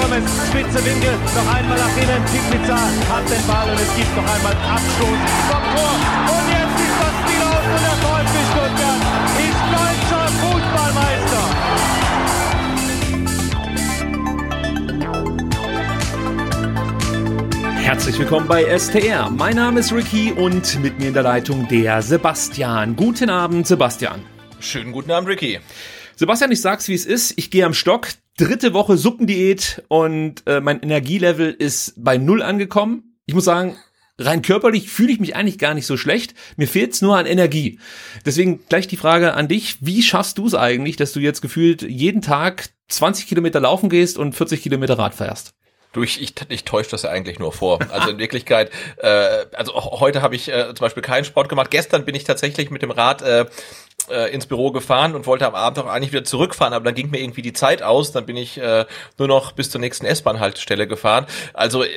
Gomez, spitze Winkel, noch einmal nach innen. Pizza hat den Ball und es gibt noch einmal Abstoß vom Tor. Und jetzt ist das Spiel aus und der VfB Stuttgart ist deutscher Fußballmeister. Herzlich willkommen bei STR. Mein Name ist Ricky und mit mir in der Leitung der Sebastian. Guten Abend, Sebastian. Schönen guten Abend, Ricky. Sebastian, ich sag's wie es ist. Ich gehe am Stock. Dritte Woche Suppendiät und äh, mein Energielevel ist bei null angekommen. Ich muss sagen, rein körperlich fühle ich mich eigentlich gar nicht so schlecht. Mir fehlt's nur an Energie. Deswegen gleich die Frage an dich. Wie schaffst du es eigentlich, dass du jetzt gefühlt jeden Tag 20 Kilometer laufen gehst und 40 Kilometer Rad fährst? Du, ich, ich, ich täusche das ja eigentlich nur vor. Also in Wirklichkeit, äh, also heute habe ich äh, zum Beispiel keinen Sport gemacht. Gestern bin ich tatsächlich mit dem Rad äh, äh, ins Büro gefahren und wollte am Abend auch eigentlich wieder zurückfahren, aber dann ging mir irgendwie die Zeit aus. Dann bin ich äh, nur noch bis zur nächsten S-Bahn-Haltestelle gefahren. Also äh,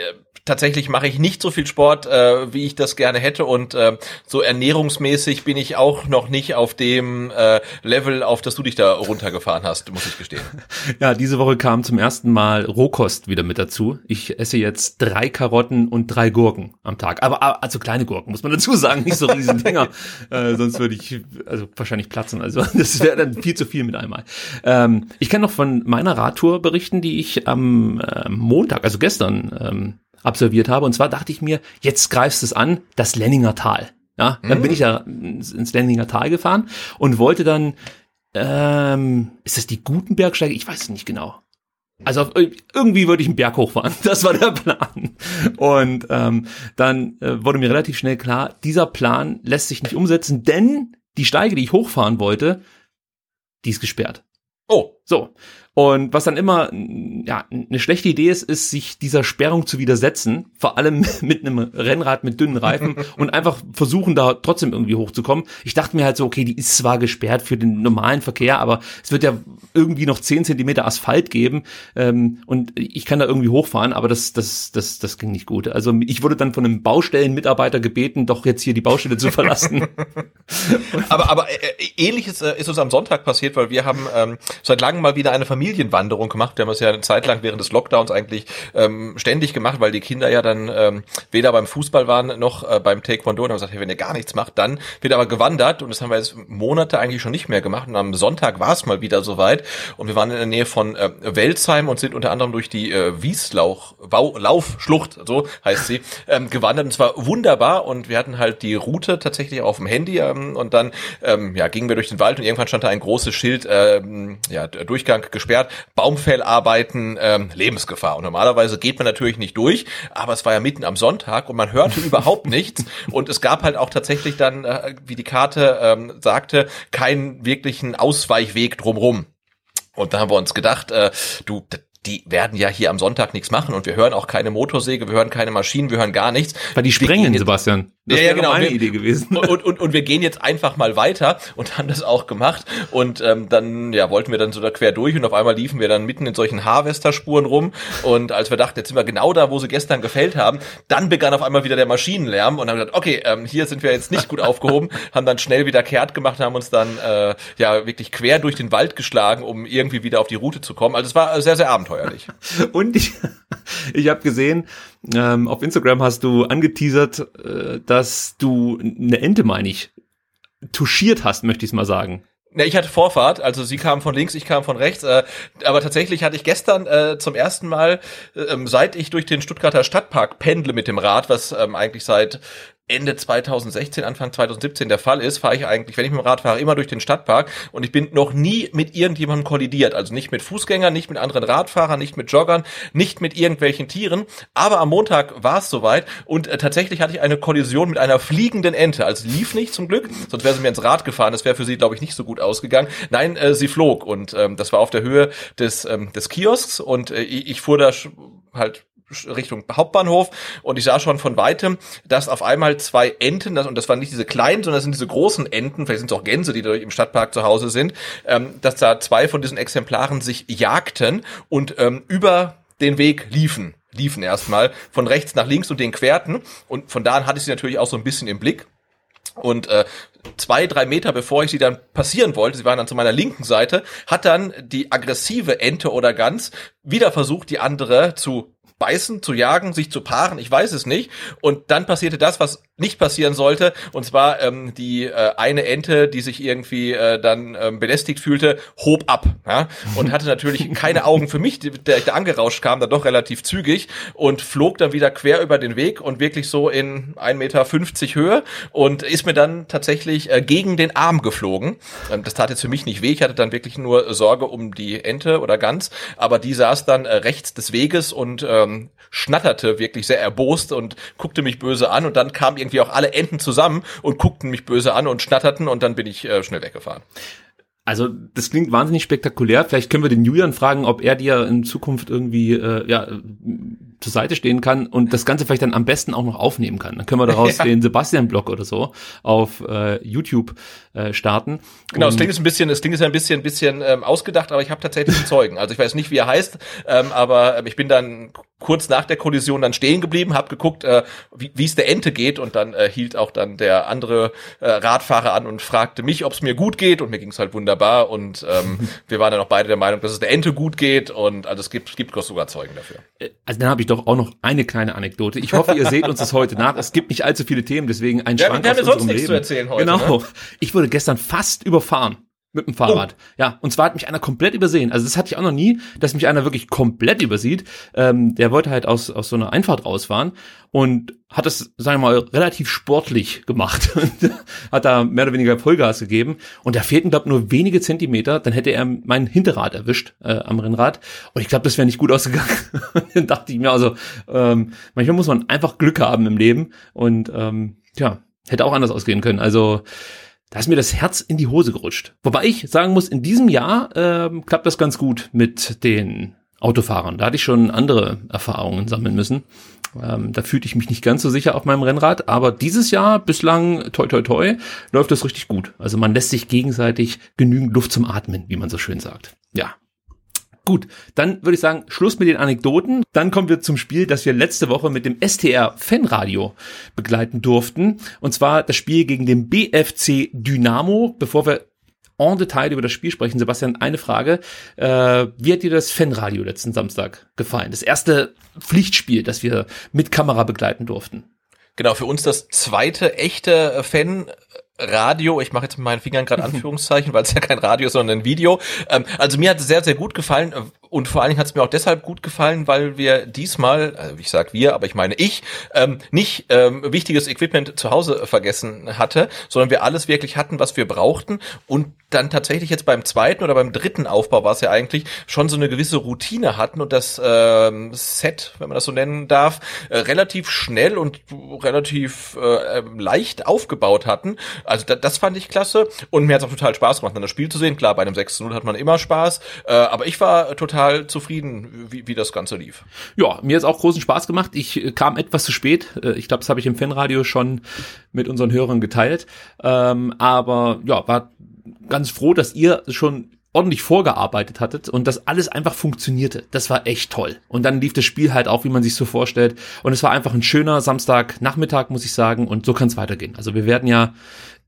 tatsächlich mache ich nicht so viel Sport, äh, wie ich das gerne hätte und äh, so ernährungsmäßig bin ich auch noch nicht auf dem äh, Level, auf das du dich da runtergefahren hast, muss ich gestehen. Ja, diese Woche kam zum ersten Mal Rohkost wieder mit dazu. Ich esse jetzt drei Karotten und drei Gurken am Tag. Aber also kleine Gurken, muss man dazu sagen, nicht so riesen Dinger. äh, sonst würde ich also wahrscheinlich platzen. Also das wäre dann viel zu viel mit einmal. Ähm, ich kann noch von meiner Radtour berichten, die ich am äh, Montag, also gestern, ähm, absolviert habe. Und zwar dachte ich mir, jetzt greifst du es an, das Lenninger Tal. Ja, dann bin ich ja ins Lenninger Tal gefahren und wollte dann, ähm, ist das die Gutenbergsteige? Ich weiß es nicht genau. Also auf, irgendwie würde ich einen Berg hochfahren. Das war der Plan. Und ähm, dann äh, wurde mir relativ schnell klar, dieser Plan lässt sich nicht umsetzen, denn die Steige, die ich hochfahren wollte, die ist gesperrt. Oh. So. Und was dann immer ja eine schlechte Idee ist, ist sich dieser Sperrung zu widersetzen, vor allem mit einem Rennrad mit dünnen Reifen und einfach versuchen da trotzdem irgendwie hochzukommen. Ich dachte mir halt so, okay, die ist zwar gesperrt für den normalen Verkehr, aber es wird ja irgendwie noch zehn Zentimeter Asphalt geben ähm, und ich kann da irgendwie hochfahren, aber das das das das ging nicht gut. Also ich wurde dann von einem Baustellenmitarbeiter gebeten, doch jetzt hier die Baustelle zu verlassen. aber aber äh, ähnliches äh, ist uns am Sonntag passiert, weil wir haben ähm, seit langem mal wieder eine Familienwanderung gemacht. Wir haben es ja eine Zeit lang während des Lockdowns eigentlich ähm, ständig gemacht, weil die Kinder ja dann ähm, weder beim Fußball waren noch äh, beim Taekwondo. Und haben gesagt, hey, wenn ihr gar nichts macht, dann wird aber gewandert. Und das haben wir jetzt Monate eigentlich schon nicht mehr gemacht. Und am Sonntag war es mal wieder soweit. Und wir waren in der Nähe von äh, Welzheim und sind unter anderem durch die äh, Wieslauch so heißt sie, ähm, gewandert. Und es war wunderbar. Und wir hatten halt die Route tatsächlich auf dem Handy ähm, und dann ähm, ja, gingen wir durch den Wald und irgendwann stand da ein großes Schild, ähm, ja, Durchgang gesperrt, Baumfellarbeiten, ähm, Lebensgefahr. Und normalerweise geht man natürlich nicht durch, aber es war ja mitten am Sonntag und man hörte überhaupt nichts. Und es gab halt auch tatsächlich dann, äh, wie die Karte ähm, sagte, keinen wirklichen Ausweichweg drumrum. Und da haben wir uns gedacht, äh, du, die werden ja hier am Sonntag nichts machen und wir hören auch keine Motorsäge, wir hören keine Maschinen, wir hören gar nichts. Weil die sprengen, Sebastian. Das ja, ja, genau. meine wir, Idee gewesen. Und, und, und wir gehen jetzt einfach mal weiter und haben das auch gemacht. Und ähm, dann ja, wollten wir dann so da quer durch und auf einmal liefen wir dann mitten in solchen Harvester-Spuren rum. Und als wir dachten, jetzt sind wir genau da, wo sie gestern gefällt haben, dann begann auf einmal wieder der Maschinenlärm und haben gesagt, okay, ähm, hier sind wir jetzt nicht gut aufgehoben, haben dann schnell wieder kehrt gemacht, haben uns dann äh, ja wirklich quer durch den Wald geschlagen, um irgendwie wieder auf die Route zu kommen. Also es war sehr, sehr abenteuerlich. Und ich, ich habe gesehen, ähm, auf Instagram hast du angeteasert, äh, dass du eine Ente, meine ich, touchiert hast, möchte ich es mal sagen. Ne, ich hatte Vorfahrt, also sie kam von links, ich kam von rechts. Äh, aber tatsächlich hatte ich gestern äh, zum ersten Mal, äh, seit ich durch den Stuttgarter Stadtpark pendle mit dem Rad, was ähm, eigentlich seit Ende 2016, Anfang 2017 der Fall ist, fahre ich eigentlich, wenn ich mit dem Rad fahre, immer durch den Stadtpark und ich bin noch nie mit irgendjemandem kollidiert. Also nicht mit Fußgängern, nicht mit anderen Radfahrern, nicht mit Joggern, nicht mit irgendwelchen Tieren. Aber am Montag war es soweit und äh, tatsächlich hatte ich eine Kollision mit einer fliegenden Ente. Also lief nicht zum Glück, sonst wäre sie mir ins Rad gefahren. Das wäre für sie, glaube ich, nicht so gut ausgegangen. Nein, äh, sie flog und ähm, das war auf der Höhe des, ähm, des Kiosks und äh, ich fuhr da halt Richtung Hauptbahnhof. Und ich sah schon von weitem, dass auf einmal zwei Enten, das, und das waren nicht diese kleinen, sondern das sind diese großen Enten, vielleicht sind es auch Gänse, die da im Stadtpark zu Hause sind, ähm, dass da zwei von diesen Exemplaren sich jagten und ähm, über den Weg liefen liefen erstmal von rechts nach links und den querten. Und von da an hatte ich sie natürlich auch so ein bisschen im Blick. Und äh, zwei, drei Meter bevor ich sie dann passieren wollte, sie waren dann zu meiner linken Seite, hat dann die aggressive Ente oder Gans wieder versucht, die andere zu beißen, zu jagen, sich zu paaren, ich weiß es nicht. Und dann passierte das, was nicht passieren sollte, und zwar ähm, die äh, eine Ente, die sich irgendwie äh, dann ähm, belästigt fühlte, hob ab ja? und hatte natürlich keine Augen für mich, der ich da angerauscht kam, dann doch relativ zügig und flog dann wieder quer über den Weg und wirklich so in 1,50 Meter Höhe und ist mir dann tatsächlich äh, gegen den Arm geflogen. Ähm, das tat jetzt für mich nicht weh, ich hatte dann wirklich nur Sorge um die Ente oder Gans, aber die saß dann äh, rechts des Weges und ähm, schnatterte wirklich sehr erbost und guckte mich böse an und dann kamen irgendwie auch alle Enten zusammen und guckten mich böse an und schnatterten und dann bin ich äh, schnell weggefahren. Also das klingt wahnsinnig spektakulär. Vielleicht können wir den Julian fragen, ob er dir in Zukunft irgendwie äh, ja, zur Seite stehen kann und das Ganze vielleicht dann am besten auch noch aufnehmen kann. Dann können wir daraus ja. den Sebastian-Blog oder so auf äh, YouTube äh, starten. Genau, das klingt jetzt ein bisschen, das klingt jetzt ein bisschen, bisschen ähm, ausgedacht, aber ich habe tatsächlich einen Zeugen. Also ich weiß nicht, wie er heißt, ähm, aber ähm, ich bin dann kurz nach der Kollision dann stehen geblieben, habe geguckt, äh, wie es der Ente geht und dann äh, hielt auch dann der andere äh, Radfahrer an und fragte mich, ob es mir gut geht und mir ging es halt wunderbar und ähm, wir waren dann auch beide der Meinung, dass es der Ente gut geht und also es gibt, gibt sogar Zeugen dafür. Äh, also dann habe ich doch auch noch eine kleine Anekdote. Ich hoffe, ihr seht uns das heute nach. Es gibt nicht allzu viele Themen, deswegen ein ja, Schwank wir aus haben ja sonst nichts Leben. zu erzählen heute. Genau. Ne? Ich wurde gestern fast überfahren. Mit dem Fahrrad. Oh. Ja, und zwar hat mich einer komplett übersehen. Also das hatte ich auch noch nie, dass mich einer wirklich komplett übersieht. Ähm, der wollte halt aus, aus so einer Einfahrt rausfahren und hat das, sagen wir mal, relativ sportlich gemacht. hat da mehr oder weniger Vollgas gegeben. Und da fehlten, glaube nur wenige Zentimeter. Dann hätte er mein Hinterrad erwischt äh, am Rennrad. Und ich glaube, das wäre nicht gut ausgegangen. dann dachte ich mir, also ähm, manchmal muss man einfach Glück haben im Leben. Und ähm, ja, hätte auch anders ausgehen können. Also da ist mir das Herz in die Hose gerutscht. Wobei ich sagen muss, in diesem Jahr ähm, klappt das ganz gut mit den Autofahrern. Da hatte ich schon andere Erfahrungen sammeln müssen. Ähm, da fühlte ich mich nicht ganz so sicher auf meinem Rennrad, aber dieses Jahr bislang toi toi toi läuft das richtig gut. Also man lässt sich gegenseitig genügend Luft zum Atmen, wie man so schön sagt. Ja, Gut, dann würde ich sagen, Schluss mit den Anekdoten. Dann kommen wir zum Spiel, das wir letzte Woche mit dem STR Fanradio begleiten durften. Und zwar das Spiel gegen den BFC Dynamo. Bevor wir en Detail über das Spiel sprechen, Sebastian, eine Frage. Äh, wie hat dir das Fanradio letzten Samstag gefallen? Das erste Pflichtspiel, das wir mit Kamera begleiten durften. Genau, für uns das zweite echte Fan Radio, ich mache jetzt mit meinen Fingern gerade Anführungszeichen, weil es ja kein Radio sondern ein Video. Ähm, also mir hat es sehr, sehr gut gefallen und vor allen Dingen hat es mir auch deshalb gut gefallen, weil wir diesmal, also ich sag wir, aber ich meine ich, ähm, nicht ähm, wichtiges Equipment zu Hause vergessen hatte, sondern wir alles wirklich hatten, was wir brauchten und dann tatsächlich jetzt beim zweiten oder beim dritten Aufbau war es ja eigentlich schon so eine gewisse Routine hatten und das ähm, Set, wenn man das so nennen darf, äh, relativ schnell und relativ äh, ähm, leicht aufgebaut hatten. Also da, das fand ich klasse und mir hat es auch total Spaß gemacht, dann das Spiel zu sehen. Klar, bei einem 6 0 hat man immer Spaß, äh, aber ich war total zufrieden, wie, wie das Ganze lief. Ja, mir hat auch großen Spaß gemacht. Ich äh, kam etwas zu spät. Äh, ich glaube, das habe ich im Fanradio schon mit unseren Hörern geteilt. Ähm, aber ja, war ganz froh, dass ihr schon ordentlich vorgearbeitet hattet und das alles einfach funktionierte. Das war echt toll. Und dann lief das Spiel halt auch, wie man sich so vorstellt. Und es war einfach ein schöner Samstagnachmittag, muss ich sagen. Und so kann es weitergehen. Also wir werden ja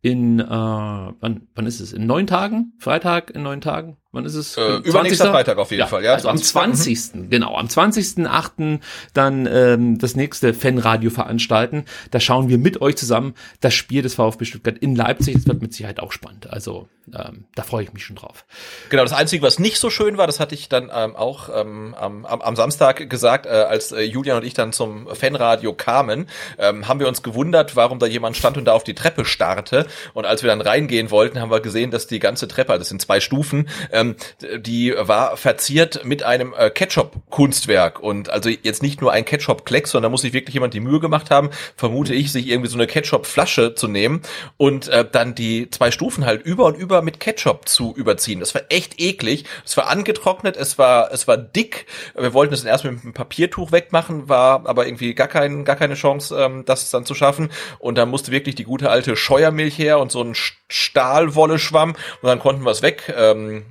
in, äh, wann, wann ist es? In neun Tagen? Freitag in neun Tagen? Wann ist es? Äh, übernächster Freitag auf jeden ja, Fall, ja. Also am 20. genau, am 20.8. dann ähm, das nächste Fanradio veranstalten. Da schauen wir mit euch zusammen das Spiel des VfB Stuttgart in Leipzig. Das wird mit Sicherheit auch spannend. Also ähm, da freue ich mich schon drauf. Genau, das Einzige, was nicht so schön war, das hatte ich dann ähm, auch ähm, am, am Samstag gesagt, äh, als äh, Julian und ich dann zum Fanradio kamen, ähm, haben wir uns gewundert, warum da jemand stand und da auf die Treppe starrte. Und als wir dann reingehen wollten, haben wir gesehen, dass die ganze Treppe, also das sind zwei Stufen, ähm, die war verziert mit einem äh, Ketchup-Kunstwerk. Und also jetzt nicht nur ein Ketchup-Klecks, sondern da muss sich wirklich jemand die Mühe gemacht haben, vermute ich, sich irgendwie so eine Ketchup-Flasche zu nehmen und äh, dann die zwei Stufen halt über und über mit Ketchup zu überziehen. Das war echt eklig. Es war angetrocknet, es war, es war dick. Wir wollten es erst mit einem Papiertuch wegmachen, war aber irgendwie gar, kein, gar keine Chance, ähm, das dann zu schaffen. Und dann musste wirklich die gute alte Scheuermilch her und so ein Stahlwolle-Schwamm und dann konnten wir es weg ähm,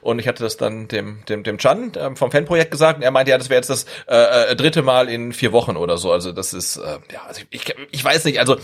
und ich hatte das dann dem dem dem Chan ähm, vom Fanprojekt gesagt und er meinte ja, das wäre jetzt das äh, äh, dritte Mal in vier Wochen oder so. Also das ist äh, ja, also ich, ich weiß nicht, also äh,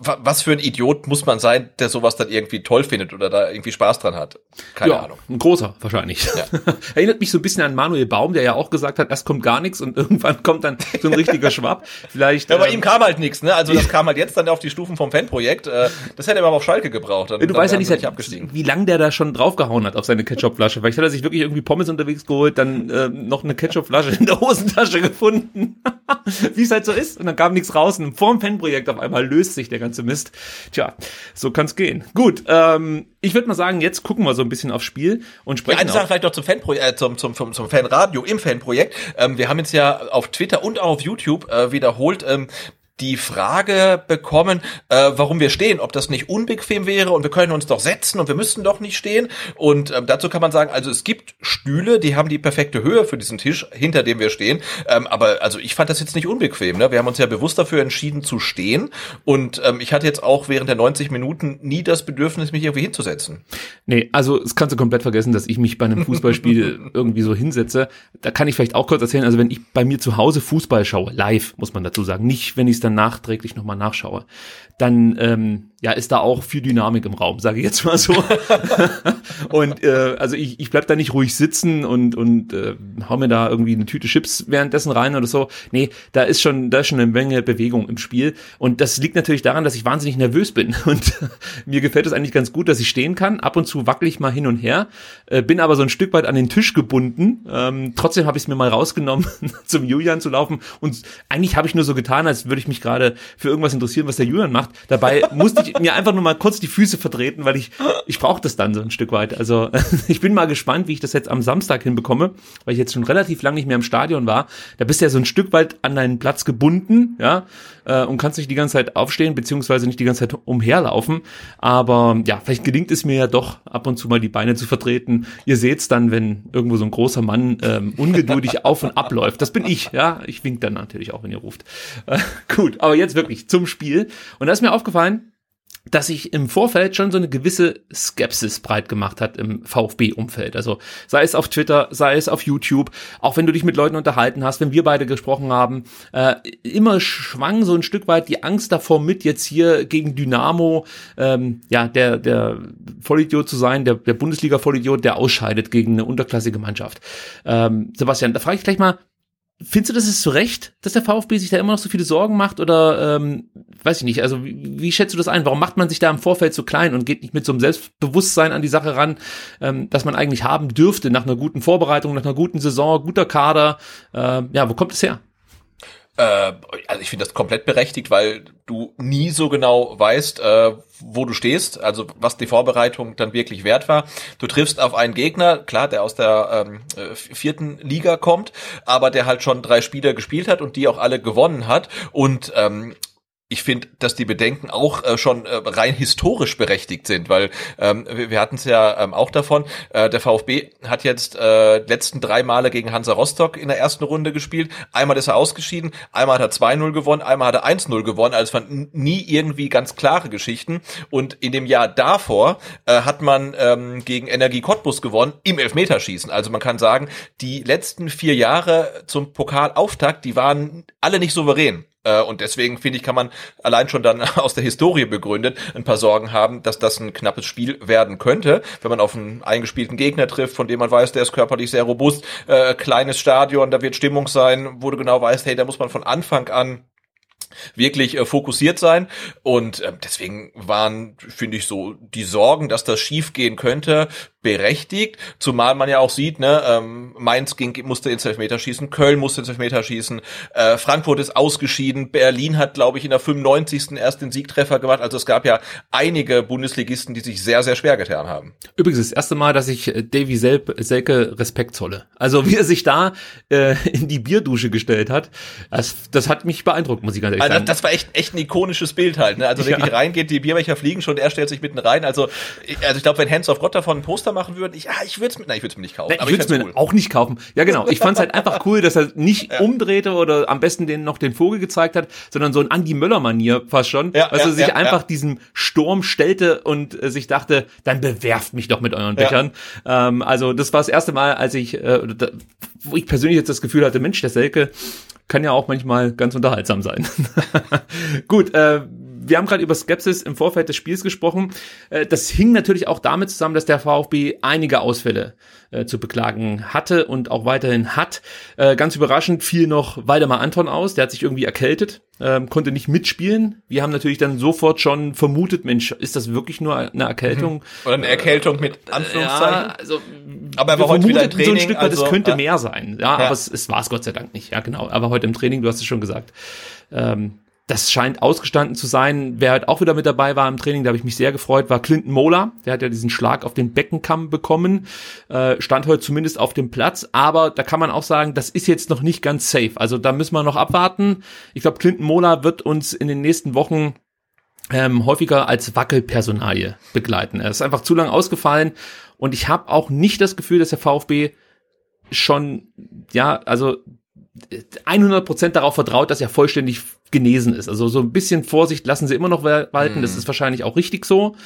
was für ein Idiot muss man sein, der sowas dann irgendwie toll findet oder da irgendwie Spaß dran hat. Keine ja, Ahnung. Ein großer wahrscheinlich. Ja. Erinnert mich so ein bisschen an Manuel Baum, der ja auch gesagt hat, erst kommt gar nichts und irgendwann kommt dann so ein richtiger Schwapp. Vielleicht. Ja, bei ähm, ihm kam halt nichts, ne? Also das kam halt jetzt dann auf die Stufen vom Fanprojekt. Äh, das hätte er aber auf Schalke gebraucht. Dann, du dann weißt ja nicht, nicht wie lange der da schon draufgehauen hat auf seine Ketchupflasche. Vielleicht hat er sich wirklich irgendwie Pommes unterwegs geholt, dann äh, noch eine Ketchupflasche in der Hosentasche gefunden. wie es halt so ist. Und dann kam nichts raus. Und vor dem Fanprojekt auf einmal löst sich der ganze Mist. Tja, so kann's gehen. Gut, ähm, ich würde mal sagen, jetzt gucken wir so ein bisschen aufs Spiel und sprechen. Ja, eine Sache vielleicht noch zum Fanprojekt, äh, zum, zum, zum, zum Fanradio im Fanprojekt. Ähm, wir haben jetzt ja auf Twitter und auch auf YouTube äh, wiederholt ähm, die Frage bekommen, äh, warum wir stehen, ob das nicht unbequem wäre und wir können uns doch setzen und wir müssten doch nicht stehen. Und ähm, dazu kann man sagen, also es gibt Stühle, die haben die perfekte Höhe für diesen Tisch, hinter dem wir stehen. Ähm, aber also ich fand das jetzt nicht unbequem. Ne? Wir haben uns ja bewusst dafür entschieden zu stehen. Und ähm, ich hatte jetzt auch während der 90 Minuten nie das Bedürfnis, mich irgendwie hinzusetzen. Nee, also es kannst du komplett vergessen, dass ich mich bei einem Fußballspiel irgendwie so hinsetze. Da kann ich vielleicht auch kurz erzählen, also wenn ich bei mir zu Hause Fußball schaue, live, muss man dazu sagen, nicht wenn ich es dann nachträglich nochmal nachschaue, dann ähm, ja, ist da auch viel Dynamik im Raum, sage ich jetzt mal so. und äh, also ich, ich bleib da nicht ruhig sitzen und und äh, hau mir da irgendwie eine Tüte Chips währenddessen rein oder so. Nee, da ist schon da ist schon eine Menge Bewegung im Spiel und das liegt natürlich daran, dass ich wahnsinnig nervös bin und mir gefällt es eigentlich ganz gut, dass ich stehen kann. Ab und zu wackel ich mal hin und her, äh, bin aber so ein Stück weit an den Tisch gebunden. Ähm, trotzdem habe ich es mir mal rausgenommen, zum Julian zu laufen und eigentlich habe ich nur so getan, als würde ich mich gerade für irgendwas interessieren, was der Julian macht. Dabei musste ich mir einfach nur mal kurz die Füße vertreten, weil ich, ich brauche das dann so ein Stück weit. Also ich bin mal gespannt, wie ich das jetzt am Samstag hinbekomme, weil ich jetzt schon relativ lang nicht mehr im Stadion war. Da bist du ja so ein Stück weit an deinen Platz gebunden, ja, äh, und kannst nicht die ganze Zeit aufstehen, beziehungsweise nicht die ganze Zeit umherlaufen. Aber ja, vielleicht gelingt es mir ja doch, ab und zu mal die Beine zu vertreten. Ihr seht's dann, wenn irgendwo so ein großer Mann ähm, ungeduldig auf und ab läuft. Das bin ich, ja. Ich wink dann natürlich auch, wenn ihr ruft. Äh, gut, aber jetzt wirklich zum Spiel. Und da ist mir aufgefallen, dass sich im Vorfeld schon so eine gewisse Skepsis breit gemacht hat im VfB-Umfeld. Also sei es auf Twitter, sei es auf YouTube, auch wenn du dich mit Leuten unterhalten hast, wenn wir beide gesprochen haben, äh, immer schwang so ein Stück weit die Angst davor mit, jetzt hier gegen Dynamo, ähm, ja, der, der Vollidiot zu sein, der, der Bundesliga-Vollidiot, der ausscheidet gegen eine unterklassige Mannschaft. Ähm, Sebastian, da frage ich gleich mal, Findest du, das ist zu Recht, dass der VfB sich da immer noch so viele Sorgen macht oder ähm, weiß ich nicht, also wie, wie schätzt du das ein? Warum macht man sich da im Vorfeld so klein und geht nicht mit so einem Selbstbewusstsein an die Sache ran, ähm, dass man eigentlich haben dürfte nach einer guten Vorbereitung, nach einer guten Saison, guter Kader? Äh, ja, wo kommt es her? Äh, also ich finde das komplett berechtigt, weil du nie so genau weißt, äh, wo du stehst, also was die Vorbereitung dann wirklich wert war. Du triffst auf einen Gegner, klar, der aus der ähm, äh, vierten Liga kommt, aber der halt schon drei Spieler gespielt hat und die auch alle gewonnen hat. Und ähm, ich finde, dass die Bedenken auch äh, schon äh, rein historisch berechtigt sind, weil ähm, wir, wir hatten es ja ähm, auch davon, äh, der VfB hat jetzt äh, letzten drei Male gegen Hansa Rostock in der ersten Runde gespielt. Einmal ist er ausgeschieden, einmal hat er 2-0 gewonnen, einmal hat er 1-0 gewonnen, also es waren nie irgendwie ganz klare Geschichten. Und in dem Jahr davor äh, hat man ähm, gegen Energie Cottbus gewonnen im Elfmeterschießen. Also man kann sagen, die letzten vier Jahre zum Pokalauftakt, die waren alle nicht souverän. Äh, und deswegen finde ich, kann man allein schon dann aus der Historie begründet ein paar Sorgen haben, dass das ein knappes Spiel werden könnte, wenn man auf einen eingespielten Gegner trifft, von dem man weiß, der ist körperlich sehr robust, äh, kleines Stadion, da wird Stimmung sein, wo du genau weißt, hey, da muss man von Anfang an wirklich äh, fokussiert sein. Und äh, deswegen waren finde ich so die Sorgen, dass das schief gehen könnte, berechtigt, zumal man ja auch sieht, ne, ähm, Mainz ging, musste ins Elfmeterschießen, Köln musste ins Elfmeterschießen, äh, Frankfurt ist ausgeschieden, Berlin hat, glaube ich, in der 95. erst den Siegtreffer gemacht, also es gab ja einige Bundesligisten, die sich sehr, sehr schwer getan haben. Übrigens das erste Mal, dass ich äh, Davy Selb, Selke Respekt zolle. Also wie er sich da äh, in die Bierdusche gestellt hat, das, das hat mich beeindruckt, muss ich ganz ehrlich also sagen. das war echt, echt ein ikonisches Bild halt, ne? also wirklich Ja. reingeht, die Bierbecher fliegen schon, er stellt sich mitten rein, also, ich- also ich glaube, wenn Hands of Gott davon ein Poster machen würden, ich, ah, ich würde es mir, nein, ich würde es mir nicht kaufen, Nein, ich würde es mir fänd's auch nicht kaufen. Ja, genau. Ich fand es halt einfach cool, dass er nicht umdrehte oder am besten den noch den Vogel gezeigt hat, sondern so ein Andy Möller-Manier fast schon. Ja, also ja, sich ja, einfach ja. diesem Sturm stellte und äh, sich dachte, dann bewerft mich doch mit euren Bechern. Ähm, also das war das erste Mal, als ich, äh, da, wo ich persönlich jetzt das Gefühl hatte, Mensch, der Selke kann ja auch manchmal ganz unterhaltsam sein. Gut, äh, wir haben gerade über Skepsis im Vorfeld des Spiels gesprochen. Äh, das hing natürlich auch damit zusammen, dass der VfB einige Ausfälle äh, zu beklagen hatte und auch weiterhin hat. Äh, ganz überraschend fiel noch Waldemar Anton aus, der hat sich irgendwie erkältet, ähm, konnte nicht mitspielen. Wir haben natürlich dann sofort schon vermutet, Mensch, ist das wirklich nur eine Erkältung? Oder eine Erkältung mit Anführungszeichen. Ja, also aber er war heute wieder im Training. so ein Stück weit, also, es könnte ja. mehr sein. Ja, Ja. aber es, es war es Gott sei Dank nicht. Ja, genau. Aber heute im Training, du hast es schon gesagt. Ähm, das scheint ausgestanden zu sein. Wer halt auch wieder mit dabei war im Training, da habe ich mich sehr gefreut, war Clinton Mola. Der hat ja diesen Schlag auf den Beckenkamm bekommen, äh, stand heute zumindest auf dem Platz. Aber da kann man auch sagen, das ist jetzt noch nicht ganz safe. Also da müssen wir noch abwarten. Ich glaube, Clinton Mola wird uns in den nächsten Wochen ähm, häufiger als Wackelpersonalie begleiten. Er ist einfach zu lang ausgefallen und ich habe auch nicht das Gefühl, dass der VfB schon, ja, also 100% darauf vertraut, dass er vollständig genesen ist. Also so ein bisschen Vorsicht lassen sie immer noch walten, das ist wahrscheinlich auch richtig so.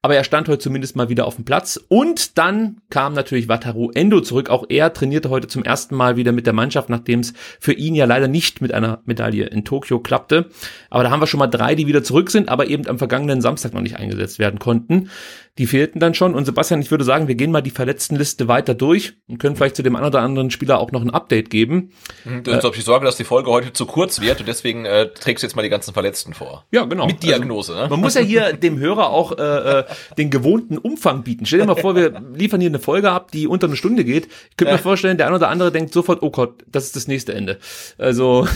Aber er stand heute zumindest mal wieder auf dem Platz. Und dann kam natürlich Wataru Endo zurück. Auch er trainierte heute zum ersten Mal wieder mit der Mannschaft, nachdem es für ihn ja leider nicht mit einer Medaille in Tokio klappte. Aber da haben wir schon mal drei, die wieder zurück sind, aber eben am vergangenen Samstag noch nicht eingesetzt werden konnten. Die fehlten dann schon. Und Sebastian, ich würde sagen, wir gehen mal die Verletztenliste weiter durch und können vielleicht zu dem einen oder anderen Spieler auch noch ein Update geben. Du hast, glaub ich, Sorge, dass die Folge heute zu kurz wird und deswegen äh, trägst du jetzt mal die ganzen Verletzten vor. Ja, genau. Mit Diagnose, also, ne? Man muss ja hier dem Hörer auch äh, äh, den gewohnten Umfang bieten. Stell dir mal vor, wir liefern hier eine Folge ab, die unter eine Stunde geht. Ich könnte mir vorstellen, der eine oder andere denkt sofort, oh Gott, das ist das nächste Ende. Also,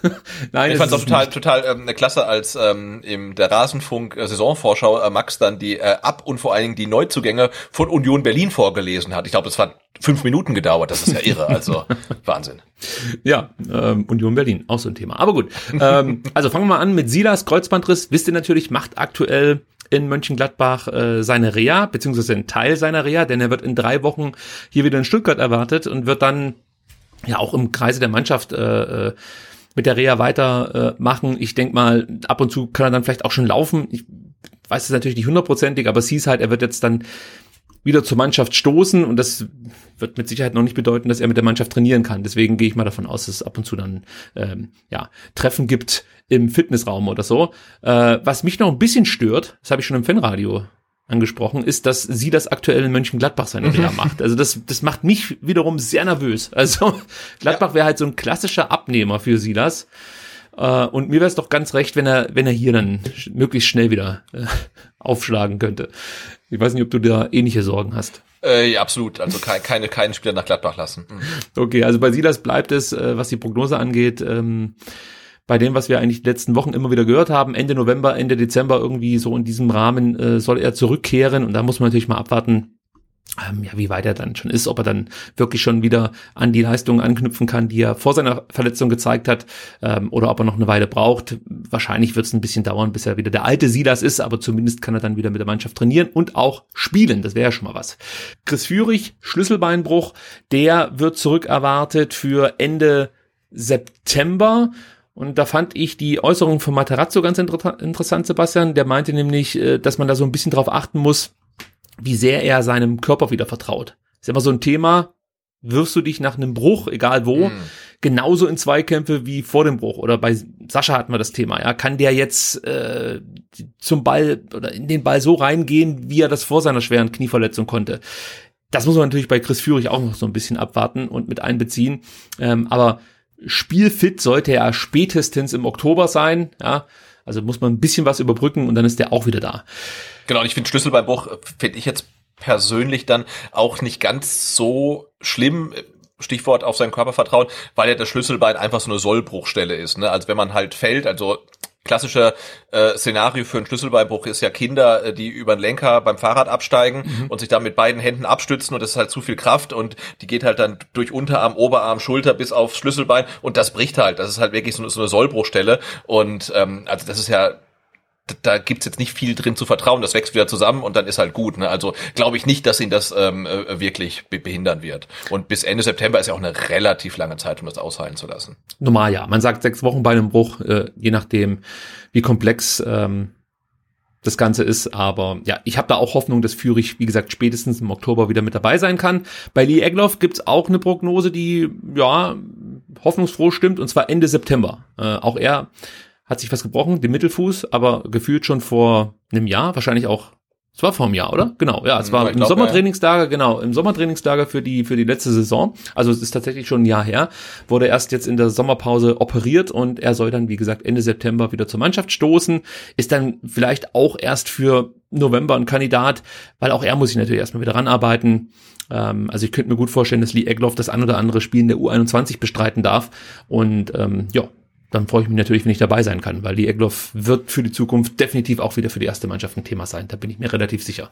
nein, Ich fand es auch total, nicht. total ähm, klasse, als ähm, im der Rasenfunk äh, äh, Max dann die äh, Ab- und vor allen Dingen die Neuzugänge von Union Berlin vorgelesen hat. Ich glaube, das hat fünf Minuten gedauert. Das ist ja irre. Also Wahnsinn. Ja, ähm, Union Berlin, auch so ein Thema. Aber gut, ähm, also fangen wir mal an mit Silas, Kreuzbandriss. Wisst ihr natürlich, macht aktuell in Mönchengladbach äh, seine Reha, beziehungsweise einen Teil seiner Reha, denn er wird in drei Wochen hier wieder in Stuttgart erwartet und wird dann ja auch im Kreise der Mannschaft äh, äh, mit der Reha weitermachen. Äh, machen. ich denke mal, ab und zu kann er dann vielleicht auch schon laufen. Ich weiß es natürlich nicht hundertprozentig, aber es hieß halt, er wird jetzt dann wieder zur Mannschaft stoßen und das wird mit Sicherheit noch nicht bedeuten, dass er mit der Mannschaft trainieren kann. Deswegen gehe ich mal davon aus, dass es ab und zu dann ähm, ja Treffen gibt im Fitnessraum oder so. Äh, was mich noch ein bisschen stört, das habe ich schon im Fanradio angesprochen, ist, dass sie das aktuell in Mönchengladbach seine Reha macht. Also das, das macht mich wiederum sehr nervös. Also Gladbach wäre halt so ein klassischer Abnehmer für Silas. Äh, und mir wäre es doch ganz recht, wenn er, wenn er hier dann sch- möglichst schnell wieder äh, aufschlagen könnte. Ich weiß nicht, ob du da ähnliche Sorgen hast. Äh, ja, absolut. Also keine, keine, keinen Spieler nach Gladbach lassen. Mhm. Okay, also bei Silas bleibt es, äh, was die Prognose angeht, ähm, bei dem, was wir eigentlich die letzten Wochen immer wieder gehört haben, Ende November, Ende Dezember irgendwie so in diesem Rahmen äh, soll er zurückkehren und da muss man natürlich mal abwarten, ähm, ja, wie weit er dann schon ist, ob er dann wirklich schon wieder an die Leistungen anknüpfen kann, die er vor seiner Verletzung gezeigt hat, ähm, oder ob er noch eine Weile braucht. Wahrscheinlich wird es ein bisschen dauern, bis er wieder der alte Silas ist, aber zumindest kann er dann wieder mit der Mannschaft trainieren und auch spielen. Das wäre ja schon mal was. Chris Führig, Schlüsselbeinbruch, der wird zurückerwartet für Ende September. Und da fand ich die Äußerung von Materazzo ganz inter interessant, Sebastian. Der meinte nämlich, äh, dass man da so ein bisschen drauf achten muss, wie sehr er seinem Körper wieder vertraut. Ist immer so ein Thema, wirfst du dich nach einem Bruch, egal wo, Mhm. genauso in Zweikämpfe wie vor dem Bruch. Oder bei Sascha hatten wir das Thema. Ja, kann der jetzt äh, zum Ball oder in den Ball so reingehen, wie er das vor seiner schweren Knieverletzung konnte? Das muss man natürlich bei Chris Führig auch noch so ein bisschen abwarten und mit einbeziehen. Ähm, aber spielfit sollte er spätestens im Oktober sein. Ja, also muss man ein bisschen was überbrücken und dann ist der auch wieder da. Genau, und ich finde Schlüsselbeinbruch, finde ich jetzt persönlich dann auch nicht ganz so schlimm. Stichwort auf seinen Körper vertrauen, weil ja das Schlüsselbein einfach so eine Sollbruchstelle ist. Ne? Also wenn man halt fällt, also klassische äh, Szenario für einen Schlüsselbeinbruch ist ja Kinder, äh, die über den Lenker beim Fahrrad absteigen mhm. und sich da mit beiden Händen abstützen und das ist halt zu viel Kraft und die geht halt dann durch Unterarm, Oberarm, Schulter bis aufs Schlüsselbein und das bricht halt. Das ist halt wirklich so, so eine Sollbruchstelle und ähm, also das ist ja da gibt's jetzt nicht viel drin zu vertrauen. Das wächst wieder zusammen und dann ist halt gut. Ne? Also glaube ich nicht, dass ihn das ähm, äh, wirklich be behindern wird. Und bis Ende September ist ja auch eine relativ lange Zeit, um das ausheilen zu lassen. Normal ja. Man sagt sechs Wochen bei einem Bruch, äh, je nachdem, wie komplex ähm, das Ganze ist. Aber ja, ich habe da auch Hoffnung, dass Führig, wie gesagt, spätestens im Oktober wieder mit dabei sein kann. Bei Lee Egloff gibt's auch eine Prognose, die ja hoffnungsfroh stimmt, und zwar Ende September. Äh, auch er hat sich was gebrochen, den Mittelfuß, aber gefühlt schon vor einem Jahr, wahrscheinlich auch es war vor einem Jahr, oder? Genau, ja, es war im glaub, Sommertrainingslager, ja. genau, im Sommertrainingslager für die für die letzte Saison. Also es ist tatsächlich schon ein Jahr her. Wurde erst jetzt in der Sommerpause operiert und er soll dann, wie gesagt, Ende September wieder zur Mannschaft stoßen. Ist dann vielleicht auch erst für November ein Kandidat, weil auch er muss sich natürlich erstmal wieder ranarbeiten. Ähm, also ich könnte mir gut vorstellen, dass Lee Egloff das ein oder andere Spiel in der U21 bestreiten darf. Und ähm, ja, dann freue ich mich natürlich, wenn ich dabei sein kann, weil die Egloff wird für die Zukunft definitiv auch wieder für die erste Mannschaft ein Thema sein. Da bin ich mir relativ sicher.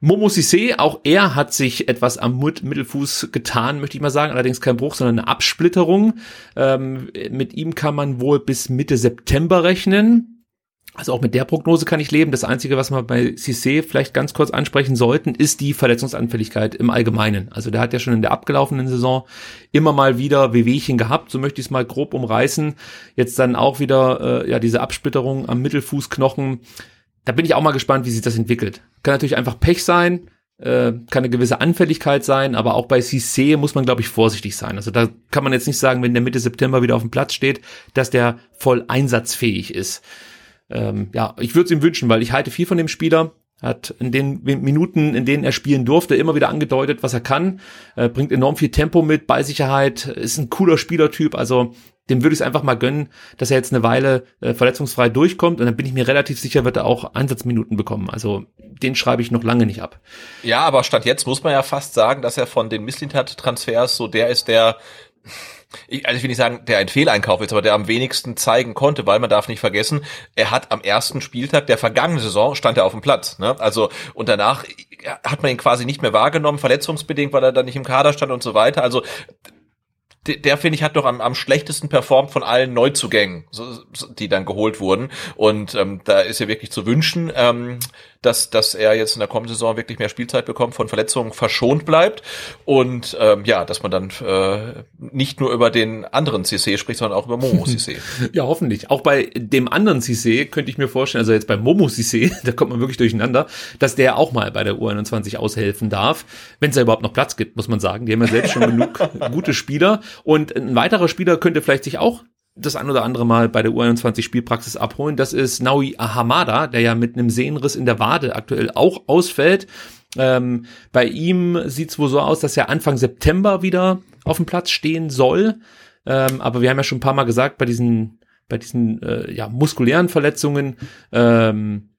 Momo Sissé, auch er hat sich etwas am Mittelfuß getan, möchte ich mal sagen. Allerdings kein Bruch, sondern eine Absplitterung. Ähm, mit ihm kann man wohl bis Mitte September rechnen. Also auch mit der Prognose kann ich leben. Das Einzige, was wir bei Cissé vielleicht ganz kurz ansprechen sollten, ist die Verletzungsanfälligkeit im Allgemeinen. Also der hat ja schon in der abgelaufenen Saison immer mal wieder Wehwehchen gehabt, so möchte ich es mal grob umreißen. Jetzt dann auch wieder äh, ja diese Absplitterung am Mittelfußknochen. Da bin ich auch mal gespannt, wie sich das entwickelt. Kann natürlich einfach Pech sein, äh, kann eine gewisse Anfälligkeit sein, aber auch bei Cissé muss man, glaube ich, vorsichtig sein. Also da kann man jetzt nicht sagen, wenn der Mitte September wieder auf dem Platz steht, dass der voll einsatzfähig ist ähm, ja, ich würde es ihm wünschen, weil ich halte viel von dem Spieler. Hat in den Minuten, in denen er spielen durfte, immer wieder angedeutet, was er kann. Äh, bringt enorm viel Tempo mit, Ballsicherheit, ist ein cooler Spielertyp. Also dem würde ich es einfach mal gönnen, dass er jetzt eine Weile äh, verletzungsfrei durchkommt und dann bin ich mir relativ sicher, wird er auch Einsatzminuten bekommen. Also den schreibe ich noch lange nicht ab. Ja, aber statt jetzt muss man ja fast sagen, dass er von den Misslintat-Transfers so der ist, der ich, also ich will nicht sagen, der ein Fehleinkauf ist, aber der am wenigsten zeigen konnte, weil man darf nicht vergessen, er hat am ersten Spieltag der vergangenen Saison stand er auf dem Platz. Ne? Also und danach hat man ihn quasi nicht mehr wahrgenommen, verletzungsbedingt, weil er dann nicht im Kader stand und so weiter. Also der, der finde ich hat doch am, am schlechtesten performt von allen Neuzugängen, so, die dann geholt wurden. Und ähm, da ist ja wirklich zu wünschen, ähm, dass, dass er jetzt in der kommenden Saison wirklich mehr Spielzeit bekommt, von Verletzungen verschont bleibt und ähm, ja, dass man dann äh, nicht nur über den anderen CC spricht, sondern auch über Momo CC. ja, hoffentlich. Auch bei dem anderen CC könnte ich mir vorstellen, also jetzt bei Momo CC, da kommt man wirklich durcheinander, dass der auch mal bei der U21 aushelfen darf, wenn es da überhaupt noch Platz gibt, muss man sagen. Die haben ja selbst schon genug gute Spieler und ein weiterer Spieler könnte vielleicht sich auch das ein oder andere Mal bei der U21 Spielpraxis abholen. Das ist Naui Ahamada, der ja mit einem Sehnenriss in der Wade aktuell auch ausfällt. Ähm, bei ihm sieht es wohl so aus, dass er Anfang September wieder auf dem Platz stehen soll. Ähm, aber wir haben ja schon ein paar Mal gesagt, bei diesen, bei diesen äh, ja, muskulären Verletzungen ähm,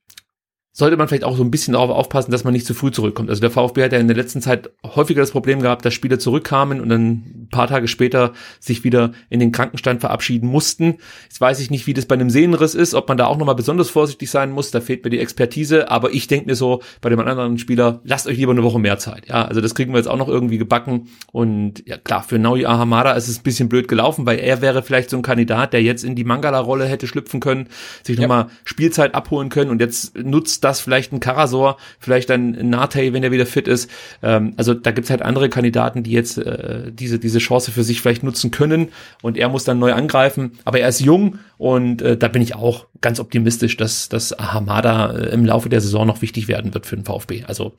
sollte man vielleicht auch so ein bisschen darauf aufpassen, dass man nicht zu früh zurückkommt. Also der VfB hat ja in der letzten Zeit häufiger das Problem gehabt, dass Spieler zurückkamen und dann ein paar Tage später sich wieder in den Krankenstand verabschieden mussten. Jetzt weiß ich nicht, wie das bei einem Sehnenriss ist, ob man da auch nochmal besonders vorsichtig sein muss. Da fehlt mir die Expertise. Aber ich denke mir so, bei dem anderen Spieler, lasst euch lieber eine Woche mehr Zeit. Ja, also das kriegen wir jetzt auch noch irgendwie gebacken. Und ja, klar, für Naui Ahamada ist es ein bisschen blöd gelaufen, weil er wäre vielleicht so ein Kandidat, der jetzt in die Mangala-Rolle hätte schlüpfen können, sich ja. nochmal Spielzeit abholen können und jetzt nutzt das vielleicht ein Karasor, vielleicht ein Nate, wenn er wieder fit ist. Ähm, also da gibt's halt andere Kandidaten, die jetzt äh, diese, diese Chance für sich vielleicht nutzen können und er muss dann neu angreifen. Aber er ist jung und äh, da bin ich auch ganz optimistisch, dass, dass Hamada äh, im Laufe der Saison noch wichtig werden wird für den VfB. Also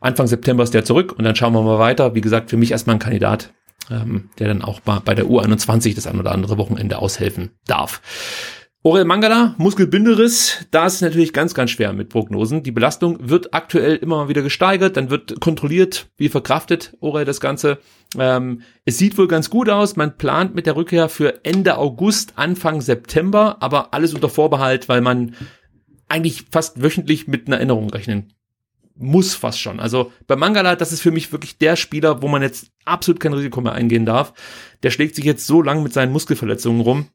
Anfang September ist der zurück und dann schauen wir mal weiter. Wie gesagt, für mich erstmal ein Kandidat ähm, der dann auch bei der U21 das ein oder andere Wochenende aushelfen darf. Orel Mangala, Muskelbinderiss, da ist es natürlich ganz, ganz schwer mit Prognosen. Die Belastung wird aktuell immer mal wieder gesteigert, dann wird kontrolliert, wie verkraftet Orel das Ganze. Ähm, es sieht wohl ganz gut aus, man plant mit der Rückkehr für Ende August, Anfang September, aber alles unter Vorbehalt, weil man eigentlich fast wöchentlich mit einer Erinnerung rechnen muss fast schon. Also bei Mangala, das ist für mich wirklich der Spieler, wo man jetzt absolut kein Risiko mehr eingehen darf. Der schlägt sich jetzt so lang mit seinen Muskelverletzungen rum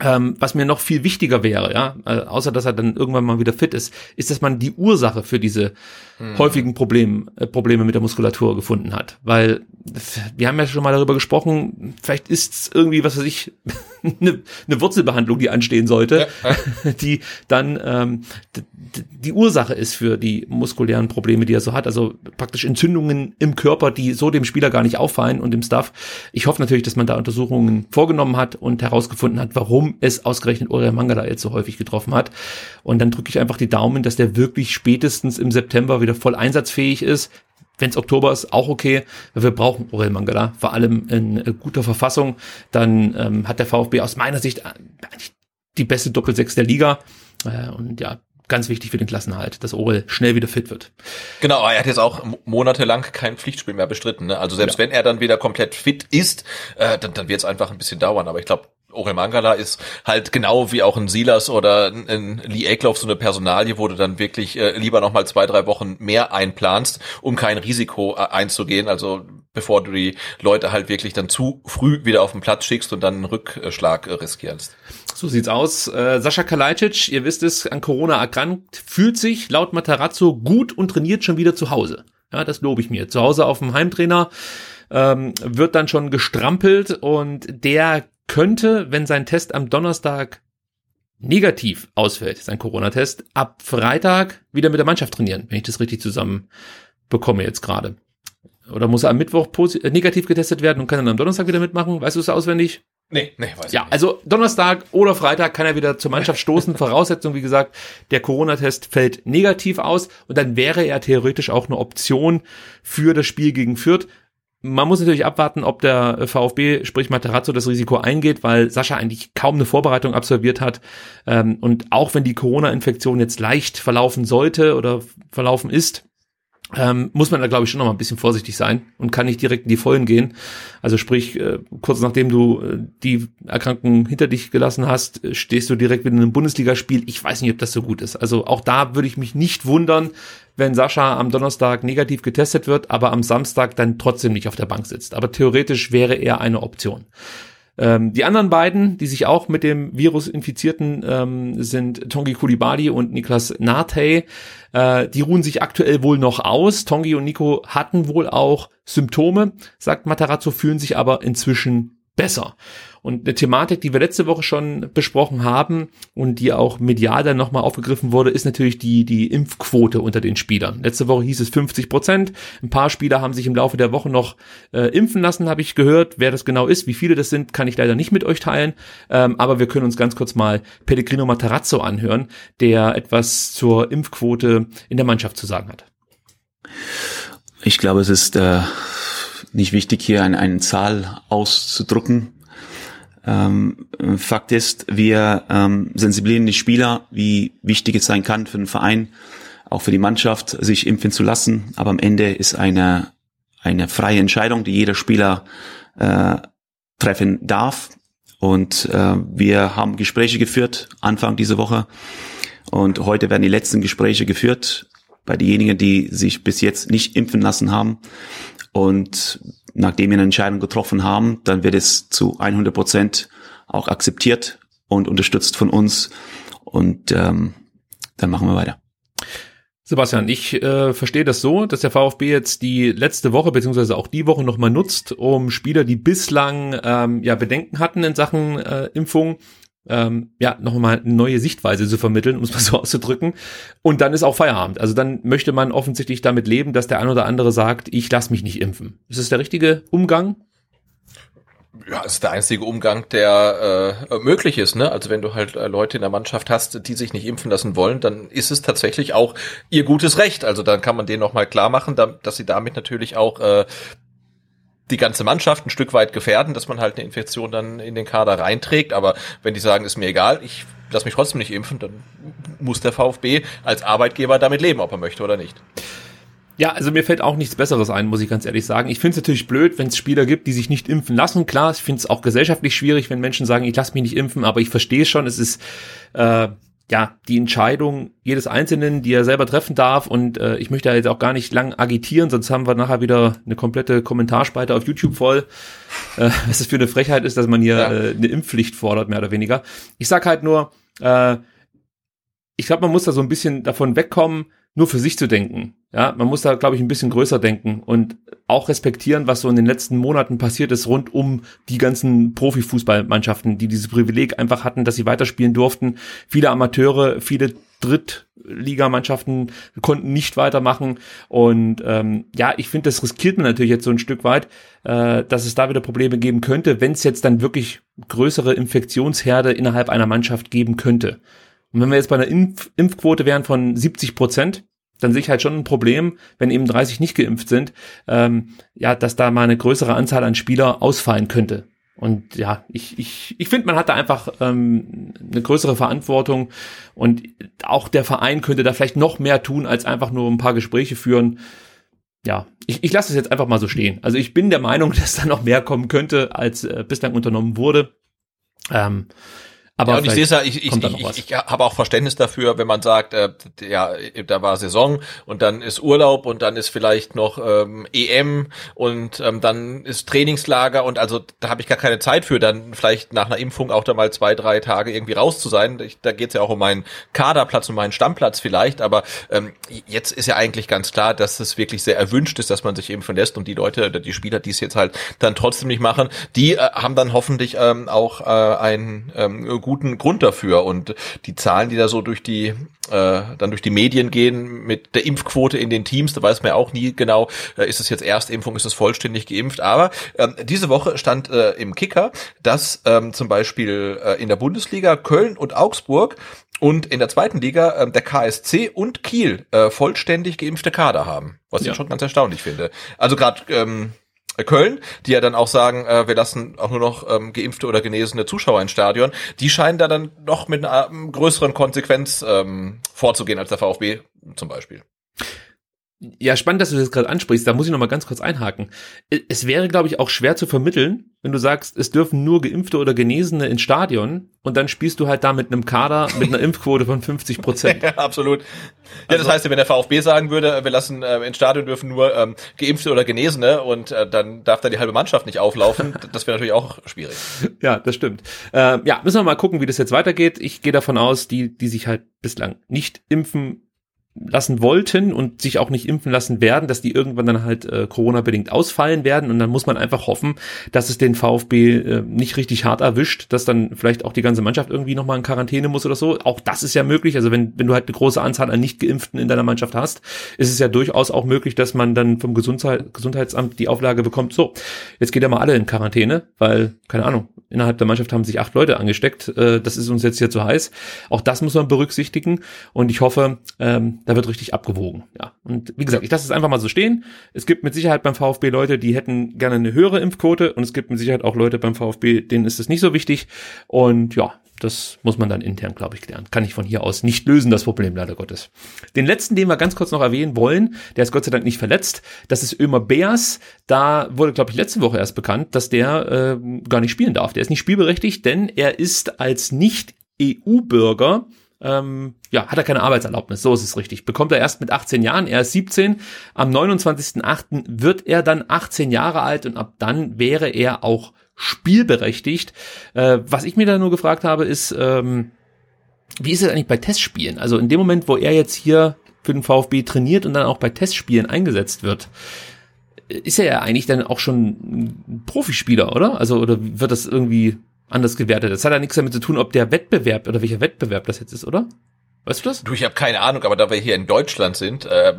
ähm, was mir noch viel wichtiger wäre, ja, äh, außer dass er dann irgendwann mal wieder fit ist, ist, dass man die Ursache für diese hm. häufigen Probleme, äh, Probleme mit der Muskulatur gefunden hat. Weil wir haben ja schon mal darüber gesprochen, vielleicht ist es irgendwie, was weiß ich, eine, eine Wurzelbehandlung, die anstehen sollte, ja. die dann ähm, die Ursache ist für die muskulären Probleme, die er so hat. Also praktisch Entzündungen im Körper, die so dem Spieler gar nicht auffallen und im Stuff. Ich hoffe natürlich, dass man da Untersuchungen vorgenommen hat und herausgefunden hat, warum es ausgerechnet Uriah Mangala jetzt so häufig getroffen hat. Und dann drücke ich einfach die Daumen, dass der wirklich spätestens im September wieder voll einsatzfähig ist. Wenn es Oktober ist, auch okay. Wir brauchen Orel Mangala, vor allem in äh, guter Verfassung. Dann ähm, hat der VfB aus meiner Sicht äh, die beste Doppelsechs der Liga. Äh, und ja, ganz wichtig für den Klassenhalt, dass Orel schnell wieder fit wird. Genau, er hat jetzt auch monatelang kein Pflichtspiel mehr bestritten. Ne? Also selbst ja. wenn er dann wieder komplett fit ist, äh, dann, dann wird es einfach ein bisschen dauern. Aber ich glaube, Orel Mangala ist halt genau wie auch ein Silas oder ein Lee Eckloff so eine Personalie, wo du dann wirklich äh, lieber noch mal zwei, drei Wochen mehr einplanst, um kein Risiko äh, einzugehen. Also bevor du die Leute halt wirklich dann zu früh wieder auf den Platz schickst und dann einen Rückschlag äh, riskierst. So sieht's aus. Äh, Sascha Kalajdzic, ihr wisst es, an Corona erkrankt, fühlt sich laut Matarazzo gut und trainiert schon wieder zu Hause. Ja, das lobe ich mir. Zu Hause auf dem Heimtrainer ähm, wird dann schon gestrampelt und der könnte, wenn sein Test am Donnerstag negativ ausfällt, sein Corona-Test, ab Freitag wieder mit der Mannschaft trainieren, wenn ich das richtig zusammen bekomme jetzt gerade. Oder muss er am Mittwoch äh, negativ getestet werden und kann dann am Donnerstag wieder mitmachen? Weißt du es auswendig? Nee, nee, weiß ja, ich nicht. also Donnerstag oder Freitag kann er wieder zur Mannschaft stoßen. Voraussetzung, wie gesagt, der Corona-Test fällt negativ aus und dann wäre er theoretisch auch eine Option für das Spiel gegen Fürth man muss natürlich abwarten, ob der VfB, sprich Materazzo, das Risiko eingeht, weil Sascha eigentlich kaum eine Vorbereitung absolviert hat. Ähm, und auch wenn die Corona-Infektion jetzt leicht verlaufen sollte oder verlaufen ist, ähm, muss man da glaube ich schon noch mal ein bisschen vorsichtig sein und kann nicht direkt in die Vollen gehen. Also sprich, äh, kurz nachdem du äh, die Erkrankung hinter dich gelassen hast, äh, stehst du direkt wieder in einem Bundesligaspiel. Ich weiß nicht, ob das so gut ist. Also auch da würde ich mich nicht wundern, wenn Sascha am Donnerstag negativ getestet wird, aber am Samstag dann trotzdem nicht auf der Bank sitzt. Aber theoretisch wäre er eine Option. Ähm, die anderen beiden, die sich auch mit dem Virus infizierten, ähm, sind Tongi Kulibali und Niklas Nate. Äh, die ruhen sich aktuell wohl noch aus. Tongi und Nico hatten wohl auch Symptome, sagt Matarazzo, fühlen sich aber inzwischen besser. Und eine Thematik, die wir letzte Woche schon besprochen haben und die auch medial dann nochmal aufgegriffen wurde, ist natürlich die, die Impfquote unter den Spielern. Letzte Woche hieß es 50 Prozent. Ein paar Spieler haben sich im Laufe der Woche noch äh, impfen lassen, habe ich gehört. Wer das genau ist, wie viele das sind, kann ich leider nicht mit euch teilen. Ähm, aber wir können uns ganz kurz mal Pellegrino Matarazzo anhören, der etwas zur Impfquote in der Mannschaft zu sagen hat. Ich glaube, es ist äh, nicht wichtig, hier eine, eine Zahl auszudrucken. Ähm, Fakt ist, wir ähm, sensibilisieren die Spieler, wie wichtig es sein kann für den Verein, auch für die Mannschaft, sich impfen zu lassen. Aber am Ende ist eine, eine freie Entscheidung, die jeder Spieler äh, treffen darf. Und äh, wir haben Gespräche geführt, Anfang dieser Woche. Und heute werden die letzten Gespräche geführt bei denjenigen, die sich bis jetzt nicht impfen lassen haben. Und nachdem wir eine Entscheidung getroffen haben, dann wird es zu 100 Prozent auch akzeptiert und unterstützt von uns. Und ähm, dann machen wir weiter. Sebastian, ich äh, verstehe das so, dass der VfB jetzt die letzte Woche beziehungsweise auch die Woche nochmal nutzt, um Spieler, die bislang ähm, ja Bedenken hatten in Sachen äh, Impfung, ähm, ja, nochmal eine neue Sichtweise zu vermitteln, um es mal so auszudrücken. Und dann ist auch Feierabend. Also dann möchte man offensichtlich damit leben, dass der ein oder andere sagt, ich lasse mich nicht impfen. Ist das der richtige Umgang? Ja, es ist der einzige Umgang, der äh, möglich ist. Ne? Also wenn du halt äh, Leute in der Mannschaft hast, die sich nicht impfen lassen wollen, dann ist es tatsächlich auch ihr gutes Recht. Also dann kann man denen noch mal klar machen, da, dass sie damit natürlich auch äh, die ganze Mannschaft ein Stück weit gefährden, dass man halt eine Infektion dann in den Kader reinträgt. Aber wenn die sagen, ist mir egal, ich lass mich trotzdem nicht impfen, dann muss der VfB als Arbeitgeber damit leben, ob er möchte oder nicht. Ja, also mir fällt auch nichts Besseres ein, muss ich ganz ehrlich sagen. Ich finde es natürlich blöd, wenn es Spieler gibt, die sich nicht impfen lassen. Klar, ich finde es auch gesellschaftlich schwierig, wenn Menschen sagen, ich lasse mich nicht impfen, aber ich verstehe schon, es ist äh, ja die Entscheidung jedes Einzelnen, die er selber treffen darf. Und äh, ich möchte jetzt auch gar nicht lang agitieren, sonst haben wir nachher wieder eine komplette Kommentarspalte auf YouTube voll. Äh, was es für eine Frechheit ist, dass man hier ja. äh, eine Impfpflicht fordert, mehr oder weniger. Ich sag halt nur, äh, ich glaube, man muss da so ein bisschen davon wegkommen, nur für sich zu denken. Ja, man muss da, glaube ich, ein bisschen größer denken und auch respektieren, was so in den letzten Monaten passiert ist rund um die ganzen Profifußballmannschaften, die dieses Privileg einfach hatten, dass sie weiterspielen durften. Viele Amateure, viele Drittligamannschaften konnten nicht weitermachen. Und ähm, ja, ich finde, das riskiert man natürlich jetzt so ein Stück weit, äh, dass es da wieder Probleme geben könnte, wenn es jetzt dann wirklich größere Infektionsherde innerhalb einer Mannschaft geben könnte. Und wenn wir jetzt bei einer Impf Impfquote wären von 70 Prozent, dann sehe ich halt schon ein Problem, wenn eben 30 nicht geimpft sind, ähm, ja, dass da mal eine größere Anzahl an Spieler ausfallen könnte. Und ja, ich, ich, ich finde, man hat da einfach ähm, eine größere Verantwortung und auch der Verein könnte da vielleicht noch mehr tun, als einfach nur ein paar Gespräche führen. Ja, ich, ich lasse es jetzt einfach mal so stehen. Also ich bin der Meinung, dass da noch mehr kommen könnte, als äh, bislang unternommen wurde. Ähm, aber ja, und ich sehe es ja, ich, ich, ich, ich habe auch Verständnis dafür, wenn man sagt, äh, ja, da war Saison und dann ist Urlaub und dann ist vielleicht noch ähm, EM und ähm, dann ist Trainingslager und also da habe ich gar keine Zeit für, dann vielleicht nach einer Impfung auch da mal zwei, drei Tage irgendwie raus zu sein. Ich, da geht es ja auch um meinen Kaderplatz, um meinen Stammplatz vielleicht, aber ähm, jetzt ist ja eigentlich ganz klar, dass es wirklich sehr erwünscht ist, dass man sich impfen lässt und die Leute, die Spieler, die es jetzt halt dann trotzdem nicht machen, die äh, haben dann hoffentlich ähm, auch äh, ein ähm, guten Grund dafür. Und die Zahlen, die da so durch die äh, dann durch die Medien gehen mit der Impfquote in den Teams, da weiß man ja auch nie genau, äh, ist es jetzt Erstimpfung, ist es vollständig geimpft. Aber ähm, diese Woche stand äh, im Kicker, dass ähm, zum Beispiel äh, in der Bundesliga Köln und Augsburg und in der zweiten Liga äh, der KSC und Kiel äh, vollständig geimpfte Kader haben, was ja. ich schon ganz erstaunlich finde. Also gerade ähm, Köln, die ja dann auch sagen, äh, wir lassen auch nur noch ähm, geimpfte oder genesene Zuschauer ins Stadion, die scheinen da dann noch mit einer ähm, größeren Konsequenz ähm, vorzugehen als der VfB zum Beispiel. Ja, spannend, dass du das gerade ansprichst. Da muss ich noch mal ganz kurz einhaken. Es wäre, glaube ich, auch schwer zu vermitteln, wenn du sagst, es dürfen nur Geimpfte oder Genesene ins Stadion und dann spielst du halt da mit einem Kader mit einer Impfquote von 50 Prozent. ja, absolut. Ja, also, das heißt, wenn der VfB sagen würde, wir lassen äh, ins Stadion dürfen nur ähm, Geimpfte oder Genesene und äh, dann darf da die halbe Mannschaft nicht auflaufen, das wäre natürlich auch schwierig. Ja, das stimmt. Äh, ja, müssen wir mal gucken, wie das jetzt weitergeht. Ich gehe davon aus, die, die sich halt bislang nicht impfen lassen wollten und sich auch nicht impfen lassen werden, dass die irgendwann dann halt äh, Corona-bedingt ausfallen werden und dann muss man einfach hoffen, dass es den VfB äh, nicht richtig hart erwischt, dass dann vielleicht auch die ganze Mannschaft irgendwie nochmal in Quarantäne muss oder so. Auch das ist ja möglich. Also wenn, wenn du halt eine große Anzahl an Nicht-Geimpften in deiner Mannschaft hast, ist es ja durchaus auch möglich, dass man dann vom Gesundheit, Gesundheitsamt die Auflage bekommt, so, jetzt geht ja mal alle in Quarantäne, weil, keine Ahnung, innerhalb der Mannschaft haben sich acht Leute angesteckt. Äh, das ist uns jetzt hier zu heiß. Auch das muss man berücksichtigen und ich hoffe, ähm, da wird richtig abgewogen. Ja. Und wie gesagt, ich lasse es einfach mal so stehen. Es gibt mit Sicherheit beim VfB Leute, die hätten gerne eine höhere Impfquote und es gibt mit Sicherheit auch Leute beim VfB, denen ist es nicht so wichtig. Und ja, das muss man dann intern, glaube ich, klären. Kann ich von hier aus nicht lösen, das Problem leider Gottes. Den letzten, den wir ganz kurz noch erwähnen wollen, der ist Gott sei Dank nicht verletzt, das ist Ömer Beers. Da wurde, glaube ich, letzte Woche erst bekannt, dass der äh, gar nicht spielen darf. Der ist nicht spielberechtigt, denn er ist als Nicht-EU-Bürger ähm, ja, hat er keine Arbeitserlaubnis, so ist es richtig. Bekommt er erst mit 18 Jahren, er ist 17. Am 29.08. wird er dann 18 Jahre alt und ab dann wäre er auch spielberechtigt. Äh, was ich mir da nur gefragt habe, ist, ähm, wie ist es eigentlich bei Testspielen? Also in dem Moment, wo er jetzt hier für den VfB trainiert und dann auch bei Testspielen eingesetzt wird, ist er ja eigentlich dann auch schon ein Profispieler, oder? Also, oder wird das irgendwie anders gewertet. Das hat ja nichts damit zu tun, ob der Wettbewerb oder welcher Wettbewerb das jetzt ist, oder? Weißt du das? Du, ich habe keine Ahnung, aber da wir hier in Deutschland sind, äh,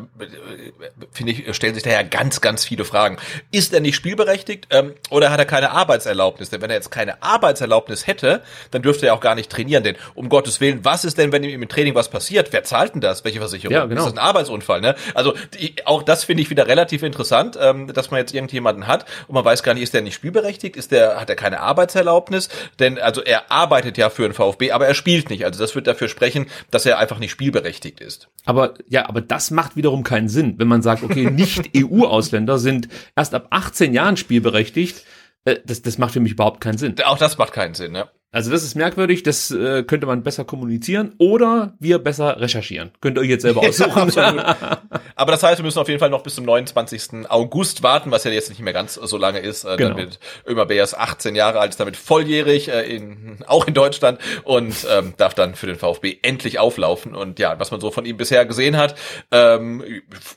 finde ich, stellen sich daher ganz, ganz viele Fragen. Ist er nicht spielberechtigt ähm, oder hat er keine Arbeitserlaubnis? Denn wenn er jetzt keine Arbeitserlaubnis hätte, dann dürfte er auch gar nicht trainieren. Denn um Gottes Willen, was ist denn, wenn ihm im Training was passiert? Wer zahlt denn das? Welche Versicherung? Ja, genau. Ist das ein Arbeitsunfall? Ne? Also die, auch das finde ich wieder relativ interessant, ähm, dass man jetzt irgendjemanden hat und man weiß gar nicht, ist der nicht spielberechtigt? Ist der, hat er keine Arbeitserlaubnis? Denn also er arbeitet ja für den VfB, aber er spielt nicht. Also das wird dafür sprechen, dass er einfach nicht spielberechtigt ist. Aber ja, aber das macht wiederum keinen Sinn, wenn man sagt, okay, nicht EU-Ausländer sind erst ab 18 Jahren spielberechtigt. Äh, das, das macht für mich überhaupt keinen Sinn. Auch das macht keinen Sinn, ne? Also das ist merkwürdig, das äh, könnte man besser kommunizieren oder wir besser recherchieren. Könnt ihr euch jetzt selber aussuchen. Aber das heißt, wir müssen auf jeden Fall noch bis zum 29. August warten, was ja jetzt nicht mehr ganz so lange ist. Äh, Genau. Dann wird Ömer Beers 18 Jahre alt, ist damit volljährig, äh, in, auch in Deutschland und ähm, darf dann für den VfB endlich auflaufen. Und ja, was man so von ihm bisher gesehen hat, ähm,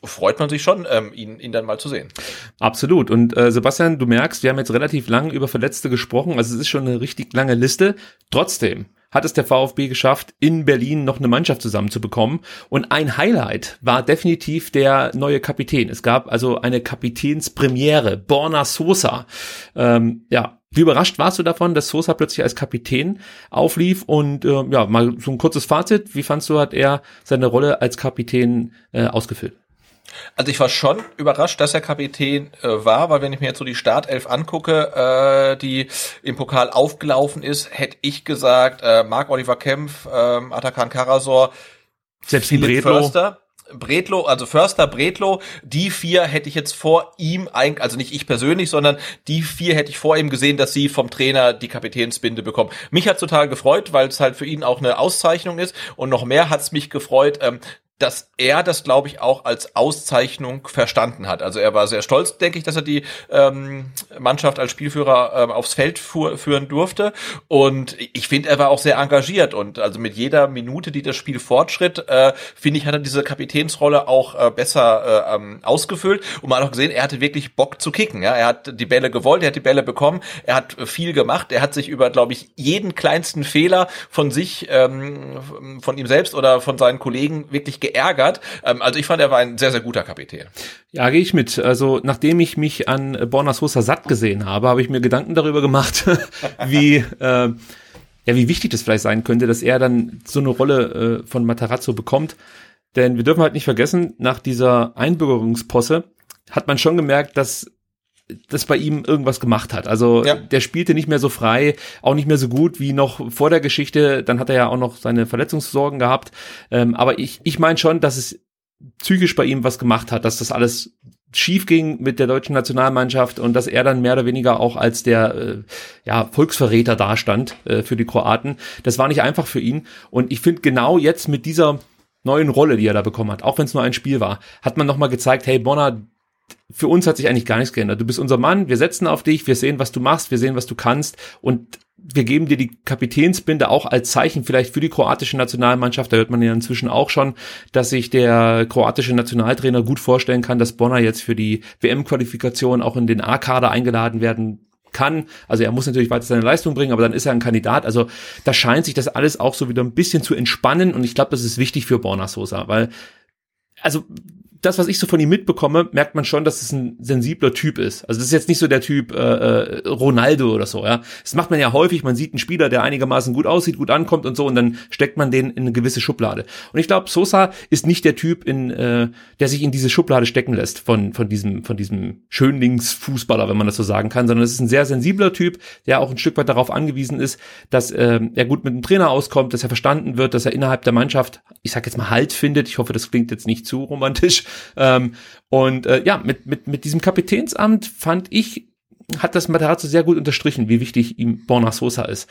freut man sich schon, ähm, ihn, ihn dann mal zu sehen. Absolut. Und äh, Sebastian, du merkst, wir haben jetzt relativ lang über Verletzte gesprochen. Also es ist schon eine richtig lange Liste. Trotzdem hat es der VfB geschafft, in Berlin noch eine Mannschaft zusammenzubekommen. Und ein Highlight war definitiv der neue Kapitän. Es gab also eine Kapitänspremiere, Borna Sosa. Ähm, ja, wie überrascht warst du davon, dass Sosa plötzlich als Kapitän auflief? Und äh, ja, mal so ein kurzes Fazit. Wie fandst du, hat er seine Rolle als Kapitän äh, ausgefüllt? Also ich war schon überrascht, dass er Kapitän äh, war, weil wenn ich mir jetzt so die Startelf angucke, äh, die im Pokal aufgelaufen ist, hätte ich gesagt, äh, Marc-Oliver Kempf, ähm, Atakan Karasor, Selbst Philipp Bredlow. Förster, Bredlow, also Förster, Bredlow, die vier hätte ich jetzt vor ihm, ein, also nicht ich persönlich, sondern die vier hätte ich vor ihm gesehen, dass sie vom Trainer die Kapitänsbinde bekommen. Mich hat total gefreut, weil es halt für ihn auch eine Auszeichnung ist und noch mehr hat es mich gefreut, ähm, dass er das, glaube ich, auch als Auszeichnung verstanden hat. Also er war sehr stolz, denke ich, dass er die ähm, Mannschaft als Spielführer ähm, aufs Feld fuhr, führen durfte. Und ich finde, er war auch sehr engagiert. Und also mit jeder Minute, die das Spiel fortschritt, äh, finde ich, hat er diese Kapitänsrolle auch äh, besser äh, ähm, ausgefüllt. Und man hat auch gesehen, er hatte wirklich Bock zu kicken. Ja? Er hat die Bälle gewollt, er hat die Bälle bekommen, er hat viel gemacht. Er hat sich über, glaube ich, jeden kleinsten Fehler von sich, ähm, von ihm selbst oder von seinen Kollegen wirklich geärgert. Ähm, also ich fand, er war ein sehr, sehr guter Kapitän. Ja, gehe ich mit. Also nachdem ich mich an Borna Sosa satt gesehen habe, habe ich mir Gedanken darüber gemacht, wie äh, ja, wie wichtig das vielleicht sein könnte, dass er dann so eine Rolle äh, von Matarazzo bekommt. Denn wir dürfen halt nicht vergessen, nach dieser Einbürgerungsposse hat man schon gemerkt, dass das bei ihm irgendwas gemacht hat. Also Ja. der spielte nicht mehr so frei, auch nicht mehr so gut wie noch vor der Geschichte. Dann hat er ja auch noch seine Verletzungssorgen gehabt. Ähm, aber ich, ich meine schon, dass es psychisch bei ihm was gemacht hat, dass das alles schief ging mit der deutschen Nationalmannschaft und dass er dann mehr oder weniger auch als der äh, ja, Volksverräter dastand äh, für die Kroaten. Das war nicht einfach für ihn. Und ich finde genau jetzt mit dieser neuen Rolle, die er da bekommen hat, auch wenn es nur ein Spiel war, hat man nochmal gezeigt, hey Bonner, für uns hat sich eigentlich gar nichts geändert. Du bist unser Mann, wir setzen auf dich, wir sehen, was du machst, wir sehen, was du kannst und wir geben dir die Kapitänsbinde auch als Zeichen vielleicht für die kroatische Nationalmannschaft. Da hört man ja inzwischen auch schon, dass sich der kroatische Nationaltrainer gut vorstellen kann, dass Bonner jetzt für die WM-Qualifikation auch in den A-Kader eingeladen werden kann. Also er muss natürlich weiter seine Leistung bringen, aber dann ist er ein Kandidat. Also da scheint sich das alles auch so wieder ein bisschen zu entspannen und ich glaube, das ist wichtig für Borna Sosa, weil also das, was ich so von ihm mitbekomme, merkt man schon, dass es ein sensibler Typ ist. Also das ist jetzt nicht so der Typ äh, äh, Ronaldo oder so, ja. Das macht man ja häufig, man sieht einen Spieler, der einigermaßen gut aussieht, gut ankommt und so, und dann steckt man den in eine gewisse Schublade. Und ich glaube, Sosa ist nicht der Typ, in, äh, der sich in diese Schublade stecken lässt von, von diesem, von diesem Schönlingsfußballer, wenn man das so sagen kann, sondern es ist ein sehr sensibler Typ, der auch ein Stück weit darauf angewiesen ist, dass äh, er gut mit dem Trainer auskommt, dass er verstanden wird, dass er innerhalb der Mannschaft, ich sag jetzt mal Halt findet. Ich hoffe, das klingt jetzt nicht zu romantisch. Ähm, und äh, ja, mit, mit, mit diesem Kapitänsamt fand ich, hat das Matarazzo sehr gut unterstrichen, wie wichtig ihm Borna Sosa ist.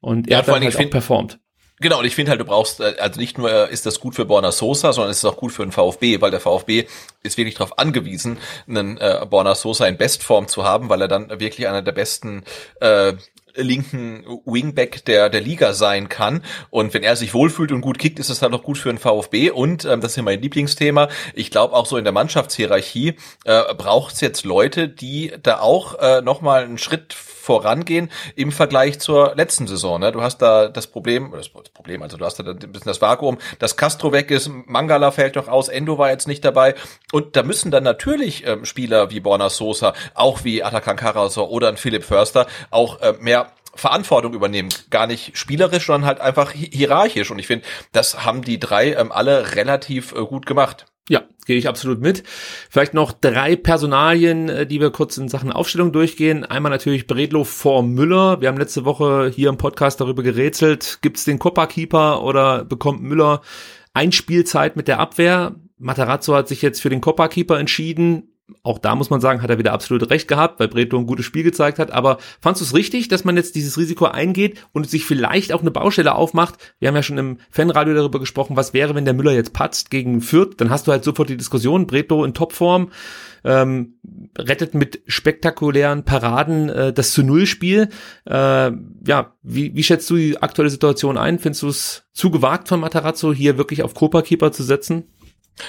Und er Ja, hat vor dann allem, halt auch performt. Genau, und ich finde halt, du brauchst, äh, also nicht nur äh, ist das gut für Borna Sosa, sondern es ist auch gut für den VfB, weil der VfB ist wirklich darauf angewiesen, einen äh, Borna Sosa in Bestform zu haben, weil er dann wirklich einer der besten äh, linken Wingback der, der Liga sein kann. Und wenn er sich wohlfühlt und gut kickt, ist es dann noch gut für den VfB. Und ähm, das ist ja mein Lieblingsthema. Ich glaube auch so in der Mannschaftshierarchie äh, braucht es jetzt Leute, die da auch äh, nochmal einen Schritt vorangehen im Vergleich zur letzten Saison. Ne? Du hast da das Problem, das Problem, also du hast da ein bisschen das Vakuum, dass Castro weg ist, Mangala fällt noch aus, Endo war jetzt nicht dabei und da müssen dann natürlich ähm, Spieler wie Borna Sosa, auch wie Atakan Karasor oder ein Philipp Förster auch äh, mehr Verantwortung übernehmen. Gar nicht spielerisch, sondern halt einfach hierarchisch. Und ich finde, das haben die drei ähm, alle relativ äh, gut gemacht. Ja, gehe ich absolut mit. Vielleicht noch drei Personalien, äh, die wir kurz in Sachen Aufstellung durchgehen. Einmal natürlich Bredlo vor Müller. Wir haben letzte Woche hier im Podcast darüber gerätselt. Gibt es den Coppa-Keeper oder bekommt Müller Einspielzeit mit der Abwehr? Matarazzo hat sich jetzt für den Coppa-Keeper entschieden auch da muss man sagen, hat er wieder absolut recht gehabt, weil Breto ein gutes Spiel gezeigt hat. Aber fandst du es richtig, dass man jetzt dieses Risiko eingeht und sich vielleicht auch eine Baustelle aufmacht? Wir haben ja schon im Fanradio darüber gesprochen, was wäre, wenn der Müller jetzt patzt gegen Fürth? Dann hast du halt sofort die Diskussion, Breto in Topform, ähm, rettet mit spektakulären Paraden äh, das zu Null-Spiel. Äh, ja, wie, wie schätzt du die aktuelle Situation ein? Findest du es zu gewagt von Matarazzo, hier wirklich auf Copa-Keeper zu setzen?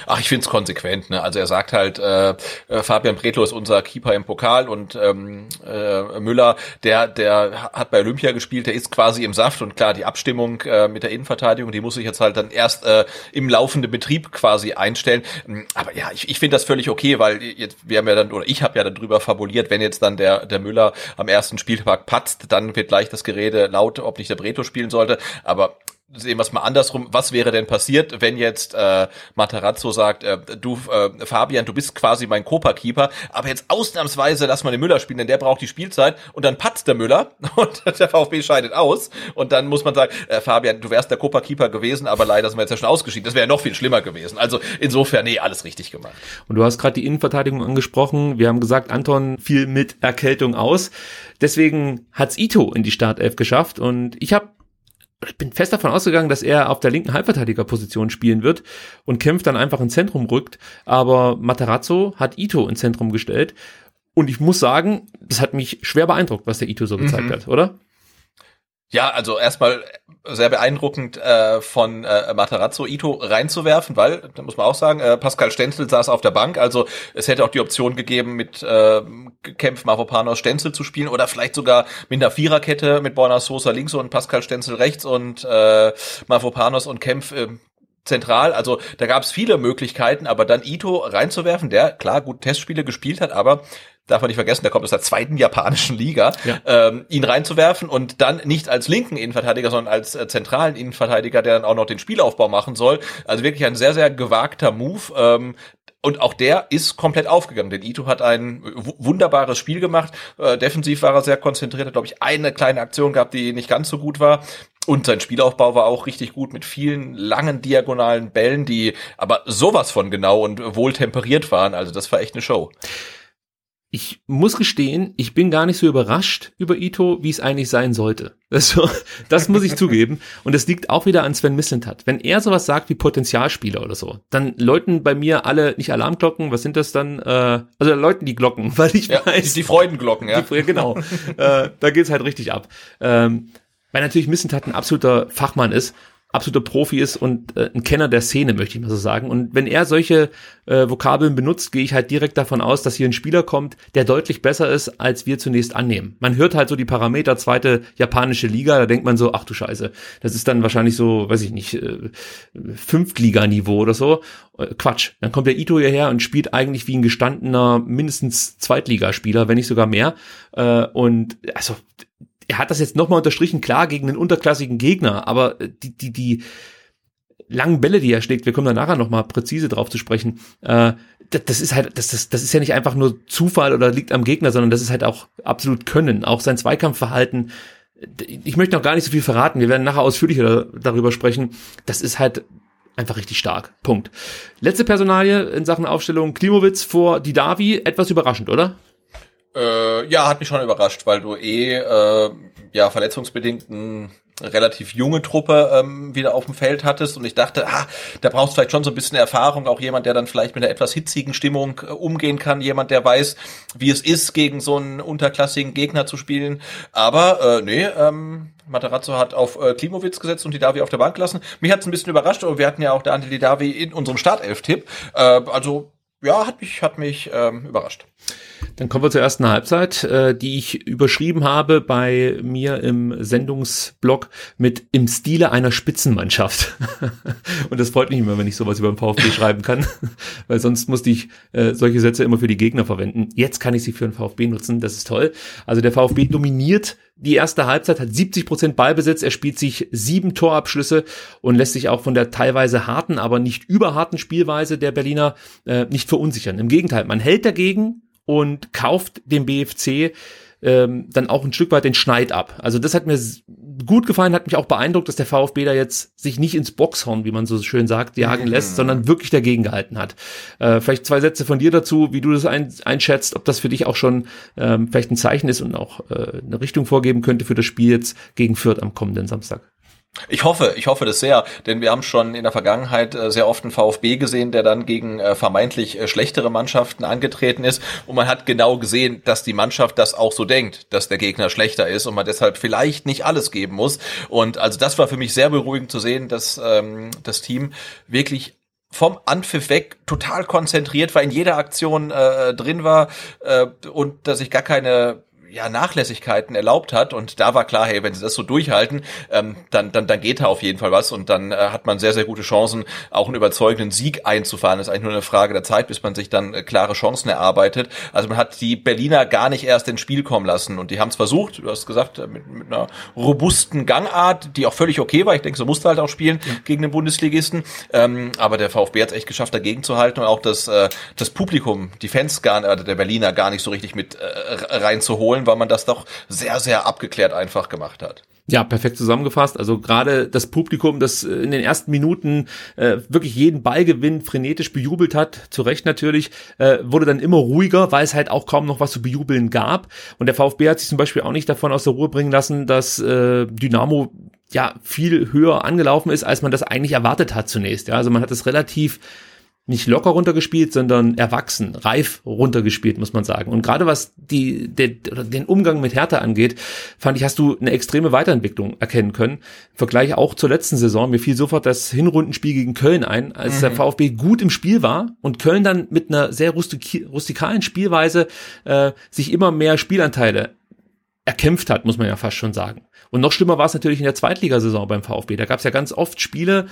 Ach, ich find's konsequent. Ne? Also er sagt halt, äh, äh, Fabian Bretlo ist unser Keeper im Pokal und ähm, äh, Müller, der der hat bei Olympia gespielt, der ist quasi im Saft und klar, die Abstimmung äh, mit der Innenverteidigung, die muss sich jetzt halt dann erst äh, im laufenden Betrieb quasi einstellen. Aber ja, ich, ich finde das völlig okay, weil jetzt wir haben ja dann oder ich habe ja dann drüber fabuliert, wenn jetzt dann der der Müller am ersten Spieltag patzt, dann wird gleich das Gerede laut, ob nicht der Bretlo spielen sollte. Aber sehen wir es mal andersrum, was wäre denn passiert, wenn jetzt äh, Matarazzo sagt, äh, du äh, Fabian, du bist quasi mein Copa-Keeper, aber jetzt ausnahmsweise lass mal den Müller spielen, denn der braucht die Spielzeit und dann patzt der Müller und der VfB scheidet aus und dann muss man sagen, äh, Fabian, du wärst der Copa-Keeper gewesen, aber leider sind wir jetzt ja schon ausgeschieden. Das wäre ja noch viel schlimmer gewesen. Also insofern, nee, alles richtig gemacht. Und du hast gerade die Innenverteidigung angesprochen. Wir haben gesagt, Anton fiel mit Erkältung aus. Deswegen hat's Ito in die Startelf geschafft und ich habe ich bin fest davon ausgegangen, dass er auf der linken Halbverteidigerposition spielen wird und Kempf dann einfach ins Zentrum rückt. Aber Matarazzo hat Ito ins Zentrum gestellt. Und ich muss sagen, das hat mich schwer beeindruckt, was der Ito so gezeigt mhm. hat, oder? Ja, also erstmal sehr beeindruckend äh, von äh, Matarazzo Ito reinzuwerfen, weil, da muss man auch sagen, äh, Pascal Stenzel saß auf der Bank, also es hätte auch die Option gegeben, mit äh, Kempf, Mavropanos, Stenzel zu spielen oder vielleicht sogar mit einer Viererkette mit Borna Sosa links und Pascal Stenzel rechts und äh, Mavropanos und Kempf äh, zentral. Also da gab es viele Möglichkeiten, aber dann Ito reinzuwerfen, der klar gut Testspiele gespielt hat, aber darf man nicht vergessen, der kommt aus der zweiten japanischen Liga, ja. ähm, ihn reinzuwerfen und dann nicht als linken Innenverteidiger, sondern als äh, zentralen Innenverteidiger, der dann auch noch den Spielaufbau machen soll. Also wirklich ein sehr, sehr gewagter Move. Ähm, und auch der ist komplett aufgegangen, denn Ito hat ein wunderbares Spiel gemacht. Äh, defensiv war er sehr konzentriert, hat, glaube ich, eine kleine Aktion gehabt, die nicht ganz so gut war. Und sein Spielaufbau war auch richtig gut mit vielen langen diagonalen Bällen, die aber sowas von genau und wohl temperiert waren. Also das war echt eine Show ich muss gestehen, ich bin gar nicht so überrascht über Ito, wie es eigentlich sein sollte. Also, das muss ich zugeben. Und es liegt auch wieder an Sven Mislintat. Wenn er sowas sagt wie Potenzialspieler oder so, dann läuten bei mir alle, nicht Alarmglocken, was sind das dann? Äh, also läuten die Glocken, weil ich ja, weiß. Die Freudenglocken, ja. Die, genau. äh, da geht's halt richtig ab. Ähm, weil natürlich Mislintat ein absoluter Fachmann ist absoluter Profi ist und äh, ein Kenner der Szene, möchte ich mal so sagen. Und wenn er solche äh, Vokabeln benutzt, gehe ich halt direkt davon aus, dass hier ein Spieler kommt, der deutlich besser ist, als wir zunächst annehmen. Man hört halt so die Parameter, zweite japanische Liga, da denkt man so, ach du Scheiße, das ist dann wahrscheinlich so, weiß ich nicht, äh, Fünftliganiveau oder so. Äh, Quatsch. Dann kommt der Ito hierher und spielt eigentlich wie ein gestandener mindestens Zweitligaspieler, wenn nicht sogar mehr. Äh, und also er hat das jetzt nochmal unterstrichen, klar, gegen einen unterklassigen Gegner, aber die, die, die langen Bälle, die er schlägt, wir kommen da nachher nochmal präzise drauf zu sprechen, äh, das ist halt, das, das, das ist ja nicht einfach nur Zufall oder liegt am Gegner, sondern das ist halt auch absolut Können. Auch sein Zweikampfverhalten, ich möchte noch gar nicht so viel verraten, wir werden nachher ausführlicher darüber sprechen. Das ist halt einfach richtig stark. Punkt. Letzte Personalie in Sachen Aufstellung, Klimowitz vor Didavi, etwas überraschend, oder? Äh, ja, hat mich schon überrascht, weil du eh äh, ja verletzungsbedingt einen relativ junge Truppe ähm, wieder auf dem Feld hattest und ich dachte, ah, da brauchst du vielleicht schon so ein bisschen Erfahrung, auch jemand, der dann vielleicht mit einer etwas hitzigen Stimmung äh, umgehen kann, jemand, der weiß, wie es ist, gegen so einen unterklassigen Gegner zu spielen. Aber äh, nee, ähm, Materazzo hat auf äh, Klimowitz gesetzt und die Davi auf der Bank lassen. Mich hat es ein bisschen überrascht, aber wir hatten ja auch der Ante Davi in unserem Startelf-Tipp. Äh, also ja, hat mich, hat mich ähm, überrascht. Dann kommen wir zur ersten Halbzeit, äh, die ich überschrieben habe bei mir im Sendungsblog mit im Stile einer Spitzenmannschaft. Und das freut mich immer, wenn ich sowas über den VfB schreiben kann, weil sonst musste ich äh, solche Sätze immer für die Gegner verwenden. Jetzt kann ich sie für den VfB nutzen, das ist toll. Also der VfB dominiert die erste Halbzeit, hat 70 Prozent Ballbesitz, er spielt sich sieben Torabschlüsse und lässt sich auch von der teilweise harten, aber nicht überharten Spielweise der Berliner äh, nicht verunsichern. Im Gegenteil, man hält dagegen, und kauft dem BFC ähm, dann auch ein Stück weit den Schneid ab. Also das hat mir gut gefallen, hat mich auch beeindruckt, dass der VfB da jetzt sich nicht ins Boxhorn, wie man so schön sagt, jagen lässt, mhm. sondern wirklich dagegen gehalten hat. Äh, vielleicht zwei Sätze von dir dazu, wie du das ein, einschätzt, ob das für dich auch schon ähm, vielleicht ein Zeichen ist und auch äh, eine Richtung vorgeben könnte für das Spiel jetzt gegen Fürth am kommenden Samstag. Ich hoffe, ich hoffe das sehr, denn wir haben schon in der Vergangenheit äh, sehr oft einen VfB gesehen, der dann gegen äh, vermeintlich äh, schlechtere Mannschaften angetreten ist. Und man hat genau gesehen, dass die Mannschaft das auch so denkt, dass der Gegner schlechter ist und man deshalb vielleicht nicht alles geben muss. Und also das war für mich sehr beruhigend zu sehen, dass ähm, das Team wirklich vom Anpfiff weg total konzentriert war, in jeder Aktion äh, drin war äh, und dass ich gar keine ja, Nachlässigkeiten erlaubt hat und da war klar, hey, wenn sie das so durchhalten, ähm, dann, dann, dann geht da auf jeden Fall was und dann äh, hat man sehr, sehr gute Chancen, auch einen überzeugenden Sieg einzufahren. Das ist eigentlich nur eine Frage der Zeit, bis man sich dann äh, klare Chancen erarbeitet. Also man hat die Berliner gar nicht erst ins Spiel kommen lassen und die haben es versucht, du hast gesagt, äh, mit, mit einer robusten Gangart, die auch völlig okay war. Ich denke, so musste halt auch spielen ja. gegen den Bundesligisten. Ähm, aber der VfB hat es echt geschafft, dagegen zu halten und auch das, äh, das Publikum, die Fans gar, äh, der Berliner gar nicht so richtig mit äh, reinzuholen weil man das doch sehr, sehr abgeklärt einfach gemacht hat. Ja, perfekt zusammengefasst. Also gerade das Publikum, das äh, in den ersten Minuten äh, wirklich jeden Ballgewinn frenetisch bejubelt hat, zu Recht natürlich, äh, wurde dann immer ruhiger, weil es halt auch kaum noch was zu bejubeln gab. Und der VfB hat sich zum Beispiel auch nicht davon aus der Ruhe bringen lassen, dass äh, Dynamo ja viel höher angelaufen ist, als man das eigentlich erwartet hat zunächst. Ja, also man hat es relativ nicht locker runtergespielt, sondern erwachsen, reif runtergespielt, muss man sagen. Und gerade was die, der, den Umgang mit Hertha angeht, fand ich, hast du eine extreme Weiterentwicklung erkennen können. Im Vergleich auch zur letzten Saison. Mir fiel sofort das Hinrundenspiel gegen Köln ein, als mhm. der VfB gut im Spiel war und Köln dann mit einer sehr rustik rustikalen Spielweise äh, sich immer mehr Spielanteile erkämpft hat, muss man ja fast schon sagen. Und noch schlimmer war es natürlich in der Zweitligasaison beim VfB. Da gab es ja ganz oft Spiele,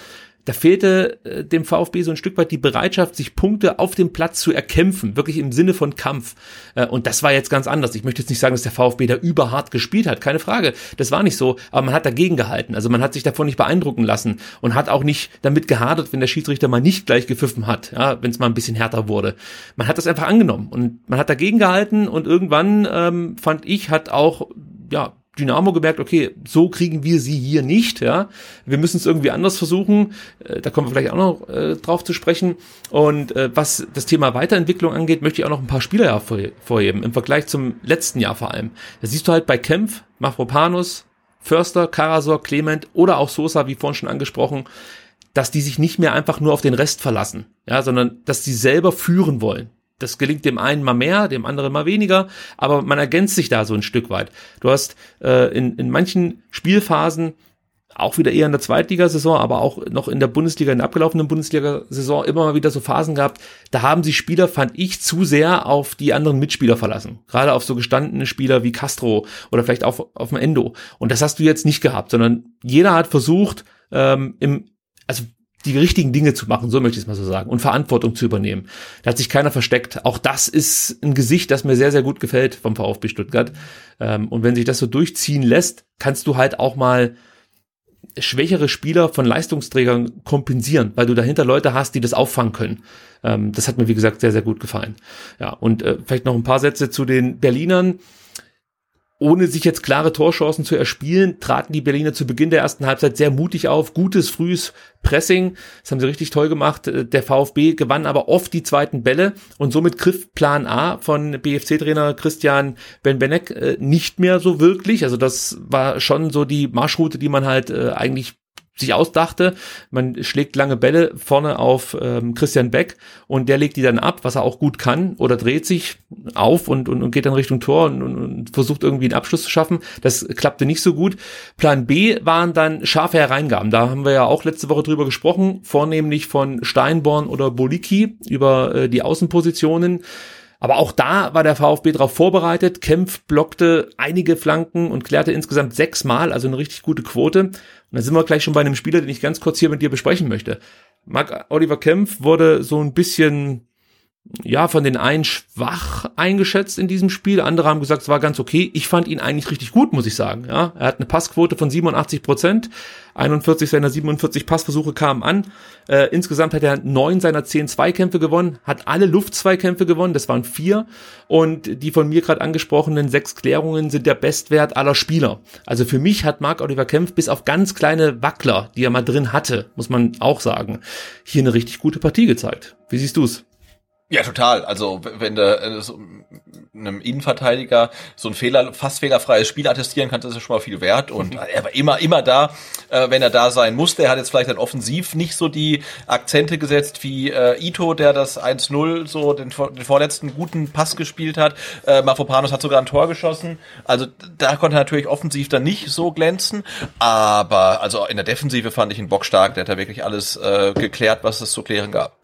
da fehlte äh, dem VfB so ein Stück weit die Bereitschaft, sich Punkte auf dem Platz zu erkämpfen, wirklich im Sinne von Kampf. Äh, und das war jetzt ganz anders. Ich möchte jetzt nicht sagen, dass der VfB da überhart gespielt hat, keine Frage. Das war nicht so, aber man hat dagegen gehalten. Also man hat sich davon nicht beeindrucken lassen und hat auch nicht damit gehadert, wenn der Schiedsrichter mal nicht gleich gepfiffen hat, ja, wenn es mal ein bisschen härter wurde. Man hat das einfach angenommen und man hat dagegen gehalten und irgendwann ähm, fand ich, hat auch ja Dynamo gemerkt, okay, so kriegen wir sie hier nicht, ja. Wir müssen es irgendwie anders versuchen. Äh, da kommen wir vielleicht auch noch äh, drauf zu sprechen. Und äh, was das Thema Weiterentwicklung angeht, möchte ich auch noch ein paar Spieler hervorheben, im Vergleich zum letzten Jahr vor allem. Da siehst du halt bei Kempf, Mafropanus, Förster, Karasor, Clement oder auch Sosa, wie vorhin schon angesprochen, dass die sich nicht mehr einfach nur auf den Rest verlassen, ja, sondern dass die selber führen wollen. Das gelingt dem einen mal mehr, dem anderen mal weniger, aber man ergänzt sich da so ein Stück weit. Du hast äh, in, in manchen Spielphasen auch wieder eher in der Zweitligasaison, aber auch noch in der Bundesliga, in der abgelaufenen Bundesliga-Saison immer mal wieder so Phasen gehabt, da haben sich Spieler, fand ich, zu sehr auf die anderen Mitspieler verlassen. Gerade auf so gestandene Spieler wie Castro oder vielleicht auch auf dem Endo. Und das hast du jetzt nicht gehabt, sondern jeder hat versucht, ähm, im, also die richtigen Dinge zu machen, so möchte ich es mal so sagen, und Verantwortung zu übernehmen. Da hat sich keiner versteckt. Auch das ist ein Gesicht, das mir sehr, sehr gut gefällt vom VfB Stuttgart. Ähm, und wenn sich das so durchziehen lässt, kannst du halt auch mal schwächere Spieler von Leistungsträgern kompensieren, weil du dahinter Leute hast, die das auffangen können. Ähm, das hat mir, wie gesagt, sehr, sehr gut gefallen. Ja, und äh, vielleicht noch ein paar Sätze zu den Berlinern ohne sich jetzt klare Torchancen zu erspielen, traten die Berliner zu Beginn der ersten Halbzeit sehr mutig auf. Gutes, frühes Pressing. Das haben sie richtig toll gemacht. Äh, der VfB gewann aber oft die zweiten Bälle und somit griff Plan A von BFC-Trainer Christian Benbenek äh, nicht mehr so wirklich. Also das war schon so die Marschroute, die man halt äh, eigentlich sich ausdachte. Man schlägt lange Bälle vorne auf ähm, Christian Beck und der legt die dann ab, was er auch gut kann, oder dreht sich auf und, und, und geht dann Richtung Tor und, und, und versucht irgendwie einen Abschluss zu schaffen. Das klappte nicht so gut. Plan B waren dann scharfe Hereingaben. Da haben wir ja auch letzte Woche drüber gesprochen, vornehmlich von Steinborn oder Boliki über äh, die Außenpositionen. Aber auch da war der VfB darauf vorbereitet. Kempf blockte einige Flanken und klärte insgesamt sechsmal, also eine richtig gute Quote. Und da sind wir gleich schon bei einem Spieler, den ich ganz kurz hier mit dir besprechen möchte. Marc Oliver Kempf wurde so ein bisschen ja, von den einen schwach eingeschätzt in diesem Spiel. Andere haben gesagt, es war ganz okay. Ich fand ihn eigentlich richtig gut, muss ich sagen. Ja, er hat eine Passquote von 87 Prozent. 41 seiner 47 Passversuche kamen an. Äh, insgesamt hat er neun seiner zehn Zweikämpfe gewonnen, hat alle Luftzweikämpfe gewonnen, das waren vier. Und die von mir gerade angesprochenen sechs Klärungen sind der Bestwert aller Spieler. Also für mich hat Marc Oliver Kempf bis auf ganz kleine Wackler, die er mal drin hatte, muss man auch sagen, hier eine richtig gute Partie gezeigt. Wie siehst du's? Ja, total. Also wenn du äh, so einem Innenverteidiger so ein Fehler, fast fehlerfreies Spiel attestieren kannst, das ist schon mal viel wert. Und er war immer, immer da, äh, wenn er da sein musste. Er hat jetzt vielleicht dann offensiv nicht so die Akzente gesetzt wie äh, Ito, der das 1-0 so den, den, vorletzten guten Pass gespielt hat. Äh, Mafropanos hat sogar ein Tor geschossen. Also da konnte er natürlich offensiv dann nicht so glänzen. Aber also in der Defensive fand ich ihn bockstark. Der hat da wirklich alles äh, geklärt, was es zu klären gab.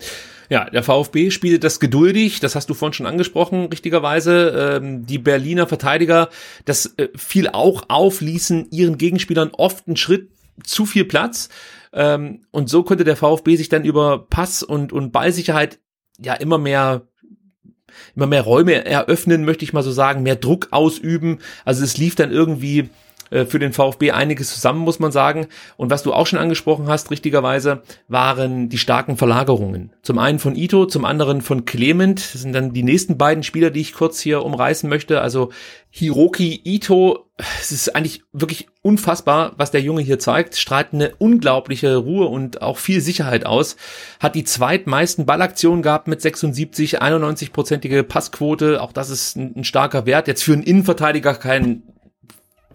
Ja, der VfB spielte das geduldig, das hast du vorhin schon angesprochen, richtigerweise. Ähm, die Berliner Verteidiger, das äh, fiel auch auf, ließen ihren Gegenspielern oft einen Schritt zu viel Platz. Ähm, und so konnte der VfB sich dann über Pass und, und Ballsicherheit ja immer mehr immer mehr Räume eröffnen, möchte ich mal so sagen, mehr Druck ausüben. Also es lief dann irgendwie äh, für den VfB einiges zusammen, muss man sagen. Und was du auch schon angesprochen hast, richtigerweise, waren die starken Verlagerungen. Zum einen von Ito, zum anderen von Clement. Das sind dann die nächsten beiden Spieler, die ich kurz hier umreißen möchte. Also Hiroki Ito, es ist eigentlich wirklich unfassbar, was der Junge hier zeigt, strahlt eine unglaubliche Ruhe und auch viel Sicherheit aus, hat die zweitmeisten Ballaktionen gehabt mit 76, 91-prozentige Passquote, auch das ist ein, ein starker Wert, jetzt für einen Innenverteidiger kein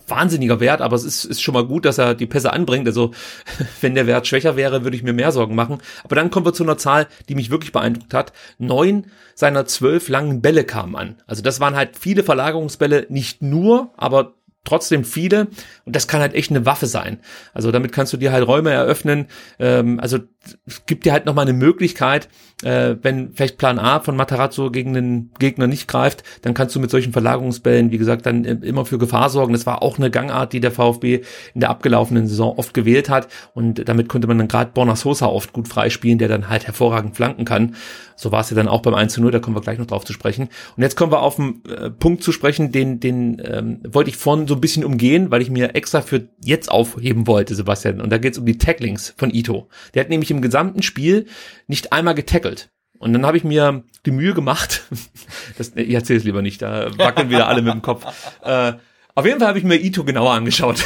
wahnsinniger Wert, aber es ist, ist schon mal gut, dass er die Pässe anbringt. Also wenn der Wert schwächer wäre, würde ich mir mehr Sorgen machen. Aber dann kommen wir zu einer Zahl, die mich wirklich beeindruckt hat. Neun seiner zwölf langen Bälle kamen an. Also das waren halt viele Verlagerungsbälle, nicht nur, aber trotzdem viele und das kann halt echt eine Waffe sein. Also damit kannst du dir halt Räume eröffnen. Ähm, also es gibt dir halt nochmal eine Möglichkeit, äh, wenn vielleicht Plan A von Matarazzo gegen den Gegner nicht greift, dann kannst du mit solchen Verlagerungsbällen, wie gesagt, dann immer für Gefahr sorgen. Das war auch eine Gangart, die der VfB in der abgelaufenen Saison oft gewählt hat und damit konnte man dann gerade Borna Sosa oft gut freispielen, der dann halt hervorragend flanken kann. So war es ja dann auch beim 1 0, da kommen wir gleich noch drauf zu sprechen. Und jetzt kommen wir auf einen äh, Punkt zu sprechen, den, den ähm, wollte ich vorhin so ein bisschen umgehen, weil ich mir extra für jetzt aufheben wollte, Sebastian. Und da geht es um die Tacklings von Ito. Der hat nämlich im gesamten Spiel nicht einmal getackelt. Und dann habe ich mir die Mühe gemacht, das, ich erzähle es lieber nicht, da wackeln wieder alle mit dem Kopf. Äh, auf jeden Fall habe ich mir Ito genauer angeschaut.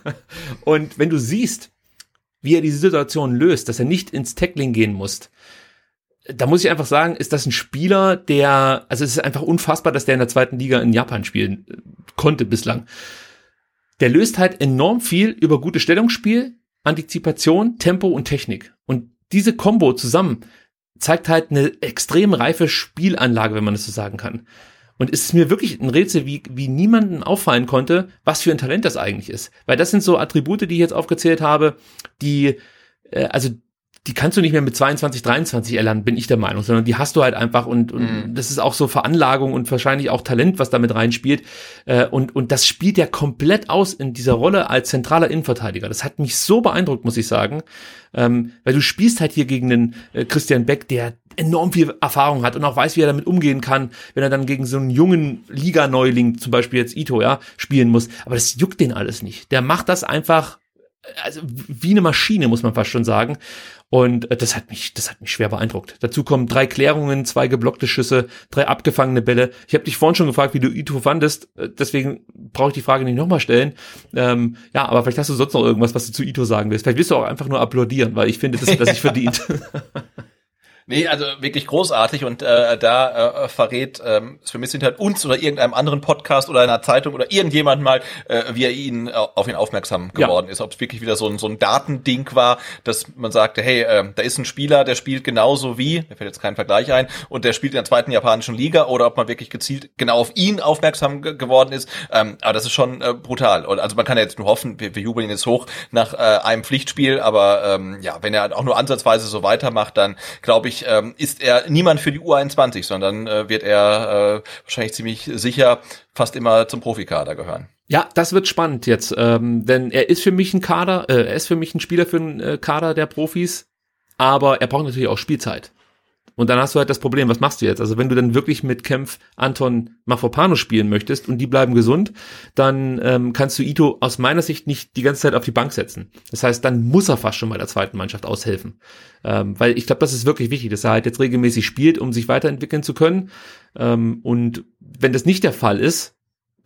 und wenn du siehst, wie er diese Situation löst, dass er nicht ins Tackling gehen muss, da muss ich einfach sagen, ist das ein Spieler, der, also es ist einfach unfassbar, dass der in der zweiten Liga in Japan spielen äh, konnte bislang. Der löst halt enorm viel über gute Stellungsspiel, Antizipation, Tempo und Technik. Und diese Combo zusammen zeigt halt eine extrem reife Spielanlage, wenn man das so sagen kann. Und es ist mir wirklich ein Rätsel, wie, wie niemanden auffallen konnte, was für ein Talent das eigentlich ist. Weil das sind so Attribute, die ich jetzt aufgezählt habe, die, äh, also die kannst du nicht mehr mit 22, 23 erlernen, bin ich der Meinung, sondern die hast du halt einfach und, und mm. das ist auch so Veranlagung und wahrscheinlich auch Talent, was damit reinspielt. Äh, und, und das spielt ja komplett aus in dieser Rolle als zentraler Innenverteidiger. Das hat mich so beeindruckt, muss ich sagen. Ähm, weil du spielst halt hier gegen den äh, Christian Beck, der enorm viel Erfahrung hat und auch weiß, wie er damit umgehen kann, wenn er dann gegen so einen jungen Liga-Neuling, zum Beispiel jetzt Ito, ja, spielen muss. Aber das juckt den alles nicht. Der macht das einfach also wie eine Maschine, muss man fast schon sagen. Und äh, das hat mich, das hat mich schwer beeindruckt. Dazu kommen drei Klärungen, zwei geblockte Schüsse, drei abgefangene Bälle. Ich habe dich vorhin schon gefragt, wie du Ito fandest. Äh, deswegen brauche ich die Frage nicht nochmal stellen. Ähm, ja, aber vielleicht hast du sonst noch irgendwas, was du zu Ito sagen willst. Vielleicht willst du auch einfach nur applaudieren, weil ich finde, dass er sich verdient. Nee, also wirklich großartig und äh, da äh, verrät ähm, Sven halt uns oder irgendeinem anderen Podcast oder einer Zeitung oder irgendjemand mal, äh, wie er ihn äh, auf ihn aufmerksam geworden ja. ist. Ob es wirklich wieder so ein, so ein Datending war, dass man sagte, hey, äh, da ist ein Spieler, der spielt genauso wie, mir fällt jetzt kein Vergleich ein, und der spielt in der zweiten japanischen Liga oder ob man wirklich gezielt genau auf ihn aufmerksam geworden ist. Ähm, aber das ist schon äh, brutal. Und also man kann ja jetzt nur hoffen, wir, wir jubeln ihn jetzt hoch nach äh, einem Pflichtspiel, aber ähm, ja, wenn er auch nur ansatzweise so weitermacht, dann glaube ich, ähm, ist er niemand für die U21, sondern äh, wird er äh, wahrscheinlich ziemlich sicher fast immer zum Profikader gehören. Ja, das wird spannend jetzt, ähm, denn er ist für mich ein Kader, äh, er ist für mich ein Spieler für einen äh, Kader der Profis, aber er braucht natürlich auch Spielzeit. Und dann hast du halt das Problem, was machst du jetzt? Also wenn du dann wirklich mit Kempf Anton Mafopano spielen möchtest und die bleiben gesund, dann ähm, kannst du Ito aus meiner Sicht nicht die ganze Zeit auf die Bank setzen. Das heißt, dann muss er fast schon bei der zweiten Mannschaft aushelfen. Ähm, weil ich glaube, das ist wirklich wichtig, dass er halt jetzt regelmäßig spielt, um sich weiterentwickeln zu können. Ähm, und wenn das nicht der Fall ist,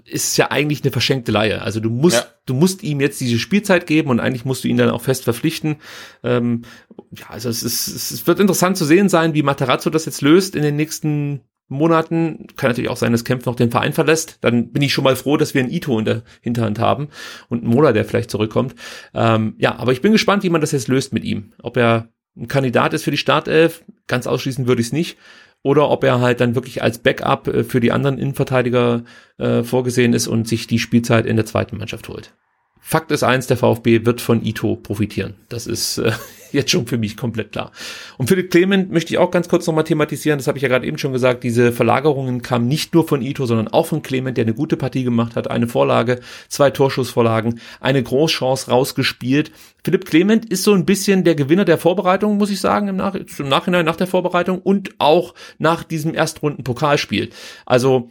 ist ja eigentlich eine verschenkte Laie. Also du musst, ja. du musst ihm jetzt diese Spielzeit geben und eigentlich musst du ihn dann auch fest verpflichten. Ähm, ja, also es, ist, es wird interessant zu sehen sein, wie Matarazzo das jetzt löst in den nächsten Monaten. Kann natürlich auch sein, dass Kempf noch den Verein verlässt. Dann bin ich schon mal froh, dass wir einen Ito in der Hinterhand haben und einen Mola, der vielleicht zurückkommt. Ähm, ja, aber ich bin gespannt, wie man das jetzt löst mit ihm. Ob er ein Kandidat ist für die Startelf, ganz ausschließen würde ich es nicht oder ob er halt dann wirklich als Backup äh, für die anderen Innenverteidiger äh, vorgesehen ist und sich die Spielzeit in der zweiten Mannschaft holt. Fakt ist eins, der VfB wird von Ito profitieren. Das ist äh, jetzt schon für mich komplett klar. Und Philipp Clement möchte ich auch ganz kurz nochmal thematisieren. Das habe ich ja gerade eben schon gesagt. Diese Verlagerungen kamen nicht nur von Ito, sondern auch von Clement, der eine gute Partie gemacht hat. Eine Vorlage, zwei Torschussvorlagen, eine Großchance rausgespielt. Philipp Clement ist so ein bisschen der Gewinner der Vorbereitung, muss ich sagen, im, Nach im Nachhinein nach der Vorbereitung und auch nach diesem Erstrunden-Pokalspiel. Also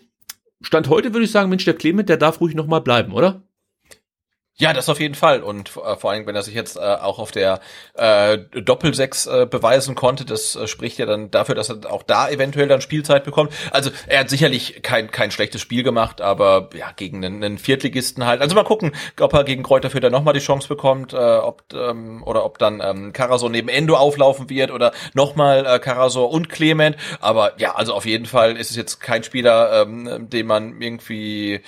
Stand heute würde ich sagen, Mensch, der Clement, der darf ruhig nochmal bleiben, oder? Ja, das auf jeden Fall. Und äh, vor allem, wenn er sich jetzt äh, auch auf der äh, Doppelsechs äh, beweisen konnte, das äh, spricht ja dann dafür, dass er auch da eventuell dann Spielzeit bekommt. Also er hat sicherlich kein, kein schlechtes Spiel gemacht, aber ja, gegen einen, einen Viertligisten halt. Also mal gucken, ob er gegen Kräuter Fürth dann nochmal die Chance bekommt, äh, ob ähm, oder ob dann ähm, Karasor neben Endo auflaufen wird oder nochmal äh, Karasor und Clement. Aber ja, also auf jeden Fall ist es jetzt kein Spieler, ähm, den man irgendwie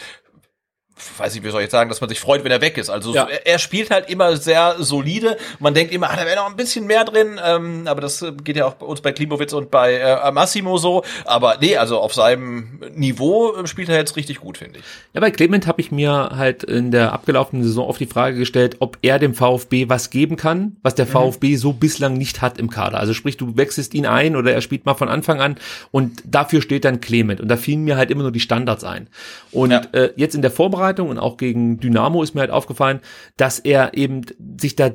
weiß ich, wie soll ich sagen, dass man sich freut, wenn er weg ist. Also ja. er, spielt halt immer sehr solide. Man denkt immer, ah, da wäre noch ein bisschen mehr drin, ähm, aber das geht ja auch bei uns bei Klimowitz und bei äh, Massimo so. Aber nee, also auf seinem Niveau spielt er jetzt richtig gut, finde ich. Ja, bei Clement habe ich mir halt in der abgelaufenen Saison oft die Frage gestellt, ob er dem VfB was geben kann, was der mhm. VfB so bislang nicht hat im Kader. Also sprich, du wechselst ihn ein oder er spielt mal von Anfang an und dafür steht dann Clement. Und da fielen mir halt immer nur die Standards ein. Und ja. äh, jetzt in der Vorbereitung Vorbereitung und auch gegen Dynamo ist mir halt aufgefallen, dass er eben sich da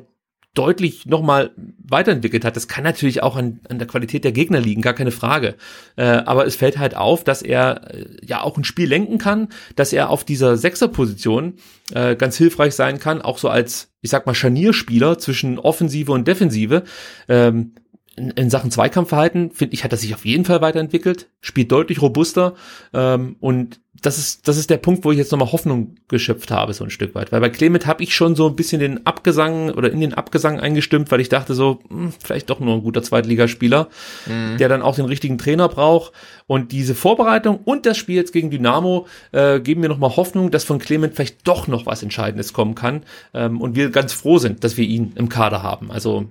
deutlich nochmal weiterentwickelt hat. Das kann natürlich auch an, an der Qualität der Gegner liegen, gar keine Frage. Äh, aber es fällt halt auf, dass er äh, ja auch ein Spiel lenken kann, dass er auf dieser Sechserposition äh, ganz hilfreich sein kann, auch so als, ich sag mal, Scharnierspieler zwischen Offensive und Defensive. Ähm, in, in Sachen Zweikampfverhalten, finde ich, hat er sich auf jeden Fall weiterentwickelt, spielt deutlich robuster ähm, und das ist, das ist der Punkt, wo ich jetzt nochmal Hoffnung geschöpft habe, so ein Stück weit. Weil bei Clement habe ich schon so ein bisschen den Abgesang oder in den Abgesang eingestimmt, weil ich dachte so, hm, vielleicht doch nur ein guter Zweitligaspieler, mhm. der dann auch den richtigen Trainer braucht. Und diese Vorbereitung und das Spiel jetzt gegen Dynamo äh, geben mir nochmal Hoffnung, dass von Clement vielleicht doch noch was Entscheidendes kommen kann. Ähm, und wir ganz froh sind, dass wir ihn im Kader haben. Also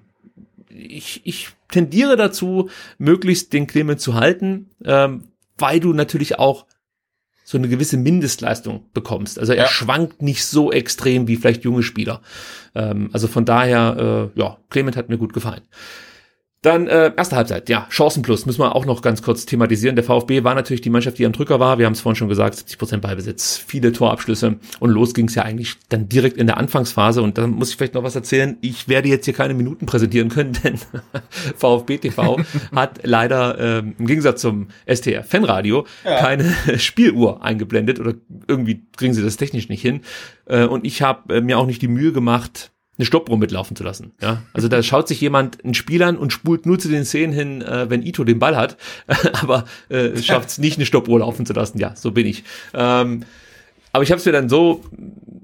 ich, ich tendiere dazu, möglichst den Clement zu halten, ähm, weil du natürlich auch so eine gewisse Mindestleistung bekommst. Also er ja. schwankt nicht so extrem wie vielleicht junge Spieler. Ähm, also von daher, äh, ja, Clement hat mir gut gefallen. Dann äh, erste Halbzeit, ja, Chancenplus müssen wir auch noch ganz kurz thematisieren. Der VfB war natürlich die Mannschaft, die am Drücker war. Wir haben es vorhin schon gesagt, 70 Prozent Ballbesitz, viele Torabschlüsse und los ging es ja eigentlich dann direkt in der Anfangsphase. Und da muss ich vielleicht noch was erzählen. Ich werde jetzt hier keine Minuten präsentieren können, denn VfB TV hat leider ähm, im Gegensatz zum STR Fanradio ja. keine Spieluhr eingeblendet oder irgendwie kriegen sie das technisch nicht hin. Äh, und ich habe äh, mir auch nicht die Mühe gemacht, eine Stoppuhr mitlaufen zu lassen. Ja, also da schaut sich jemand ein Spiel an und spult nur zu den Szenen hin, äh, wenn Ito den Ball hat, aber äh, schafft es nicht, eine Stoppuhr laufen zu lassen. Ja, so bin ich. Ähm, aber ich habe es mir dann so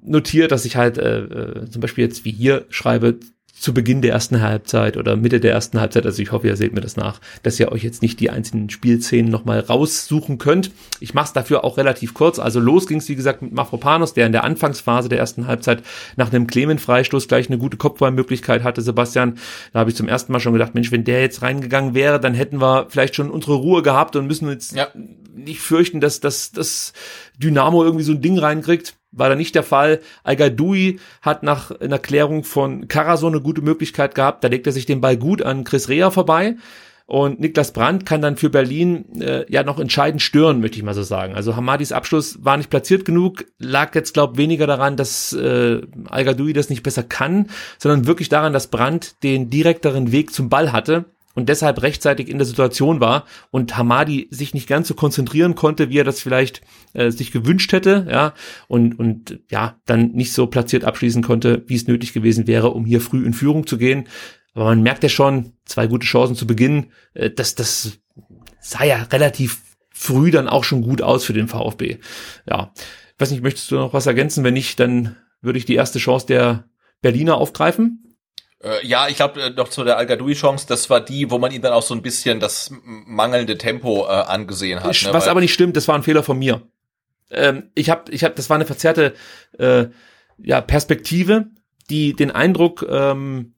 notiert, dass ich halt äh, äh, zum Beispiel jetzt wie hier schreibe, zu Beginn der ersten Halbzeit oder Mitte der ersten Halbzeit, also ich hoffe, ihr seht mir das nach, dass ihr euch jetzt nicht die einzelnen Spielszenen nochmal raussuchen könnt. Ich mache es dafür auch relativ kurz. Also los ging es, wie gesagt, mit Mafropanos, der in der Anfangsphase der ersten Halbzeit nach einem Clemen-Freistoß gleich eine gute Kopfballmöglichkeit hatte, Sebastian. Da habe ich zum ersten Mal schon gedacht, Mensch, wenn der jetzt reingegangen wäre, dann hätten wir vielleicht schon unsere Ruhe gehabt und müssen jetzt ja. nicht fürchten, dass das Dynamo irgendwie so ein Ding reinkriegt war da nicht der Fall. al hat nach einer Klärung von Karaso eine gute Möglichkeit gehabt. Da legt er sich den Ball gut an Chris Rea vorbei. Und Niklas Brandt kann dann für Berlin äh, ja noch entscheidend stören, möchte ich mal so sagen. Also Hamadis Abschluss war nicht platziert genug, lag jetzt, glaube weniger daran, dass äh, al das nicht besser kann, sondern wirklich daran, dass Brandt den direkteren Weg zum Ball hatte und deshalb rechtzeitig in der Situation war und Hamadi sich nicht ganz so konzentrieren konnte, wie er das vielleicht äh, sich gewünscht hätte, ja, und, und ja, dann nicht so platziert abschließen konnte, wie es nötig gewesen wäre, um hier früh in Führung zu gehen. Aber man merkt ja schon, zwei gute Chancen zu Beginn, äh, dass das sah ja relativ früh dann auch schon gut aus für den VfB. Ja, ich weiß nicht, möchtest du noch was ergänzen? Wenn nicht, dann würde ich die erste Chance der Berliner aufgreifen. Äh, ja, ich glaube äh, noch zu der al chance das war die, wo man ihm dann auch so ein bisschen das mangelnde Tempo äh, angesehen hat. Ne? Was aber nicht stimmt, das war ein Fehler von mir. Ähm, ich habe, ich habe, das war eine verzerrte äh, ja, Perspektive, die den Eindruck ähm,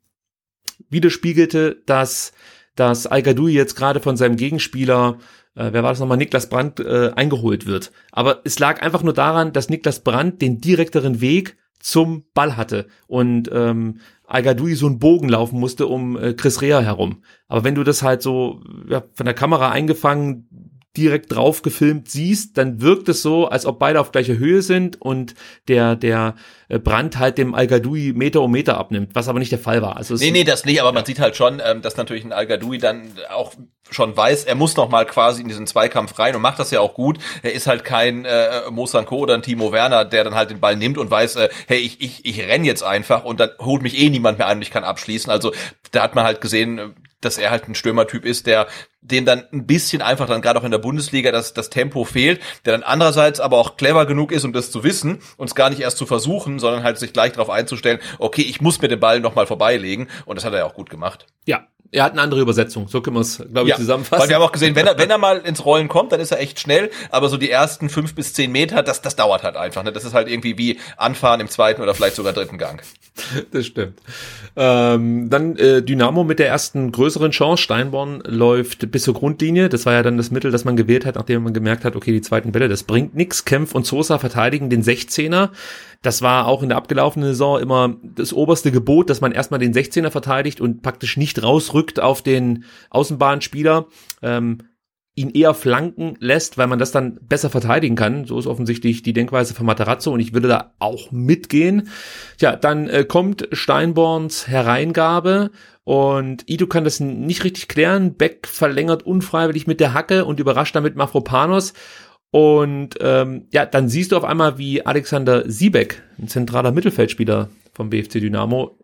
widerspiegelte, dass dass al jetzt gerade von seinem Gegenspieler äh, wer war das nochmal, Niklas Brandt äh, eingeholt wird. Aber es lag einfach nur daran, dass Niklas Brandt den direkteren Weg zum Ball hatte und ähm, al so einen Bogen laufen musste um äh, Chris Rea herum. Aber wenn du das halt so ja, von der Kamera eingefangen direkt drauf gefilmt siehst, dann wirkt es so, als ob beide auf gleicher Höhe sind und der, der Brand halt dem al Meter um Meter abnimmt, was aber nicht der Fall war. Also nee, nee, das nicht, aber man sieht halt schon, ähm, dass natürlich ein al dann auch schon weiß, er muss noch mal quasi in diesen Zweikampf rein und macht das ja auch gut. Er ist halt kein äh, Mosanko oder ein Timo Werner, der dann halt den Ball nimmt und weiß, äh, hey, ich, ich, ich renn jetzt einfach und dann holt mich eh niemand mehr an und ich kann abschließen. Also da hat man halt gesehen, dass er halt ein Stürmertyp ist, der dem dann ein bisschen einfach dann gerade auch in der Bundesliga das, das Tempo fehlt, der dann andererseits aber auch clever genug ist, um das zu wissen und es gar nicht erst zu versuchen, sondern halt sich gleich darauf einzustellen, okay, ich muss mir den Ball nochmal vorbeilegen und das hat er ja auch gut gemacht. Ja, er hat eine andere Übersetzung, so können wir es, glaube ich, ja, zusammenfassen. Weil wir haben auch gesehen, wenn er, wenn er mal ins Rollen kommt, dann ist er echt schnell, aber so die ersten fünf bis zehn Meter, das, das dauert halt einfach. Ne? Das ist halt irgendwie wie Anfahren im zweiten oder vielleicht sogar dritten Gang. Das stimmt. Ähm, dann äh, Dynamo mit der ersten größeren Chance. Steinborn läuft bis zur Grundlinie. Das war ja dann das Mittel, das man gewählt hat, nachdem man gemerkt hat, okay, die zweiten Bälle, das bringt nix. Kempf und Sosa verteidigen den 16er. Das war auch in der abgelaufenen Saison immer das oberste Gebot, dass man erstmal den 16er verteidigt und praktisch nicht rausrückt auf den Außenbahnspieler. Ähm, ihn eher flanken lässt, weil man das dann besser verteidigen kann. So ist offensichtlich die Denkweise von Materazzo und ich würde da auch mitgehen. Tja, dann äh, kommt Steinborns Hereingabe und Ido kann das nicht richtig klären. Beck verlängert unfreiwillig mit der Hacke und überrascht damit Mafropanos. Und ähm, ja, dann siehst du auf einmal, wie Alexander Siebeck, ein zentraler Mittelfeldspieler vom BFC Dynamo,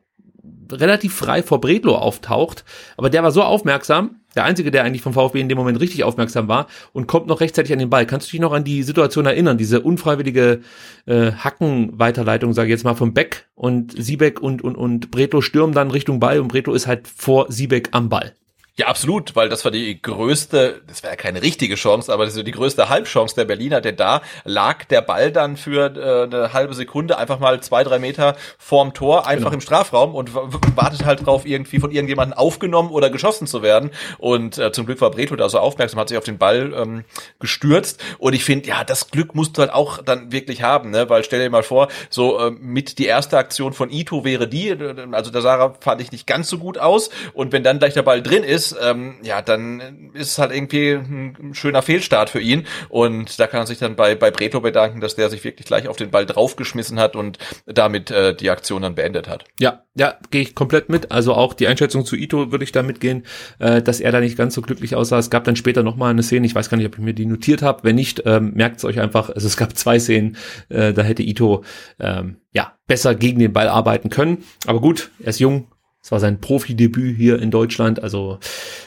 relativ frei vor Bredlo auftaucht. Aber der war so aufmerksam, der einzige, der eigentlich vom VfB in dem Moment richtig aufmerksam war und kommt noch rechtzeitig an den Ball. Kannst du dich noch an die Situation erinnern, diese unfreiwillige äh, Hackenweiterleitung, sage ich jetzt mal, von Beck und Siebeck und, und, und Bretlo stürmen dann Richtung Ball und Bretlo ist halt vor Siebeck am Ball. Ja, absolut, weil das war die größte, das war ja keine richtige Chance, aber das ist die größte Halbchance der Berliner, denn da lag der Ball dann für äh, eine halbe Sekunde einfach mal zwei, drei Meter vorm Tor, einfach genau. im Strafraum und wartet halt drauf, irgendwie von irgendjemandem aufgenommen oder geschossen zu werden. Und äh, zum Glück war Breto da so aufmerksam, hat sich auf den Ball ähm, gestürzt. Und ich finde, ja, das Glück musst du halt auch dann wirklich haben, ne? Weil stell dir mal vor, so äh, mit die erste Aktion von Ito wäre die, also der Sarah fand ich nicht ganz so gut aus. Und wenn dann gleich der Ball drin ist, ist, ähm, ja, dann ist es halt irgendwie ein schöner Fehlstart für ihn. Und da kann er sich dann bei, bei Bretlo bedanken, dass der sich wirklich gleich auf den Ball draufgeschmissen hat und damit äh, die Aktion dann beendet hat. Ja, ja, gehe ich komplett mit. Also auch die Einschätzung zu Ito würde ich da mitgehen, äh, dass er da nicht ganz so glücklich aussah. Es gab dann später nochmal eine Szene, ich weiß gar nicht, ob ich mir die notiert habe. Wenn nicht, ähm, merkt es euch einfach. Also es gab zwei Szenen, äh, da hätte Ito ähm, ja besser gegen den Ball arbeiten können. Aber gut, er ist jung, es war sein Profidebüt hier in Deutschland, also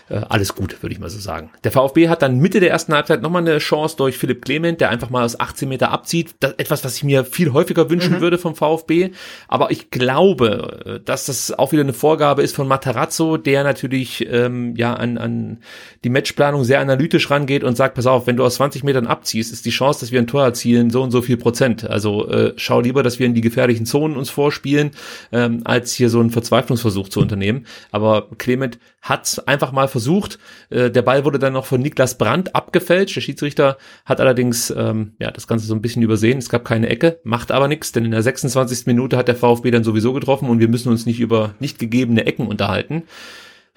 äh, alles gut, würde ich mal so sagen. Der VfB hat dann Mitte der ersten Halbzeit nochmal eine Chance durch Philipp Clement, der einfach mal aus 18 Meter abzieht. Das, etwas, was ich mir viel häufiger wünschen mhm. würde vom VfB. Aber ich glaube, äh, dass das auch wieder eine Vorgabe ist von Matarazzo, der natürlich ähm, ja an, an die Matchplanung sehr analytisch rangeht und sagt, pass auf, wenn du aus 20 Metern abziehst, ist die Chance, dass wir ein Tor erzielen, so und so viel Prozent. Also äh, schau lieber, dass wir in die gefährlichen Zonen uns vorspielen, ähm, als hier so ein Verzweiflungsversuch Versuch zu unternehmen. Aber Clement hat einfach mal versucht. Äh, der Ball wurde dann noch von Niklas Brandt abgefälscht. Der Schiedsrichter hat allerdings ähm, ja das Ganze so ein bisschen übersehen. Es gab keine Ecke, macht aber nichts, denn in der 26. Minute hat der VfB dann sowieso getroffen und wir müssen uns nicht über nicht gegebene Ecken unterhalten.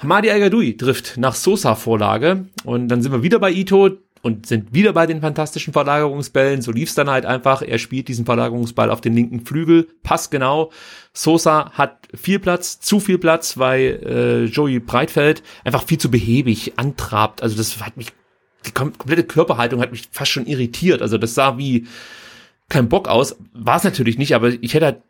Hamadi al trifft nach Sosa-Vorlage und dann sind wir wieder bei Ito, und sind wieder bei den fantastischen Verlagerungsbällen. So lief's dann halt einfach. Er spielt diesen Verlagerungsball auf den linken Flügel, passt genau. Sosa hat viel Platz, zu viel Platz, weil äh, Joey Breitfeld einfach viel zu behäbig antrabt. Also das hat mich, die komplette Körperhaltung hat mich fast schon irritiert. Also das sah wie kein Bock aus. War es natürlich nicht, aber ich hätte halt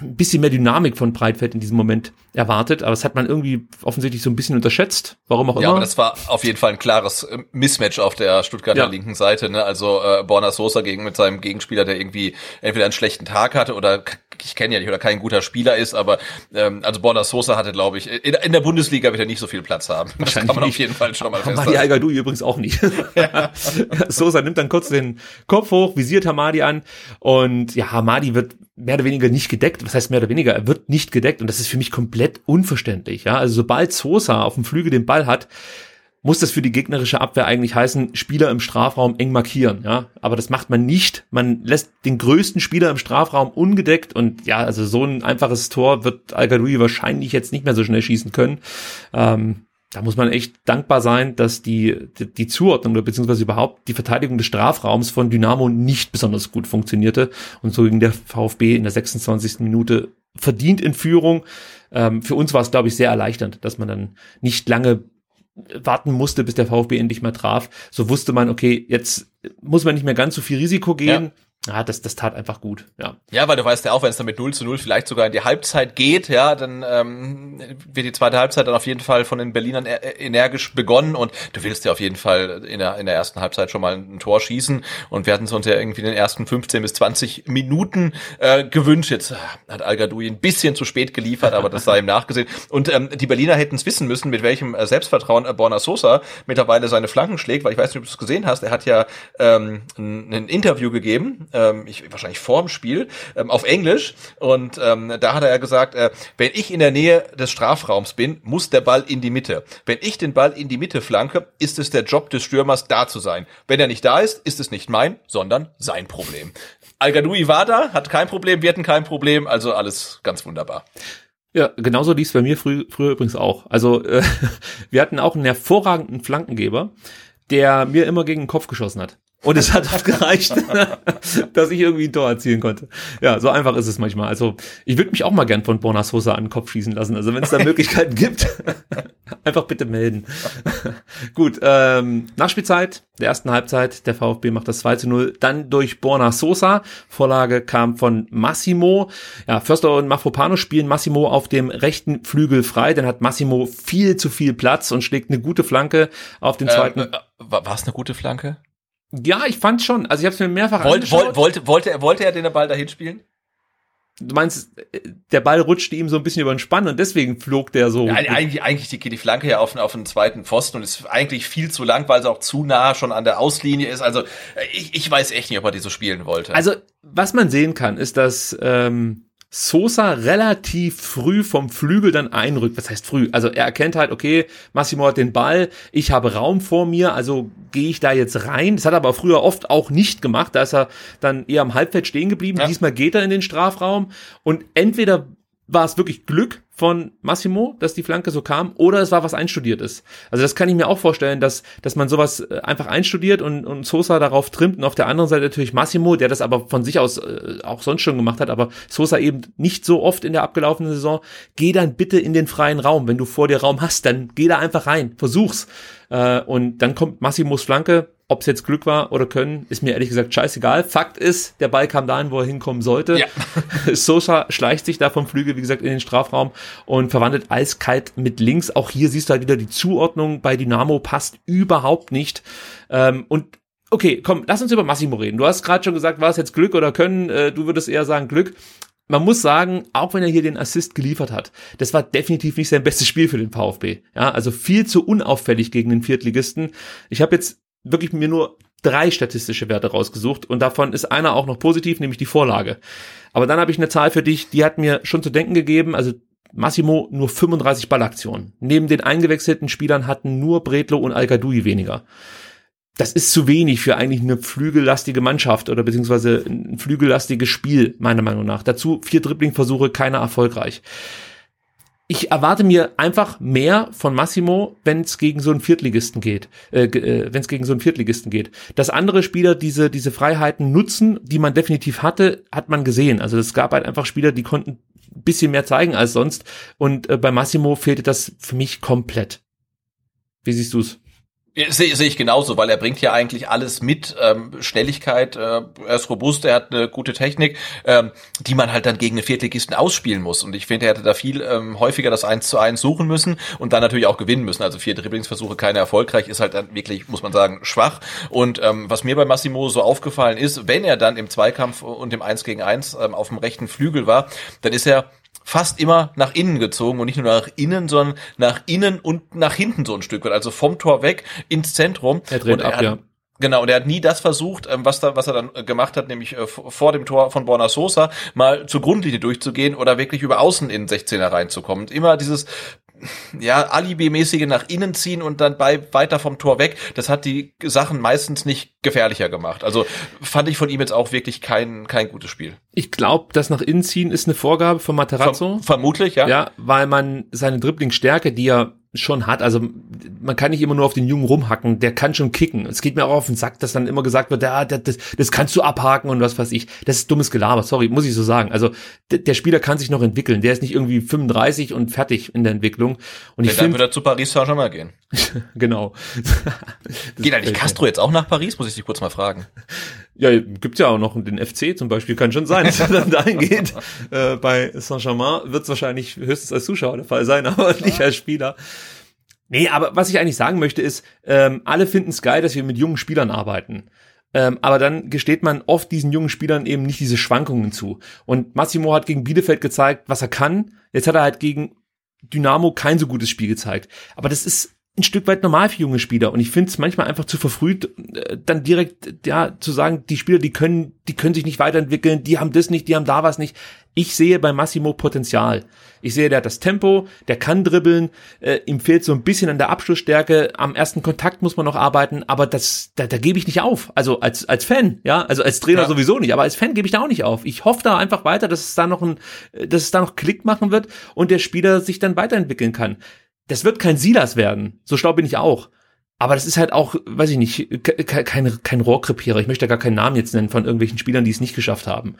ein bisschen mehr Dynamik von Breitfeld in diesem Moment erwartet, aber das hat man irgendwie offensichtlich so ein bisschen unterschätzt, warum auch immer. Ja, aber das war auf jeden Fall ein klares äh, Mismatch auf der Stuttgarter ja. linken Seite, ne? Also äh, Borna Sosa gegen mit seinem Gegenspieler, der irgendwie entweder einen schlechten Tag hatte oder ich kenne ja nicht oder kein guter Spieler ist, aber ähm, also Borna Sosa hatte, glaube ich, in, in, der Bundesliga wird er nicht so viel Platz haben. Das kann man auf jeden Fall schon mal feststellen. Hamadi al übrigens auch nicht. Ja. Sosa nimmt dann kurz den Kopf hoch, visiert Hamadi an und ja, Hamadi wird mehr oder weniger nicht gedeckt. Was heißt mehr oder weniger? Er wird nicht gedeckt und das ist für mich komplett unverständlich. Ja, also sobald Sosa auf dem Flügel den Ball hat, muss das für die gegnerische Abwehr eigentlich heißen, Spieler im Strafraum eng markieren, ja. Aber das macht man nicht. Man lässt den größten Spieler im Strafraum ungedeckt und ja, also so ein einfaches Tor wird al wahrscheinlich jetzt nicht mehr so schnell schießen können. Ähm, da muss man echt dankbar sein, dass die, die, die Zuordnung oder beziehungsweise überhaupt die Verteidigung des Strafraums von Dynamo nicht besonders gut funktionierte und so ging der VfB in der 26. Minute verdient in Führung. Ähm, für uns war es, glaube ich, sehr erleichternd, dass man dann nicht lange warten musste, bis der VfB endlich mal traf. So wusste man, okay, jetzt muss man nicht mehr ganz so viel Risiko gehen. Ja. Ja, das, das tat einfach gut, ja. Ja, weil du weißt ja auch, wenn es dann mit 0 zu 0 vielleicht sogar in die Halbzeit geht, ja, dann ähm, wird die zweite Halbzeit dann auf jeden Fall von den Berlinern e-, e-, energisch begonnen und du willst ja auf jeden Fall in der, in der ersten Halbzeit schon mal ein Tor schießen und wir hatten es uns ja irgendwie in den ersten 15 bis 20 Minuten äh, gewünscht. Jetzt hat Al ein bisschen zu spät geliefert, aber das sei ihm nachgesehen. Und ähm, die Berliner hätten es wissen müssen, mit welchem äh, Selbstvertrauen äh, Borna Sosa mittlerweile seine Flanken schlägt, weil ich weiß nicht, ob du es gesehen hast, er hat ja ähm, ein, ein Interview gegeben ähm, ich, wahrscheinlich vorm Spiel, ähm, auf Englisch. Und ähm, da hat er ja gesagt, äh, wenn ich in der Nähe des Strafraums bin, muss der Ball in die Mitte. Wenn ich den Ball in die Mitte flanke, ist es der Job des Stürmers, da zu sein. Wenn er nicht da ist, ist es nicht mein, sondern sein Problem. al war da, hat kein Problem, wir hatten kein Problem, also alles ganz wunderbar. Ja, genauso lief bei mir frü früher übrigens auch. Also äh, wir hatten auch einen hervorragenden Flankengeber, der mir immer gegen den Kopf geschossen hat. Und es hat oft gereicht, dass ich irgendwie ein Tor erzielen konnte. Ja, so einfach ist es manchmal. Also ich würde mich auch mal gern von Borna Sosa an den Kopf schießen lassen. Also wenn es da Möglichkeiten gibt, einfach bitte melden. Gut, ähm, Nachspielzeit der ersten Halbzeit. Der VfB macht das 2 zu 0. Dann durch Borna Sosa. Vorlage kam von Massimo. Ja, Förster und Mafropano spielen Massimo auf dem rechten Flügel frei. Dann hat Massimo viel zu viel Platz und schlägt eine gute Flanke auf den zweiten. Äh, war es eine gute Flanke? Ja, ich fand schon. Also ich habe es mir mehrfach Wollt, angeschaut. Wollte, wollte, er, wollte er den Ball dahin spielen? Du meinst, der Ball rutschte ihm so ein bisschen über den Spann und deswegen flog der so. Ja, eigentlich, eigentlich geht die Flanke ja auf, auf einen zweiten Pfosten und ist eigentlich viel zu lang, weil sie auch zu nah schon an der Auslinie ist. Also ich, ich weiß echt nicht, ob er die so spielen wollte. Also was man sehen kann, ist, dass ähm, Sosa relativ früh vom Flügel dann einrückt. Was heißt früh? Also er erkennt halt, okay, Massimo hat den Ball, ich habe Raum vor mir, also gehe ich da jetzt rein. Das hat er aber früher oft auch nicht gemacht. Da ist er dann eher am Halbfeld stehen geblieben. Ja. Diesmal geht er in den Strafraum und entweder war es wirklich Glück von Massimo, dass die Flanke so kam, oder es war was einstudiertes. Also das kann ich mir auch vorstellen, dass, dass man sowas äh, einfach einstudiert und, und Sosa darauf trimmt und auf der anderen Seite natürlich Massimo, der das aber von sich aus äh, auch sonst schon gemacht hat, aber Sosa eben nicht so oft in der abgelaufenen Saison. Geh dann bitte in den freien Raum. Wenn du vor dir Raum hast, dann geh da einfach rein, versuch's. Äh, und dann kommt Massimos Flanke, ob es jetzt Glück war oder Können, ist mir ehrlich gesagt scheißegal. Fakt ist, der Ball kam dahin, wo er hinkommen sollte. Ja. Sosa schleicht sich da vom Flügel, wie gesagt, in den Strafraum und verwandelt eiskalt mit links. Auch hier siehst du halt wieder die Zuordnung bei Dynamo passt überhaupt nicht. Ähm, und okay, komm, lass uns über Massimo reden. Du hast gerade schon gesagt, war es jetzt Glück oder Können? Äh, du würdest eher sagen Glück man muss sagen, auch wenn er hier den Assist geliefert hat, das war definitiv nicht sein bestes Spiel für den VfB. Ja, also viel zu unauffällig gegen den Viertligisten. Ich habe jetzt wirklich mir nur drei statistische Werte rausgesucht und davon ist einer auch noch positiv, nämlich die Vorlage. Aber dann habe ich eine Zahl für dich, die hat mir schon zu denken gegeben, also Massimo nur 35 Ballaktionen. Neben den eingewechselten Spielern hatten nur Bredlo und al weniger. Das ist zu wenig für eigentlich eine flügellastige Mannschaft oder beziehungsweise ein flügellastiges Spiel, meiner Meinung nach. Dazu vier Dribbling-Versuche, keiner erfolgreich ich erwarte mir einfach mehr von Massimo, wenn es gegen so einen Viertligisten geht, äh, äh wenn es gegen so einen Viertligisten geht. Dass andere Spieler diese diese Freiheiten nutzen, die man definitiv hatte, hat man gesehen. Also es gab halt einfach Spieler, die konnten ein bisschen mehr zeigen als sonst. Und äh, bei Massimo fehlte das für mich komplett. Wie siehst du's? Sehe seh ich genauso, weil er bringt ja eigentlich alles mit. Ähm, Schnelligkeit, äh, er ist robust, er hat eine gute Technik, ähm, die man halt dann gegen den Viertligisten ausspielen muss. Und ich finde, er hätte da viel ähm, häufiger das 1 zu 1 suchen müssen und dann natürlich auch gewinnen müssen. Also vier Dribblingsversuche, keine erfolgreich, ist halt dann wirklich, muss man sagen, schwach. Und ähm, was mir bei Massimo so aufgefallen ist, wenn er dann im Zweikampf und im 1 gegen 1 ähm, auf dem rechten Flügel war, dann ist er fast immer nach innen gezogen und nicht nur nach innen, sondern nach innen und nach hinten so ein Stück weit. Also vom Tor weg ins Zentrum. Er dreht und ab, hat, ja. Genau, und er hat nie das versucht, ähm, was, da, was er dann äh, gemacht hat, nämlich äh, vor dem Tor von Borna Sosa mal zur Grundlinie durchzugehen oder wirklich über außen in 16er reinzukommen. immer dieses ja, Alibi-mäßige nach innen ziehen und dann bei weiter vom Tor weg. Das hat die Sachen meistens nicht gefährlicher gemacht. Also fand ich von ihm jetzt auch wirklich kein, kein gutes Spiel. Ich glaube, das nach innen ziehen ist eine Vorgabe von Materazzo. Verm vermutlich, ja. Ja, weil man seine Dribbling-Stärke, die er schon hat. Also man kann nicht immer nur auf den Jungen rumhacken, der kann schon kicken. Es geht mir auch auf den Sack, dass dann immer gesagt wird, ja, das, das kannst du abhaken und was weiß ich. Das ist dummes Gelaber, sorry, muss ich so sagen. Also der Spieler kann sich noch entwickeln. Der ist nicht irgendwie 35 und fertig in der Entwicklung. Und ich dann würde zu Paris Saint-Germain gehen. genau. Geht eigentlich Castro jetzt auch nach Paris? Muss ich dich kurz mal fragen. Ja, gibt's ja auch noch den FC zum Beispiel, kann schon sein, dass er dann dahin geht. Äh, bei Saint-Germain wird es wahrscheinlich höchstens als Zuschauer der Fall sein, aber nicht als Spieler. Nee, aber was ich eigentlich sagen möchte ist, ähm, alle finden es geil, dass wir mit jungen Spielern arbeiten. Ähm, aber dann gesteht man oft diesen jungen Spielern eben nicht diese Schwankungen zu. Und Massimo hat gegen Bielefeld gezeigt, was er kann. Jetzt hat er halt gegen Dynamo kein so gutes Spiel gezeigt. Aber das ist ein Stück weit normal für junge Spieler. Und ich finde es manchmal einfach zu verfrüht, äh, dann direkt ja zu sagen, die Spieler, die können, die können sich nicht weiterentwickeln, die haben das nicht, die haben da was nicht. Ich sehe bei Massimo Potenzial. Ich sehe, der hat das Tempo, der kann dribbeln, äh, ihm fehlt so ein bisschen an der Abschlussstärke, am ersten Kontakt muss man noch arbeiten, aber das, da, da gebe ich nicht auf. Also als, als Fan, ja, also als Trainer ja. sowieso nicht, aber als Fan gebe ich da auch nicht auf. Ich hoffe da einfach weiter, dass es da noch ein, dass es da noch Klick machen wird und der Spieler sich dann weiterentwickeln kann das wird kein Silas werden. So schlau bin ich auch. Aber das ist halt auch, weiß ich nicht, kein, kein Rohrkrepierer. Ich möchte ja gar keinen Namen jetzt nennen von irgendwelchen Spielern, die es nicht geschafft haben.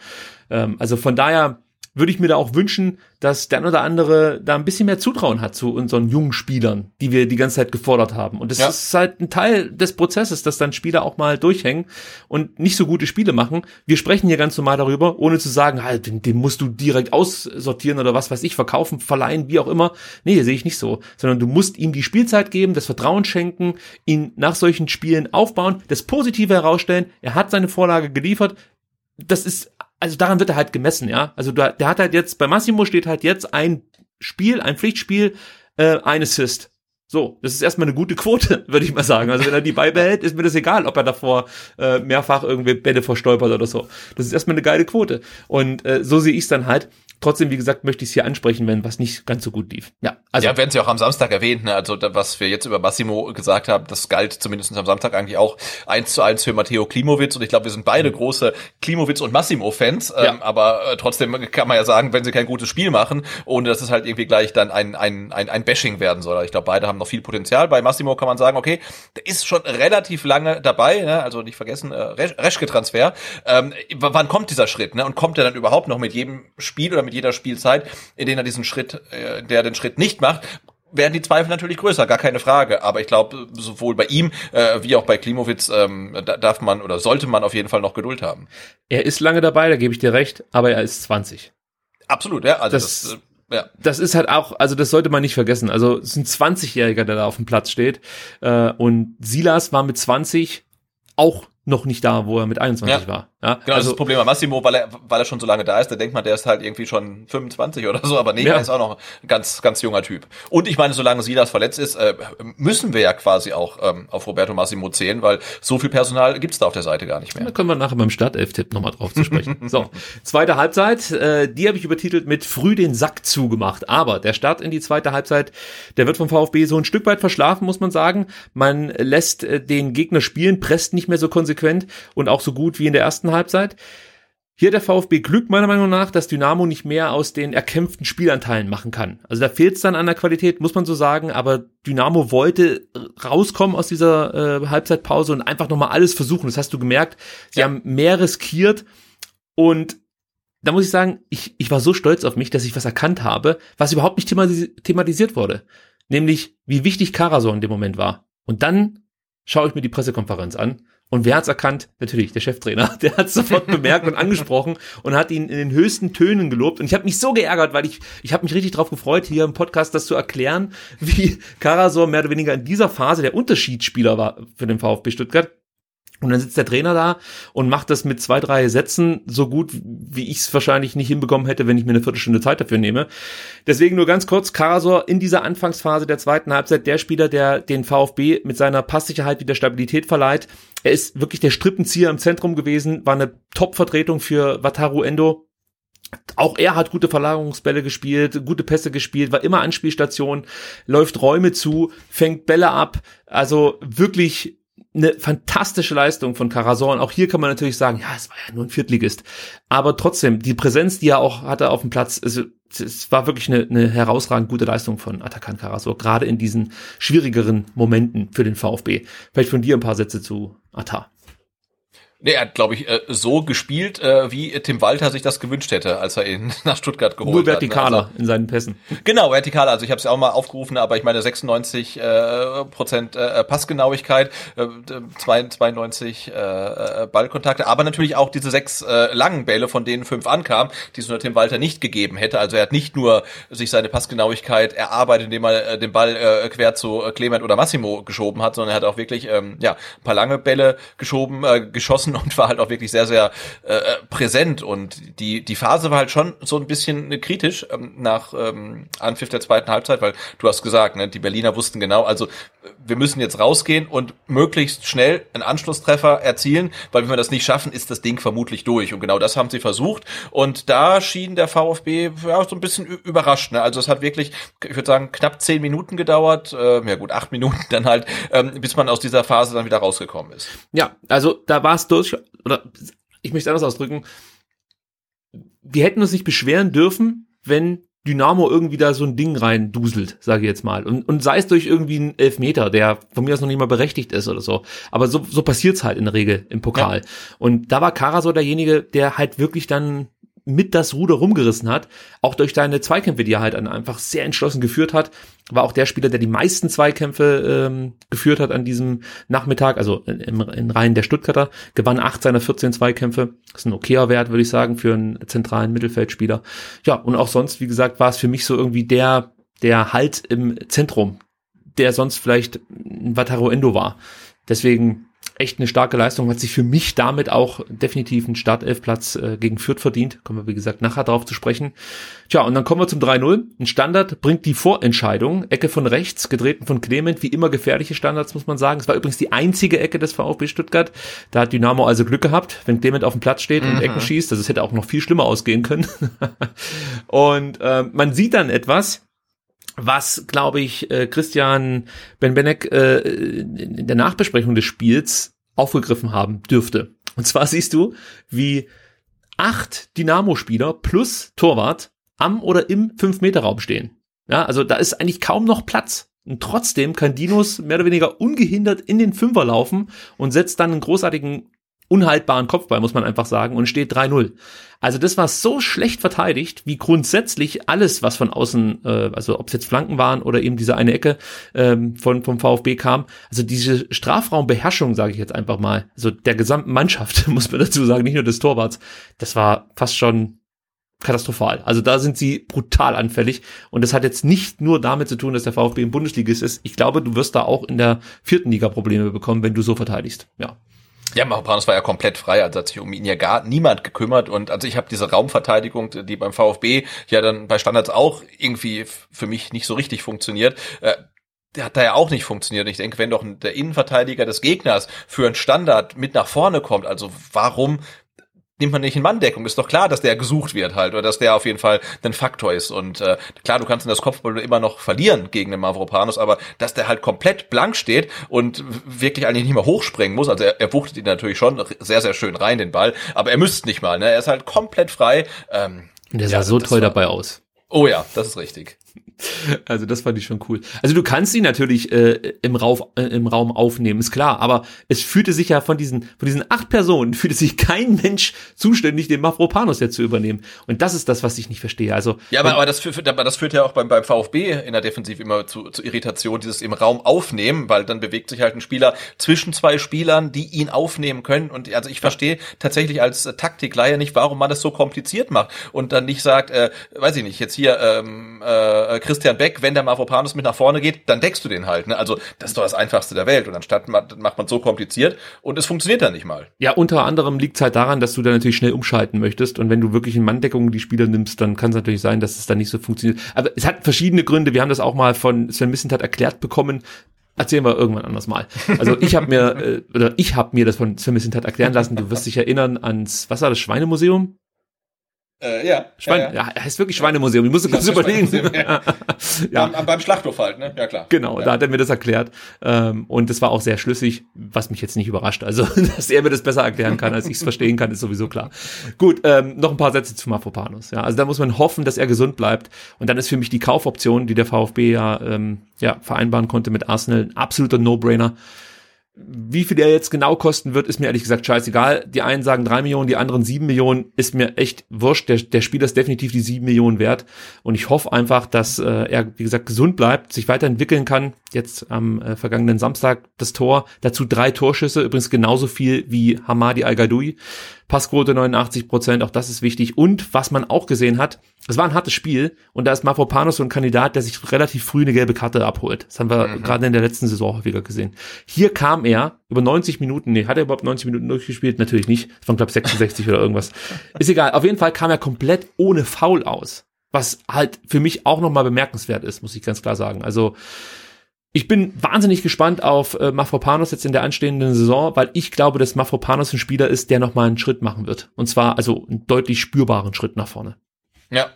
Ähm, also von daher würde ich mir da auch wünschen, dass der ein oder andere da ein bisschen mehr Zutrauen hat zu unseren jungen Spielern, die wir die ganze Zeit gefordert haben. Und das ja. ist halt ein Teil des Prozesses, dass dann Spieler auch mal durchhängen und nicht so gute Spiele machen. Wir sprechen hier ganz normal darüber, ohne zu sagen, halt, den, den musst du direkt aussortieren oder was weiß ich, verkaufen, verleihen, wie auch immer. Nee, sehe ich nicht so. Sondern du musst ihm die Spielzeit geben, das Vertrauen schenken, ihn nach solchen Spielen aufbauen, das Positive herausstellen. Er hat seine Vorlage geliefert. Das ist also daran wird er halt gemessen, ja. Also der, der hat halt jetzt, bei Massimo steht halt jetzt ein Spiel, ein Pflichtspiel, äh, ein Assist. So, das ist erstmal eine gute Quote, würde ich mal sagen. Also wenn er die beibehält, ist mir das egal, ob er davor äh, mehrfach irgendwie Bälle verstolpert oder so. Das ist erstmal eine geile Quote. Und äh, so sehe ich es dann halt. Trotzdem, wie gesagt, möchte ich es hier ansprechen, wenn was nicht ganz so gut lief. Ja, also. Ja, werden Sie auch am Samstag erwähnt, ne? Also, was wir jetzt über Massimo gesagt haben, das galt zumindest am Samstag eigentlich auch eins zu eins für Matteo Klimowitz. Und ich glaube, wir sind beide große Klimowitz und Massimo-Fans. Ja. Ähm, aber äh, trotzdem kann man ja sagen, wenn sie kein gutes Spiel machen, ohne dass es halt irgendwie gleich dann ein, ein, ein, ein Bashing werden soll. Ich glaube, beide haben noch viel Potenzial. Bei Massimo kann man sagen, okay, der ist schon relativ lange dabei, ne? also nicht vergessen, äh, Reschke-Transfer. Ähm, wann kommt dieser Schritt? Ne? Und kommt er dann überhaupt noch mit jedem Spiel oder mit jeder Spielzeit, in denen er diesen Schritt, äh, der den Schritt nicht macht, werden die Zweifel natürlich größer, gar keine Frage. Aber ich glaube, sowohl bei ihm äh, wie auch bei Klimowitz ähm, da darf man oder sollte man auf jeden Fall noch Geduld haben. Er ist lange dabei, da gebe ich dir recht, aber er ist 20. Absolut, ja. Also das, das äh, ja. Das ist halt auch, also das sollte man nicht vergessen. Also es ist ein 20-Jähriger, der da auf dem Platz steht. Äh, und Silas war mit 20 auch noch nicht da, wo er mit 21 ja. war. Ja, genau, also, das Problem bei Massimo, weil er, weil er schon so lange da ist, da denkt man, der ist halt irgendwie schon 25 oder so, aber nee, ja. er ist auch noch ein ganz, ganz junger Typ. Und ich meine, solange Silas verletzt ist, äh, müssen wir ja quasi auch ähm, auf Roberto Massimo zählen, weil so viel Personal gibt's da auf der Seite gar nicht mehr. Da können wir nachher beim Startelf-Tipp nochmal drauf zu sprechen. so, zweite Halbzeit, äh, die habe ich übertitelt mit früh den Sack zugemacht. Aber der Start in die zweite Halbzeit, der wird vom VfB so ein Stück weit verschlafen, muss man sagen. Man lässt äh, den Gegner spielen, presst nicht mehr so konsequent und auch so gut wie in der ersten Halbzeit. Hier der VfB Glück meiner Meinung nach, dass Dynamo nicht mehr aus den erkämpften Spielanteilen machen kann. Also da fehlt es dann an der Qualität, muss man so sagen, aber Dynamo wollte rauskommen aus dieser äh, Halbzeitpause und einfach nochmal alles versuchen. Das hast du gemerkt. Sie ja. haben mehr riskiert und da muss ich sagen, ich, ich war so stolz auf mich, dass ich was erkannt habe, was überhaupt nicht thematisiert wurde. Nämlich, wie wichtig Karasor in dem Moment war. Und dann schaue ich mir die Pressekonferenz an und wer hat's erkannt? Natürlich, der Cheftrainer. Der hat sofort bemerkt und angesprochen und hat ihn in den höchsten Tönen gelobt. Und ich habe mich so geärgert, weil ich, ich habe mich richtig drauf gefreut, hier im Podcast das zu erklären, wie Karasor mehr oder weniger in dieser Phase der Unterschiedsspieler war für den VfB Stuttgart. Und dann sitzt der Trainer da und macht das mit zwei, drei Sätzen so gut, wie ich es wahrscheinlich nicht hinbekommen hätte, wenn ich mir eine Viertelstunde Zeit dafür nehme. Deswegen nur ganz kurz, Karasor in dieser Anfangsphase der zweiten Halbzeit der Spieler, der den VfB mit seiner Passsicherheit wieder Stabilität verleiht. Er ist wirklich der Strippenzieher im Zentrum gewesen, war eine Top-Vertretung für Wataru Endo. Auch er hat gute Verlagerungsbälle gespielt, gute Pässe gespielt, war immer Anspielstation, läuft Räume zu, fängt Bälle ab. Also wirklich eine fantastische Leistung von Carasor. Und auch hier kann man natürlich sagen, ja, es war ja nur ein Viertligist. Aber trotzdem, die Präsenz, die er auch hatte auf dem Platz, es, es war wirklich eine, eine herausragend gute Leistung von Atakan Carasor, gerade in diesen schwierigeren Momenten für den VfB. Vielleicht von dir ein paar Sätze zu Atar. Nee, er hat, glaube ich, äh, so gespielt, äh, wie Tim Walter sich das gewünscht hätte, als er ihn nach Stuttgart geholt Nur vertikaler hat. Ne? Also, in seinen Pässen. Genau, vertikaler. Also ich habe es ja auch mal aufgerufen, aber ich meine 96 äh, Prozent äh, Passgenauigkeit, äh, 92 äh, Ballkontakte, aber natürlich auch diese sechs äh, langen Bälle, von denen fünf ankamen, die es nur Tim Walter nicht gegeben hätte. Also er hat nicht nur sich seine Passgenauigkeit erarbeitet, indem er äh, den Ball äh, quer zu äh, Clement oder Massimo geschoben hat, sondern er hat auch wirklich ähm, ja ein paar lange Bälle geschoben, äh, geschossen draußen und war halt auch wirklich sehr, sehr äh, präsent. Und die, die Phase war halt schon so ein bisschen kritisch ähm, nach ähm, Anpfiff der zweiten Halbzeit, weil du hast gesagt, ne, die Berliner wussten genau, also wir müssen jetzt rausgehen und möglichst schnell einen Anschlusstreffer erzielen, weil wenn wir das nicht schaffen, ist das Ding vermutlich durch. Und genau das haben sie versucht. Und da schien der VfB ja, so ein bisschen überrascht. Ne? Also es hat wirklich, ich würde sagen, knapp zehn Minuten gedauert, äh, ja gut, acht Minuten dann halt, ähm, bis man aus dieser Phase dann wieder rausgekommen ist. Ja, also da war es durch durch, oder ich möchte es anders ausdrücken, wir hätten uns nicht beschweren dürfen, wenn Dynamo irgendwie da so ein Ding rein duselt, sage ich jetzt mal. Und, und sei es durch irgendwie einen Elfmeter, der von mir aus noch nicht mal berechtigt ist oder so. Aber so, so passiert's halt in der Regel im Pokal. Ja. Und da war Kara so derjenige, der halt wirklich dann mit das Ruder rumgerissen hat, auch durch seine Zweikämpfe, die er halt einfach sehr entschlossen geführt hat, war auch der Spieler, der die meisten Zweikämpfe ähm, geführt hat an diesem Nachmittag, also in, in Reihen der Stuttgarter, gewann acht seiner 14 Zweikämpfe, das ist ein okayer Wert, würde ich sagen, für einen zentralen Mittelfeldspieler. Ja, und auch sonst, wie gesagt, war es für mich so irgendwie der, der Halt im Zentrum, der sonst vielleicht ein Wataru Endo war. Deswegen echt eine starke Leistung, hat sich für mich damit auch definitiv einen Startelfplatz äh, gegen Fürth verdient. Kommen wir, wie gesagt, nachher darauf zu sprechen. Tja, und dann kommen wir zum 3-0. Ein Standard bringt die Vorentscheidung. Ecke von rechts, getreten von Clement, wie immer gefährliche Standards, muss man sagen. Es war übrigens die einzige Ecke des VfB Stuttgart. Da hat Dynamo also Glück gehabt, wenn Clement auf dem Platz steht und mhm. Ecken schießt. Also es hätte auch noch viel schlimmer ausgehen können. und äh, man sieht dann etwas, was, glaube ich, äh, Christian Benbenek äh, in der Nachbesprechung des Spiels aufgegriffen haben dürfte. Und zwar siehst du, wie acht Dynamo-Spieler plus Torwart am oder im 5-Meter-Raum stehen. Ja, also da ist eigentlich kaum noch Platz. Und trotzdem kann Dinos mehr oder weniger ungehindert in den Fünfer laufen und setzt dann einen großartigen unhaltbaren Kopfball, muss man einfach sagen, und steht 3-0. Also das war so schlecht verteidigt, wie grundsätzlich alles, was von außen, äh, also ob es jetzt Flanken waren oder eben diese eine Ecke ähm, von vom VfB kam. Also diese Strafraumbeherrschung, sage ich jetzt einfach mal, also der gesamten Mannschaft, muss man dazu sagen, nicht nur des Torwarts, das war fast schon katastrophal. Also da sind sie brutal anfällig und das hat jetzt nicht nur damit zu tun, dass der VfB im Bundesligist ist. Ich glaube, du wirst da auch in der vierten Liga Probleme bekommen, wenn du so verteidigst. Ja. Ja, Mavropanos war ja komplett frei, also hat sich um ihn ja gar niemand gekümmert und also ich habe diese Raumverteidigung, die beim VfB ja dann bei Standards auch irgendwie für mich nicht so richtig funktioniert, äh, der hat da ja auch nicht funktioniert. Ich denke, wenn doch der Innenverteidiger des Gegners für einen Standard mit nach vorne kommt, also warum nimmt man nicht in Manndeckung. Ist doch klar, dass der gesucht wird halt oder dass der auf jeden Fall ein Faktor ist. Und äh, klar, du kannst in das Kopfball immer noch verlieren gegen den Mavropanos, aber dass der halt komplett blank steht und wirklich eigentlich nicht mehr hochspringen muss. Also er, er wuchtet ihn natürlich schon sehr, sehr schön rein, den Ball, aber er müsste nicht mal. Ne? Er ist halt komplett frei. Ähm, und der sah ja, so toll war, dabei aus. Oh ja, das ist richtig. Also das fand ich schon cool. Also du kannst ihn natürlich äh, im, Rauf, äh, im Raum aufnehmen, ist klar, aber es fühlte sich ja von diesen, von diesen acht Personen, fühlte sich kein Mensch zuständig, den Mafropanos jetzt zu übernehmen. Und das ist das, was ich nicht verstehe. Also Ja, aber, aber, das, führt, aber das führt ja auch beim, beim VfB in der Defensive immer zu, zu Irritation, dieses im Raum aufnehmen, weil dann bewegt sich halt ein Spieler zwischen zwei Spielern, die ihn aufnehmen können. Und also ich verstehe tatsächlich als äh, Taktikleier nicht, warum man das so kompliziert macht und dann nicht sagt, äh, weiß ich nicht, jetzt hier ähm, äh, Christian Beck, wenn der Mavropanos mit nach vorne geht, dann deckst du den halt. Ne? Also das ist doch das Einfachste der Welt. Und anstatt macht man so kompliziert und es funktioniert dann nicht mal. Ja, unter anderem liegt es halt daran, dass du da natürlich schnell umschalten möchtest. Und wenn du wirklich in Manndeckung die Spieler nimmst, dann kann es natürlich sein, dass es dann nicht so funktioniert. Aber es hat verschiedene Gründe. Wir haben das auch mal von Sven Missentat erklärt bekommen erzählen wir irgendwann anders mal. Also ich habe mir äh, oder ich habe mir das von Sven Missentat erklären lassen. Du wirst dich erinnern ans was war das Schweinemuseum? Äh, ja, Schwein, ja, ja. ja, heißt wirklich Schweinemuseum. Ich musste kurz überlegen. Ja. ja. Beim, beim Schlachthof halt, ne? Ja, klar. Genau, da hat er mir das erklärt. Ähm, und das war auch sehr schlüssig, was mich jetzt nicht überrascht. Also, dass er mir das besser erklären kann, als ich es verstehen kann, ist sowieso klar. Gut, ähm, noch ein paar Sätze zu Mafropanos. Ja, also da muss man hoffen, dass er gesund bleibt. Und dann ist für mich die Kaufoption, die der VfB ja, ähm, ja vereinbaren konnte mit Arsenal, ein absoluter No-Brainer. Wie viel der jetzt genau kosten wird, ist mir ehrlich gesagt scheißegal. Die einen sagen drei Millionen, die anderen sieben Millionen, ist mir echt wurscht. Der, der Spieler ist definitiv die sieben Millionen wert. Und ich hoffe einfach, dass äh, er, wie gesagt, gesund bleibt, sich weiterentwickeln kann. Jetzt am äh, vergangenen Samstag das Tor, dazu drei Torschüsse, übrigens genauso viel wie Hamadi Al-Gadoui. Passquote 89 Prozent, auch das ist wichtig. Und was man auch gesehen hat, es war ein hartes Spiel und da ist Mafropanos so ein Kandidat, der sich relativ früh eine gelbe Karte abholt. Das haben wir mhm. gerade in der letzten Saison häufiger gesehen. Hier kam er über 90 Minuten, nee, hat er überhaupt 90 Minuten durchgespielt? Natürlich nicht. Es waren, glaube 66 oder irgendwas. Ist egal. Auf jeden Fall kam er komplett ohne Foul aus. Was halt für mich auch nochmal bemerkenswert ist, muss ich ganz klar sagen. Also, ich bin wahnsinnig gespannt auf äh, Mafropanos jetzt in der anstehenden Saison, weil ich glaube, dass Mafropanos ein Spieler ist, der nochmal einen Schritt machen wird. Und zwar also einen deutlich spürbaren Schritt nach vorne. Ja,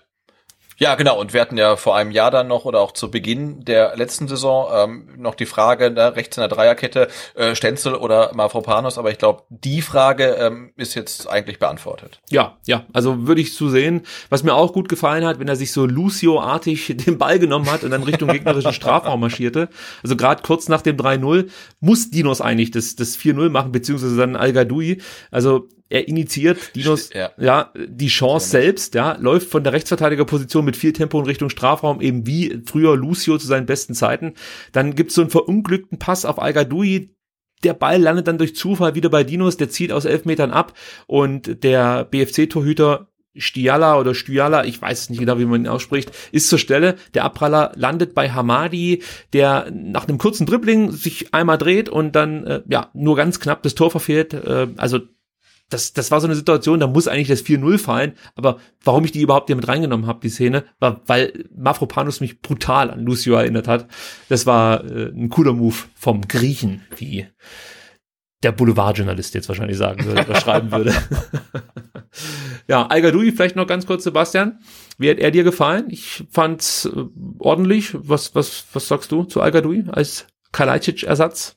ja, genau. Und wir hatten ja vor einem Jahr dann noch oder auch zu Beginn der letzten Saison ähm, noch die Frage, ne, rechts in der Dreierkette, äh, Stenzel oder Mavropanos. Aber ich glaube, die Frage ähm, ist jetzt eigentlich beantwortet. Ja, ja. Also würde ich zu sehen. Was mir auch gut gefallen hat, wenn er sich so Lucio-artig den Ball genommen hat und dann Richtung gegnerischen Strafraum marschierte. Also gerade kurz nach dem 3-0 muss Dinos eigentlich das, das 4-0 machen, beziehungsweise dann al -Gadoui. Also er initiiert Dinos ja. ja die Chance selbst, ja, läuft von der Rechtsverteidigerposition mit viel Tempo in Richtung Strafraum, eben wie früher Lucio zu seinen besten Zeiten. Dann gibt's so einen verunglückten Pass auf al der Ball landet dann durch Zufall wieder bei Dinos, der zieht aus elf Metern ab und der BFC-Torhüter Stiala oder Stiala, ich weiß nicht genau, wie man ihn ausspricht, ist zur Stelle. Der Abpraller landet bei Hamadi, der nach einem kurzen Dribbling sich einmal dreht und dann äh, ja nur ganz knapp das Tor verfehlt. Äh, also das, das war so eine Situation, da muss eigentlich das 4-0 fallen, aber warum ich die überhaupt hier mit reingenommen habe, die Szene, war, weil Mafropanus mich brutal an Lucio erinnert hat. Das war äh, ein cooler Move vom Griechen, wie der Boulevardjournalist jetzt wahrscheinlich sagen würde oder schreiben würde. ja, al vielleicht noch ganz kurz, Sebastian. Wie hat er dir gefallen? Ich fand's äh, ordentlich. Was, was, was sagst du zu al als Kalajdzic-Ersatz?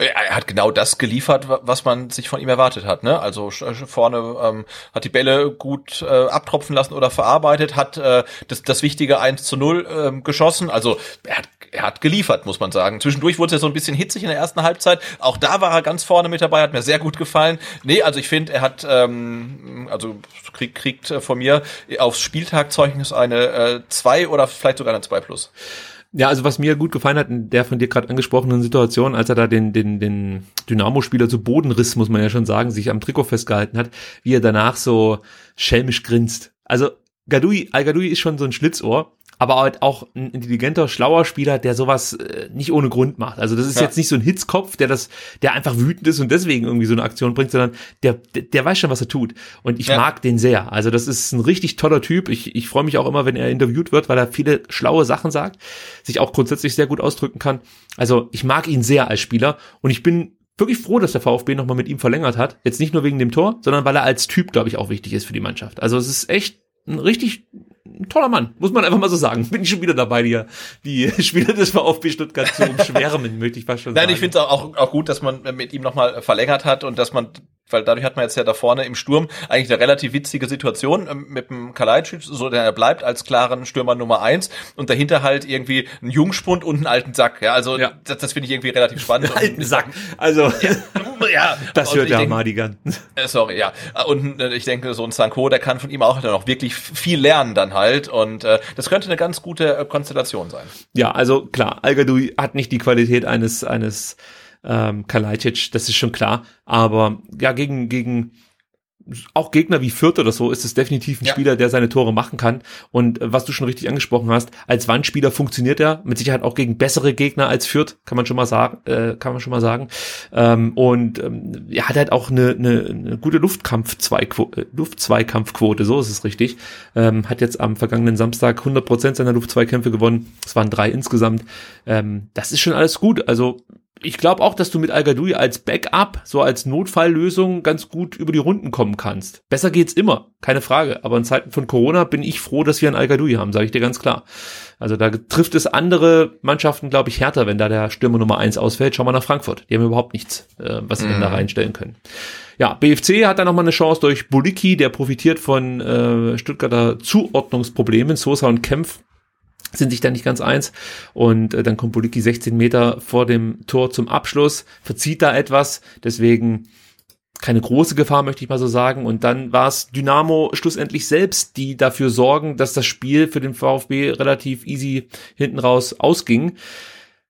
Er hat genau das geliefert, was man sich von ihm erwartet hat. Ne? Also vorne ähm, hat die Bälle gut äh, abtropfen lassen oder verarbeitet, hat äh, das, das wichtige 1 zu 0 ähm, geschossen. Also er hat, er hat geliefert, muss man sagen. Zwischendurch wurde es ja so ein bisschen hitzig in der ersten Halbzeit. Auch da war er ganz vorne mit dabei, hat mir sehr gut gefallen. Nee, also ich finde, er hat, ähm, also kriegt, kriegt von mir aufs Spieltagzeugnis eine 2 äh, oder vielleicht sogar eine 2 plus. Ja, also was mir gut gefallen hat in der von dir gerade angesprochenen Situation, als er da den, den, den Dynamo-Spieler zu Boden riss, muss man ja schon sagen, sich am Trikot festgehalten hat, wie er danach so schelmisch grinst. Also Gadui, Al-Gadui ist schon so ein Schlitzohr aber halt auch ein intelligenter, schlauer Spieler, der sowas äh, nicht ohne Grund macht. Also das ist ja. jetzt nicht so ein Hitzkopf, der das, der einfach wütend ist und deswegen irgendwie so eine Aktion bringt, sondern der, der, der weiß schon, was er tut. Und ich ja. mag den sehr. Also das ist ein richtig toller Typ. Ich, ich freue mich auch immer, wenn er interviewt wird, weil er viele schlaue Sachen sagt, sich auch grundsätzlich sehr gut ausdrücken kann. Also ich mag ihn sehr als Spieler und ich bin wirklich froh, dass der VfB nochmal mit ihm verlängert hat. Jetzt nicht nur wegen dem Tor, sondern weil er als Typ, glaube ich, auch wichtig ist für die Mannschaft. Also es ist echt ein richtig toller Mann, muss man einfach mal so sagen. Bin ich schon wieder dabei, die, die Spieler des VfB Stuttgart zu umschwärmen, möchte ich fast schon Nein, sagen. Nein, ich finde es auch, auch gut, dass man mit ihm nochmal verlängert hat und dass man weil dadurch hat man jetzt ja da vorne im Sturm eigentlich eine relativ witzige Situation ähm, mit dem Kalajdzic, so der er bleibt als klaren Stürmer Nummer eins und dahinter halt irgendwie ein Jungspund und einen alten Sack. Ja, also ja. das, das finde ich irgendwie relativ spannend. alten Sack. Also ja, ja das hört ja Madigan. Äh, sorry, ja. Und äh, ich denke, so ein Sanko, der kann von ihm auch noch wirklich viel lernen dann halt und äh, das könnte eine ganz gute äh, Konstellation sein. Ja, also klar, Algadui hat nicht die Qualität eines eines ähm, Kalajdzic, das ist schon klar. Aber ja, gegen, gegen auch Gegner wie Fürth oder so ist es definitiv ein ja. Spieler, der seine Tore machen kann. Und äh, was du schon richtig angesprochen hast, als Wandspieler funktioniert er mit Sicherheit auch gegen bessere Gegner als Fürth, kann man schon mal sagen. Äh, kann man schon mal sagen. Ähm, und ähm, er hat halt auch eine, eine, eine gute äh, Luftzweikampfquote, so ist es richtig. Ähm, hat jetzt am vergangenen Samstag 100 Prozent seiner Luftzweikämpfe gewonnen. Es waren drei insgesamt. Ähm, das ist schon alles gut. Also ich glaube auch, dass du mit al als Backup, so als Notfalllösung ganz gut über die Runden kommen kannst. Besser geht's immer, keine Frage. Aber in Zeiten von Corona bin ich froh, dass wir einen al haben, sage ich dir ganz klar. Also da trifft es andere Mannschaften, glaube ich, härter, wenn da der Stürmer Nummer eins ausfällt. Schau mal nach Frankfurt. Die haben überhaupt nichts, äh, was sie denn da mhm. reinstellen können. Ja, BFC hat da nochmal eine Chance durch Buliki, der profitiert von äh, Stuttgarter Zuordnungsproblemen. Sosa und Kempf sind sich da nicht ganz eins. Und äh, dann kommt Bulicki 16 Meter vor dem Tor zum Abschluss, verzieht da etwas, deswegen keine große Gefahr, möchte ich mal so sagen. Und dann war es Dynamo schlussendlich selbst, die dafür sorgen, dass das Spiel für den VfB relativ easy hinten raus ausging.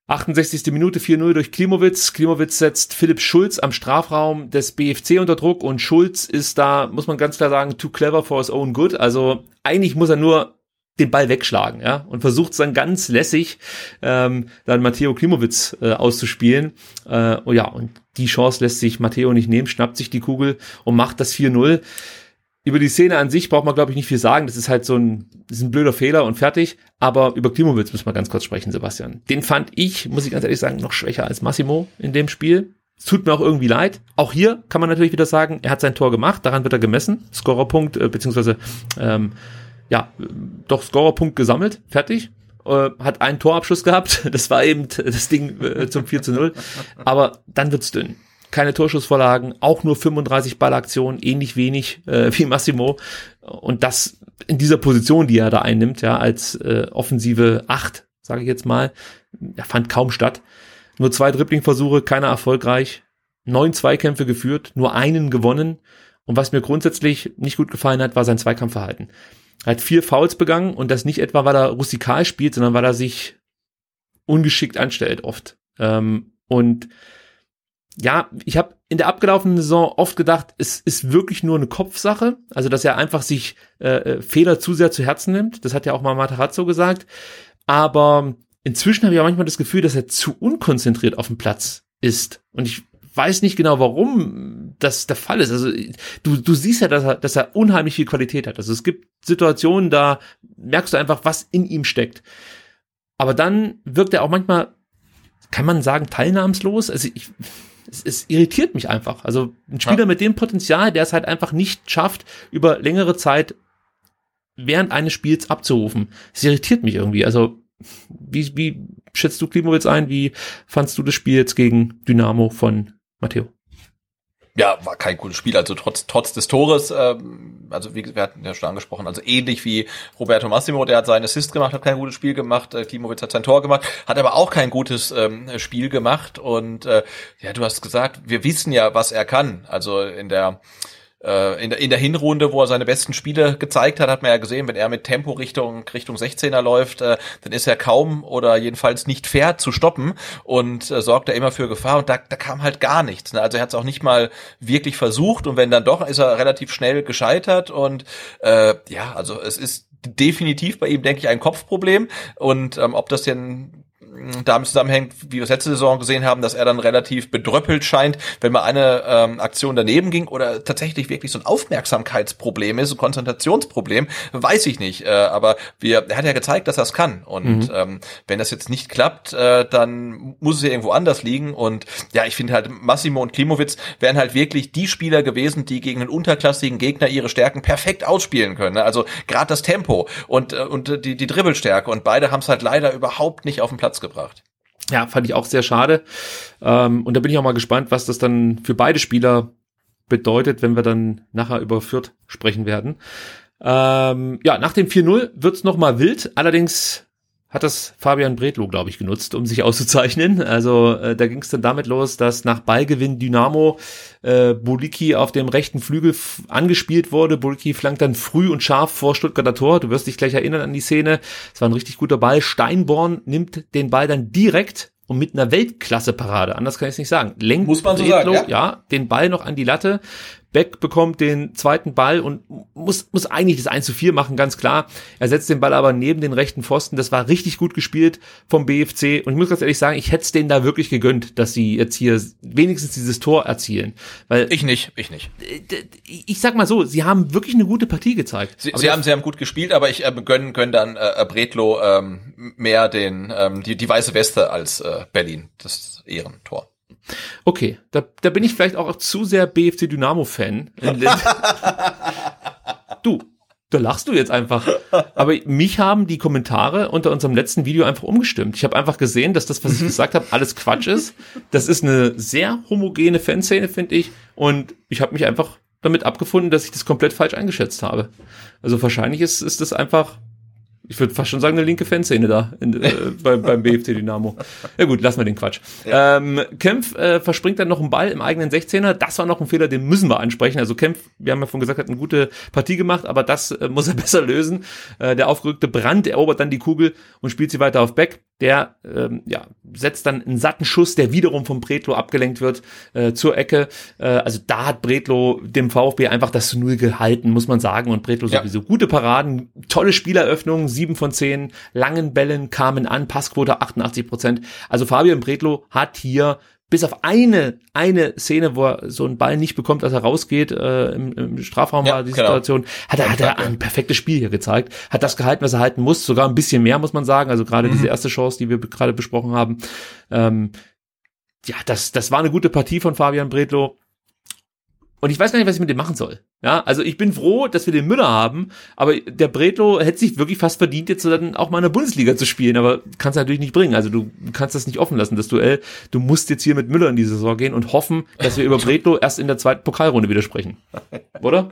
68. Minute 4-0 durch Klimowitz. Klimowitz setzt Philipp Schulz am Strafraum des BFC unter Druck und Schulz ist da, muss man ganz klar sagen, too clever for his own good. Also eigentlich muss er nur den Ball wegschlagen, ja, und versucht dann ganz lässig ähm, dann Matteo Klimowitz äh, auszuspielen. Äh, oh ja, und die Chance lässt sich Matteo nicht nehmen, schnappt sich die Kugel und macht das 4-0. Über die Szene an sich braucht man, glaube ich, nicht viel sagen. Das ist halt so ein, ist ein blöder Fehler und fertig. Aber über Klimowitz müssen wir ganz kurz sprechen, Sebastian. Den fand ich, muss ich ganz ehrlich sagen, noch schwächer als Massimo in dem Spiel. Es tut mir auch irgendwie leid. Auch hier kann man natürlich wieder sagen, er hat sein Tor gemacht, daran wird er gemessen. Scorerpunkt, äh, beziehungsweise ähm, ja, doch Scorerpunkt gesammelt, fertig. Äh, hat einen Torabschluss gehabt. Das war eben das Ding äh, zum 4 zu 0. Aber dann wird's dünn. Keine Torschussvorlagen, auch nur 35 Ballaktionen, ähnlich wenig äh, wie Massimo. Und das in dieser Position, die er da einnimmt, ja, als äh, offensive 8, sage ich jetzt mal, er fand kaum statt. Nur zwei Dribbling-Versuche, keiner erfolgreich. Neun Zweikämpfe geführt, nur einen gewonnen. Und was mir grundsätzlich nicht gut gefallen hat, war sein Zweikampfverhalten. Hat vier Fouls begangen und das nicht etwa, weil er rustikal spielt, sondern weil er sich ungeschickt anstellt oft. Ähm, und ja, ich habe in der abgelaufenen Saison oft gedacht, es ist wirklich nur eine Kopfsache, also dass er einfach sich äh, äh Fehler zu sehr zu Herzen nimmt. Das hat ja auch mal Matarazzo gesagt. Aber inzwischen habe ich auch manchmal das Gefühl, dass er zu unkonzentriert auf dem Platz ist. Und ich weiß nicht genau, warum das der Fall ist. Also du, du siehst ja, dass er, dass er unheimlich viel Qualität hat. Also es gibt Situationen, da merkst du einfach, was in ihm steckt. Aber dann wirkt er auch manchmal, kann man sagen, teilnahmslos. Also ich, es, es irritiert mich einfach. Also ein Spieler ja. mit dem Potenzial, der es halt einfach nicht schafft, über längere Zeit während eines Spiels abzurufen. Es irritiert mich irgendwie. Also wie, wie schätzt du Klimowitz ein? Wie fandst du das Spiel jetzt gegen Dynamo von Matteo? Ja, war kein gutes Spiel. Also trotz, trotz des Tores, ähm, also wie wir hatten ja schon angesprochen, also ähnlich wie Roberto Massimo, der hat seinen Assist gemacht, hat kein gutes Spiel gemacht, äh, Klimowitz hat sein Tor gemacht, hat aber auch kein gutes ähm, Spiel gemacht. Und äh, ja, du hast gesagt, wir wissen ja, was er kann. Also in der in, der, in der Hinrunde, wo er seine besten Spiele gezeigt hat, hat man ja gesehen, wenn er mit Tempo Richtung Richtung 16er läuft, äh, dann ist er kaum oder jedenfalls nicht fair zu stoppen und äh, sorgt er immer für Gefahr und da, da kam halt gar nichts. Ne? Also er hat es auch nicht mal wirklich versucht und wenn dann doch, ist er relativ schnell gescheitert und äh, ja, also es ist definitiv bei ihm, denke ich, ein Kopfproblem und ähm, ob das denn damit zusammenhängt, wie wir es letzte Saison gesehen haben, dass er dann relativ bedröppelt scheint, wenn mal eine ähm, Aktion daneben ging oder tatsächlich wirklich so ein Aufmerksamkeitsproblem ist, ein Konzentrationsproblem, weiß ich nicht. Äh, aber wir, er hat ja gezeigt, dass er es kann. Und mhm. ähm, wenn das jetzt nicht klappt, äh, dann muss es ja irgendwo anders liegen. Und ja, ich finde halt, Massimo und Klimowitz wären halt wirklich die Spieler gewesen, die gegen einen unterklassigen Gegner ihre Stärken perfekt ausspielen können. Ne? Also gerade das Tempo und, äh, und die, die Dribbelstärke. Und beide haben es halt leider überhaupt nicht auf den Platz gebracht. Ja, fand ich auch sehr schade. Ähm, und da bin ich auch mal gespannt, was das dann für beide Spieler bedeutet, wenn wir dann nachher über Fürth sprechen werden. Ähm, ja, nach dem 4-0 wird's noch mal wild. Allerdings hat das Fabian Bredlow, glaube ich, genutzt, um sich auszuzeichnen. Also äh, da ging es dann damit los, dass nach Ballgewinn Dynamo äh, Buliki auf dem rechten Flügel angespielt wurde. Buliki flankt dann früh und scharf vor Stuttgarter Tor. Du wirst dich gleich erinnern an die Szene. Es war ein richtig guter Ball. Steinborn nimmt den Ball dann direkt und mit einer Weltklasse-Parade, anders kann ich es nicht sagen, lenkt Muss man so Bredlow, sagen, ja? ja, den Ball noch an die Latte, Beck bekommt den zweiten Ball und muss, muss eigentlich das 1 zu 4 machen, ganz klar. Er setzt den Ball aber neben den rechten Pfosten. Das war richtig gut gespielt vom BFC. Und ich muss ganz ehrlich sagen, ich hätte es denen da wirklich gegönnt, dass sie jetzt hier wenigstens dieses Tor erzielen. Weil ich nicht, ich nicht. Ich sag mal so, sie haben wirklich eine gute Partie gezeigt. Sie, sie haben, sie haben gut gespielt, aber ich äh, gönn, gönn dann äh, Bretlo ähm, mehr den, ähm, die, die weiße Weste als äh, Berlin, das Ehrentor. Okay, da, da bin ich vielleicht auch zu sehr BFC Dynamo-Fan. du, da lachst du jetzt einfach. Aber mich haben die Kommentare unter unserem letzten Video einfach umgestimmt. Ich habe einfach gesehen, dass das, was ich gesagt habe, alles Quatsch ist. Das ist eine sehr homogene Fanszene, finde ich. Und ich habe mich einfach damit abgefunden, dass ich das komplett falsch eingeschätzt habe. Also wahrscheinlich ist, ist das einfach ich würde fast schon sagen, eine linke Fanszene da in, äh, bei, beim BFC Dynamo. Ja gut, lassen wir den Quatsch. Ja. Ähm, Kempf äh, verspringt dann noch einen Ball im eigenen 16er. Das war noch ein Fehler, den müssen wir ansprechen. Also Kempf, wir haben ja vorhin gesagt, hat eine gute Partie gemacht, aber das äh, muss er besser lösen. Äh, der aufgerückte Brand erobert dann die Kugel und spielt sie weiter auf Beck. Der ähm, ja, setzt dann einen satten Schuss, der wiederum vom Bretlo abgelenkt wird äh, zur Ecke. Äh, also da hat Bretlo dem VfB einfach das zu Null gehalten, muss man sagen. Und Bretlo ja. sowieso gute Paraden, tolle Spieleröffnungen, sieben von zehn langen Bällen kamen an, Passquote 88 Prozent. Also Fabian Bretlo hat hier bis auf eine eine Szene, wo er so einen Ball nicht bekommt, als er rausgeht, äh, im, im Strafraum ja, war die genau. Situation, hat er, hat er ein perfektes Spiel hier gezeigt, hat das gehalten, was er halten muss, sogar ein bisschen mehr, muss man sagen, also gerade mhm. diese erste Chance, die wir gerade besprochen haben, ähm, ja, das, das war eine gute Partie von Fabian Bredlow. Und ich weiß gar nicht, was ich mit dem machen soll. Ja, also ich bin froh, dass wir den Müller haben, aber der Bretlo hätte sich wirklich fast verdient, jetzt dann auch mal in der Bundesliga zu spielen, aber kannst natürlich nicht bringen. Also du kannst das nicht offen lassen, das Duell. Du musst jetzt hier mit Müller in die Saison gehen und hoffen, dass wir über Bretlo erst in der zweiten Pokalrunde wieder sprechen. Oder?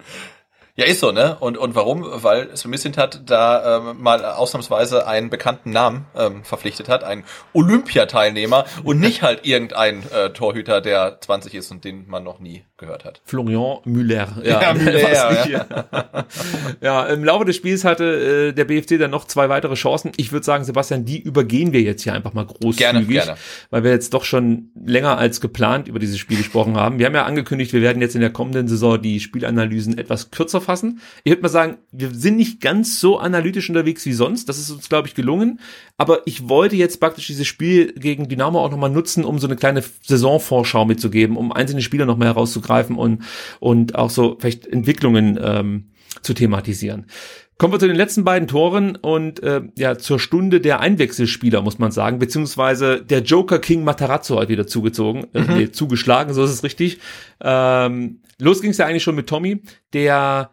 Ja, ist so, ne? Und, und warum? Weil Sven hat da ähm, mal ausnahmsweise einen bekannten Namen ähm, verpflichtet hat, einen Olympiateilnehmer und nicht halt irgendein äh, Torhüter, der 20 ist und den man noch nie gehört hat. Florian Müller. Ja, Ja, Müller, ja. ja, im Laufe des Spiels hatte äh, der BFC dann noch zwei weitere Chancen. Ich würde sagen, Sebastian, die übergehen wir jetzt hier einfach mal großzügig, Gerne, gerne. weil wir jetzt doch schon länger als geplant über dieses Spiel gesprochen haben. Wir haben ja angekündigt, wir werden jetzt in der kommenden Saison die Spielanalysen etwas kürzer fassen. Ich würde mal sagen, wir sind nicht ganz so analytisch unterwegs wie sonst. Das ist uns, glaube ich, gelungen. Aber ich wollte jetzt praktisch dieses Spiel gegen Dynamo auch nochmal nutzen, um so eine kleine Saisonvorschau mitzugeben, um einzelne Spieler nochmal herauszugreifen und, und auch so vielleicht Entwicklungen ähm, zu thematisieren. Kommen wir zu den letzten beiden Toren und äh, ja zur Stunde der Einwechselspieler muss man sagen, beziehungsweise der Joker King Matarazzo hat wieder zugezogen, äh, nee, zugeschlagen, so ist es richtig. Ähm, los ging es ja eigentlich schon mit Tommy, der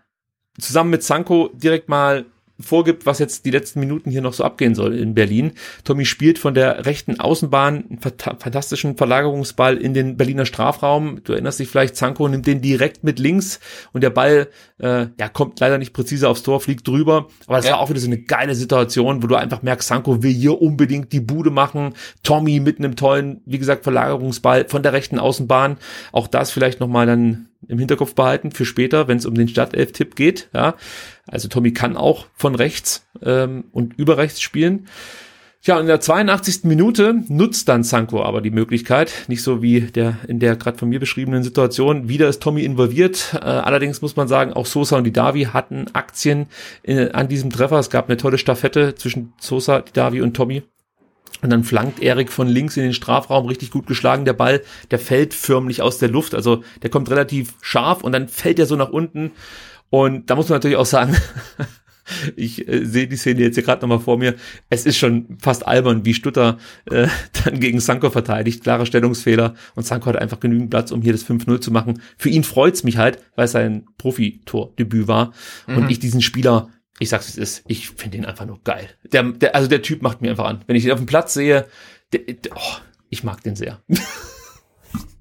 zusammen mit Sanko direkt mal vorgibt, was jetzt die letzten Minuten hier noch so abgehen soll in Berlin. Tommy spielt von der rechten Außenbahn einen fanta- fantastischen Verlagerungsball in den Berliner Strafraum. Du erinnerst dich vielleicht, Zanko nimmt den direkt mit links und der Ball äh, ja, kommt leider nicht präzise aufs Tor, fliegt drüber. Aber das Ja. war auch wieder so eine geile Situation, wo du einfach merkst, Sanko will hier unbedingt die Bude machen. Tommy mit einem tollen, wie gesagt, Verlagerungsball von der rechten Außenbahn. Auch das vielleicht nochmal dann im Hinterkopf behalten für später, wenn es um den Startelf-Tipp geht. Ja, also Tommy kann auch von rechts ähm, und über rechts spielen. Ja, in der 82. Minute nutzt dann Sanko aber die Möglichkeit, nicht so wie der in der gerade von mir beschriebenen Situation. Wieder ist Tommy involviert. Äh, allerdings muss man sagen, auch Sosa und Didavi hatten Aktien äh, an diesem Treffer. Es gab eine tolle Staffette zwischen Sosa, Didavi und Tommy. Und dann flankt Erik von links in den Strafraum richtig gut geschlagen. Der Ball, der fällt förmlich aus der Luft. Also der kommt relativ scharf und dann fällt er so nach unten. Und da muss man natürlich auch sagen, ich äh, sehe die Szene jetzt hier gerade nochmal vor mir. Es ist schon fast albern, wie Stutter äh, dann gegen Sanko verteidigt. Klarer Stellungsfehler. Und Sanko hat einfach genügend Platz, um hier das 5-0 zu machen. Für ihn freut's mich halt, weil es sein Profitordebüt war. Und ich diesen Spieler, ich sag's wie es ist, ich finde ihn einfach nur geil. Der, der, also der Typ macht mir einfach an. Wenn ich ihn auf dem Platz sehe, der, der, oh, ich mag den sehr.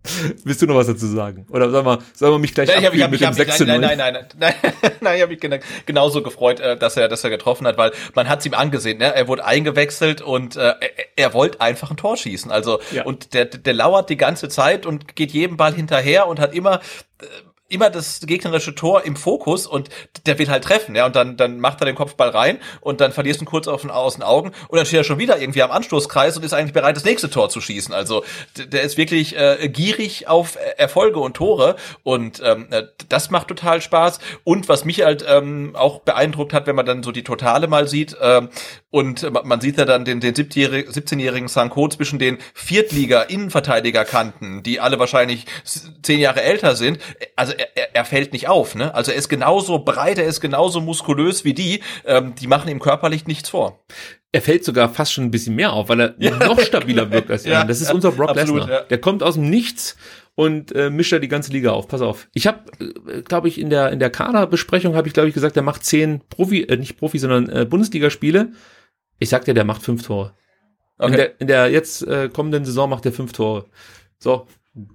Willst du noch was dazu sagen? Oder sollen wir, sollen wir mich gleich Nein, ich abgeben ich hab, mit ich dem hab, 6 nein, nein, nein, nein, nein, nein, ich habe mich gena- genauso gefreut, äh, dass er, dass er getroffen hat, weil man hat ihm angesehen, ne? er wurde eingewechselt und äh, er, er wollte einfach ein Tor schießen. Also Ja. und der, der lauert die ganze Zeit und geht jedem Ball hinterher und hat immer äh, immer das gegnerische Tor im Fokus und der will halt treffen, ja, und dann, dann macht er den Kopfball rein und dann verlierst du ihn kurz auf den, aus den Augen und dann steht er schon wieder irgendwie am Anstoßkreis und ist eigentlich bereit, das nächste Tor zu schießen. Also der ist wirklich äh, gierig auf Erfolge und Tore und ähm, äh, das macht total Spaß. Und was mich halt ähm, auch beeindruckt hat, wenn man dann so die Totale mal sieht ähm, und ma- man sieht ja dann den, den 17-jährigen 17-jährigen Sanko zwischen den Viertliga-Innenverteidigerkanten, die alle wahrscheinlich zehn Jahre älter sind. Also er, er, er fällt nicht auf, ne? Also er ist genauso breit, er ist genauso muskulös wie die. Ähm, die machen ihm körperlich nichts vor. er fällt sogar fast schon ein bisschen mehr auf, weil er noch stabiler wirkt als er. Ja, das ist unser Brock Lesnar. ja. Der kommt aus dem Nichts und äh, mischt da die ganze Liga auf. Pass auf. Ich habe, äh, glaube ich, in der in der Kaderbesprechung habe ich, glaube ich, gesagt, der macht zehn Profi, äh, nicht Profi, sondern äh, Bundesligaspiele. Ich sag dir, der macht fünf Tore. In, Okay. der, in der jetzt äh, kommenden Saison macht er fünf Tore. So,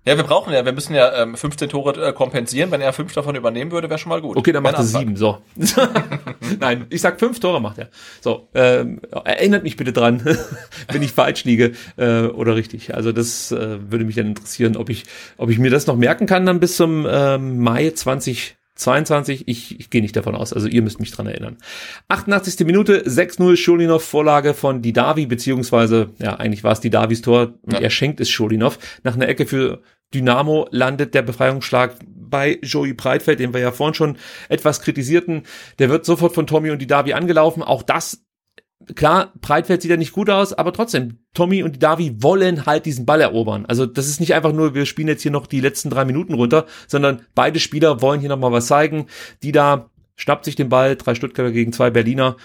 Ja, wir brauchen ja, wir müssen ja ähm, 15 Tore äh, kompensieren. Wenn er fünf davon übernehmen würde, wäre schon mal gut. Okay, dann macht er sieben. So. Nein, ich sag fünf Tore macht er. So, ähm, erinnert mich bitte dran, wenn ich falsch liege äh, oder richtig. Also das äh, würde mich dann interessieren, ob ich, ob ich mir das noch merken kann dann bis zum ähm, Mai 2022. Ich, ich gehe nicht davon aus. Also ihr müsst mich dran erinnern. 88. Minute, 6-0 Scholinov Vorlage von Didavi, beziehungsweise, ja, eigentlich war es Didavis Tor Ja. er schenkt es Scholinov. Nach einer Ecke für Dynamo landet der Befreiungsschlag bei Joey Breitfeld, den wir ja vorhin schon etwas kritisierten. Der wird sofort von Tommy und Didavi angelaufen. Auch das, klar, Breitfeld sieht ja nicht gut aus, aber trotzdem, Tommy und Didavi wollen halt diesen Ball erobern. Also das ist nicht einfach nur, wir spielen jetzt hier noch die letzten drei Minuten runter, sondern beide Spieler wollen hier nochmal was zeigen. Die da schnappt sich den Ball, drei Stuttgarter gegen zwei Berliner.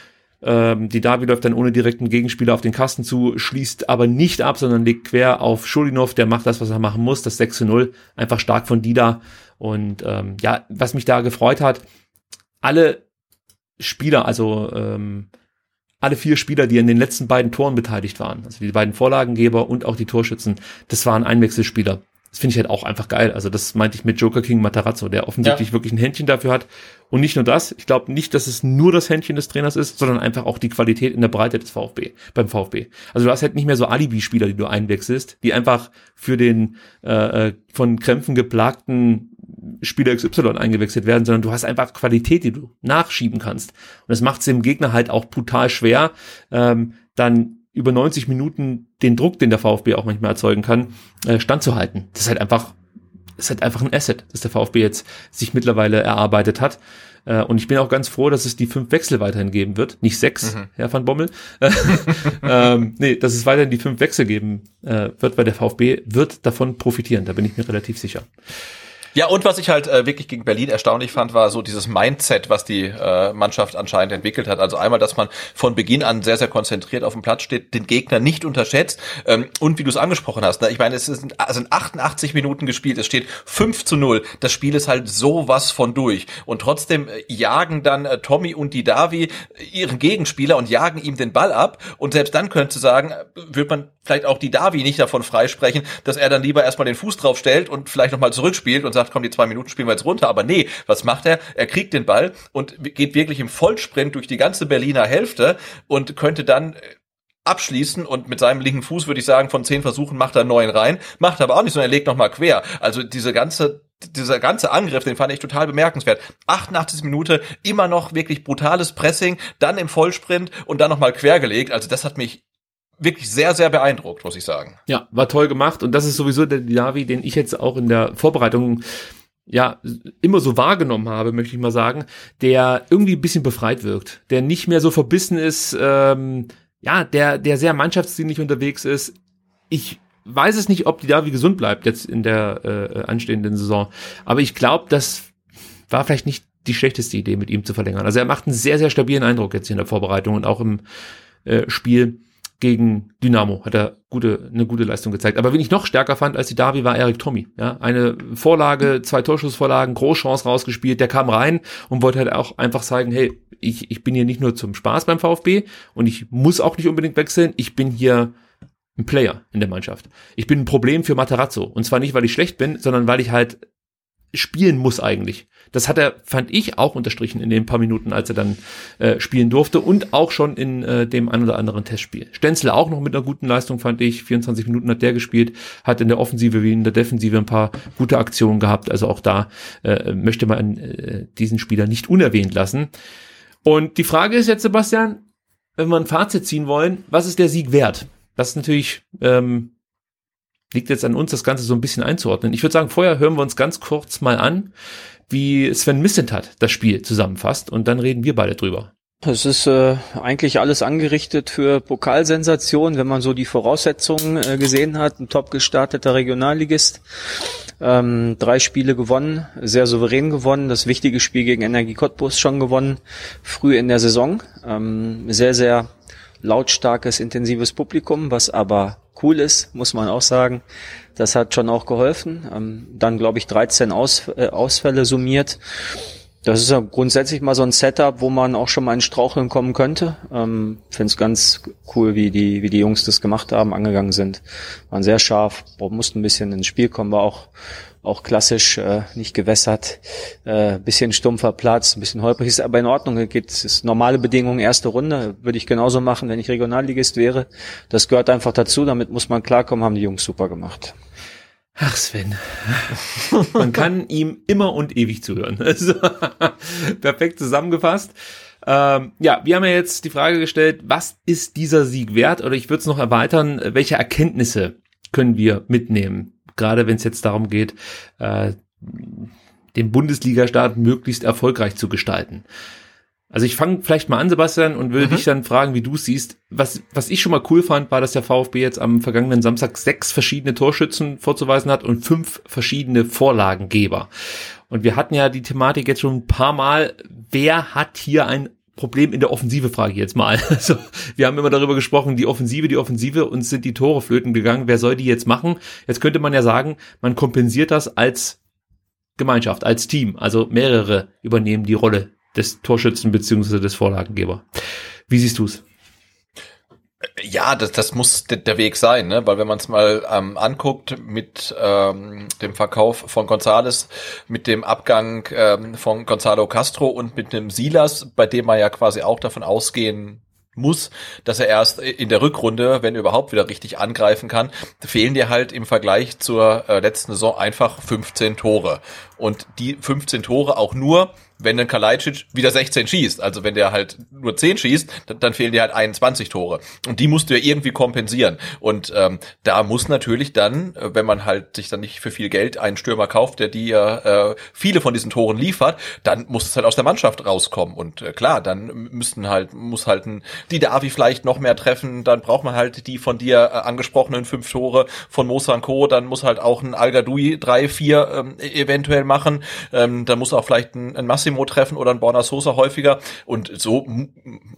Ähm, die Davi läuft dann ohne direkten Gegenspieler auf den Kasten zu, schließt aber nicht ab, sondern legt quer auf Schulinov, der macht das, was er machen muss, das 6 zu 0, einfach stark von Dida. Und ähm, ja, was mich da gefreut hat, alle Spieler, also ähm, alle vier Spieler, die in den letzten beiden Toren beteiligt waren, also die beiden Vorlagengeber und auch die Torschützen, das waren Einwechselspieler. Das finde ich halt auch einfach geil. Also das meinte ich mit Joker King Matarazzo, der offensichtlich ja. wirklich ein Händchen dafür hat. Und nicht nur das, ich glaube nicht, dass es nur das Händchen des Trainers ist, sondern einfach auch die Qualität in der Breite des VfB, beim VfB. Also du hast halt nicht mehr so Alibi-Spieler, die du einwechselst, die einfach für den äh, äh von Krämpfen geplagten Spieler XY eingewechselt werden, sondern du hast einfach Qualität, die du nachschieben kannst. Und das macht es dem Gegner halt auch brutal schwer, ähm, dann über 90 Minuten den Druck, den der VfB auch manchmal erzeugen kann, äh, standzuhalten. Das ist halt einfach, das ist halt einfach ein Asset, das der VfB jetzt sich mittlerweile erarbeitet hat. Äh, und ich bin auch ganz froh, dass es die fünf Wechsel weiterhin geben wird. Nicht sechs, mhm. Herr van Bommel. ähm, nee, dass es weiterhin die fünf Wechsel geben äh, wird, weil der VfB wird davon profitieren. Da bin ich mir relativ sicher. Ja, und was ich halt äh, wirklich gegen Berlin erstaunlich fand, war so dieses Mindset, was die äh, Mannschaft anscheinend entwickelt hat. Also einmal, dass man von Beginn an sehr, sehr konzentriert auf dem Platz steht, den Gegner nicht unterschätzt. Ähm, und wie du es angesprochen hast, ne? ich meine, es sind, sind 88 Minuten gespielt, es steht 5 zu 0. Das Spiel ist halt sowas von durch. Und trotzdem äh, jagen dann äh, Tommy und die Davi ihren Gegenspieler und jagen ihm den Ball ab. Und selbst dann könnte sagen, äh, wird man vielleicht auch die Davi nicht davon freisprechen, dass er dann lieber erstmal den Fuß drauf stellt und vielleicht nochmal zurückspielt und sagt, komm, die zwei Minuten spielen wir jetzt runter. Aber nee, was macht er? Er kriegt den Ball und geht wirklich im Vollsprint durch die ganze Berliner Hälfte und könnte dann äh, abschließen und mit seinem linken Fuß würde ich sagen, von zehn Versuchen macht er neun rein, macht aber auch nicht, sondern er legt nochmal quer. Also diese ganze dieser ganze Angriff, den fand ich total bemerkenswert. 88 Minute, immer noch wirklich brutales Pressing, dann im Vollsprint und dann nochmal quergelegt. Also das hat mich wirklich sehr, sehr beeindruckt, muss ich sagen. Ja, war toll gemacht und das ist sowieso der Diavi, den ich jetzt auch in der Vorbereitung ja, immer so wahrgenommen habe, möchte ich mal sagen, der irgendwie ein bisschen befreit wirkt, der nicht mehr so verbissen ist, ähm, ja, der, der sehr mannschaftsdienlich unterwegs ist. Ich weiß es nicht, ob die Davi gesund bleibt jetzt in der äh, anstehenden Saison, aber ich glaube, das war vielleicht nicht die schlechteste Idee, mit ihm zu verlängern. Also er macht einen sehr, sehr stabilen Eindruck jetzt in der Vorbereitung und auch im äh, Spiel gegen Dynamo hat er gute, eine gute Leistung gezeigt. Aber wen ich noch stärker fand als die Davi war Erik Tommy. Ja, eine Vorlage, zwei Torschussvorlagen, Großchance rausgespielt. Der kam rein und wollte halt auch einfach zeigen, hey, ich, ich bin hier nicht nur zum Spaß beim VfB und ich muss auch nicht unbedingt wechseln. Ich bin hier ein Player in der Mannschaft. Ich bin ein Problem für Materazzo. Und zwar nicht, weil ich schlecht bin, sondern weil ich halt spielen muss eigentlich. Das hat er, fand ich, auch unterstrichen in den paar Minuten, als er dann äh, spielen durfte und auch schon in äh, dem ein oder anderen Testspiel. Stenzel auch noch mit einer guten Leistung, fand ich. 24 Minuten hat der gespielt, hat in der Offensive wie in der Defensive ein paar gute Aktionen gehabt. Also auch da äh, möchte man äh, diesen Spieler nicht unerwähnt lassen. Und die Frage ist jetzt, Sebastian, wenn wir ein Fazit ziehen wollen, was ist der Sieg wert? Das ist natürlich ähm, liegt jetzt an uns, das Ganze so ein bisschen einzuordnen. Ich würde sagen, vorher hören wir uns ganz kurz mal an, wie Sven Missentat das Spiel zusammenfasst und dann reden wir beide drüber. Es ist äh, eigentlich alles angerichtet für Pokalsensation, wenn man so die Voraussetzungen äh, gesehen hat. Ein top gestarteter Regionalligist, ähm, drei Spiele gewonnen, sehr souverän gewonnen. Das wichtige Spiel gegen Energie Cottbus schon gewonnen, früh in der Saison. Ähm, sehr, sehr lautstarkes, intensives Publikum, was aber cool ist, muss man auch sagen. Das hat schon auch geholfen. Ähm, dann, glaube ich, 13 Aus, äh, Ausfälle summiert. Das ist ja grundsätzlich mal so ein Setup, wo man auch schon mal in Straucheln kommen könnte. Ähm, Finde es ganz cool, wie die, wie die Jungs das gemacht haben, angegangen sind. Waren sehr scharf, mussten ein bisschen ins Spiel kommen, war auch auch klassisch äh, nicht gewässert, äh, bisschen stumpfer Platz, ein bisschen holprig, ist aber in Ordnung, geht ist normale Bedingungen, erste Runde, würde ich genauso machen, wenn ich Regionalligist wäre. Das gehört einfach dazu, damit muss man klarkommen, haben die Jungs super gemacht. Ach Sven, man kann ihm immer und ewig zuhören. Also, perfekt zusammengefasst. Ähm, ja, wir haben ja jetzt die Frage gestellt, was ist dieser Sieg wert? Oder ich würde es noch erweitern, welche Erkenntnisse können wir mitnehmen gerade wenn es jetzt darum geht, äh, den Bundesliga-Start möglichst erfolgreich zu gestalten. Also ich fange vielleicht mal an, Sebastian, und will mhm. dich dann fragen, wie du es siehst. Was, was ich schon mal cool fand, war, dass der VfB jetzt am vergangenen Samstag sechs verschiedene Torschützen vorzuweisen hat und fünf verschiedene Vorlagengeber. Und wir hatten ja die Thematik jetzt schon ein paar Mal, wer hat hier ein Problem in der Offensive, frage ich jetzt mal. Also, wir haben immer darüber gesprochen, die Offensive, die Offensive, uns sind die Tore flöten gegangen. Wer soll die jetzt machen? Jetzt könnte man ja sagen, man kompensiert das als Gemeinschaft, als Team. Also mehrere übernehmen die Rolle des Torschützen beziehungsweise des Vorlagengeber. Wie siehst du's? Ja, das, das muss der Weg sein, ne? weil wenn man es mal ähm, anguckt mit ähm, dem Verkauf von Gonzales, mit dem Abgang ähm, von Gonzalo Castro und mit dem Silas, bei dem man ja quasi auch davon ausgehen muss, dass er erst in der Rückrunde, wenn überhaupt wieder richtig angreifen kann, fehlen dir halt im Vergleich zur äh, letzten Saison einfach 15 Tore. Und die 15 Tore auch nur, wenn dann Kalajdzic wieder 16 schießt. Also wenn der halt nur 10 schießt, dann, dann fehlen dir halt 21 Tore. Und die musst du ja irgendwie kompensieren. Und ähm, da muss natürlich dann, äh, wenn man halt sich dann nicht für viel Geld einen Stürmer kauft, der dir äh, viele von diesen Toren liefert, dann muss es halt aus der Mannschaft rauskommen. Und äh, klar, dann müssten halt, muss halt ein die Davi vielleicht noch mehr treffen, dann braucht man halt die von dir äh, angesprochenen fünf Tore von Mosan Co., dann muss halt auch ein Al-Gadoui drei, vier ähm, eventuell machen, ähm, dann muss auch vielleicht ein, ein Massimo Massimo treffen oder ein Borna Sosa häufiger. Und so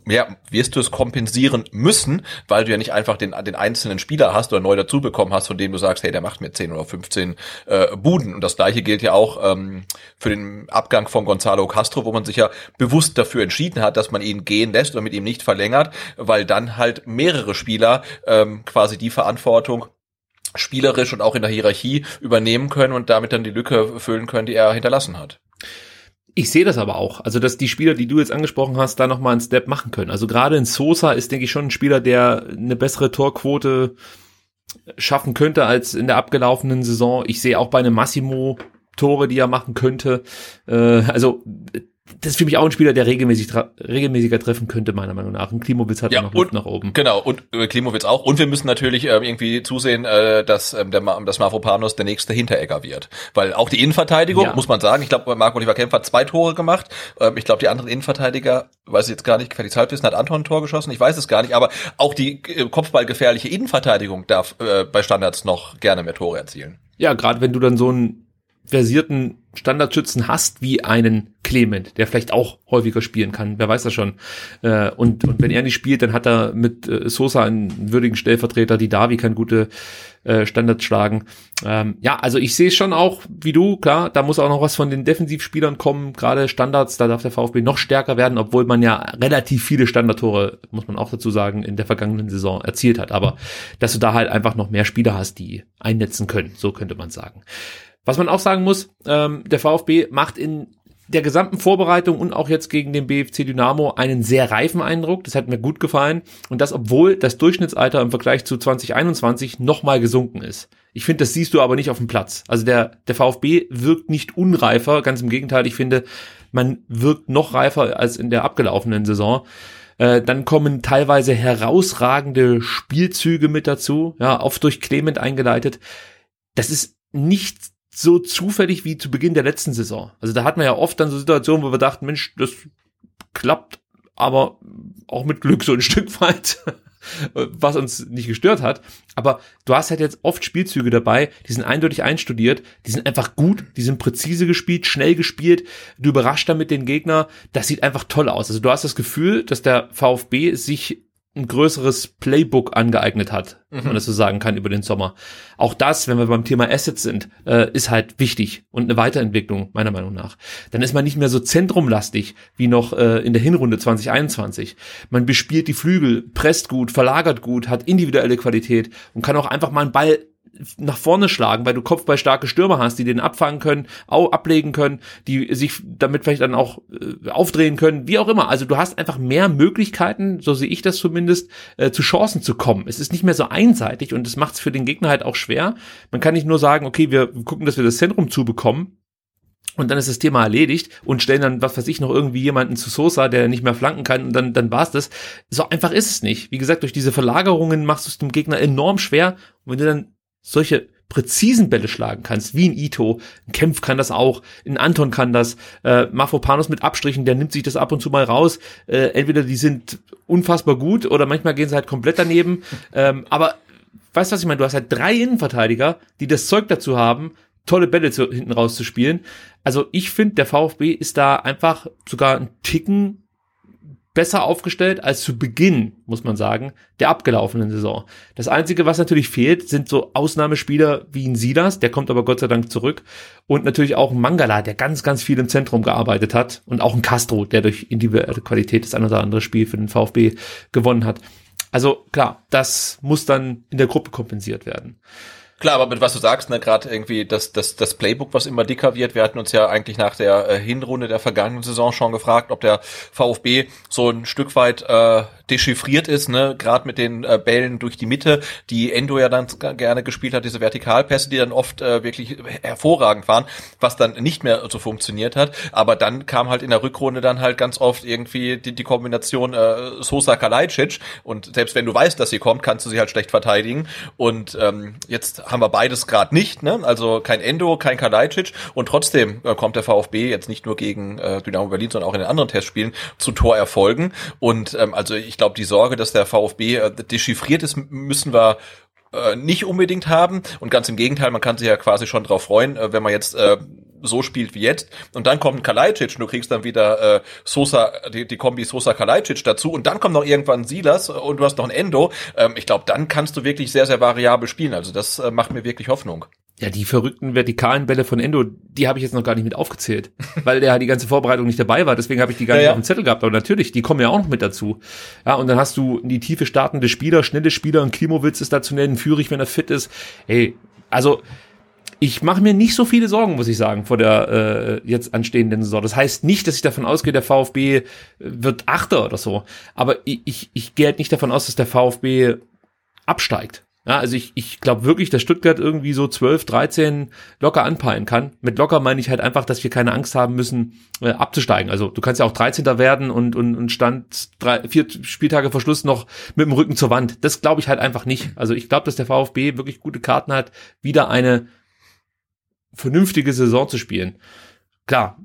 ja, wirst du es kompensieren müssen, weil du ja nicht einfach den, den einzelnen Spieler hast oder neu dazu bekommen hast, von dem du sagst, hey, der macht mir 10 oder 15 äh, Buden. Und das gleiche gilt ja auch ähm, für den Abgang von Gonzalo Castro, wo man sich ja bewusst dafür entschieden hat, dass man ihn gehen lässt oder mit ihm nicht verlängert, weil dann halt mehrere Spieler ähm, quasi die Verantwortung spielerisch und auch in der Hierarchie übernehmen können und damit dann die Lücke füllen können, die er hinterlassen hat. Ich sehe das aber auch. Also, dass die Spieler, die du jetzt angesprochen hast, da nochmal einen Step machen können. Also gerade in Sosa ist, denke ich, schon ein Spieler, der eine bessere Torquote schaffen könnte als in der abgelaufenen Saison. Ich sehe auch bei einem Massimo Tore, die er machen könnte. Äh, also das ist für mich auch ein Spieler, der regelmäßig regelmäßiger treffen könnte, meiner Meinung nach. Und Klimowitz hat ja noch Luft nach oben. Genau, und äh, Klimowitz auch. Und wir müssen natürlich äh, irgendwie zusehen, äh, dass, äh, der, dass Mavropanos der nächste Hinteregger wird. Weil auch die Innenverteidigung, ja. muss man sagen, ich glaube, Marco Oliver Kempf hat zwei Tore gemacht. Ähm, ich glaube, die anderen Innenverteidiger, weiß ich jetzt gar nicht, gefährliches Halbwissen, hat Anton ein Tor geschossen, ich weiß es gar nicht, aber auch die äh, kopfballgefährliche Innenverteidigung darf äh, bei Standards noch gerne mehr Tore erzielen. Ja, gerade wenn du dann so ein versierten Standardschützen hast wie einen Clement, der vielleicht auch häufiger spielen kann, wer weiß das schon. Äh, und, und wenn er nicht spielt, dann hat er mit äh, Sosa einen würdigen Stellvertreter, die Davi kann gute äh, Standards schlagen. Ähm, ja, also ich sehe schon auch, wie du, klar, da muss auch noch was von den Defensivspielern kommen, gerade Standards, da darf der VfB noch stärker werden, obwohl man ja relativ viele Standardtore, muss man auch dazu sagen, in der vergangenen Saison erzielt hat. Aber dass du da halt einfach noch mehr Spieler hast, die einnetzen können, so könnte man sagen. Was man auch sagen muss, ähm, der VfB macht in der gesamten Vorbereitung und auch jetzt gegen den BFC Dynamo einen sehr reifen Eindruck. Das hat mir gut gefallen. Und das, obwohl das Durchschnittsalter im Vergleich zu 2021 nochmal gesunken ist. Ich finde, das siehst du aber nicht auf dem Platz. Also der, der VfB wirkt nicht unreifer. Ganz im Gegenteil, ich finde, man wirkt noch reifer als in der abgelaufenen Saison. Äh, dann kommen teilweise herausragende Spielzüge mit dazu, ja, oft durch Clement eingeleitet. Das ist nicht so zufällig wie zu Beginn der letzten Saison. Also da hat man ja oft dann so Situationen, wo wir dachten, Mensch, das klappt, aber auch mit Glück so ein Stück weit, was uns nicht gestört hat. Aber du hast halt jetzt oft Spielzüge dabei, die sind eindeutig einstudiert, die sind einfach gut, die sind präzise gespielt, schnell gespielt, du überrascht damit den Gegner, das sieht einfach toll aus. Also du hast das Gefühl, dass der VfB sich ein größeres Playbook angeeignet hat, mhm. wenn man das so sagen kann, über den Sommer. Auch das, wenn wir beim Thema Assets sind, äh, ist halt wichtig und eine Weiterentwicklung, meiner Meinung nach. Dann ist man nicht mehr so zentrumlastig wie noch äh, in der Hinrunde 2021. Man bespielt die Flügel, presst gut, verlagert gut, hat individuelle Qualität und kann auch einfach mal einen Ball nach vorne schlagen, weil du kopfballstarke Stürmer hast, die den abfangen können, ablegen können, die sich damit vielleicht dann auch äh, aufdrehen können, wie auch immer. Also du hast einfach mehr Möglichkeiten, so sehe ich das zumindest, äh, zu Chancen zu kommen. Es ist nicht mehr so einseitig und es macht es für den Gegner halt auch schwer. Man kann nicht nur sagen, okay, wir gucken, dass wir das Zentrum zubekommen, und dann ist das Thema erledigt und stellen dann, was weiß ich, noch irgendwie jemanden zu Sosa, der nicht mehr flanken kann und dann, dann war's das. So einfach ist es nicht. Wie gesagt, durch diese Verlagerungen machst du es dem Gegner enorm schwer. Und wenn du dann solche präzisen Bälle schlagen kannst, wie ein Ito, ein Kempf kann das auch, ein Anton kann das, äh, Mafopanos mit Abstrichen, der nimmt sich das ab und zu mal raus. Äh, entweder die sind unfassbar gut oder manchmal gehen sie halt komplett daneben. ähm, aber weißt du, was ich meine? Du hast halt drei Innenverteidiger, die das Zeug dazu haben, tolle Bälle zu, hinten rauszuspielen. Also ich finde, der VfB ist da einfach sogar ein Ticken besser aufgestellt als zu Beginn, muss man sagen, der abgelaufenen Saison. Das Einzige, was natürlich fehlt, sind so Ausnahmespieler wie ein Silas, der kommt aber Gott sei Dank zurück. Und natürlich auch ein Mangala, der ganz, ganz viel im Zentrum gearbeitet hat. Und auch ein Castro, der durch individuelle Qualität das ein oder andere Spiel für den VfB gewonnen hat. Also klar, das muss dann in der Gruppe kompensiert werden. Klar, aber mit was du sagst, ne, gerade irgendwie das, das, das Playbook, was immer dicker wird. Wir hatten uns ja eigentlich nach der äh, Hinrunde der vergangenen Saison schon gefragt, ob der VfB so ein Stück weit äh, dechiffriert ist, ne, gerade mit den äh, Bällen durch die Mitte, die Endo ja dann gerne gespielt hat, diese Vertikalpässe, die dann oft äh, wirklich hervorragend waren, was dann nicht mehr so funktioniert hat. Aber dann kam halt in der Rückrunde dann halt ganz oft irgendwie die, die Kombination äh, Sosa Kalajdzic und selbst wenn du weißt, dass sie kommt, kannst du sie halt schlecht verteidigen. Und ähm, jetzt haben wir beides gerade nicht, ne? Also kein Endo, kein Kalajdzic und trotzdem äh, kommt der VfB jetzt nicht nur gegen äh, Dynamo Berlin, sondern auch in den anderen Testspielen zu Torerfolgen. Und ähm, also ich glaube, die Sorge, dass der VfB äh, dechiffriert ist, müssen wir äh, nicht unbedingt haben. Und ganz im Gegenteil, man kann sich ja quasi schon drauf freuen, äh, wenn man jetzt äh, so spielt wie jetzt. Und dann kommt Kalajdzic und du kriegst dann wieder äh, Sosa, die, die Kombi Sosa Kalajdzic dazu und dann kommt noch irgendwann Silas und du hast noch ein Endo. Ähm, ich glaube, dann kannst du wirklich sehr, sehr variabel spielen. Also das äh, macht mir wirklich Hoffnung. Ja, die verrückten vertikalen Bälle von Endo, die habe ich jetzt noch gar nicht mit aufgezählt, weil der die ganze Vorbereitung nicht dabei war. Deswegen habe ich die gar nicht ja, auf dem Zettel gehabt. Aber natürlich, die kommen ja auch noch mit dazu. Ja, und dann hast du die tiefe startende Spieler, schnelle Spieler, und Klimowitz ist da zu nennen, Führig, wenn er fit ist. Hey, also ich mache mir nicht so viele Sorgen, muss ich sagen, vor der äh, jetzt anstehenden Saison. Das heißt nicht, dass ich davon ausgehe, der VfB wird Achter oder so. Aber ich, ich, ich gehe halt nicht davon aus, dass der VfB absteigt. Ja, also ich, ich glaube wirklich, dass Stuttgart irgendwie so 12, 13 locker anpeilen kann. Mit locker meine ich halt einfach, dass wir keine Angst haben müssen, äh, abzusteigen. Also du kannst ja auch 13. werden und, und, und stand drei, vier Spieltage vor Schluss noch mit dem Rücken zur Wand. Das glaube ich halt einfach nicht. Also ich glaube, dass der VfB wirklich gute Karten hat, wieder eine vernünftige Saison zu spielen. Klar,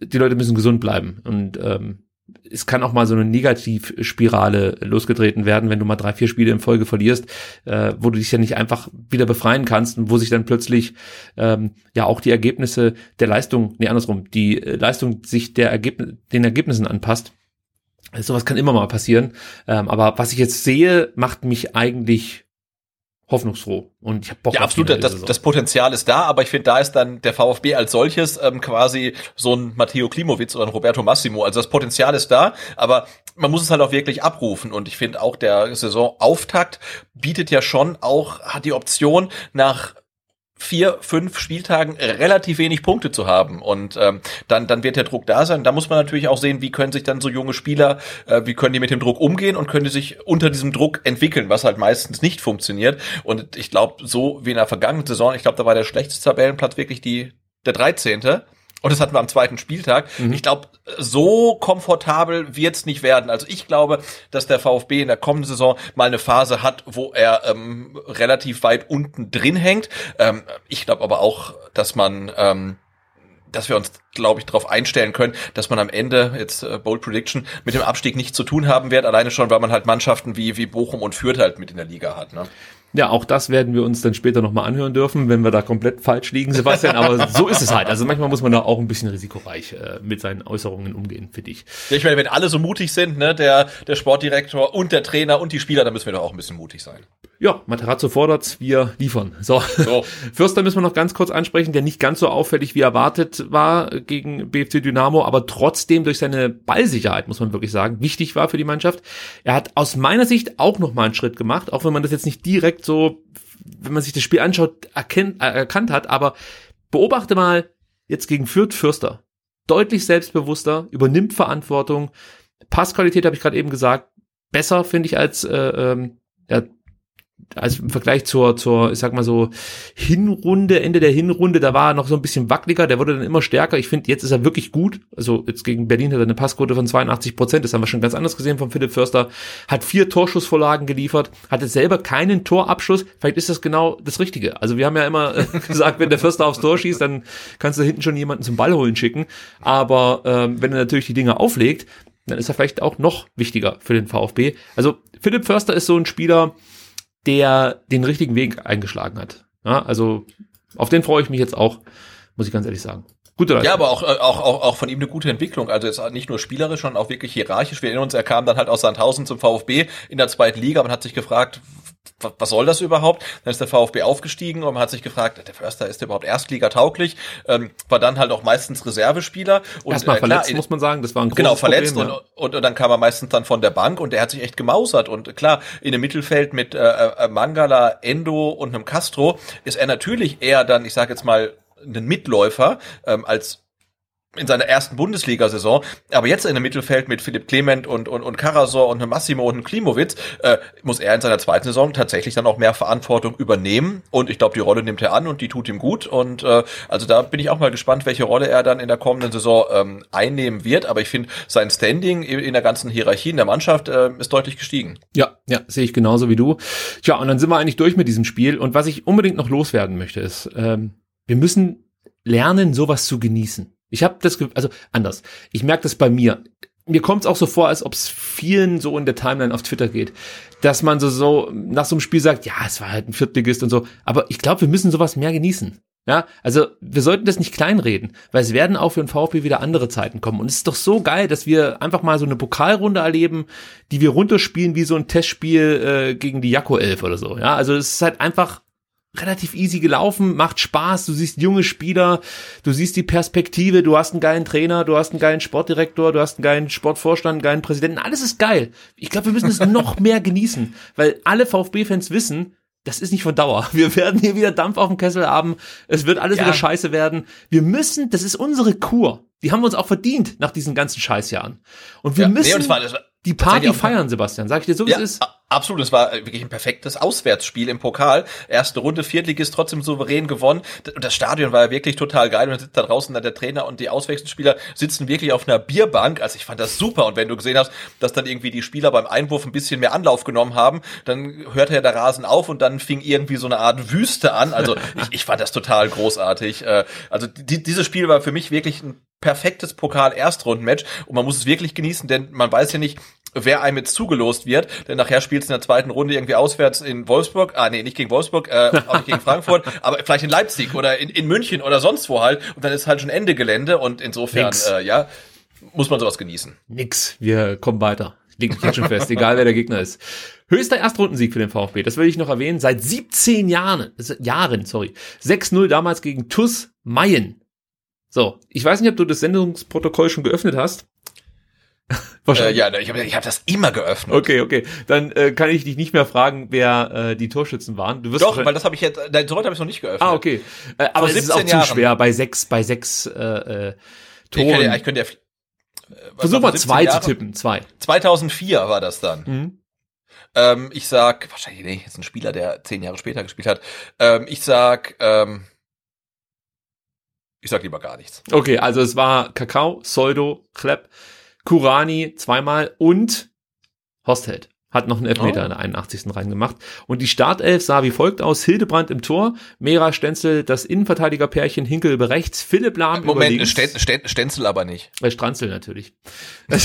die Leute müssen gesund bleiben und ähm, es kann auch mal so eine Negativspirale losgetreten werden, wenn du mal drei, vier Spiele in Folge verlierst, äh, wo du dich ja nicht einfach wieder befreien kannst und wo sich dann plötzlich ähm, ja auch die Ergebnisse der Leistung, nee, andersrum, die äh, Leistung sich der Ergebnis, den Ergebnissen anpasst. Sowas kann immer mal passieren. Ähm, aber was ich jetzt sehe, macht mich eigentlich hoffnungsfroh und ich habe Bock ja, absolut. Das, das Potenzial ist da, aber ich finde, da ist dann der VfB als solches ähm, quasi so ein Matteo Klimowitz oder ein Roberto Massimo. Also das Potenzial ist da, aber man muss es halt auch wirklich abrufen. Und ich finde auch der Saisonauftakt bietet ja schon auch hat die Option nach vier, fünf Spieltagen relativ wenig Punkte zu haben. Und ähm, dann, dann wird der Druck da sein. Da muss man natürlich auch sehen, wie können sich dann so junge Spieler, äh, wie können die mit dem Druck umgehen und können die sich unter diesem Druck entwickeln, was halt meistens nicht funktioniert. Und ich glaube, so wie in der vergangenen Saison, ich glaube, da war der schlechteste Tabellenplatz wirklich die der 13. Und das hatten wir am zweiten Spieltag. Mhm. Ich glaube, so komfortabel wird's nicht werden. Also ich glaube, dass der VfB in der kommenden Saison mal eine Phase hat, wo er ähm, relativ weit unten drin hängt. Ähm, ich glaube aber auch, dass man ähm, dass wir uns, glaube ich, darauf einstellen können, dass man am Ende, jetzt äh, Bold Prediction, mit dem Abstieg nichts zu tun haben wird, alleine schon, weil man halt Mannschaften wie, wie Bochum und Fürth halt mit in der Liga hat. Ne? Ja, auch das werden wir uns dann später nochmal anhören dürfen, wenn wir da komplett falsch liegen, Sebastian. Aber so ist es halt. Also manchmal muss man da auch ein bisschen risikoreich äh, mit seinen Äußerungen umgehen, finde ich. Ja, ich meine, wenn alle so mutig sind, ne, der, der Sportdirektor und der Trainer und die Spieler, dann müssen wir doch auch ein bisschen mutig sein. Ja, Materazzo fordert, wir liefern. So. so. Fürster müssen wir noch ganz kurz ansprechen, der nicht ganz so auffällig wie erwartet war gegen BFC Dynamo, aber trotzdem durch seine Ballsicherheit, muss man wirklich sagen, wichtig war für die Mannschaft. Er hat aus meiner Sicht auch noch mal einen Schritt gemacht, auch wenn man das jetzt nicht direkt so, wenn man sich das Spiel anschaut, erkennt, äh, erkannt hat, aber beobachte mal jetzt gegen Fürth Fürster. Deutlich selbstbewusster, übernimmt Verantwortung. Passqualität habe ich gerade eben gesagt, besser finde ich als äh, ähm, ja, also im Vergleich zur, zur, ich sag mal so, Hinrunde, Ende der Hinrunde, da war er noch so ein bisschen wackeliger, der wurde dann immer stärker. Ich finde, jetzt ist er wirklich gut. Also jetzt gegen Berlin hat er eine Passquote von 82 Prozent, das haben wir schon ganz anders gesehen von Philipp Förster. Hat vier Torschussvorlagen geliefert, hatte selber keinen Torabschluss. Vielleicht ist das genau das Richtige. Also wir haben ja immer gesagt, wenn der Förster aufs Tor schießt, dann kannst du hinten schon jemanden zum Ball holen schicken. Aber ähm, wenn er natürlich die Dinge auflegt, dann ist er vielleicht auch noch wichtiger für den VfB. Also Philipp Förster ist so ein Spieler, der den richtigen Weg eingeschlagen hat. Ja, also auf den freue ich mich jetzt auch, muss ich ganz ehrlich sagen. Gute Leistung. Ja, aber auch, äh, auch, auch, auch von ihm eine gute Entwicklung. Also jetzt nicht nur spielerisch, sondern auch wirklich hierarchisch. Wir erinnern uns, er kam dann halt aus Sandhausen zum VfB in der zweiten Liga. Man hat sich gefragt, was soll das überhaupt? Dann ist der VfB aufgestiegen und man hat sich gefragt, der Förster ist der überhaupt Erstliga tauglich? Ähm, war dann halt auch meistens Reservespieler. Und, Erstmal äh, verletzt, klar, muss man sagen, das war ein Genau, verletzt Problem, und, ja. und, und, dann kam er meistens dann von der Bank und der hat sich echt gemausert. Und klar, in dem Mittelfeld mit äh, äh Mangala, Endo und einem Castro ist er natürlich eher dann, ich sage jetzt mal, ein Mitläufer ähm, als in seiner ersten Bundesliga-Saison, aber jetzt in dem Mittelfeld mit Philipp Clement und, und, und Karasor und Massimo und Klimowitz, äh, muss er in seiner zweiten Saison tatsächlich dann auch mehr Verantwortung übernehmen und ich glaube, die Rolle nimmt er an und die tut ihm gut und äh, also da bin ich auch mal gespannt, welche Rolle er dann in der kommenden Saison ähm, einnehmen wird, aber ich finde, sein Standing in der ganzen Hierarchie in der Mannschaft äh, ist deutlich gestiegen. Ja, ja, sehe ich genauso wie du. Tja, und dann sind wir eigentlich durch mit diesem Spiel und was ich unbedingt noch loswerden möchte ist, ähm, wir müssen lernen, sowas zu genießen. Ich habe das, also anders. Ich merke das bei mir. Mir kommt es auch so vor, als ob es vielen so in der Timeline auf Twitter geht, dass man so, so nach so einem Spiel sagt, ja, es war halt ein Viertligist und so. Aber ich glaube, wir müssen sowas mehr genießen. Ja, also wir sollten das nicht kleinreden, weil es werden auch für den VfB wieder andere Zeiten kommen. Und es ist doch so geil, dass wir einfach mal so eine Pokalrunde erleben, die wir runterspielen wie so ein Testspiel äh, gegen die Jakko 11 oder so. Ja, also es ist halt einfach relativ easy gelaufen, macht Spaß, du siehst junge Spieler, du siehst die Perspektive, du hast einen geilen Trainer, du hast einen geilen Sportdirektor, du hast einen geilen Sportvorstand, einen geilen Präsidenten, alles ist geil. Ich glaube, wir müssen es noch mehr genießen, weil alle VfB-Fans wissen, das ist nicht von Dauer. Wir werden hier wieder Dampf auf dem Kessel haben. Es wird alles ja. wieder scheiße werden. Wir müssen, das ist unsere Kur. Die haben wir uns auch verdient nach diesen ganzen Scheißjahren. Und wir ja, müssen nee, und zwar, die Party feiern, Sebastian. Sag ich dir so, wie ja, es ist. Absolut, es war wirklich ein perfektes Auswärtsspiel im Pokal. Erste Runde, Viertligist trotzdem souverän gewonnen. Und das Stadion war ja wirklich total geil. Und dann sitzt da draußen dann der Trainer und die Auswechselspieler sitzen wirklich auf einer Bierbank. Also ich fand das super. Und wenn du gesehen hast, dass dann irgendwie die Spieler beim Einwurf ein bisschen mehr Anlauf genommen haben, dann hörte ja der Rasen auf und dann fing irgendwie so eine Art Wüste an. Also ich, ich fand das total großartig. Äh, also die, dieses Spiel war für mich wirklich ein perfektes Pokal-Erstrundenmatch und man muss es wirklich genießen, denn man weiß ja nicht, wer einem jetzt zugelost wird, denn nachher spielt es in der zweiten Runde irgendwie auswärts in Wolfsburg, ah nee, nicht gegen Wolfsburg, äh, auch nicht gegen Frankfurt, aber vielleicht in Leipzig oder in, in München oder sonst wo halt und dann ist halt schon Ende Gelände und insofern, äh, ja, muss man sowas genießen. Nix, wir kommen weiter. Liegt jetzt schon fest, egal wer der Gegner ist. Höchster Erstrundensieg für den VfB, das will ich noch erwähnen, seit 17 Jahren, Jahren, sorry. 6-0 damals gegen TUS Mayen. So, ich weiß nicht, ob du das Sendungsprotokoll schon geöffnet hast. Wahrscheinlich. Äh, ja, ich habe ich hab das immer geöffnet. Okay, okay. Dann äh, kann ich dich nicht mehr fragen, wer äh, die Torschützen waren. Du wirst Doch, weil das habe ich jetzt, nein, so weit habe ich noch nicht geöffnet. Ah, okay. Äh, aber es ist auch Jahren. zu schwer bei sechs, bei sechs äh, äh, Toren. Ich könnte, ich könnte ja, äh, Versuch mal zwei Jahre? zu tippen, zwei. 2004 war das dann. Mhm. Ähm, ich sag, wahrscheinlich nee, jetzt ein Spieler, der zehn Jahre später gespielt hat. Ähm, ich sag, ähm, ich sag lieber gar nichts. Okay, also es war Kakao, Soldo, Klepp, Kurani zweimal und Hostheld. Hat noch einen Elfmeter oh. in der 81. reingemacht. Und die Startelf sah wie folgt aus. Hildebrand im Tor, Mera Stenzel, das Innenverteidigerpärchen Hinkel über rechts, Philipp Lahm Moment, über links. Moment, Stenzel aber nicht. Äh, Stranzel natürlich.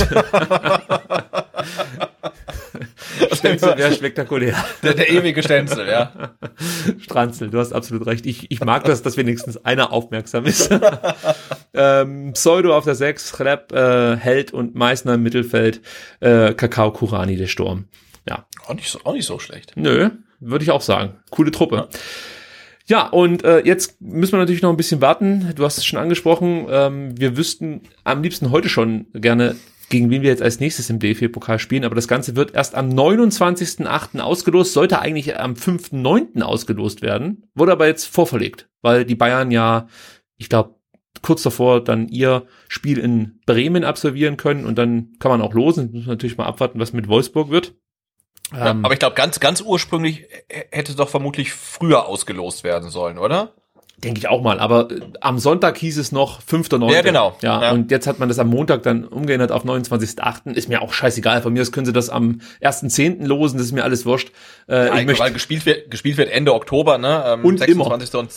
Stenzel wäre spektakulär. Der, der, ewige Stenzel, ja. Stranzel, du hast absolut recht. Ich, ich mag das, dass wenigstens einer aufmerksam ist. ähm, Pseudo auf der 6, Chleb, äh, Held und Meißner im Mittelfeld, äh, Kakao Kurani der Sturm. Ja. Auch nicht so, auch nicht so schlecht. Nö, würde ich auch sagen. Coole Truppe. Ja. Ja, und äh, jetzt müssen wir natürlich noch ein bisschen warten. Du hast es schon angesprochen. Ähm, wir wüssten am liebsten heute schon gerne, gegen wen wir jetzt als nächstes im DFB-Pokal spielen. Aber das Ganze wird erst am 29.08. ausgelost, sollte eigentlich am 5.09. ausgelost werden, wurde aber jetzt vorverlegt, weil die Bayern ja, ich glaube, kurz davor dann ihr Spiel in Bremen absolvieren können und dann kann man auch losen. Müssen natürlich mal abwarten, was mit Wolfsburg wird. Ja, ähm, aber ich glaube, ganz, ganz ursprünglich hätte doch vermutlich früher ausgelost werden sollen, oder? Denke ich auch mal, aber äh, am Sonntag hieß es noch 5.9. Ja, genau. Ja, ja, und jetzt hat man das am Montag dann umgeändert auf 29.8. Ist mir auch scheißegal. Von mir aus können sie das am 1.10. losen, das ist mir alles wurscht. Äh, ja, ich möchte, weil gespielt wird, gespielt wird Ende Oktober, ne? Ähm, und 26. Immer. Und,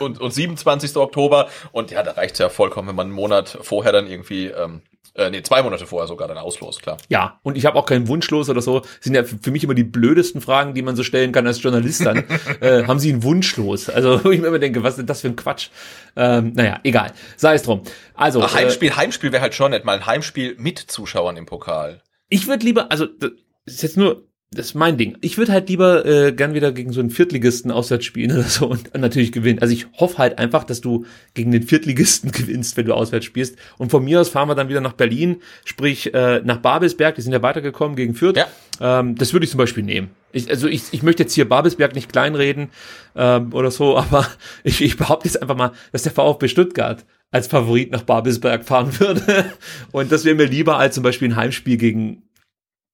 und, und 27. Oktober. Und ja, da reicht's ja vollkommen, wenn man einen Monat vorher dann irgendwie ähm, äh, nee, zwei Monate vorher sogar dann auslos, klar. Ja, und ich habe auch keinen Wunschlos oder so. Das sind ja für mich immer die blödesten Fragen, die man so stellen kann als Journalist dann. äh, haben Sie einen Wunschlos? Also wo ich mir immer denke, was ist das für ein Quatsch? Ähm, naja, egal. Sei es drum. Also Ach, Heimspiel, äh, Heimspiel wäre halt schon nett, mal ein Heimspiel mit Zuschauern im Pokal. Ich würde lieber, also das ist jetzt nur das ist mein Ding. Ich würde halt lieber äh, gern wieder gegen so einen Viertligisten auswärts spielen oder so und natürlich gewinnen. Also ich hoffe halt einfach, dass du gegen den Viertligisten gewinnst, wenn du auswärts spielst. Und von mir aus fahren wir dann wieder nach Berlin, sprich äh, nach Babelsberg. Die sind ja weitergekommen gegen Fürth. Ja. Ähm, das würde ich zum Beispiel nehmen. Ich, also ich, ich möchte jetzt hier Babelsberg nicht kleinreden ähm, oder so, aber ich, ich behaupte jetzt einfach mal, dass der VfB Stuttgart als Favorit nach Babelsberg fahren würde. Und das wäre mir lieber als zum Beispiel ein Heimspiel gegen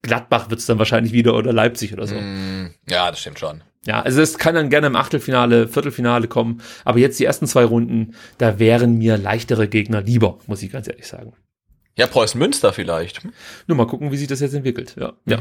Gladbach wird's dann wahrscheinlich wieder oder Leipzig oder so. Mm, Ja, das stimmt schon. Ja, also es kann dann gerne im Achtelfinale, Viertelfinale kommen, aber jetzt die ersten zwei Runden, da wären mir leichtere Gegner lieber, muss ich ganz ehrlich sagen. Ja, Preußen Münster vielleicht. Nur mal gucken, wie sich das jetzt entwickelt. Ja. ja.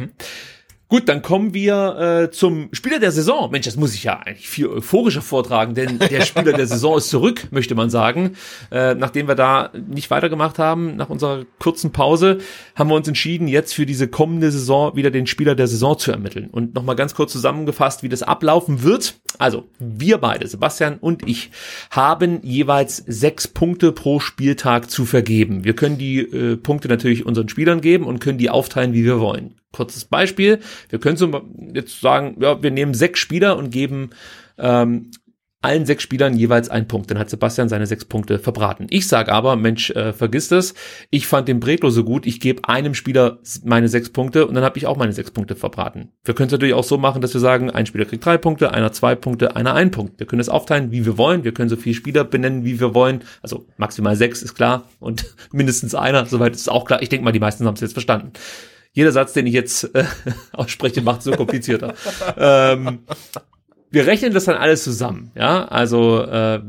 Gut, dann kommen wir äh, zum Spieler der Saison. Mensch, das muss ich ja eigentlich viel euphorischer vortragen, denn der Spieler der Saison ist zurück, möchte man sagen. Äh, nachdem wir da nicht weitergemacht haben, nach unserer kurzen Pause, haben wir uns entschieden, jetzt für diese kommende Saison wieder den Spieler der Saison zu ermitteln. Und nochmal ganz kurz zusammengefasst, wie das ablaufen wird. Also, wir beide, Sebastian und ich, haben jeweils sechs Punkte pro Spieltag zu vergeben. Wir können die äh, Punkte natürlich unseren Spielern geben und können die aufteilen, wie wir wollen. Kurzes Beispiel. Wir können so jetzt sagen, ja, wir nehmen sechs Spieler und geben ähm, allen sechs Spielern jeweils einen Punkt. Dann hat Sebastian seine sechs Punkte verbraten. Ich sage aber, Mensch, äh, vergiss das. Ich fand den Bretlo so gut, ich gebe einem Spieler meine sechs Punkte und dann habe ich auch meine sechs Punkte verbraten. Wir können es natürlich auch so machen, dass wir sagen, ein Spieler kriegt drei Punkte, einer zwei Punkte, einer ein Punkt. Wir können es aufteilen, wie wir wollen. Wir können so viele Spieler benennen, wie wir wollen. Also maximal sechs ist klar und mindestens einer, soweit ist auch klar. Ich denke mal, die meisten haben es jetzt verstanden jeder Satz, den ich jetzt äh, ausspreche, macht es so komplizierter. ähm, wir rechnen das dann alles zusammen, ja, also äh,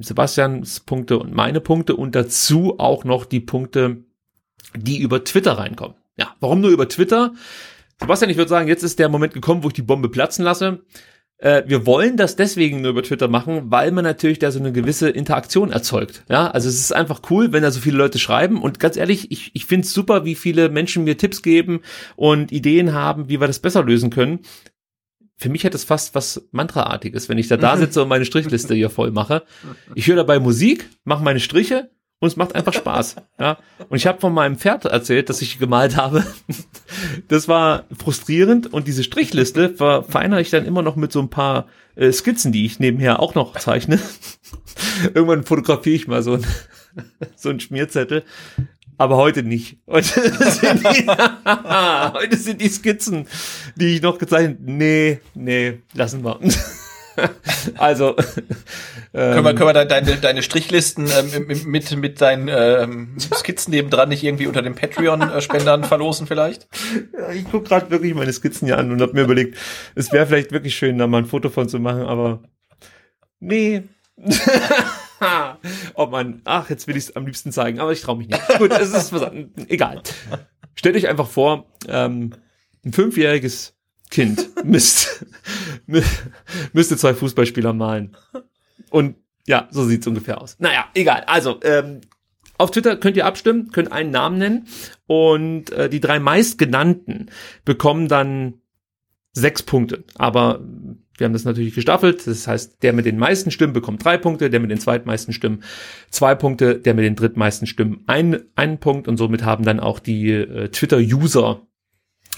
Sebastians Punkte und meine Punkte und dazu auch noch die Punkte, die über Twitter reinkommen. Ja, warum nur über Twitter? Sebastian, ich würde sagen, jetzt ist der Moment gekommen, wo ich die Bombe platzen lasse. Äh, wir wollen das deswegen nur über Twitter machen, weil man natürlich da so eine gewisse Interaktion erzeugt. Ja, also es ist einfach cool, wenn da so viele Leute schreiben. Und ganz ehrlich, ich, ich finde es super, wie viele Menschen mir Tipps geben und Ideen haben, wie wir das besser lösen können. Für mich hat es fast was Mantraartiges, wenn ich da da sitze und meine Strichliste hier voll mache. Ich höre dabei Musik, mache meine Striche und es macht einfach Spaß. Ja. Und ich habe von meinem Pferd erzählt, das ich gemalt habe. Das war frustrierend und diese Strichliste verfeinere ich dann immer noch mit so ein paar äh, Skizzen, die ich nebenher auch noch zeichne. Irgendwann fotografiere ich mal so ein, so ein Schmierzettel. Aber heute nicht. Heute sind, die, heute sind die Skizzen, die ich noch gezeichnet. Nee, nee, lassen wir. also ähm, können wir, können wir deine, deine Strichlisten ähm, mit, mit deinen ähm, Skizzen nebendran nicht irgendwie unter den Patreon-Spendern verlosen vielleicht? Ja, ich gucke gerade wirklich meine Skizzen hier an und habe mir überlegt, es wäre vielleicht wirklich schön, da mal ein Foto von zu machen, aber nee. oh man, ach, jetzt will ich es am liebsten zeigen, aber ich traue mich nicht. Gut, es ist was, egal. Stellt euch einfach vor, ähm, ein fünfjähriges Kind müsst, müsste zwei Fußballspieler malen. Und ja, so sieht's ungefähr aus. Naja, egal. Also, ähm, auf Twitter könnt ihr abstimmen, könnt einen Namen nennen und äh, die drei meistgenannten bekommen dann sechs Punkte. Aber wir haben das natürlich gestaffelt. Das heißt, der mit den meisten Stimmen bekommt drei Punkte, der mit den zweitmeisten Stimmen zwei Punkte, der mit den drittmeisten Stimmen ein, einen Punkt und somit haben dann auch die äh, Twitter-User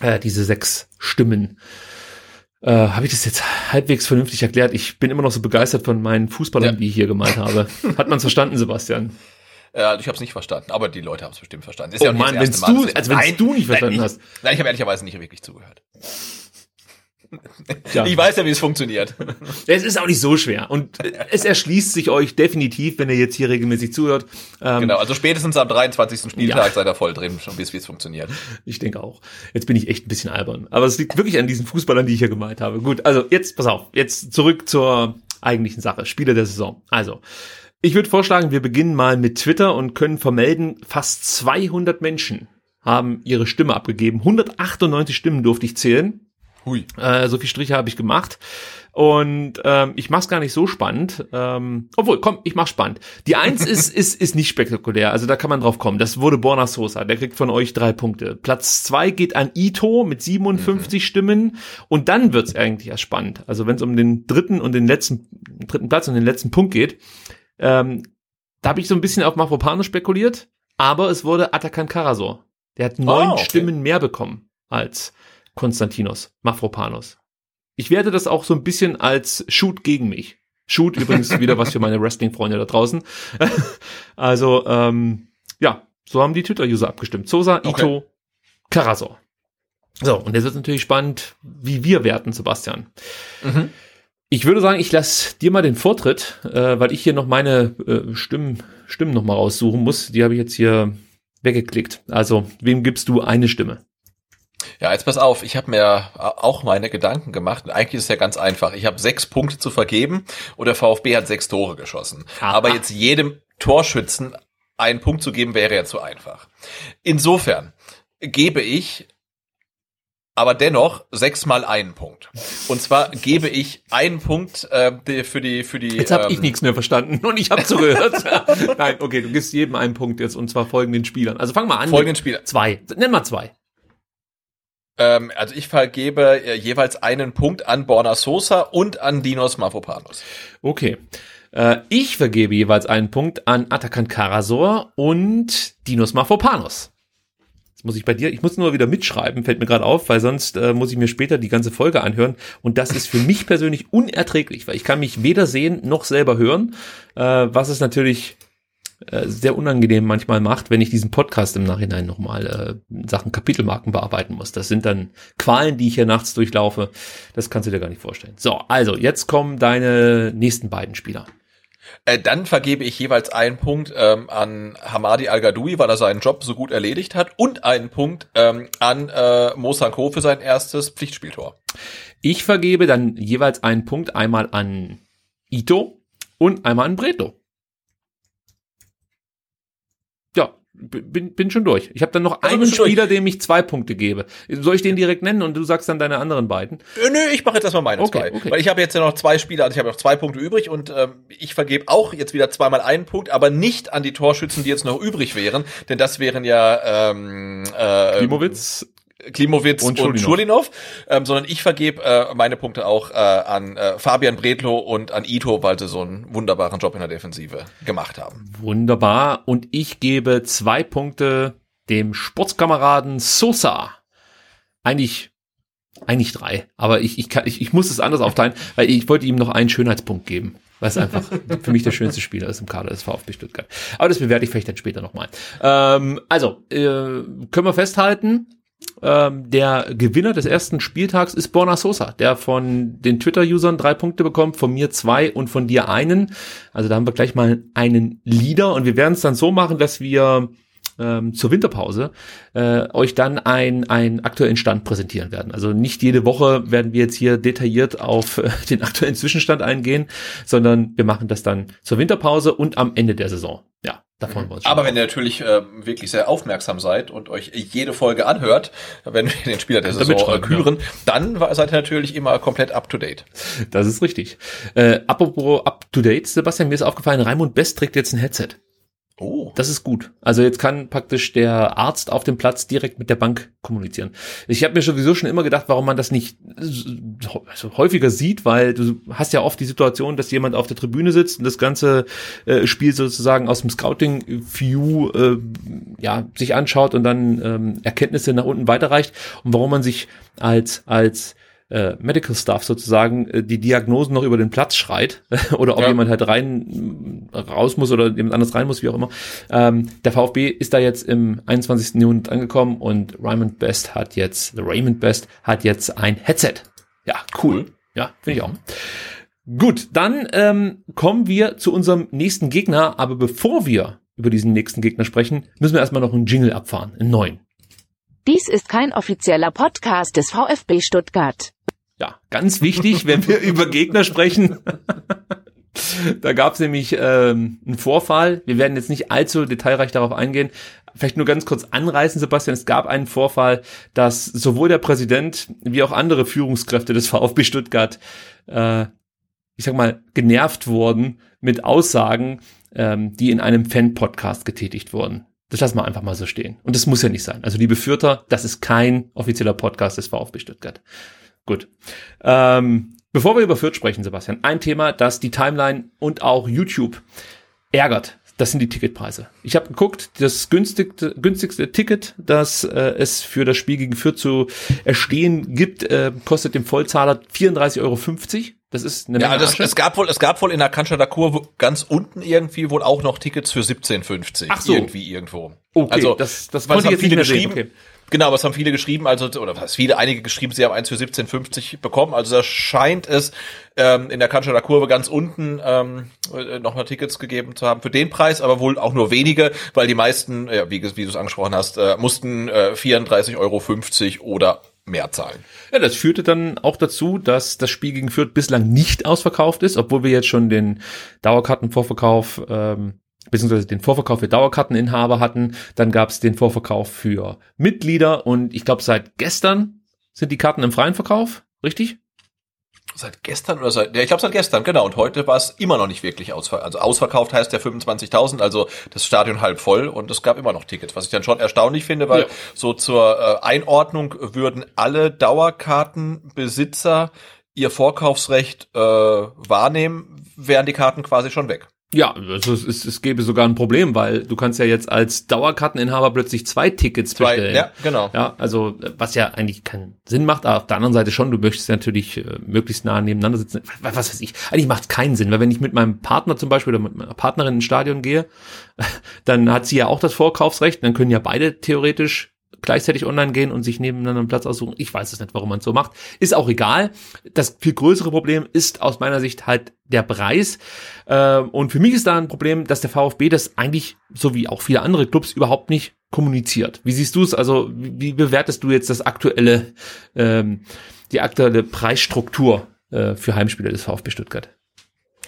äh, diese sechs Stimmen. Äh, habe ich das jetzt halbwegs vernünftig erklärt? Ich bin immer noch so begeistert von meinen Fußballern, ja. die ich hier gemalt habe. Hat man verstanden, Sebastian? Ja, ich habe es nicht verstanden, aber die Leute haben es bestimmt verstanden. Ist oh ja Mann, wenn du, also wenn du nicht verstanden nein, hast. Nein, ich habe ehrlicherweise nicht wirklich zugehört. Ja. Ich weiß ja, wie es funktioniert. Es ist auch nicht so schwer. Und es erschließt sich euch definitiv, wenn ihr jetzt hier regelmäßig zuhört. Ähm, genau, also spätestens am 23. Spieltag ja. seid ihr voll drin, schon wie es funktioniert. Ich denke auch. Jetzt bin ich echt ein bisschen albern. Aber es liegt wirklich an diesen Fußballern, die ich hier gemeint habe. Gut, also jetzt, pass auf, jetzt zurück zur eigentlichen Sache. Spieler der Saison. Also, ich würde vorschlagen, wir beginnen mal mit Twitter und können vermelden, fast 200 Menschen haben ihre Stimme abgegeben. 198 Stimmen durfte ich zählen. Hui. Äh, so viel Striche habe ich gemacht. Und ähm, ich mach's gar nicht so spannend. Ähm, obwohl, komm, ich mach's spannend. Die Eins ist, ist, ist nicht spektakulär, also da kann man drauf kommen. Das wurde Borna Sosa, der kriegt von euch drei Punkte. Platz zwei geht an Ito mit 57 mhm. Stimmen und dann wird's eigentlich erst spannend. Also wenn es um den dritten und den letzten, dritten Platz und den letzten Punkt geht, ähm, da habe ich so ein bisschen auf Mafropano spekuliert, aber es wurde Atakan Karasor. Der hat neun oh, okay. Stimmen mehr bekommen als Konstantinos Mafropanos. Ich werde das auch so ein bisschen als Shoot gegen mich. Shoot übrigens wieder was für meine Wrestling-Freunde da draußen. also, ähm, ja, so haben die Twitter-User abgestimmt. Sosa, Ito, Okay. Karasor. So, und jetzt wird natürlich spannend, wie wir werten, Sebastian. Mhm. Ich würde sagen, ich lasse dir mal den Vortritt, äh, weil ich hier noch meine äh, Stimmen, Stimmen noch mal raussuchen muss. Die habe ich jetzt hier weggeklickt. Also, wem gibst du eine Stimme? Ja, jetzt pass auf, ich habe mir auch meine Gedanken gemacht. Eigentlich ist es ja ganz einfach. Ich habe sechs Punkte zu vergeben und der VfB hat sechs Tore geschossen. Aha. Aber jetzt jedem Torschützen einen Punkt zu geben, wäre ja zu einfach. Insofern gebe ich aber dennoch sechsmal einen Punkt. Und zwar gebe ich einen Punkt äh, für die für die. Jetzt habe ich ähm, nichts mehr verstanden und ich habe zugehört. Nein, okay, du gibst jedem einen Punkt jetzt und zwar folgenden Spielern. Also fang mal an. folgenden Spieler. Zwei. Nenn mal zwei. Ähm, also ich vergebe äh, jeweils einen Punkt an Borna Sosa und an Dinos Mavropanos. Okay. Äh, ich vergebe jeweils einen Punkt an Atakan Karasor und Dinos Mafropanos. Jetzt muss ich bei dir, ich muss nur wieder mitschreiben, fällt mir gerade auf, weil sonst äh, muss ich mir später die ganze Folge anhören. Und das ist für mich persönlich unerträglich, weil ich kann mich weder sehen noch selber hören, äh, was es natürlich äh, sehr unangenehm manchmal macht, wenn ich diesen Podcast im Nachhinein nochmal äh, Sachen Kapitelmarken bearbeiten muss. Das sind dann Qualen, die ich hier nachts durchlaufe. Das kannst du dir gar nicht vorstellen. So, also jetzt kommen deine nächsten beiden Spieler. Äh, dann vergebe ich jeweils einen Punkt ähm, an Hamadi Al-Gadoui, weil er seinen Job so gut erledigt hat, und einen Punkt ähm, an äh, Mo Sanko für sein erstes Pflichtspieltor. Ich vergebe dann jeweils einen Punkt einmal an Ito und einmal an Breto. Ja, b- bin, bin schon durch. Ich habe dann noch Also einen du durch. Spieler, dem ich zwei Punkte gebe. Soll ich den direkt nennen und du sagst dann deine anderen beiden? Äh, nö, ich mache jetzt erstmal meine Okay, zwei. okay. Weil ich habe jetzt ja noch zwei Spieler, also ich habe noch zwei Punkte übrig und ähm, ich vergebe auch jetzt wieder zweimal einen Punkt, aber nicht an die Torschützen, die jetzt noch übrig wären, denn das wären ja ähm, äh, Klimowitz. Klimowitz Und und, Schulinov. Ähm, sondern ich vergebe äh, meine Punkte auch äh, an äh, Fabian Bredlow und an Ito, weil sie so einen wunderbaren Job in der Defensive gemacht haben. Wunderbar. Und ich gebe zwei Punkte dem Sportskameraden Sosa. Eigentlich, eigentlich drei. Aber ich, ich, kann, ich, ich muss es anders aufteilen, weil ich wollte ihm noch einen Schönheitspunkt geben. Weil es einfach für mich der schönste Spieler ist im Kader des VfB Stuttgart. Aber das bewerte ich vielleicht dann später nochmal. Ähm, also, äh, können wir festhalten, ähm, der Gewinner des ersten Spieltags ist Borna Sosa, der von den Twitter-Usern drei Punkte bekommt, von mir zwei und von dir einen. Also da haben wir gleich mal einen Leader und wir werden es dann so machen, dass wir ähm, zur Winterpause äh, euch dann ein, einen aktuellen Stand präsentieren werden. Also nicht jede Woche werden wir jetzt hier detailliert auf äh, den aktuellen Zwischenstand eingehen, sondern wir machen das dann zur Winterpause und am Ende der Saison. Ja, davon uns schon Aber wenn ihr natürlich äh, wirklich sehr aufmerksam seid und euch jede Folge anhört, wenn wir den Spieler der Damit Saison äh, küren, dann wa- seid ihr natürlich immer komplett up to date. Das ist richtig. Äh, apropos up to date, Sebastian, mir ist aufgefallen, Raimund Best trägt jetzt ein Headset. Oh. Das ist gut. Also jetzt kann praktisch der Arzt auf dem Platz direkt mit der Bank kommunizieren. Ich habe mir sowieso schon immer gedacht, warum man das nicht so- also häufiger sieht, weil du hast ja oft die Situation, dass jemand auf der Tribüne sitzt und das ganze äh, Spiel sozusagen aus dem Scouting-View äh, ja, sich anschaut und dann ähm, Erkenntnisse nach unten weiterreicht und warum man sich als als äh, Medical Staff sozusagen äh, die Diagnosen noch über den Platz schreit oder ob Ja. jemand halt rein raus muss oder jemand anderes rein muss, wie auch immer. Ähm, der VfB ist da jetzt im 21. Jahrhundert angekommen und Raymond Best hat jetzt, the Raymond Best hat jetzt ein Headset. Ja, cool. Ja, finde ich auch. Gut, dann ähm, kommen wir zu unserem nächsten Gegner, aber bevor wir über diesen nächsten Gegner sprechen, müssen wir erstmal noch einen Jingle abfahren, einen neuen. Dies ist kein offizieller Podcast des VfB Stuttgart. Ja, ganz wichtig, wenn wir über Gegner sprechen. da gab es nämlich ähm, einen Vorfall. Wir werden jetzt nicht allzu detailreich darauf eingehen. Vielleicht nur ganz kurz anreißen, Sebastian. Es gab einen Vorfall, dass sowohl der Präsident wie auch andere Führungskräfte des VfB Stuttgart, äh, ich sag mal, genervt wurden mit Aussagen, ähm, die in einem Fan-Podcast getätigt wurden. Das lassen wir einfach mal so stehen. Und das muss ja nicht sein. Also liebe Fürther, das ist kein offizieller Podcast des VfB Stuttgart. Gut. Ähm, bevor wir über Fürth sprechen, Sebastian, ein Thema, das die Timeline und auch YouTube ärgert. das sind die Ticketpreise. Ich habe geguckt, das günstigste, günstigste Ticket, das äh, es für das Spiel gegen Fürth zu erstehen gibt, äh, kostet dem Vollzahler 34,50 Euro. Das ist eine Ja, Menge das, Asche. es gab wohl, es gab wohl in der Cannstatter Kurve ganz unten irgendwie wohl auch noch Tickets für 17,50. Ach so. Irgendwie irgendwo. Okay, also, das- das es ich jetzt nicht viele mehr sehen, geschrieben. okay. Genau, es haben viele geschrieben, also, oder was viele, einige geschrieben, sie haben eins für 17,50 bekommen. Also da scheint es ähm, in der Cannstatter Kurve ganz unten ähm, äh, nochmal Tickets gegeben zu haben für den Preis, aber wohl auch nur wenige, weil die meisten, ja, wie, wie du es angesprochen hast, äh, mussten äh, 34,50 Euro oder mehr zahlen. Ja, das führte dann auch dazu, dass das Spiel gegen Fürth bislang nicht ausverkauft ist, obwohl wir jetzt schon den Dauerkartenvorverkauf, ähm, beziehungsweise den Vorverkauf für Dauerkarteninhaber hatten. Dann gab es den Vorverkauf für Mitglieder und ich glaube seit gestern sind die Karten im freien Verkauf, richtig? Seit gestern oder seit, ja, ich glaube seit gestern, genau. Und heute war es immer noch nicht wirklich ausverkauft. Also ausverkauft heißt ja 25.000, also das Stadion halb voll und es gab immer noch Tickets, was ich dann schon erstaunlich finde, weil Ja. so zur äh, Einordnung würden alle Dauerkartenbesitzer ihr Vorkaufsrecht äh, wahrnehmen, wären die Karten quasi schon weg. Ja, also es, es, es gäbe sogar ein Problem, weil du kannst ja jetzt als Dauerkarteninhaber plötzlich zwei Tickets Zwei, bestellen. ja, genau. Ja, also was ja eigentlich keinen Sinn macht, aber auf der anderen Seite schon, du möchtest natürlich äh, möglichst nah nebeneinander sitzen. Was, was weiß ich, eigentlich macht es keinen Sinn, weil wenn ich mit meinem Partner zum Beispiel oder mit meiner Partnerin ins Stadion gehe, dann hat sie ja auch das Vorkaufsrecht, dann können ja beide theoretisch gleichzeitig online gehen und sich nebeneinander einen Platz aussuchen. Ich weiß es nicht, warum man es so macht. Ist auch egal. Das viel größere Problem ist aus meiner Sicht halt der Preis. Äh, und für mich ist da ein Problem, dass der VfB das eigentlich, so wie auch viele andere Clubs, überhaupt nicht kommuniziert. Wie siehst du es? Also wie, wie bewertest du jetzt das aktuelle, ähm, die aktuelle Preisstruktur äh, für Heimspiele des VfB Stuttgart?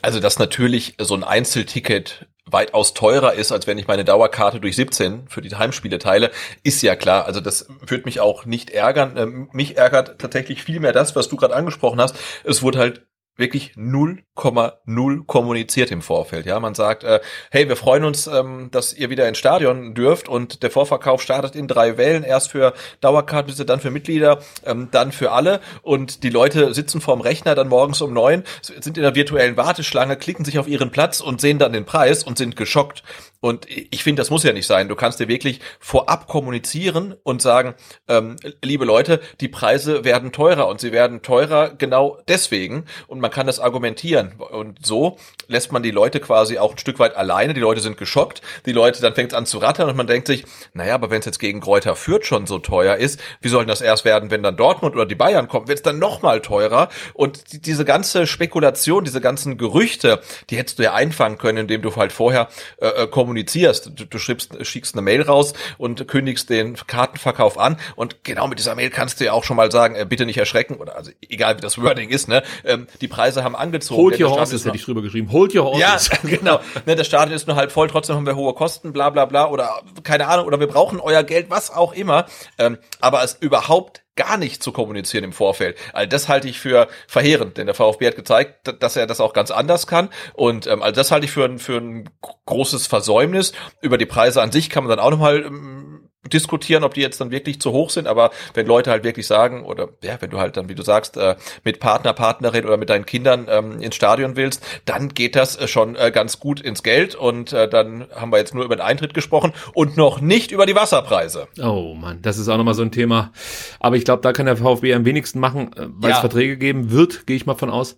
Also, dass natürlich so ein Einzelticket weitaus teurer ist, als wenn ich meine Dauerkarte durch 17 für die Heimspiele teile, ist ja klar. Also das wird mich auch nicht ärgern. Ähm, mich ärgert tatsächlich viel mehr das, was du gerade angesprochen hast. Es wurde halt wirklich 0,0 kommuniziert im Vorfeld. Ja, man sagt, äh, hey, wir freuen uns, ähm, dass ihr wieder ins Stadion dürft und der Vorverkauf startet in drei Wellen, erst für Dauerkartenbesitzer, dann für Mitglieder, ähm, dann für alle und die Leute sitzen vorm Rechner dann morgens um neun, sind in der virtuellen Warteschlange, klicken sich auf ihren Platz und sehen dann den Preis und sind geschockt. Und ich finde, das muss ja nicht sein. Du kannst dir wirklich vorab kommunizieren und sagen, ähm, liebe Leute, die Preise werden teurer und sie werden teurer genau deswegen. Und man kann das argumentieren. Und so lässt man die Leute quasi auch ein Stück weit alleine. Die Leute sind geschockt. Die Leute, dann fängt es an zu rattern und man denkt sich, naja, aber wenn es jetzt gegen Kräuter Fürth schon so teuer ist, wie soll denn das erst werden, wenn dann Dortmund oder die Bayern kommen? Wird es dann noch mal teurer? Und die, diese ganze Spekulation, diese ganzen Gerüchte, die hättest du ja einfangen können, indem du halt vorher äh, äh, kommunizierst. Du, du schreibst, schickst eine Mail raus und kündigst den Kartenverkauf an. Und genau mit dieser Mail kannst du ja auch schon mal sagen, äh, bitte nicht erschrecken. Oder also egal wie das Wording ist, ne? Ähm, die Preise haben angezogen. Hold your horses, hätte ich drüber geschrieben. Hold your horses. ja, genau. Ne, das Stadion ist nur halb voll, trotzdem haben wir hohe Kosten, bla bla bla oder keine Ahnung, oder wir brauchen euer Geld, was auch immer. Ähm, aber es überhaupt gar nicht zu kommunizieren im Vorfeld. Also das halte ich für verheerend, denn der VfB hat gezeigt, dass er das auch ganz anders kann. Und ähm, also das halte ich für ein, für ein großes Versäumnis. Über die Preise an sich kann man dann auch nochmal ähm, diskutieren, ob die jetzt dann wirklich zu hoch sind, aber wenn Leute halt wirklich sagen, oder ja, wenn du halt dann, wie du sagst, äh, mit Partner, Partnerin oder mit deinen Kindern ähm, ins Stadion willst, dann geht das äh, schon äh, ganz gut ins Geld und äh, dann haben wir jetzt nur über den Eintritt gesprochen und noch nicht über die Wasserpreise. Oh Mann, das ist auch nochmal so ein Thema. Aber ich glaube, da kann der VfB am wenigsten machen, äh, weil es Ja. Verträge geben wird, gehe ich mal von aus.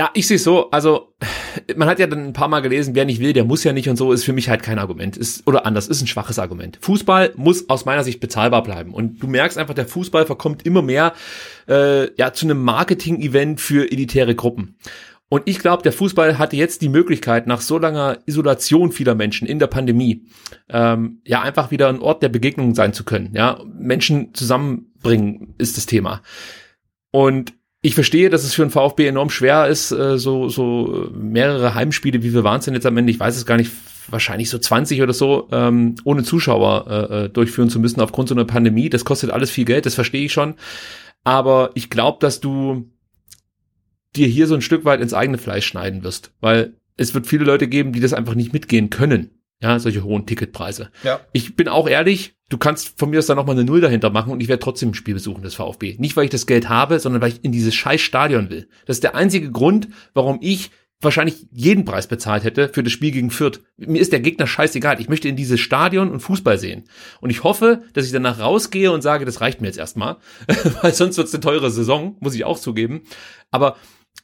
Ja, ich sehe so, also man hat ja dann ein paar Mal gelesen, wer nicht will, der muss ja nicht und so, ist für mich halt kein Argument. Ist, oder anders, ist ein schwaches Argument. Fußball muss aus meiner Sicht bezahlbar bleiben. Und du merkst einfach, der Fußball verkommt immer mehr äh, ja, zu einem Marketing-Event für elitäre Gruppen. Und ich glaube, der Fußball hatte jetzt die Möglichkeit, nach so langer Isolation vieler Menschen in der Pandemie, ähm, ja, einfach wieder ein Ort der Begegnung sein zu können. Ja, Menschen zusammenbringen ist das Thema. Und ich verstehe, dass es für den VfB enorm schwer ist, äh, so, so mehrere Heimspiele, wie wir waren es denn jetzt am Ende, ich weiß es gar nicht, wahrscheinlich so 20 oder so, ähm, ohne Zuschauer äh, äh, durchführen zu müssen aufgrund so einer Pandemie. Das kostet alles viel Geld, das verstehe ich schon. Aber ich glaube, dass du dir hier so ein Stück weit ins eigene Fleisch schneiden wirst, weil es wird viele Leute geben, die das einfach nicht mitgehen können. Ja, solche hohen Ticketpreise. Ja. Ich bin auch ehrlich, du kannst von mir aus da nochmal eine Null dahinter machen und ich werde trotzdem ein Spiel besuchen des VfB. Nicht, weil ich das Geld habe, sondern weil ich in dieses scheiß Stadion will. Das ist der einzige Grund, warum ich wahrscheinlich jeden Preis bezahlt hätte für das Spiel gegen Fürth. Mir ist der Gegner scheißegal. Ich möchte in dieses Stadion und Fußball sehen. Und ich hoffe, dass ich danach rausgehe und sage, das reicht mir jetzt erstmal, weil sonst wird's eine teure Saison, muss ich auch zugeben. Aber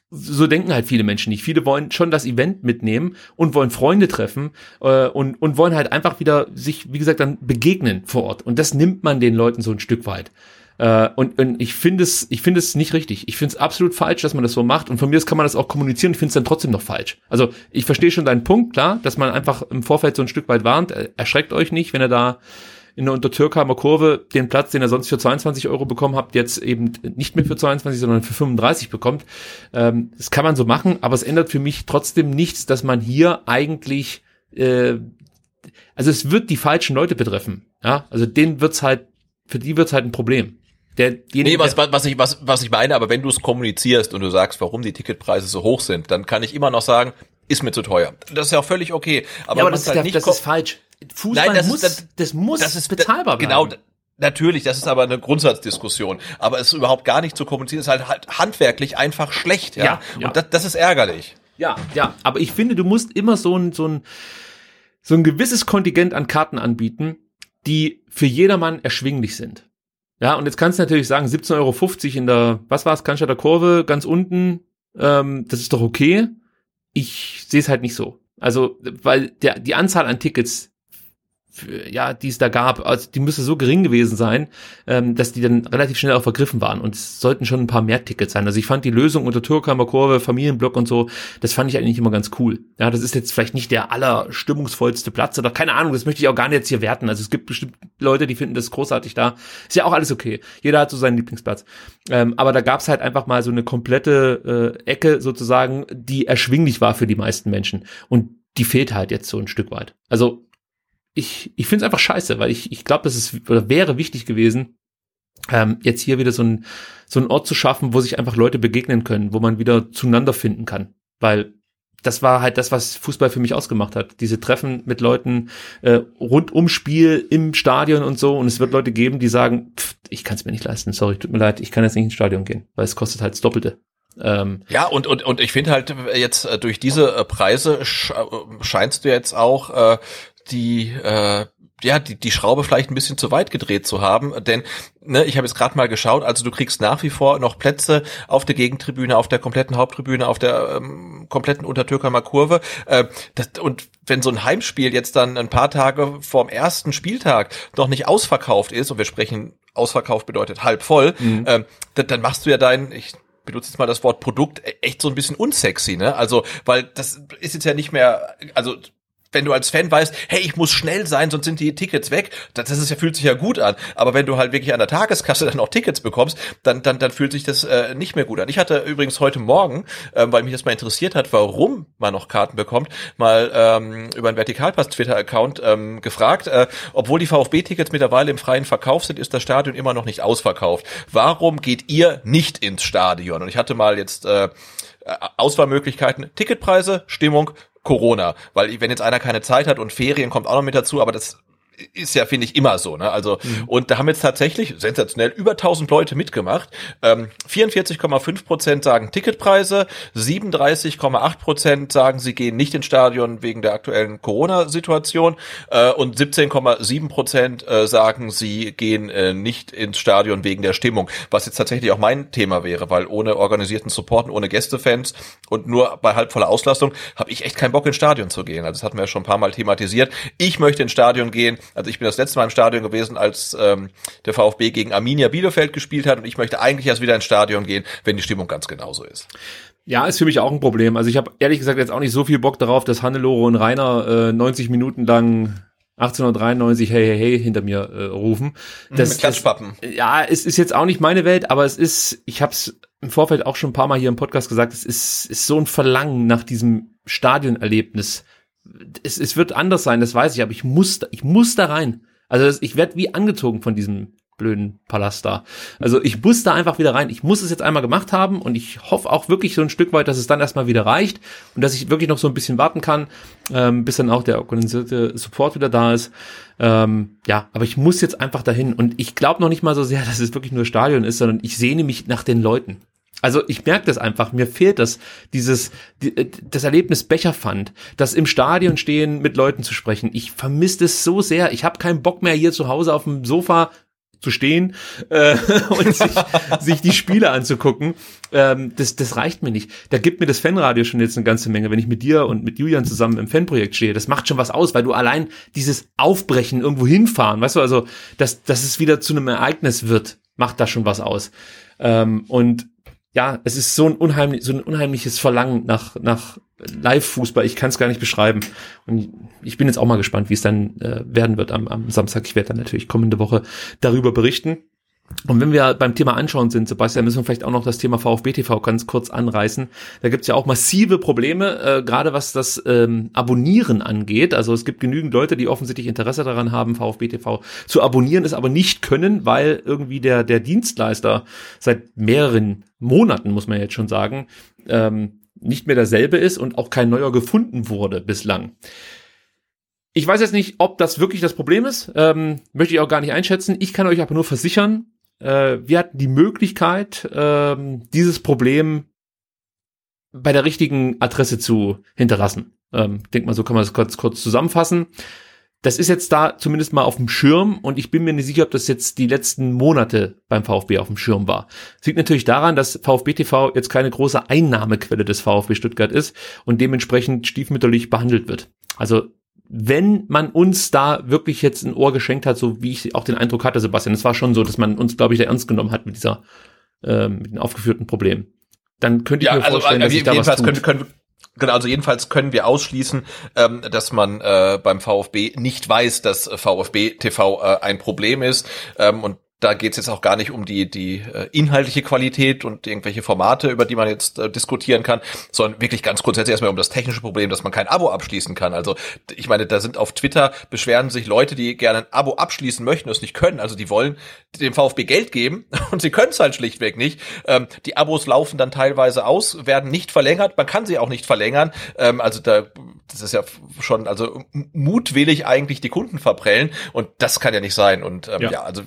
so denken halt viele Menschen nicht. Viele wollen schon das Event mitnehmen und wollen Freunde treffen äh, und, und wollen halt einfach wieder sich, wie gesagt, dann begegnen vor Ort. Und das nimmt man den Leuten so ein Stück weit. Äh, und, und ich finde es, ich finde es nicht richtig. Ich finde es absolut falsch, dass man das so macht. Und von mir aus kann man das auch kommunizieren. Ich finde es dann trotzdem noch falsch. Also ich verstehe schon deinen Punkt, klar, dass man einfach im Vorfeld so ein Stück weit warnt. Erschreckt euch nicht, wenn er da in der Untertürkheimer Kurve den Platz, den er sonst für 22 Euro bekommen habt, jetzt eben nicht mehr für 22, sondern für 35 bekommt. Ähm, das kann man so machen, aber es ändert für mich trotzdem nichts, dass man hier eigentlich, äh, also es wird die falschen Leute betreffen. Ja, also denen wird's halt, für die wird's halt ein Problem. Derjenige, nee, was, was, ich, was, was ich meine, aber wenn du es kommunizierst und du sagst, warum die Ticketpreise so hoch sind, dann kann ich immer noch sagen, ist mir zu teuer. Das ist ja auch völlig okay. Aber, ja, aber das, ist, halt nicht das ist falsch. Fußball Nein, das muss, ist, das, das muss das ist, bezahlbar genau, bleiben. Genau, Natürlich, das ist aber eine Grundsatzdiskussion. Aber es ist überhaupt gar nicht zu kommunizieren, ist halt, halt handwerklich einfach schlecht, ja. ja, ja. Und das, das ist ärgerlich. Ja, ja. Aber ich finde, du musst immer so ein, so ein, so ein gewisses Kontingent an Karten anbieten, die für jedermann erschwinglich sind. Ja, und jetzt kannst du natürlich sagen, 17,50 Euro in der, was war es, Cannstatter Kurve, ganz unten, ähm, das ist doch okay. Ich sehe es halt nicht so. Also, weil der, die Anzahl an Tickets ja, die es da gab, also die müsste so gering gewesen sein, ähm, dass die dann relativ schnell auch vergriffen waren. Und es sollten schon ein paar mehr Tickets sein. Also ich fand die Lösung unter Türkheimer Kurve, Familienblock und so, das fand ich eigentlich immer ganz cool. Ja, das ist jetzt vielleicht nicht der allerstimmungsvollste Platz oder keine Ahnung, das möchte ich auch gar nicht jetzt hier werten. Also es gibt bestimmt Leute, die finden das großartig da. Ist ja auch alles okay. Jeder hat so seinen Lieblingsplatz. Ähm, aber da gab's halt einfach mal so eine komplette äh, Ecke sozusagen, die erschwinglich war für die meisten Menschen. Und die fehlt halt jetzt so ein Stück weit. Also ich, ich finde es einfach scheiße, weil ich, ich glaube, das ist oder wäre wichtig gewesen, ähm, jetzt hier wieder so ein, so ein Ort zu schaffen, wo sich einfach Leute begegnen können, wo man wieder zueinander finden kann. Weil das war halt das, was Fußball für mich ausgemacht hat. Diese Treffen mit Leuten äh, rund um Spiel, im Stadion und so. Und es wird Leute geben, die sagen, pff, ich kann es mir nicht leisten, sorry, tut mir leid, ich kann jetzt nicht ins Stadion gehen, weil es kostet halt das Doppelte. Ähm, ja, und, und, und ich finde halt jetzt äh, durch diese äh, Preise äh, scheinst du jetzt auch äh, die äh, ja, die, die Schraube vielleicht ein bisschen zu weit gedreht zu haben, denn ne, ich habe jetzt gerade mal geschaut, also du kriegst nach wie vor noch Plätze auf der Gegentribüne, auf der kompletten Haupttribüne, auf der ähm, kompletten Untertürkheimer Kurve äh, das, und wenn so ein Heimspiel jetzt dann ein paar Tage vorm ersten Spieltag noch nicht ausverkauft ist und wir sprechen ausverkauft bedeutet halb voll, mhm. äh, dann, dann machst du ja dein, ich benutze jetzt mal das Wort Produkt, e-, echt so ein bisschen unsexy, ne? Also, weil das ist jetzt ja nicht mehr, also wenn du als Fan weißt, hey, ich muss schnell sein, sonst sind die Tickets weg, das, ist ja, fühlt sich ja gut an. Aber wenn du halt wirklich an der Tageskasse dann auch Tickets bekommst, dann, dann, dann fühlt sich das äh, nicht mehr gut an. Ich hatte übrigens heute Morgen, ähm, weil mich das mal interessiert hat, warum man noch Karten bekommt, mal ähm, über einen Vertikalpass Twitter-Account ähm, gefragt, äh, obwohl die VfB-Tickets mittlerweile im freien Verkauf sind, ist das Stadion immer noch nicht ausverkauft. Warum geht ihr nicht ins Stadion? Und ich hatte mal jetzt äh, Auswahlmöglichkeiten, Ticketpreise, Stimmung, Corona. Weil wenn jetzt einer keine Zeit hat und Ferien kommt auch noch mit dazu, aber das ist ja, finde ich, immer so. Ne? Also mhm. Und da haben jetzt tatsächlich, sensationell, über 1000 Leute mitgemacht. Ähm, 44,5 Prozent sagen Ticketpreise, 37,8 Prozent sagen, sie gehen nicht ins Stadion wegen der aktuellen Corona-Situation äh, und 17,7 Prozent äh, sagen, sie gehen äh, nicht ins Stadion wegen der Stimmung. Was jetzt tatsächlich auch mein Thema wäre, weil ohne organisierten Support und ohne Gästefans und nur bei halbvoller Auslastung habe ich echt keinen Bock ins Stadion zu gehen. Also das hatten wir ja schon ein paar Mal thematisiert. Ich möchte ins Stadion gehen, also ich bin das letzte Mal im Stadion gewesen, als ähm, der VfB gegen Arminia Bielefeld gespielt hat und ich möchte eigentlich erst wieder ins Stadion gehen, wenn die Stimmung ganz genauso ist. Ja, ist für mich auch ein Problem. Also ich habe ehrlich gesagt jetzt auch nicht so viel Bock darauf, dass Hannelore und Rainer äh, 90 Minuten lang 1893 hey hey hey hinter mir äh, rufen. Mhm, das, Mit Klatschpappen. Das, ja, es ist jetzt auch nicht meine Welt, aber es ist, ich habe es im Vorfeld auch schon ein paar Mal hier im Podcast gesagt, es ist, ist so ein Verlangen nach diesem Stadionerlebnis es, es wird anders sein, das weiß ich, aber ich muss, ich muss da rein. Also ich werde wie angezogen von diesem blöden Palast da. Also ich muss da einfach wieder rein. Ich muss es jetzt einmal gemacht haben und ich hoffe auch wirklich so ein Stück weit, dass es dann erstmal wieder reicht und dass ich wirklich noch so ein bisschen warten kann, ähm, bis dann auch der organisierte Support wieder da ist. Ähm, ja, aber ich muss jetzt einfach dahin und ich glaube noch nicht mal so sehr, dass es wirklich nur Stadion ist, sondern ich sehne mich nach den Leuten. Also ich merke das einfach, mir fehlt das, dieses, die, äh, das Erlebnis Becherpfand, das im Stadion stehen, mit Leuten zu sprechen. Ich vermisse das so sehr. Ich habe keinen Bock mehr hier zu Hause auf dem Sofa zu stehen äh, und sich, sich die Spiele anzugucken. Ähm, das, das reicht mir nicht. Da gibt mir das Fanradio schon jetzt eine ganze Menge, wenn ich mit dir und mit Julian zusammen im Fanprojekt stehe. Das macht schon was aus, weil du allein dieses Aufbrechen, irgendwo hinfahren, weißt du, also dass, dass es wieder zu einem Ereignis wird, macht da schon was aus. Ähm, und ja, es ist so ein unheimlich, so ein unheimliches Verlangen nach, nach Live-Fußball. Ich kann es gar nicht beschreiben. Und ich bin jetzt auch mal gespannt, wie es dann äh, werden wird am, am Samstag. Ich werde dann natürlich kommende Woche darüber berichten. Und wenn wir beim Thema Anschauen sind, Sebastian, müssen wir vielleicht auch noch das Thema VfB TV ganz kurz anreißen. Da gibt's ja auch massive Probleme, äh, gerade was das ähm, Abonnieren angeht. Also es gibt genügend Leute, die offensichtlich Interesse daran haben, VfB TV zu abonnieren, es aber nicht können, weil irgendwie der, der Dienstleister seit mehreren Monaten, muss man jetzt schon sagen, ähm, nicht mehr derselbe ist und auch kein neuer gefunden wurde bislang. Ich weiß jetzt nicht, ob das wirklich das Problem ist, ähm, möchte ich auch gar nicht einschätzen. Ich kann euch aber nur versichern, äh, wir hatten die Möglichkeit, ähm, dieses Problem bei der richtigen Adresse zu hinterlassen. Ähm, denk mal, so kann man das kurz, kurz zusammenfassen. Das ist jetzt da zumindest mal auf dem Schirm und ich bin mir nicht sicher, ob das jetzt die letzten Monate beim VfB auf dem Schirm war. Es liegt natürlich daran, dass VfB TV jetzt keine große Einnahmequelle des VfB Stuttgart ist und dementsprechend stiefmütterlich behandelt wird. Also wenn man uns da wirklich jetzt ein Ohr geschenkt hat, so wie ich auch den Eindruck hatte, Sebastian, es war schon so, dass man uns, glaube ich, da ernst genommen hat mit dieser, äh, mit den aufgeführten Problemen. Dann könnte ich ja, mir also, vorstellen, dass sich da was tut. Können, können, Genau, also jedenfalls können wir ausschließen, ähm, dass man äh, beim VfB nicht weiß, dass VfB TV äh, ein Problem ist. Ähm, und da geht es jetzt auch gar nicht um die, die äh, inhaltliche Qualität und irgendwelche Formate, über die man jetzt äh, diskutieren kann, sondern wirklich ganz grundsätzlich erstmal um das technische Problem, dass man kein Abo abschließen kann. Also ich meine, da sind auf Twitter beschweren sich Leute, die gerne ein Abo abschließen möchten und es nicht können. Also die wollen dem VfB Geld geben und sie können es halt schlichtweg nicht. Ähm, die Abos laufen dann teilweise aus, werden nicht verlängert, man kann sie auch nicht verlängern. Ähm, also da, das ist ja schon also mutwillig eigentlich die Kunden verprellen und das kann ja nicht sein. Und ähm, ja. ja, also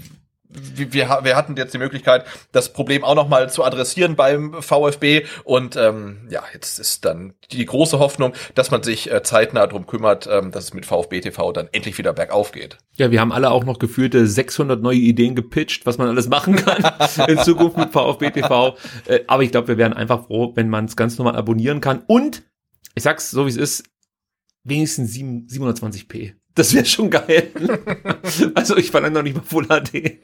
wir, wir hatten jetzt die Möglichkeit, das Problem auch nochmal zu adressieren beim VfB und ähm, ja, jetzt ist dann die große Hoffnung, dass man sich äh, zeitnah darum kümmert, ähm, dass es mit VfB TV dann endlich wieder bergauf geht. Ja, wir haben alle auch noch gefühlte 600 neue Ideen gepitcht, was man alles machen kann in Zukunft mit VfB TV. Äh, aber ich glaube, wir wären einfach froh, wenn man es ganz normal abonnieren kann und ich sag's so wie es ist, wenigstens 7, 720p. Das wäre schon geil. also ich verlange noch nicht mal Full HD.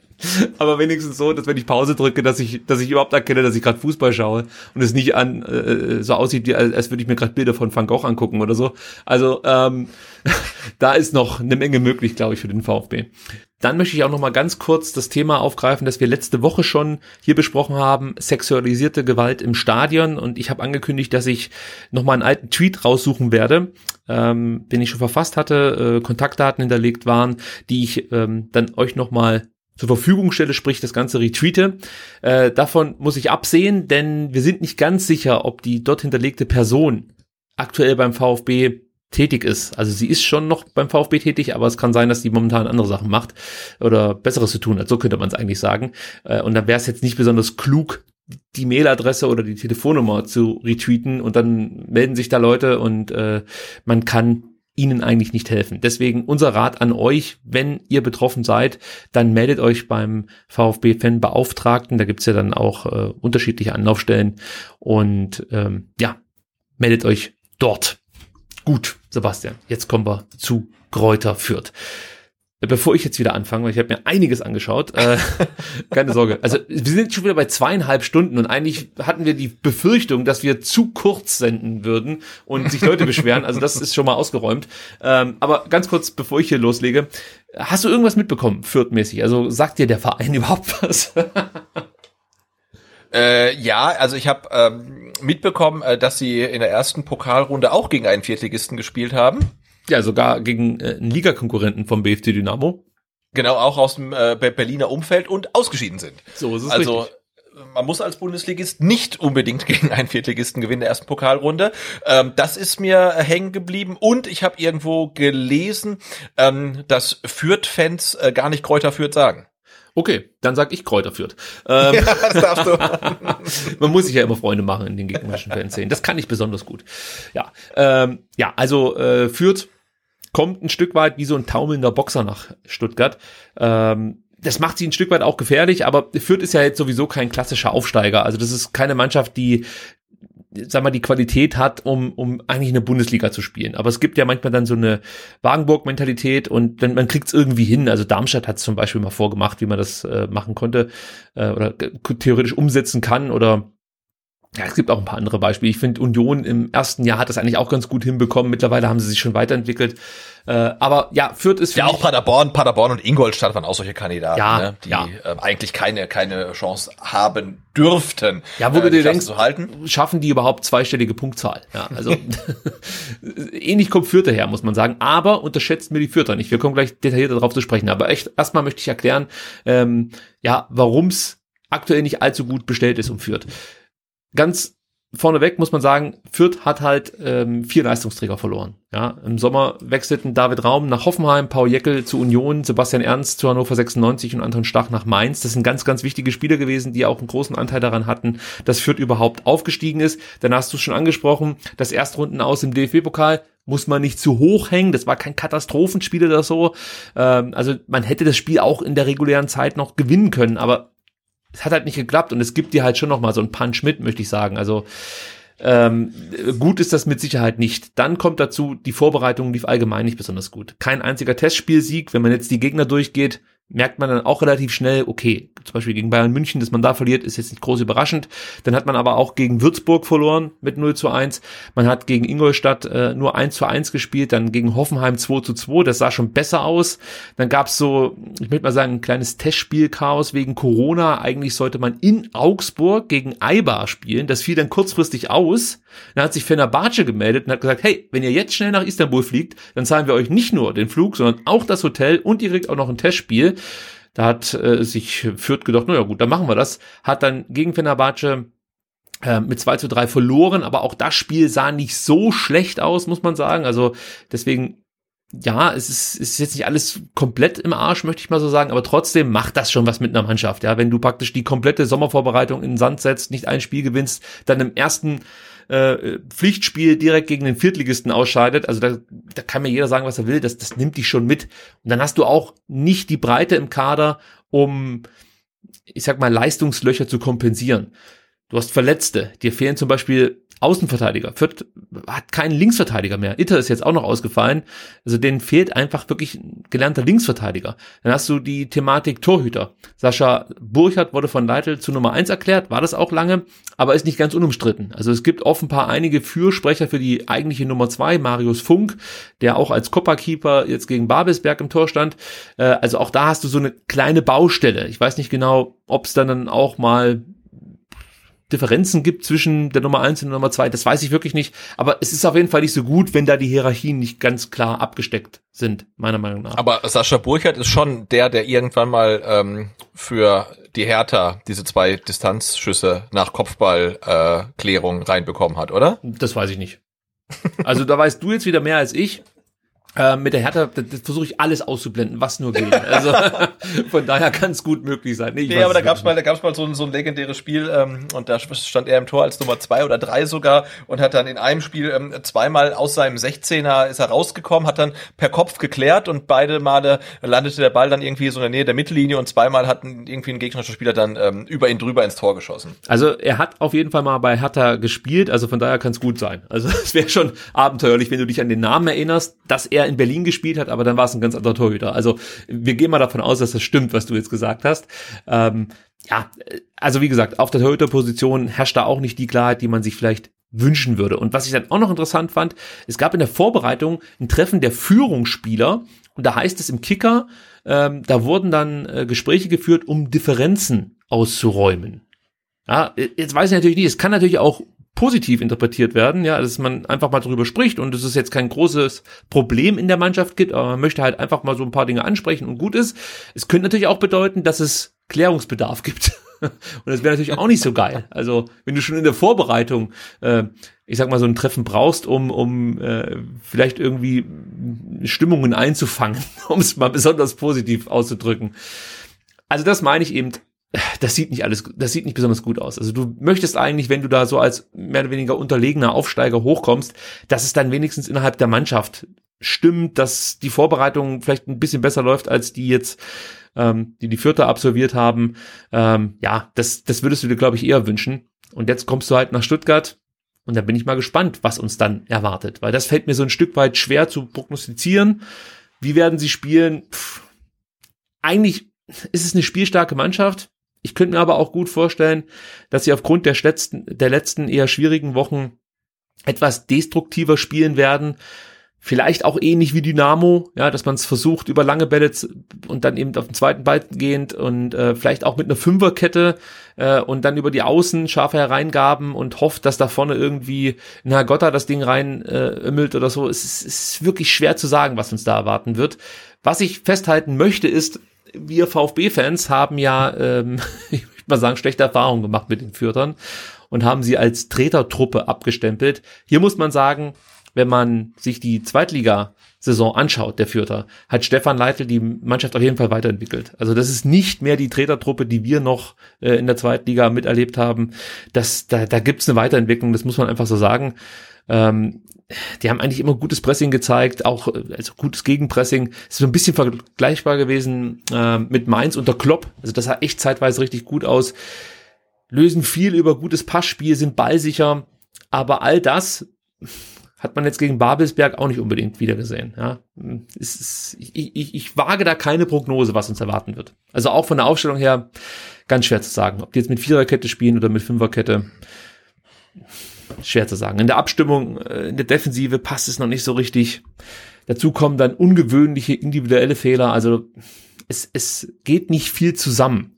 Aber wenigstens so, dass wenn ich Pause drücke, dass ich, dass ich überhaupt erkenne, dass ich gerade Fußball schaue und es nicht an äh, so aussieht, wie, als, als würde ich mir gerade Bilder von Van Gogh angucken oder so. Also ähm, da ist noch eine Menge möglich, glaube ich, für den VfB. Dann möchte ich auch noch mal ganz kurz das Thema aufgreifen, das wir letzte Woche schon hier besprochen haben, sexualisierte Gewalt im Stadion. Und ich habe angekündigt, dass ich noch mal einen alten Tweet raussuchen werde, ähm, den ich schon verfasst hatte, äh, Kontaktdaten hinterlegt waren, die ich ähm, dann euch noch mal zur Verfügung stelle, sprich das ganze retweete. Äh, davon muss ich absehen, denn wir sind nicht ganz sicher, ob die dort hinterlegte Person aktuell beim VfB tätig ist. Also sie ist schon noch beim VfB tätig, aber es kann sein, dass die momentan andere Sachen macht oder Besseres zu tun hat. So könnte man es eigentlich sagen. Äh, und dann wäre es jetzt nicht besonders klug, die Mailadresse oder die Telefonnummer zu retweeten und dann melden sich da Leute und äh, man kann ihnen eigentlich nicht helfen. Deswegen unser Rat an euch, wenn ihr betroffen seid, dann meldet euch beim VfB-Fan-Beauftragten. Da gibt's ja dann auch äh, unterschiedliche Anlaufstellen und ähm, ja, meldet euch dort. Gut, Sebastian, jetzt kommen wir zu Kräuter Fürth. Bevor ich jetzt wieder anfange, weil ich habe mir einiges angeschaut, äh, keine Sorge. Also wir sind schon wieder bei zweieinhalb Stunden und eigentlich hatten wir die Befürchtung, dass wir zu kurz senden würden und sich Leute beschweren. Also das ist schon mal ausgeräumt. Ähm, aber ganz kurz, bevor ich hier loslege, hast du irgendwas mitbekommen, Fürth-mäßig? Also sagt dir der Verein überhaupt was? Äh, ja, also ich habe ähm, mitbekommen, äh, dass sie in der ersten Pokalrunde auch gegen einen Viertligisten gespielt haben. Ja, sogar gegen äh, einen Ligakonkurrenten vom BFC Dynamo. Genau, auch aus dem äh, Berliner Umfeld und ausgeschieden sind. So ist es Also richtig. man muss als Bundesligist nicht unbedingt gegen einen Viertligisten gewinnen in der ersten Pokalrunde. Ähm, das ist mir hängen geblieben und ich habe irgendwo gelesen, ähm, dass Fürth-Fans äh, gar nicht Kräuter Fürth sagen. Okay, dann sag ich Kräuter Fürth. Ähm, Ja, das darfst du. man muss sich ja immer Freunde machen in den gegnerischen Fanszenen. Das kann ich besonders gut. Ja, ähm, ja, also äh, Fürth kommt ein Stück weit wie so ein taumelnder Boxer nach Stuttgart. Ähm, das macht sie ein Stück weit auch gefährlich, aber Fürth ist ja jetzt sowieso kein klassischer Aufsteiger. Also das ist keine Mannschaft, die sag mal, die Qualität hat, um, um eigentlich in der Bundesliga zu spielen. Aber es gibt ja manchmal dann so eine Wagenburg-Mentalität und dann, man kriegt es irgendwie hin. Also Darmstadt hat es zum Beispiel mal vorgemacht, wie man das äh, machen konnte äh, oder theoretisch umsetzen kann oder ja, es gibt auch ein paar andere Beispiele. Ich finde, Union im ersten Jahr hat das eigentlich auch ganz gut hinbekommen. Mittlerweile haben sie sich schon weiterentwickelt. Äh, aber ja, Fürth ist für Ja, auch Paderborn, Paderborn und Ingolstadt waren auch solche Kandidaten, Ja, ne, die ja. ähm, eigentlich keine, keine Chance haben dürften. Ja, wo du äh, die dir denkst, zu halten. schaffen die überhaupt zweistellige Punktzahl? Ja, also ähnlich kommt Fürther her, muss man sagen. Aber unterschätzt mir die Fürther nicht. Wir kommen gleich detaillierter darauf zu sprechen. Aber echt, erstmal möchte ich erklären, ähm, ja, warum es aktuell nicht allzu gut bestellt ist um Fürth. Ganz vorneweg muss man sagen, Fürth hat halt ähm, vier Leistungsträger verloren. Ja, Im Sommer wechselten David Raum nach Hoffenheim, Paul Jeckel zu Union, Sebastian Ernst zu Hannover 96 und Anton Stach nach Mainz. Das sind ganz, ganz wichtige Spieler gewesen, die auch einen großen Anteil daran hatten, dass Fürth überhaupt aufgestiegen ist. Dann hast du es schon angesprochen, das Erstrunden aus im DFB-Pokal muss man nicht zu hoch hängen. Das war kein Katastrophenspiel oder so. Ähm, also man hätte das Spiel auch in der regulären Zeit noch gewinnen können, aber es hat halt nicht geklappt und es gibt dir halt schon noch mal so einen Punch mit, möchte ich sagen. Also ähm, gut ist das mit Sicherheit nicht. Dann kommt dazu, die Vorbereitung lief allgemein nicht besonders gut. Kein einziger Testspielsieg. Wenn man jetzt die Gegner durchgeht, merkt man dann auch relativ schnell, okay, zum Beispiel gegen Bayern München, dass man da verliert, ist jetzt nicht groß überraschend. Dann hat man aber auch gegen Würzburg verloren mit 0 zu 1. Man hat gegen Ingolstadt äh, nur 1 zu 1 gespielt, dann gegen Hoffenheim 2 zu 2. Das sah schon besser aus. Dann gab's so, ich möchte mal sagen, ein kleines Testspielchaos wegen Corona. Eigentlich sollte man in Augsburg gegen Eibar spielen. Das fiel dann kurzfristig aus. Dann hat sich Fenerbahce gemeldet und hat gesagt, hey, wenn ihr jetzt schnell nach Istanbul fliegt, dann zahlen wir euch nicht nur den Flug, sondern auch das Hotel und ihr kriegt auch noch ein Testspiel. Da hat äh, sich Fürth gedacht, naja gut, dann machen wir das. Hat dann gegen Fenerbahce äh, mit 2 zu 3 verloren, aber auch das Spiel sah nicht so schlecht aus, muss man sagen. Also deswegen, ja, es ist, es ist jetzt nicht alles komplett im Arsch, möchte ich mal so sagen, aber trotzdem macht das schon was mit einer Mannschaft. Ja, wenn du praktisch die komplette Sommervorbereitung in den Sand setzt, nicht ein Spiel gewinnst, dann im ersten äh, Pflichtspiel direkt gegen den Viertligisten ausscheidet, also da, da kann mir jeder sagen, was er will, das, das nimmt dich schon mit. Und dann hast du auch nicht die Breite im Kader, um, ich sag mal, Leistungslöcher zu kompensieren. Du hast Verletzte, dir fehlen zum Beispiel Außenverteidiger. Fürth hat keinen Linksverteidiger mehr. Itter ist jetzt auch noch ausgefallen. Also denen fehlt einfach wirklich ein gelernter Linksverteidiger. Dann hast du die Thematik Torhüter. Sascha Burchardt wurde von Leitl zu Nummer eins erklärt, war das auch lange, aber ist nicht ganz unumstritten. Also es gibt offenbar einige Fürsprecher für die eigentliche Nummer zwei, Marius Funk, der auch als Kopperkeeper jetzt gegen Babelsberg im Tor stand. Äh, also auch da hast du so eine kleine Baustelle. Ich weiß nicht genau, ob es dann auch mal Differenzen gibt zwischen der Nummer eins und der Nummer zwei, das weiß ich wirklich nicht. Aber es ist auf jeden Fall nicht so gut, wenn da die Hierarchien nicht ganz klar abgesteckt sind, meiner Meinung nach. Aber Sascha Burchardt ist schon der, der irgendwann mal ähm, für die Hertha diese zwei Distanzschüsse nach Kopfballklärung äh, reinbekommen hat, oder? das weiß ich nicht. Also da weißt du jetzt wieder mehr als ich. Äh, mit der Hertha versuche ich alles auszublenden, was nur geht. Also von daher kann es gut möglich sein. Nee, Nee, aber da es gab's mal, da gab's mal so ein, so ein legendäres Spiel ähm, und da stand er im Tor als Nummer zwei oder drei sogar und hat dann in einem Spiel ähm, zweimal aus seinem 16er ist er rausgekommen, hat dann per Kopf geklärt und beide Male landete der Ball dann irgendwie so in der Nähe der Mittellinie und zweimal hat irgendwie ein gegnerischer Spieler dann ähm, über ihn drüber ins Tor geschossen. Also er hat auf jeden Fall mal bei Hertha gespielt, also von daher kann es gut sein. Also es wäre schon abenteuerlich, wenn du dich an den Namen erinnerst, dass er in Berlin gespielt hat, aber dann war es ein ganz anderer Torhüter. Also wir gehen mal davon aus, dass das stimmt, was du jetzt gesagt hast. Ähm, ja, also wie gesagt, auf der Torhüterposition herrscht da auch nicht die Klarheit, die man sich vielleicht wünschen würde. Und was ich dann auch noch interessant fand, es gab in der Vorbereitung ein Treffen der Führungsspieler und da heißt es im Kicker, ähm, da wurden dann äh, Gespräche geführt, um Differenzen auszuräumen. Ja, jetzt weiß ich natürlich nicht, es kann natürlich auch positiv interpretiert werden, ja, dass man einfach mal drüber spricht und dass es jetzt kein großes Problem in der Mannschaft gibt, aber man möchte halt einfach mal so ein paar Dinge ansprechen und gut ist. Es könnte natürlich auch bedeuten, dass es Klärungsbedarf gibt. Und das wäre natürlich auch nicht so geil. Also, wenn du schon in der Vorbereitung, äh, ich sag mal, so ein Treffen brauchst, um, um äh, vielleicht irgendwie Stimmungen einzufangen, um es mal besonders positiv auszudrücken. Also das meine ich eben, das sieht nicht alles, das sieht nicht besonders gut aus. Also du möchtest eigentlich, wenn du da so als mehr oder weniger unterlegener Aufsteiger hochkommst, dass es dann wenigstens innerhalb der Mannschaft stimmt, dass die Vorbereitung vielleicht ein bisschen besser läuft als die jetzt, ähm, die die Vierte absolviert haben. Ähm, ja, das, das würdest du dir, glaube ich, eher wünschen. Und jetzt kommst du halt nach Stuttgart und da bin ich mal gespannt, was uns dann erwartet, weil das fällt mir so ein Stück weit schwer zu prognostizieren. Wie werden sie spielen? Pff, eigentlich ist es eine spielstarke Mannschaft. Ich könnte mir aber auch gut vorstellen, dass sie aufgrund der letzten, der letzten eher schwierigen Wochen etwas destruktiver spielen werden. Vielleicht auch ähnlich wie Dynamo, ja, dass man es versucht, über lange Bälle und dann eben auf den zweiten Ball gehend und äh, vielleicht auch mit einer Fünferkette äh, und dann über die Außen scharfe Hereingaben und hofft, dass da vorne irgendwie Herr Gotter das Ding rein äh, ömmelt oder so. Es ist, es ist wirklich schwer zu sagen, was uns da erwarten wird. Was ich festhalten möchte, ist, wir VfB-Fans haben ja, ähm, ich möchte mal sagen, schlechte Erfahrungen gemacht mit den Fürtern und haben sie als Tretertruppe abgestempelt. Hier muss man sagen, wenn man sich die Zweitliga-Saison anschaut, der Fürther, hat Stefan Leitl die Mannschaft auf jeden Fall weiterentwickelt. Also das ist nicht mehr die Tretertruppe, die wir noch äh, in der Zweitliga miterlebt haben. Das, da, da gibt es eine Weiterentwicklung, das muss man einfach so sagen. Ähm, die haben eigentlich immer gutes Pressing gezeigt, auch also gutes Gegenpressing. Ist so ein bisschen vergleichbar gewesen äh, mit Mainz unter Klopp. Also das sah echt zeitweise richtig gut aus. Lösen viel über gutes Passspiel, sind ballsicher, aber all das hat man jetzt gegen Babelsberg auch nicht unbedingt wieder gesehen. Ja, ist, ich, ich, ich wage da keine Prognose, was uns erwarten wird. Also auch von der Aufstellung her ganz schwer zu sagen, ob die jetzt mit Viererkette spielen oder mit Fünferkette schwer zu sagen. In der Abstimmung, äh, in der Defensive passt es noch nicht so richtig. Dazu kommen dann ungewöhnliche individuelle Fehler. Also es, es geht nicht viel zusammen.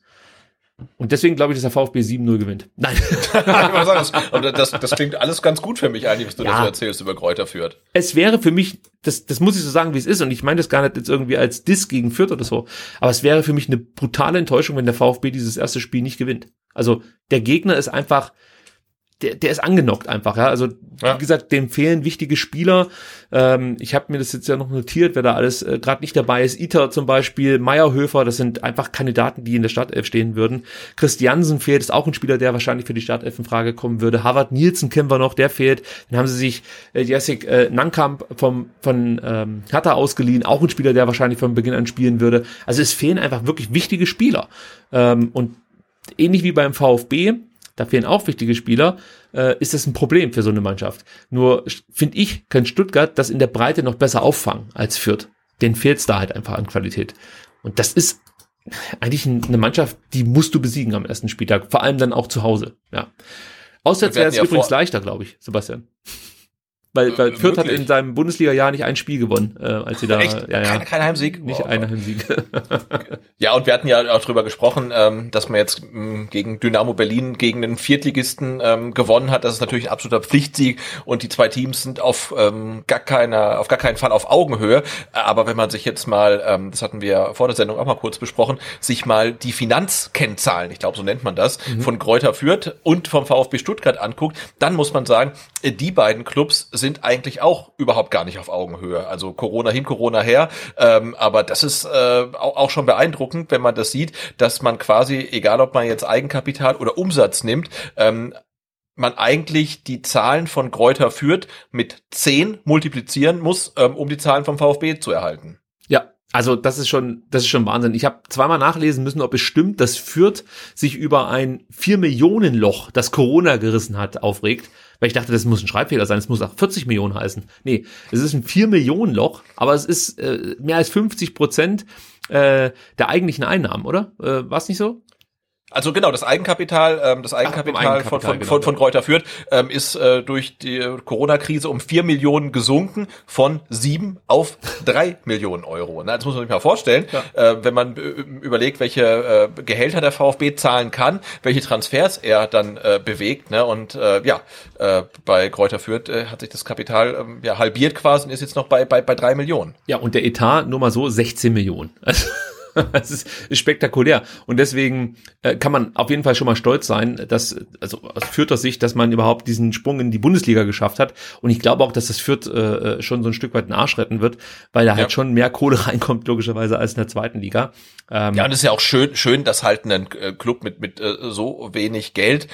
Und deswegen glaube ich, dass der VfB 7-0 gewinnt. Nein. das, das, klingt alles ganz gut für mich eigentlich, was du ja. da so erzählst über Kräuter führt. Es wäre für mich, das, das muss ich so sagen, wie es ist, und ich meine das gar nicht jetzt irgendwie als Diss gegen Fürth oder so, aber es wäre für mich eine brutale Enttäuschung, wenn der VfB dieses erste Spiel nicht gewinnt. Also der Gegner ist einfach, der, der ist angenockt einfach, ja. Also ja. wie gesagt, dem fehlen wichtige Spieler. Ähm, ich habe mir das jetzt ja noch notiert, wer da alles äh, gerade nicht dabei ist. Iter zum Beispiel, Meierhöfer, das sind einfach Kandidaten, die in der Startelf stehen würden. Christiansen fehlt, ist auch ein Spieler, der wahrscheinlich für die Startelf in Frage kommen würde. Harvard Nielsen kennen wir noch, der fehlt. Dann haben sie sich äh, Jessic äh, Nankamp vom, von ähm, Hertha ausgeliehen, auch ein Spieler, der wahrscheinlich von Beginn an spielen würde. Also es fehlen einfach wirklich wichtige Spieler. Ähm, und ähnlich wie beim VfB, da fehlen auch wichtige Spieler, äh, ist das ein Problem für so eine Mannschaft. Nur finde ich, kann Stuttgart das in der Breite noch besser auffangen als Fürth. Den fehlt es da halt einfach an Qualität. Und das ist eigentlich eine Mannschaft, die musst du besiegen am ersten Spieltag, vor allem dann auch zu Hause. Ja. Auswärts wäre es ja übrigens leichter, glaube ich, Sebastian. Weil, weil äh, Fürth hat in seinem Bundesliga-Jahr nicht ein Spiel gewonnen, äh, als sie da. Echt? Ja, ja. Kein, kein Heimsieg? Nicht oh. ein Heimsieg. ja, und wir hatten ja auch drüber gesprochen, ähm, dass man jetzt ähm, gegen Dynamo Berlin, gegen den Viertligisten ähm, gewonnen hat. Das ist natürlich ein absoluter Pflichtsieg und die zwei Teams sind auf ähm, gar keiner, auf gar keinen Fall auf Augenhöhe. Aber wenn man sich jetzt mal, ähm, das hatten wir vor der Sendung auch mal kurz besprochen, sich mal die Finanzkennzahlen, ich glaube, so nennt man das, mhm. von Kräuter Fürth und vom VfB Stuttgart anguckt, dann muss man sagen, äh, die beiden Clubs sind eigentlich auch überhaupt gar nicht auf Augenhöhe. Also Corona hin, Corona her. Ähm, aber das ist äh, auch schon beeindruckend, wenn man das sieht, dass man quasi, egal ob man jetzt Eigenkapital oder Umsatz nimmt, ähm, man eigentlich die Zahlen von Kräuter führt mit 10 multiplizieren muss, ähm, um die Zahlen vom VfB zu erhalten. Ja, also das ist schon, das ist schon Wahnsinn. Ich habe zweimal nachlesen müssen, ob es stimmt, dass Fürth sich über ein 4 Millionen Loch, das Corona gerissen hat, aufregt weil ich dachte, das muss ein Schreibfehler sein, es muss auch 40 Millionen heißen. Nee, es ist ein 4 Millionen Loch, aber es ist äh, mehr als 50 Prozent äh, der eigentlichen Einnahmen, oder? Äh, War es nicht so? Also genau, das Eigenkapital, ähm, das Eigenkapital, Ach, Eigenkapital von, von, genau. von, von Kräuter Fürth ähm, ist äh, durch die Corona-Krise um vier Millionen gesunken, von sieben auf drei Millionen Euro. Na, das muss man sich mal vorstellen, ja. äh, wenn man äh, überlegt, welche äh, Gehälter der VfB zahlen kann, welche Transfers er dann äh, bewegt. Ne? Und äh, ja, äh, bei Kräuter Fürth äh, hat sich das Kapital äh, ja, halbiert quasi und ist jetzt noch bei, bei, bei drei Millionen. Ja, und der Etat nur mal so 16 Millionen. Es ist, ist spektakulär. Und deswegen äh, kann man auf jeden Fall schon mal stolz sein, dass, also aus Fürther Sicht, dass man überhaupt diesen Sprung in die Bundesliga geschafft hat. Und ich glaube auch, dass das Fürth äh, schon so ein Stück weit den Arsch retten wird, weil da halt Ja. schon mehr Kohle reinkommt, logischerweise, als in der zweiten Liga. Ähm, Ja, und es ist ja auch schön, schön, dass halt ein äh, Club mit, mit äh, so wenig Geld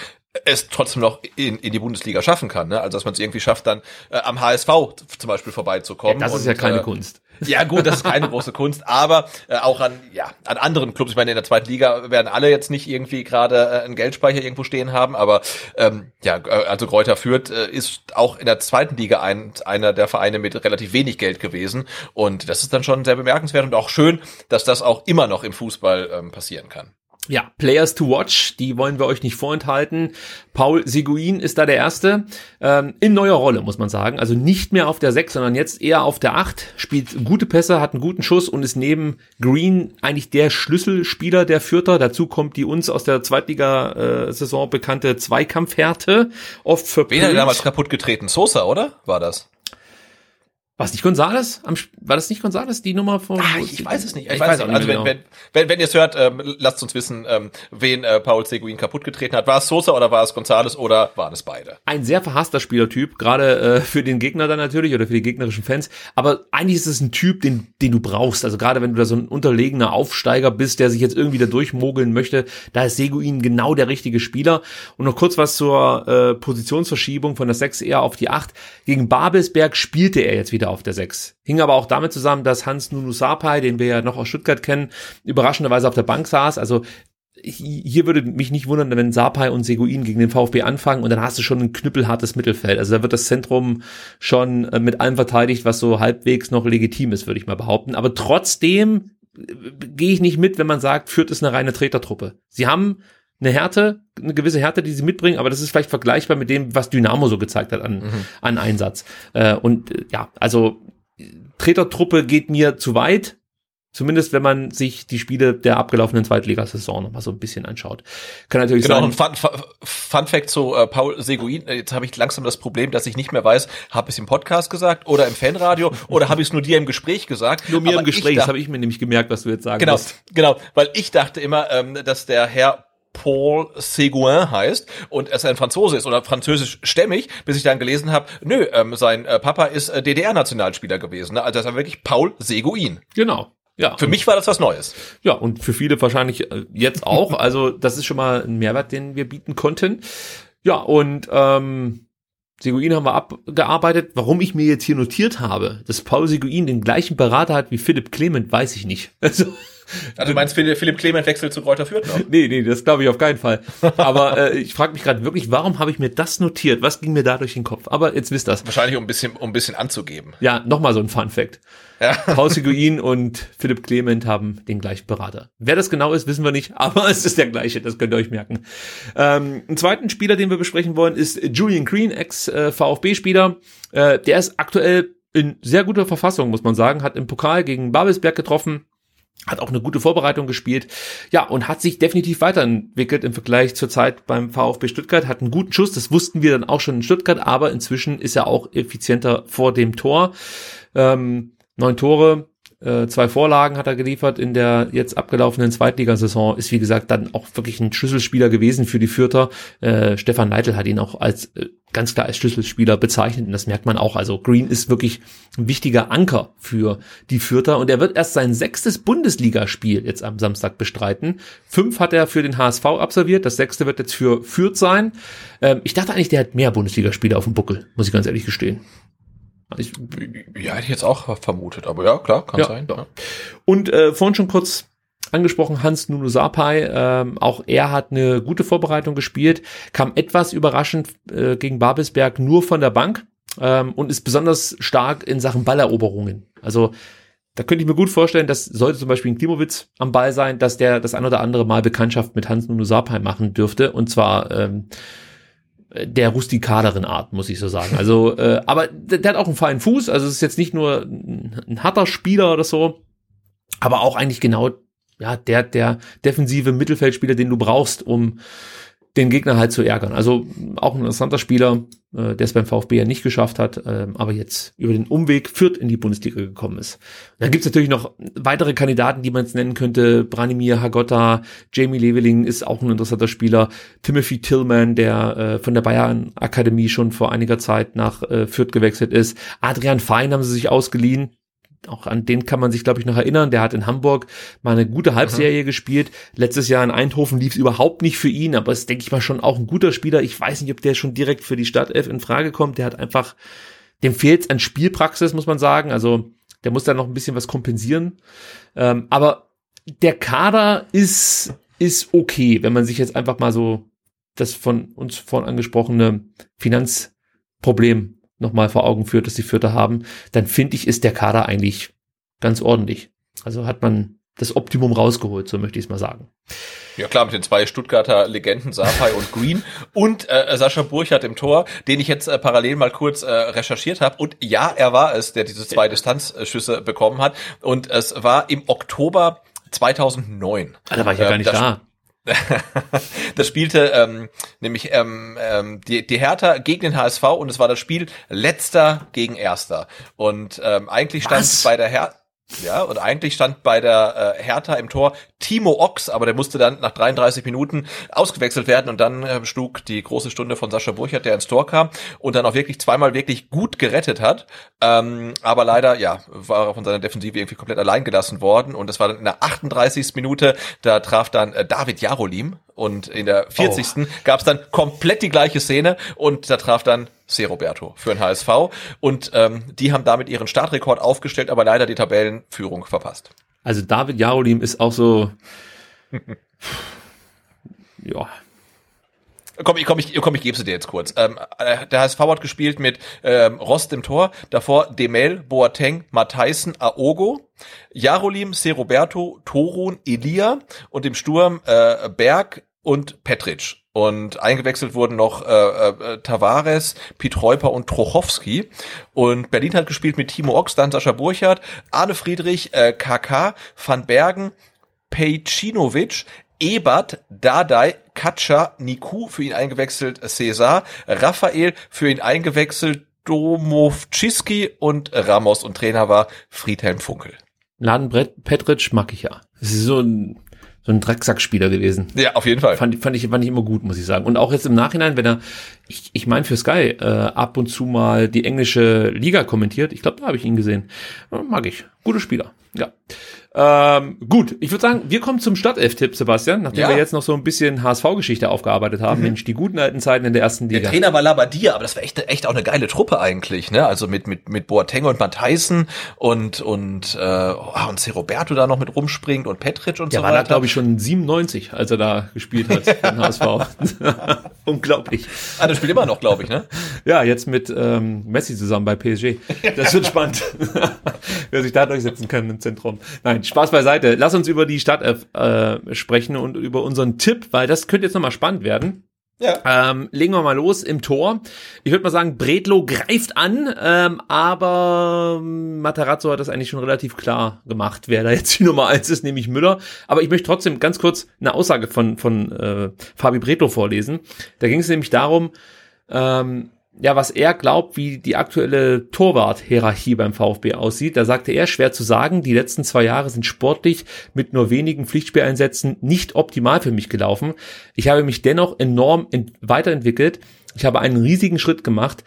es trotzdem noch in, in die Bundesliga schaffen kann. Ne? Also dass man es irgendwie schafft, dann äh, am HSV zum Beispiel vorbeizukommen. das ist und, ja keine äh, Kunst. Ja gut, das ist keine große Kunst, aber äh, auch an ja an anderen Clubs. Ich meine, in der zweiten Liga werden alle jetzt nicht irgendwie gerade äh, einen Geldspeicher irgendwo stehen haben, aber ähm, ja, äh, also Kräuter Fürth äh, ist auch in der zweiten Liga ein, einer der Vereine mit relativ wenig Geld gewesen und das ist dann schon sehr bemerkenswert und auch schön, dass das auch immer noch im Fußball ähm, passieren kann. Ja, Players to Watch, die wollen wir euch nicht vorenthalten. Paul Seguin ist da der Erste. Ähm, in neuer Rolle, muss man sagen. Also nicht mehr auf der 6, sondern jetzt eher auf der 8. Spielt gute Pässe, hat einen guten Schuss und ist neben Green eigentlich der Schlüsselspieler der Vierter. Dazu kommt die uns aus der Zweitliga-Saison bekannte Zweikampfhärte. Oft Wen hat er verpönt. damals kaputt getreten? Sosa, oder? War das? Was nicht Gonzales? War das nicht Gonzales, die Nummer von? Ah, ich, ich weiß es nicht. Ich, weiß auch nicht also wenn, genau. wenn, wenn, wenn ihr es hört, ähm, lasst uns wissen, ähm, wen äh, Paul Seguin kaputt getreten hat. War es Sosa oder war es Gonzales oder waren es beide? ein sehr verhasster Spielertyp, gerade äh, für den Gegner dann natürlich oder für die gegnerischen Fans. Aber eigentlich ist es ein Typ, den, den du brauchst. Also gerade wenn du da so ein unterlegener Aufsteiger bist, der sich jetzt irgendwie da durchmogeln möchte, da ist Seguin genau der richtige Spieler. Und noch kurz was zur äh, Positionsverschiebung von der 6 eher auf die 8. Gegen Babelsberg spielte er jetzt wieder auf der 6. Hing aber auch damit zusammen, dass Hans Nunu Sapai, den wir ja noch aus Stuttgart kennen, überraschenderweise auf der Bank saß. Also hier würde mich nicht wundern, wenn Sapai und Seguin gegen den VfB anfangen und dann hast du schon ein knüppelhartes Mittelfeld. Also da wird das Zentrum schon äh, mit allem verteidigt, was so halbwegs noch legitim ist, würde ich mal behaupten. Aber trotzdem äh, gehe ich nicht mit, wenn man sagt, Fürth ist eine reine Tretertruppe. Sie haben eine Härte, eine gewisse Härte, die sie mitbringen, aber das ist vielleicht vergleichbar mit dem, was Dynamo so gezeigt hat an, an Einsatz. Äh, und äh, ja, also Tretertruppe geht mir zu weit. Zumindest wenn man sich die Spiele der abgelaufenen Zweitligasaison noch mal so ein bisschen anschaut. Kann natürlich Genau, sein. und Fun, Fun, Fun Fact zu äh, Paul Seguin. Äh, Jetzt habe ich langsam das Problem, dass ich nicht mehr weiß, habe ich es im Podcast gesagt oder im Fanradio oder habe ich es nur dir im Gespräch gesagt? Nur mir Aber im Gespräch, das habe ich mir nämlich gemerkt, was du jetzt sagen Genau, musst. genau, weil ich dachte immer, ähm, dass der Herr Paul Seguin heißt und er ein Franzose ist oder französisch stämmig, bis ich dann gelesen habe, nö, ähm, sein äh, Papa ist äh, DDR-Nationalspieler gewesen. Ne? Also das war wirklich Paul Seguin. Genau. Ja. Für mich war das was Neues. Ja, und für viele wahrscheinlich äh, jetzt auch. Also das ist schon mal ein Mehrwert, den wir bieten konnten. Ja, und ähm, Seguin haben wir abgearbeitet. Warum ich mir jetzt hier notiert habe, dass Paul Seguin den gleichen Berater hat wie Philipp Clement, weiß ich nicht. Also, Also du meinst, Philipp Clement wechselt zu Kräuter Fürth noch? nee, nee, das glaube ich auf keinen Fall. Aber äh, ich frage mich gerade wirklich, warum habe ich mir das notiert? Was ging mir da durch den Kopf? Aber jetzt wisst das. Wahrscheinlich um ein bisschen, um ein bisschen anzugeben. Ja, nochmal so ein Fun Fact. Ja. Paul Seguin und Philipp Clement haben den gleichen Berater. Wer das genau ist, wissen wir nicht, aber es ist der gleiche, das könnt ihr euch merken. Ähm, einen zweiten Spieler, den wir besprechen wollen, ist Julian Green, Ex-VfB-Spieler. Äh, der ist aktuell in sehr guter Verfassung, muss man sagen, hat im Pokal gegen Babelsberg getroffen, hat auch eine gute Vorbereitung gespielt, ja, und hat sich definitiv weiterentwickelt im Vergleich zur Zeit beim VfB Stuttgart, hat einen guten Schuss, das wussten wir dann auch schon in Stuttgart, aber inzwischen ist er auch effizienter vor dem Tor. Ähm, neun Tore, äh, zwei Vorlagen hat er geliefert in der jetzt abgelaufenen Zweitligasaison, ist wie gesagt dann auch wirklich ein Schlüsselspieler gewesen für die Fürther. Äh, Stefan Neidl hat ihn auch als äh, ganz klar als Schlüsselspieler bezeichnet und das merkt man auch. Also Green ist wirklich ein wichtiger Anker für die Fürther und er wird erst sein sechstes Bundesligaspiel jetzt am Samstag bestreiten. Fünf hat er für den HSV absolviert, das sechste wird jetzt für Fürth sein. Ähm, ich dachte eigentlich, der hat mehr Bundesligaspiele auf dem Buckel, muss ich ganz ehrlich gestehen. Also ich, Ja, hätte ich jetzt auch vermutet, aber ja, klar, kann Ja, sein. ja. Und äh, vorhin schon kurz angesprochen, Hans Nuno Sapai, ähm, auch er hat eine gute Vorbereitung gespielt, kam etwas überraschend äh, gegen Babelsberg nur von der Bank ähm, und ist besonders stark in Sachen Balleroberungen. Also da könnte ich mir gut vorstellen, dass sollte zum Beispiel ein Klimowitz am Ball sein, dass der das ein oder andere Mal Bekanntschaft mit Hans Nuno Sapai machen dürfte und zwar ähm, der rustikaderen Art, muss ich so sagen. Also, äh, aber der, der hat auch einen feinen Fuß, also es ist jetzt nicht nur ein, ein harter Spieler oder so, aber auch eigentlich genau ja der der defensive Mittelfeldspieler, den du brauchst, um den Gegner halt zu ärgern. Also auch ein interessanter Spieler, äh, der es beim VfB ja nicht geschafft hat, äh, aber jetzt über den Umweg führt in die Bundesliga gekommen ist. Dann gibt's natürlich noch weitere Kandidaten, die man es nennen könnte. Branimir Hagotta, Jamie Leveling ist auch ein interessanter Spieler. Timothy Tillman, der äh, von der Bayern Akademie schon vor einiger Zeit nach äh, Fürth gewechselt ist. Adrian Fein haben sie sich ausgeliehen auch an den kann man sich, glaube ich, noch erinnern. Der hat in Hamburg mal eine gute Halbserie mhm. gespielt. Letztes Jahr in Eindhoven lief es überhaupt nicht für ihn, aber ist, denke ich mal, schon auch ein guter Spieler. Ich weiß nicht, ob der schon direkt für die Startelf in Frage kommt. Der hat einfach, dem fehlt an Spielpraxis, muss man sagen. Also der muss da noch ein bisschen was kompensieren. Ähm, aber der Kader ist, ist okay, wenn man sich jetzt einfach mal so das von uns vorhin angesprochene Finanzproblem nochmal vor Augen führt, dass die Vierter haben, dann finde ich, ist der Kader eigentlich ganz ordentlich. Also hat man das Optimum rausgeholt, so möchte ich es mal sagen. Ja klar, mit den zwei Stuttgarter Legenden, Sapai und Green und äh, Sascha Burchardt im Tor, den ich jetzt äh, parallel mal kurz äh, recherchiert habe. Und ja, er war es, der diese zwei Distanzschüsse bekommen hat. Und es war im Oktober 2009. Ah, da war ich ja gar nicht da. das spielte ähm, nämlich ähm, ähm, die, die Hertha gegen den HSV und es war das Spiel letzter gegen erster. Und ähm, eigentlich stand bei der Hertha ja, und eigentlich stand bei der äh, Hertha im Tor Timo Ochs, aber der musste dann nach 33 Minuten ausgewechselt werden und dann äh, schlug die große Stunde von Sascha Burchert, der ins Tor kam und dann auch wirklich zweimal wirklich gut gerettet hat. Ähm, aber leider, ja, war er von seiner Defensive irgendwie komplett allein gelassen worden und das war dann in der 38. Minute, da traf dann äh, David Jarolim und in der 40. Oh. gab es dann komplett die gleiche Szene und da traf dann C. Roberto für den HSV. Und ähm, die haben damit ihren Startrekord aufgestellt, aber leider die Tabellenführung verpasst. Also David Jarolim ist auch so. ja. Komm, ich, komm, ich, komm, ich gebe sie dir jetzt kurz. Ähm, äh, der HSV hat gespielt mit ähm, Rost im Tor, davor Demel, Boateng, Matheisen, Aogo, Jarolim, C. Roberto, Torun, Elia und im Sturm äh, Berg und Petric. Und eingewechselt wurden noch äh, äh, Tavares, Pietreuper und Trochowski. Und Berlin hat gespielt mit Timo Ox, dann Sascha Burchardt, Arne Friedrich, äh, KK, Van Bergen, Pejcinovic, Ebert, Dadai, Katscha, Niku für ihn eingewechselt, Cesar, Raphael für ihn eingewechselt, Domovczyski und Ramos und Trainer war Friedhelm Funkel. Laden Petric mag ich ja. Das ist so ein so ein Drecksackspieler gewesen. Ja, auf jeden Fall. Fand, fand, ich, fand ich immer gut, muss ich sagen. Und auch jetzt im Nachhinein, wenn er, ich, ich meine für Sky, äh, ab und zu mal die englische Liga kommentiert, ich glaube, da habe ich ihn gesehen. Mag ich. Guter Spieler. Ja. Ähm, gut, ich würde sagen, wir kommen zum Stadtelf-Tipp, Sebastian, nachdem ja. wir jetzt noch so ein bisschen HSV-Geschichte aufgearbeitet haben. Mhm. Mensch, die guten alten Zeiten in der ersten Liga. Der Trainer war Labadia, aber das war echt, echt auch eine geile Truppe eigentlich, ne? Also mit, mit, mit Boateng und Matheisen und, und, äh, oh, und C. Roberto da noch mit rumspringt und Petric und der so weiter. Der war da, glaube ich, schon 97, als er da gespielt hat, den HSV. Unglaublich. Ah, der spielt immer noch, glaube ich, ne? Ja, jetzt mit ähm, Messi zusammen bei PSG. Das wird spannend. Wer sich da durchsetzen kann im Zentrum. Nein, Spaß beiseite. Lass uns über die Stadt äh, sprechen und über unseren Tipp, weil das könnte jetzt nochmal spannend werden. Ja. Ähm, legen wir mal los im Tor. Ich würde mal sagen, Bredlo greift an, ähm, aber Matarazzo hat das eigentlich schon relativ klar gemacht, wer da jetzt die Nummer eins ist, nämlich Müller. Aber ich möchte trotzdem ganz kurz eine Aussage von, von äh, Fabi Bredlo vorlesen. Da ging es nämlich darum, ähm, ja, was er glaubt, wie die aktuelle Torwart-Hierarchie beim VfB aussieht. Da sagte er, schwer zu sagen, die letzten zwei Jahre sind sportlich mit nur wenigen Pflichtspieleinsätzen nicht optimal für mich gelaufen. Ich habe mich dennoch enorm weiterentwickelt. Ich habe einen riesigen Schritt gemacht,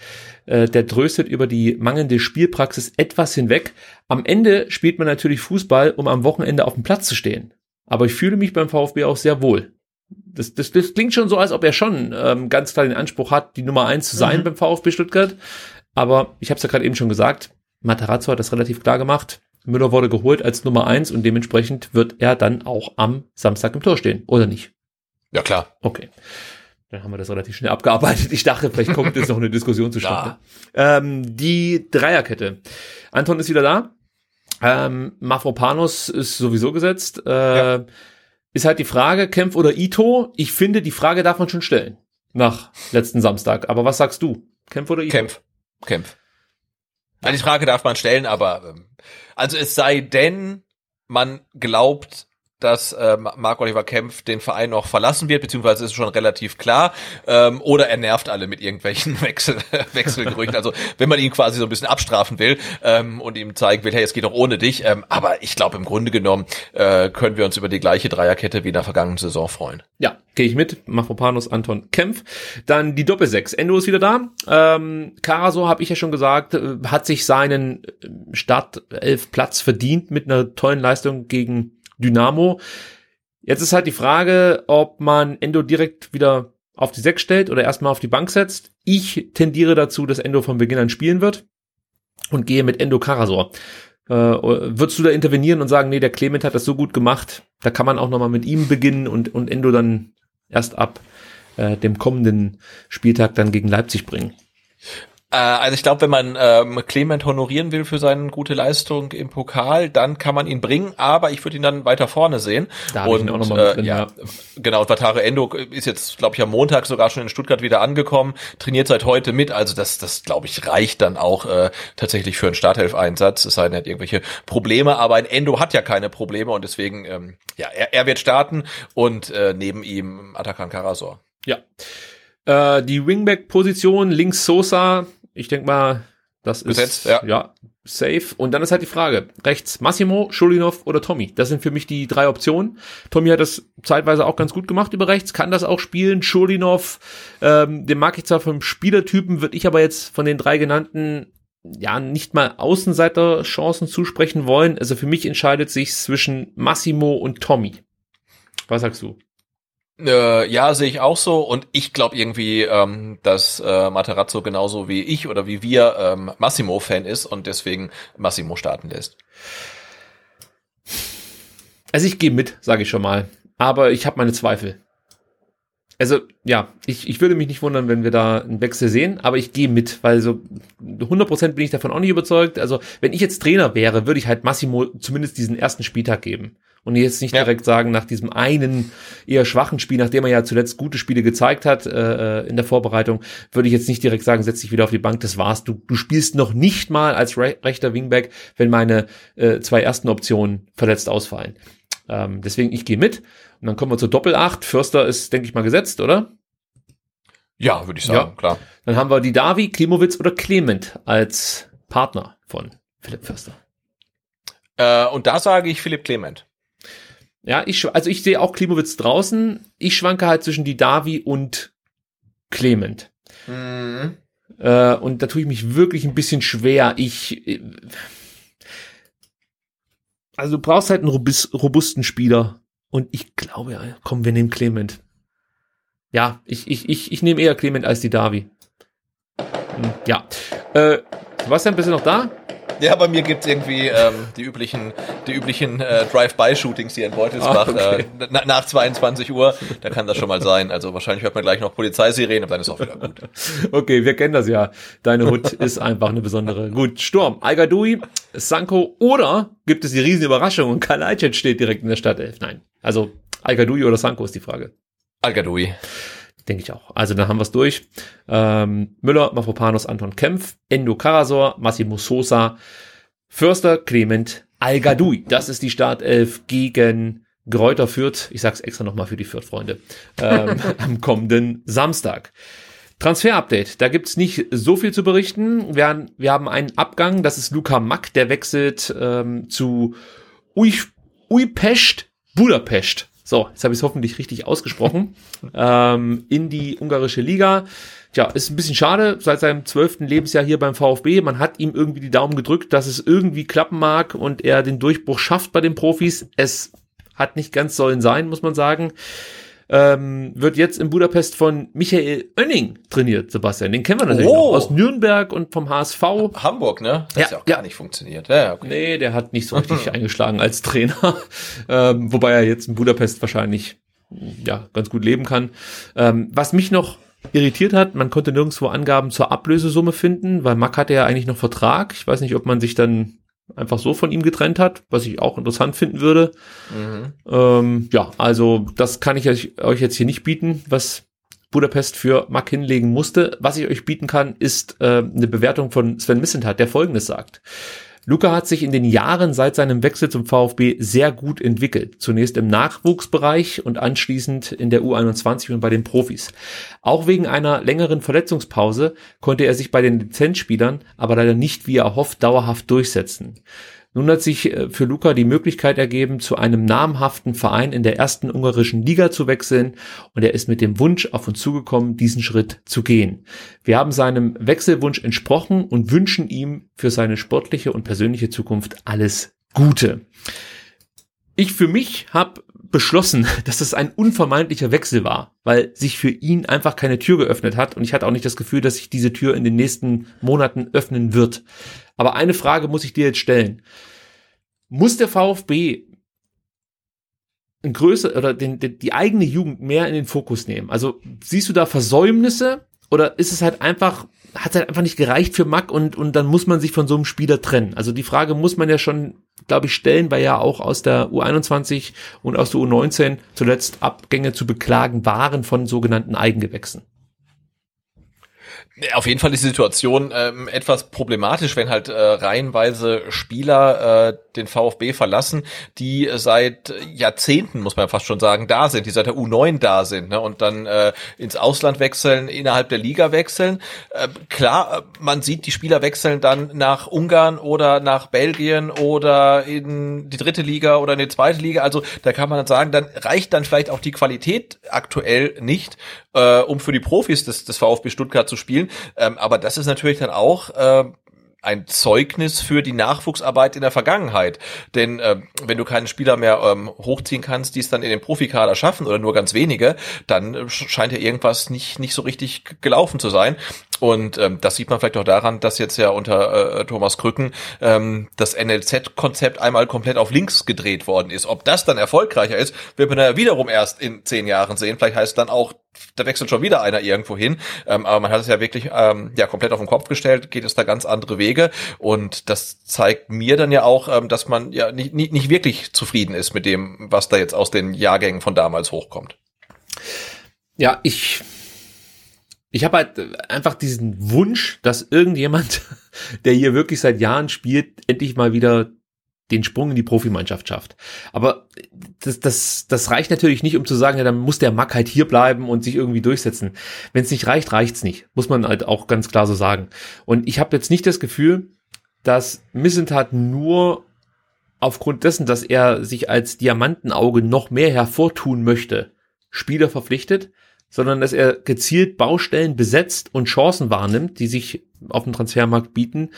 äh, der tröstet über die mangelnde Spielpraxis etwas hinweg. Am Ende spielt man natürlich Fußball, um am Wochenende auf dem Platz zu stehen. Aber ich fühle mich beim VfB auch sehr wohl das, das, das klingt schon so, als ob er schon ähm, ganz klar den Anspruch hat, die Nummer eins zu sein mhm. beim VfB Stuttgart. Aber ich habe es ja gerade eben schon gesagt, Matarazzo hat das relativ klar gemacht. Müller wurde geholt als Nummer eins und dementsprechend wird er dann auch am Samstag im Tor stehen, oder nicht? Ja, klar. Okay. Dann haben wir das relativ schnell abgearbeitet. Ich dachte, vielleicht kommt jetzt noch eine Diskussion zustande. ähm, die Dreierkette. Anton ist wieder da. Ähm, Mafropanos ist sowieso gesetzt. Äh, ja ist halt die Frage, Kempf oder Ito. Ich finde, die Frage darf man schon stellen. Nach letzten Samstag. Aber was sagst du? Kempf oder Ito? Kempf. Kempf. Ja. Die Frage darf man stellen, aber ähm, also es sei denn, man glaubt dass äh, Marc Oliver Kempf den Verein noch verlassen wird, beziehungsweise ist schon relativ klar, ähm, oder er nervt alle mit irgendwelchen Wechsel, Wechselgerüchten. Also wenn man ihn quasi so ein bisschen abstrafen will ähm, und ihm zeigen will, hey, es geht doch ohne dich. Ähm, aber ich glaube, im Grunde genommen äh, können wir uns über die gleiche Dreierkette wie in der vergangenen Saison freuen. Ja, gehe ich mit. Mafropanos, Anton Kempf. Dann die Doppelsechs. Endo ist wieder da. Ähm, Karasor, habe ich ja schon gesagt, äh, hat sich seinen äh, Startelf-Platz verdient mit einer tollen Leistung gegen Dynamo. Jetzt ist halt die Frage, ob man Endo direkt wieder auf die Sechs stellt oder erstmal auf die Bank setzt. Ich tendiere dazu, dass Endo von Beginn an spielen wird und gehe mit Endo Karasor. Äh, würdest du da intervenieren und sagen, nee, der Clement hat das so gut gemacht, da kann man auch nochmal mit ihm beginnen und, und Endo dann erst ab äh, dem kommenden Spieltag dann gegen Leipzig bringen? Äh, also ich glaube, wenn man ähm, Clement honorieren will für seine gute Leistung im Pokal, dann kann man ihn bringen, aber ich würde ihn dann weiter vorne sehen. Da und ich auch noch mal äh, drin, ja, ja, genau, Vatare Endo ist jetzt, glaube ich, am Montag sogar schon in Stuttgart wieder angekommen, trainiert seit heute mit, also das, das glaube ich, reicht dann auch äh, tatsächlich für einen Starthelf-Einsatz, es sei denn, er hat irgendwelche Probleme, aber ein Endo hat ja keine Probleme und deswegen, ähm, ja, er, er wird starten und äh, neben ihm Atakan Karasor. Ja. Äh, die Wingback-Position, links Sosa, ich denke mal, das Besetzt, ist ja. ja safe. Und dann ist halt die Frage, rechts Massimo, Schulinov oder Tommy. Das sind für mich die drei Optionen. Tommy hat das zeitweise auch ganz gut gemacht über rechts, kann das auch spielen. Schulinov, ähm, den mag ich zwar vom Spielertypen, würde ich aber jetzt von den drei genannten ja nicht mal Außenseiter-Chancen zusprechen wollen. Also für mich entscheidet sich zwischen Massimo und Tommy. Was sagst du? Äh, ja, sehe ich auch so. Und ich glaube irgendwie, ähm, dass äh, Materazzo genauso wie ich oder wie wir ähm, Massimo-Fan ist und deswegen Massimo starten lässt. Also ich gehe mit, sage ich schon mal. Aber ich habe meine Zweifel. Also ja, ich, ich würde mich nicht wundern, wenn wir da einen Wechsel sehen, aber ich gehe mit, weil so 100% bin ich davon auch nicht überzeugt. Also wenn ich jetzt Trainer wäre, würde ich halt Massimo zumindest diesen ersten Spieltag geben und jetzt nicht ja. direkt sagen, nach diesem einen eher schwachen Spiel, nachdem er ja zuletzt gute Spiele gezeigt hat äh, in der Vorbereitung, würde ich jetzt nicht direkt sagen, setz dich wieder auf die Bank, das war's. Du, du spielst noch nicht mal als re rechter Wingback, wenn meine äh, zwei ersten Optionen verletzt ausfallen. Ähm, deswegen, ich gehe mit. Und dann kommen wir zur Doppelacht. Förster ist, denke ich mal, gesetzt, oder? Ja, würde ich sagen, ja. klar. Dann haben wir die Davi, Klimowitz oder Clement als Partner von Philipp Förster. Äh, und da sage ich Philipp Clement. Ja, ich, also ich sehe auch Klimowitz draußen. Ich schwanke halt zwischen die Davi und Clement. Mhm. Äh, und da tue ich mich wirklich ein bisschen schwer. Ich, äh, also du brauchst halt einen robusten Spieler. Und ich glaube, ja, komm, wir nehmen Clement. Ja, ich, ich, ich, ich nehme eher Clement als die Davi. Hm, ja. Äh, Sebastian, bist du noch da? Ja, bei mir gibt's irgendwie ähm, die üblichen, die üblichen äh, Drive-by-Shootings hier in Beutelsbach ah, okay. äh, na, nach 22 Uhr. Da kann das schon mal sein. Also wahrscheinlich hört man gleich noch Polizeisirenen, aber dann ist auch wieder gut. Okay, wir kennen das ja. Deine Hut ist einfach eine besondere. Gut, Sturm, Algadui, Sanko oder gibt es die Riesenüberraschung und Kalajdzic steht direkt in der Stadtelf? Nein. Also Algadui oder Sanko ist die Frage. Algadui. Denke ich auch. Also dann haben wir es durch. Ähm, Müller, Mafropanos, Anton Kempf, Endo Karasor, Massimo Sosa, Förster, Clement, Algadui. Das ist die Startelf gegen Gräuter Fürth. Ich sag's extra nochmal für die Fürth-Freunde. Ähm, am kommenden Samstag. Transfer-Update. Da gibt's nicht so viel zu berichten. Wir, haben, wir haben einen Abgang. Das ist Luca Mack. Der wechselt ähm, zu Uy, Uypest Budapest. So, jetzt habe ich es hoffentlich richtig ausgesprochen. ähm, in die ungarische Liga. Tja, ist ein bisschen schade, seit seinem zwölften Lebensjahr hier beim VfB. Man hat ihm irgendwie die Daumen gedrückt, dass es irgendwie klappen mag und er den Durchbruch schafft bei den Profis. Es hat nicht ganz sollen sein, muss man sagen ähm, wird jetzt in Budapest von Michael Oenning trainiert, Sebastian. Den kennen wir natürlich oh. noch aus Nürnberg und vom HSV. Hamburg, ne? Das ja, hat ja auch gar nicht funktioniert. Ja, okay. Nee, der hat nicht so richtig eingeschlagen als Trainer. Ähm, wobei er jetzt in Budapest wahrscheinlich ja ganz gut leben kann. Ähm, was mich noch irritiert hat, man konnte nirgendwo Angaben zur Ablösesumme finden, weil Mack hatte ja eigentlich noch Vertrag. Ich weiß nicht, ob man sich dann einfach so von ihm getrennt hat, was ich auch interessant finden würde. Mhm. Ähm, ja, also das kann ich euch jetzt hier nicht bieten, was Budapest für Mack hinlegen musste. Was ich euch bieten kann, ist äh, eine Bewertung von Sven Missentat, der folgendes sagt. Luca hat sich in den Jahren seit seinem Wechsel zum VfB sehr gut entwickelt. Zunächst im Nachwuchsbereich und anschließend in der U21 und bei den Profis. Auch wegen einer längeren Verletzungspause konnte er sich bei den Lizenzspielern aber leider nicht wie erhofft dauerhaft durchsetzen. Nun hat sich äh, für Luca die Möglichkeit ergeben, zu einem namhaften Verein in der ersten ungarischen Liga zu wechseln und er ist mit dem Wunsch auf uns zugekommen, diesen Schritt zu gehen. Wir haben seinem Wechselwunsch entsprochen und wünschen ihm für seine sportliche und persönliche Zukunft alles Gute. Ich für mich habe beschlossen, dass es ein unvermeidlicher Wechsel war, weil sich für ihn einfach keine Tür geöffnet hat und ich hatte auch nicht das Gefühl, dass sich diese Tür in den nächsten Monaten öffnen wird. Aber eine Frage muss ich dir jetzt stellen. Muss der VfB ein größer oder den, den, die eigene Jugend mehr in den Fokus nehmen? Also siehst du da Versäumnisse oder ist es halt einfach, hat halt einfach nicht gereicht für Mack und, und dann muss man sich von so einem Spieler trennen? Also die Frage muss man ja schon, glaube ich, stellen, weil ja auch aus der U21 und aus der U19 zuletzt Abgänge zu beklagen waren von sogenannten Eigengewächsen. Auf jeden Fall ist die Situation ähm, etwas problematisch, wenn halt äh, reihenweise Spieler äh, den VfB verlassen, die seit Jahrzehnten, muss man fast schon sagen, da sind, die seit der U9 da sind ne, und dann äh, ins Ausland wechseln, innerhalb der Liga wechseln. Äh, klar, man sieht, die Spieler wechseln dann nach Ungarn oder nach Belgien oder in die dritte Liga oder in die zweite Liga. Also da kann man dann sagen, dann reicht dann vielleicht auch die Qualität aktuell nicht, äh, um für die Profis des, des VfB Stuttgart zu spielen. Ähm, aber das ist natürlich dann auch äh, ein Zeugnis für die Nachwuchsarbeit in der Vergangenheit. Denn äh, wenn du keinen Spieler mehr ähm, hochziehen kannst, die es dann in den Profikader schaffen oder nur ganz wenige, dann äh, scheint ja irgendwas nicht nicht so richtig gelaufen zu sein. Und ähm, das sieht man vielleicht auch daran, dass jetzt ja unter äh, Thomas Krücken ähm, das NLZ-Konzept einmal komplett auf links gedreht worden ist. Ob das dann erfolgreicher ist, wird man ja wiederum erst in zehn Jahren sehen. Vielleicht heißt dann auch, da wechselt schon wieder einer irgendwo hin. Ähm, aber man hat es ja wirklich ähm, ja komplett auf den Kopf gestellt, geht es da ganz andere Wege. Und das zeigt mir dann ja auch, ähm, dass man ja nicht, nicht, nicht wirklich zufrieden ist mit dem, was da jetzt aus den Jahrgängen von damals hochkommt. Ja, ich ich habe halt einfach diesen Wunsch, dass irgendjemand, der hier wirklich seit Jahren spielt, endlich mal wieder den Sprung in die Profimannschaft schafft. Aber das, das, das reicht natürlich nicht, um zu sagen, ja, dann muss der Mack halt hier bleiben und sich irgendwie durchsetzen. Wenn es nicht reicht, reicht's nicht. Muss man halt auch ganz klar so sagen. Und ich habe jetzt nicht das Gefühl, dass Missentat nur aufgrund dessen, dass er sich als Diamantenauge noch mehr hervortun möchte, Spieler verpflichtet, sondern dass er gezielt Baustellen besetzt und Chancen wahrnimmt, die sich auf dem Transfermarkt bieten,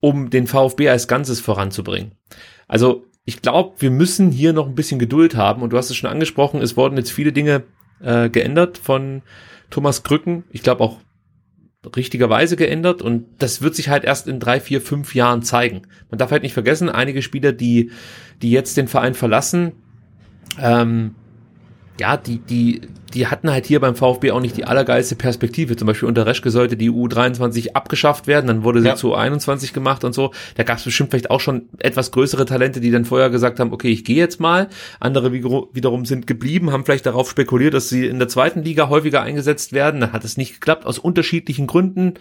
um den VfB als Ganzes voranzubringen. Also ich glaube, wir müssen hier noch ein bisschen Geduld haben und du hast es schon angesprochen, es wurden jetzt viele Dinge äh, geändert von Thomas Krücken. Ich glaube auch richtigerweise geändert und das wird sich halt erst in drei, vier, fünf Jahren zeigen. Man darf halt nicht vergessen, einige Spieler, die, die jetzt den Verein verlassen, ähm, ja, die, die, die hatten halt hier beim VfB auch nicht die allergeilste Perspektive. Zum Beispiel unter Reschke sollte die U23 abgeschafft werden, dann wurde sie ja. zu 21 gemacht und so. Da gab es bestimmt vielleicht auch schon etwas größere Talente, die dann vorher gesagt haben, okay, ich gehe jetzt mal. Andere wiederum sind geblieben, haben vielleicht darauf spekuliert, dass sie in der zweiten Liga häufiger eingesetzt werden. Dann hat es nicht geklappt, aus unterschiedlichen Gründen.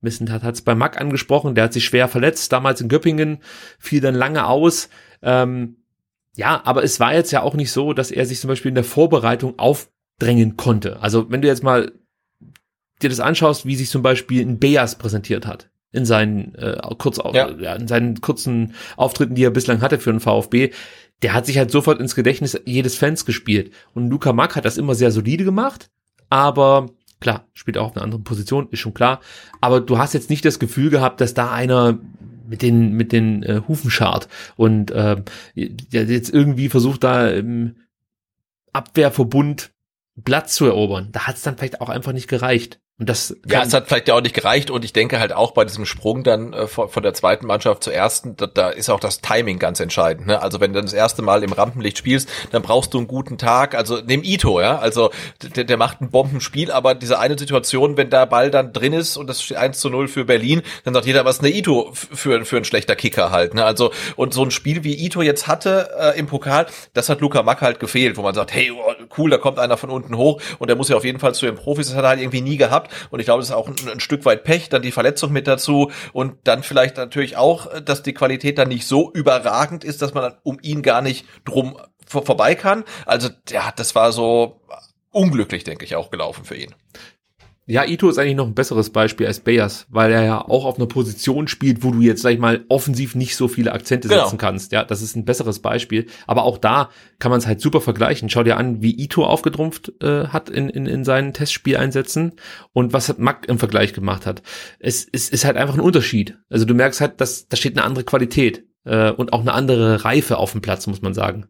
Missentat hat es bei Mack angesprochen, der hat sich schwer verletzt, damals in Göppingen, fiel dann lange aus. Ähm, ja, aber es war jetzt ja auch nicht so, dass er sich zum Beispiel in der Vorbereitung aufdrängen konnte. Also wenn du jetzt mal dir das anschaust, wie sich zum Beispiel ein Beas präsentiert hat in seinen äh, kurz ja. ja. in seinen kurzen Auftritten, die er bislang hatte für den VfB, der hat sich halt sofort ins Gedächtnis jedes Fans gespielt. Und Luca Mack hat das immer sehr solide gemacht, aber klar, spielt auch auf einer anderen Position, ist schon klar. Aber du hast jetzt nicht das Gefühl gehabt, dass da einer mit den mit den äh, Hufen schart und äh, jetzt irgendwie versucht da im Abwehrverbund Platz zu erobern. Da hat es dann vielleicht auch einfach nicht gereicht. Und das ja, es hat vielleicht ja auch nicht gereicht und ich denke halt auch bei diesem Sprung dann äh, von, von, der zweiten Mannschaft zur ersten, da, da ist auch das Timing ganz entscheidend. Ne? Also wenn du das erste Mal im Rampenlicht spielst, dann brauchst du einen guten Tag. Also nimm Ito, ja, also der, der macht ein Bombenspiel, aber diese eine Situation, wenn der Ball dann drin ist und das steht 1 zu 0 für Berlin, dann sagt jeder, was eine Ito für, für ein schlechter Kicker halt. Ne? Also und so ein Spiel wie Ito jetzt hatte äh, im Pokal, das hat Luca Mack halt gefehlt, wo man sagt, hey, oh, cool, da kommt einer von unten hoch und der muss ja auf jeden Fall zu den Profis. Das hat er halt irgendwie nie gehabt und ich glaube, das ist auch ein, ein Stück weit Pech, dann die Verletzung mit dazu und dann vielleicht natürlich auch, dass die Qualität dann nicht so überragend ist, dass man um ihn gar nicht drum vor, vorbei kann. Also ja, das war so unglücklich, denke ich, auch gelaufen für ihn. Ja, Ito ist eigentlich noch ein besseres Beispiel als Bayers, weil er ja auch auf einer Position spielt, wo du jetzt, sag ich mal, offensiv nicht so viele Akzente Genau. setzen kannst. Ja, das ist ein besseres Beispiel. Aber auch da kann man es halt super vergleichen. Schau dir an, wie Ito aufgetrumpft äh, hat in, in, in seinen Testspieleinsätzen und was hat Mack im Vergleich gemacht hat. Es, es ist halt einfach ein Unterschied. Also du merkst halt, dass da steht eine andere Qualität äh, und auch eine andere Reife auf dem Platz, muss man sagen.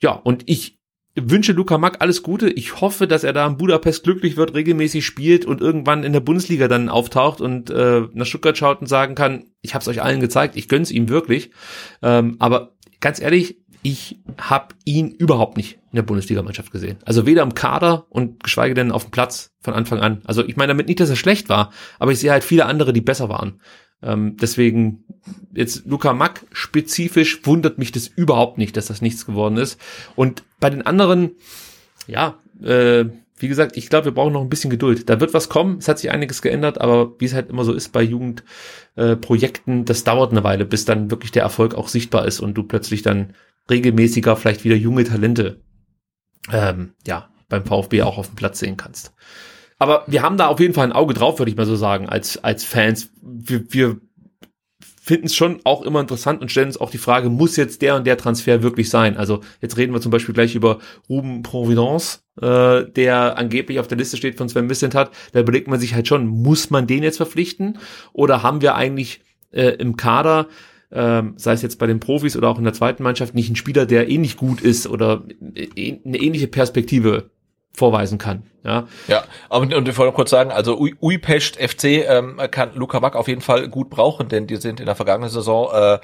Ja, und ich wünsche Luca Mack alles Gute. Ich hoffe, dass er da in Budapest glücklich wird, regelmäßig spielt und irgendwann in der Bundesliga dann auftaucht und äh, nach Stuttgart schaut und sagen kann, ich habe es euch allen gezeigt, ich gönn's ihm wirklich. Ähm, aber ganz ehrlich, ich habe ihn überhaupt nicht in der Bundesligamannschaft gesehen. Also weder im Kader und geschweige denn auf dem Platz von Anfang an. Also ich meine damit nicht, dass er schlecht war, aber ich sehe halt viele andere, die besser waren. Ähm, deswegen jetzt Luca Mack spezifisch wundert mich das überhaupt nicht, dass das nichts geworden ist. Und bei den anderen, ja, äh, wie gesagt, ich glaube, wir brauchen noch ein bisschen Geduld. Da wird was kommen, es hat sich einiges geändert, aber wie es halt immer so ist bei Jugendprojekten, äh, das dauert eine Weile, bis dann wirklich der Erfolg auch sichtbar ist und du plötzlich dann regelmäßiger vielleicht wieder junge Talente ähm, ja beim VfB auch auf dem Platz sehen kannst. Aber wir haben da auf jeden Fall ein Auge drauf, würde ich mal so sagen, als, als Fans. Wir, wir finden es schon auch immer interessant und stellen uns auch die Frage, muss jetzt der und der Transfer wirklich sein? Also jetzt reden wir zum Beispiel gleich über Ruben Providence, äh, der angeblich auf der Liste steht von Sven Missentat. Da überlegt man sich halt schon, muss man den jetzt verpflichten? Oder haben wir eigentlich äh, im Kader ähm, sei es jetzt bei den Profis oder auch in der zweiten Mannschaft, nicht einen Spieler, der ähnlich gut ist oder äh, eine ähnliche Perspektive vorweisen kann. Ja, Ja, aber und ich wollte noch kurz sagen, also Ui- Uipest FC ähm, kann Luca Mack auf jeden Fall gut brauchen, denn die sind in der vergangenen Saison äh,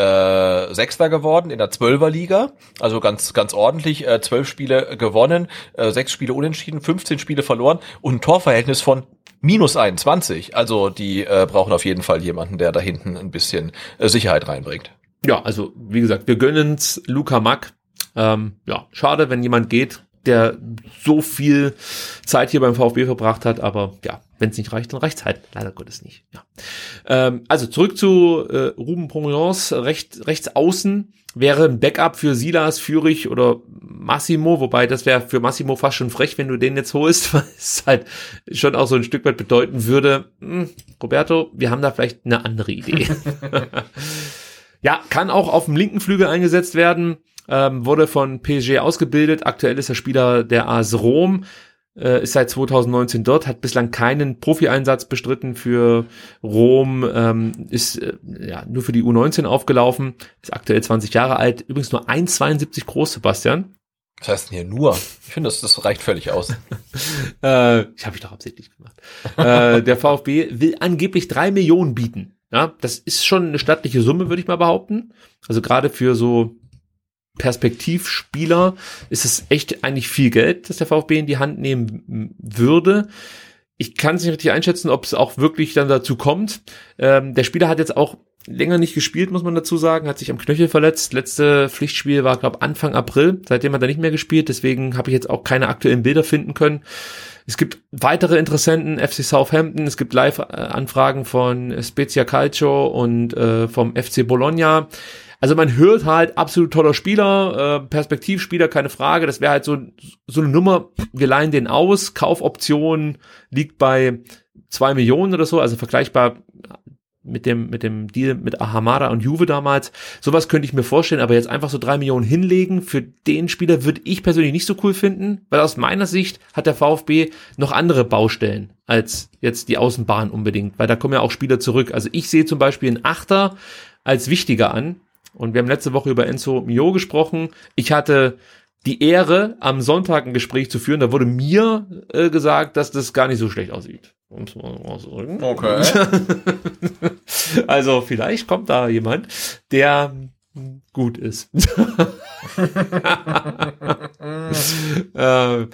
äh, Sechster geworden in der Zwölferliga, also ganz ganz ordentlich, äh, zwölf Spiele gewonnen, äh, sechs Spiele unentschieden, 15 Spiele verloren und ein Torverhältnis von minus 21. Also die äh, brauchen auf jeden Fall jemanden, der da hinten ein bisschen äh, Sicherheit reinbringt. ja also wie gesagt, wir gönnen's Luca Mack. Ähm, ja, schade, wenn jemand geht, der so viel Zeit hier beim VfB verbracht hat, aber ja, wenn es nicht reicht, dann reicht's halt leider Gottes nicht. Ja. Ähm, also zurück zu äh, Ruben Provenance, recht, rechts außen wäre ein Backup für Silas, Fürich oder Massimo, wobei das wäre für Massimo fast schon frech, wenn du den jetzt holst, weil es halt schon auch so ein Stück weit bedeuten würde, hm, Roberto, wir haben da vielleicht eine andere Idee. ja, kann auch auf dem linken Flügel eingesetzt werden, ähm, wurde von PSG ausgebildet, aktuell ist er Spieler der AS Rom, äh, ist seit 2019 dort, hat bislang keinen Profi-Einsatz bestritten für Rom, ähm, ist äh, ja nur für die U19 aufgelaufen, ist aktuell 20 Jahre alt, übrigens nur 1,72 groß, Sebastian. Was heißt denn hier nur? Ich finde, das, das reicht völlig aus. Äh, ich habe ich doch absichtlich gemacht. äh, der VfB will angeblich drei Millionen bieten. Ja, das ist schon eine stattliche Summe, würde ich mal behaupten. Also gerade für so Perspektivspieler ist es echt eigentlich viel Geld, das der VfB in die Hand nehmen würde. Ich kann es nicht richtig einschätzen, ob es auch wirklich dann dazu kommt. Ähm, der Spieler hat jetzt auch länger nicht gespielt, muss man dazu sagen, hat sich am Knöchel verletzt. Letzte Pflichtspiel war, glaube Anfang April. Seitdem hat er nicht mehr gespielt, deswegen habe ich jetzt auch keine aktuellen Bilder finden können. Es gibt weitere Interessenten, FC Southampton, es gibt Live-Anfragen von Spezia Calcio und äh, vom FC Bologna. Also man hört halt, absolut toller Spieler, äh, Perspektivspieler, keine Frage. Das wäre halt so, so eine Nummer, wir leihen den aus, Kaufoption liegt bei zwei Millionen oder so, also vergleichbar mit dem, mit dem Deal mit Ahamada und Juve damals. Sowas könnte ich mir vorstellen, aber jetzt einfach so drei Millionen hinlegen für den Spieler würde ich persönlich nicht so cool finden, weil aus meiner Sicht hat der VfB noch andere Baustellen als jetzt die Außenbahn unbedingt, weil da kommen ja auch Spieler zurück. Also ich sehe zum Beispiel einen Achter als wichtiger an und wir haben letzte Woche über Enzo Mio gesprochen. Ich hatte die Ehre, am Sonntag ein Gespräch zu führen. Da wurde mir äh, gesagt, dass das gar nicht so schlecht aussieht. Okay. Also vielleicht kommt da jemand, der gut ist. äh,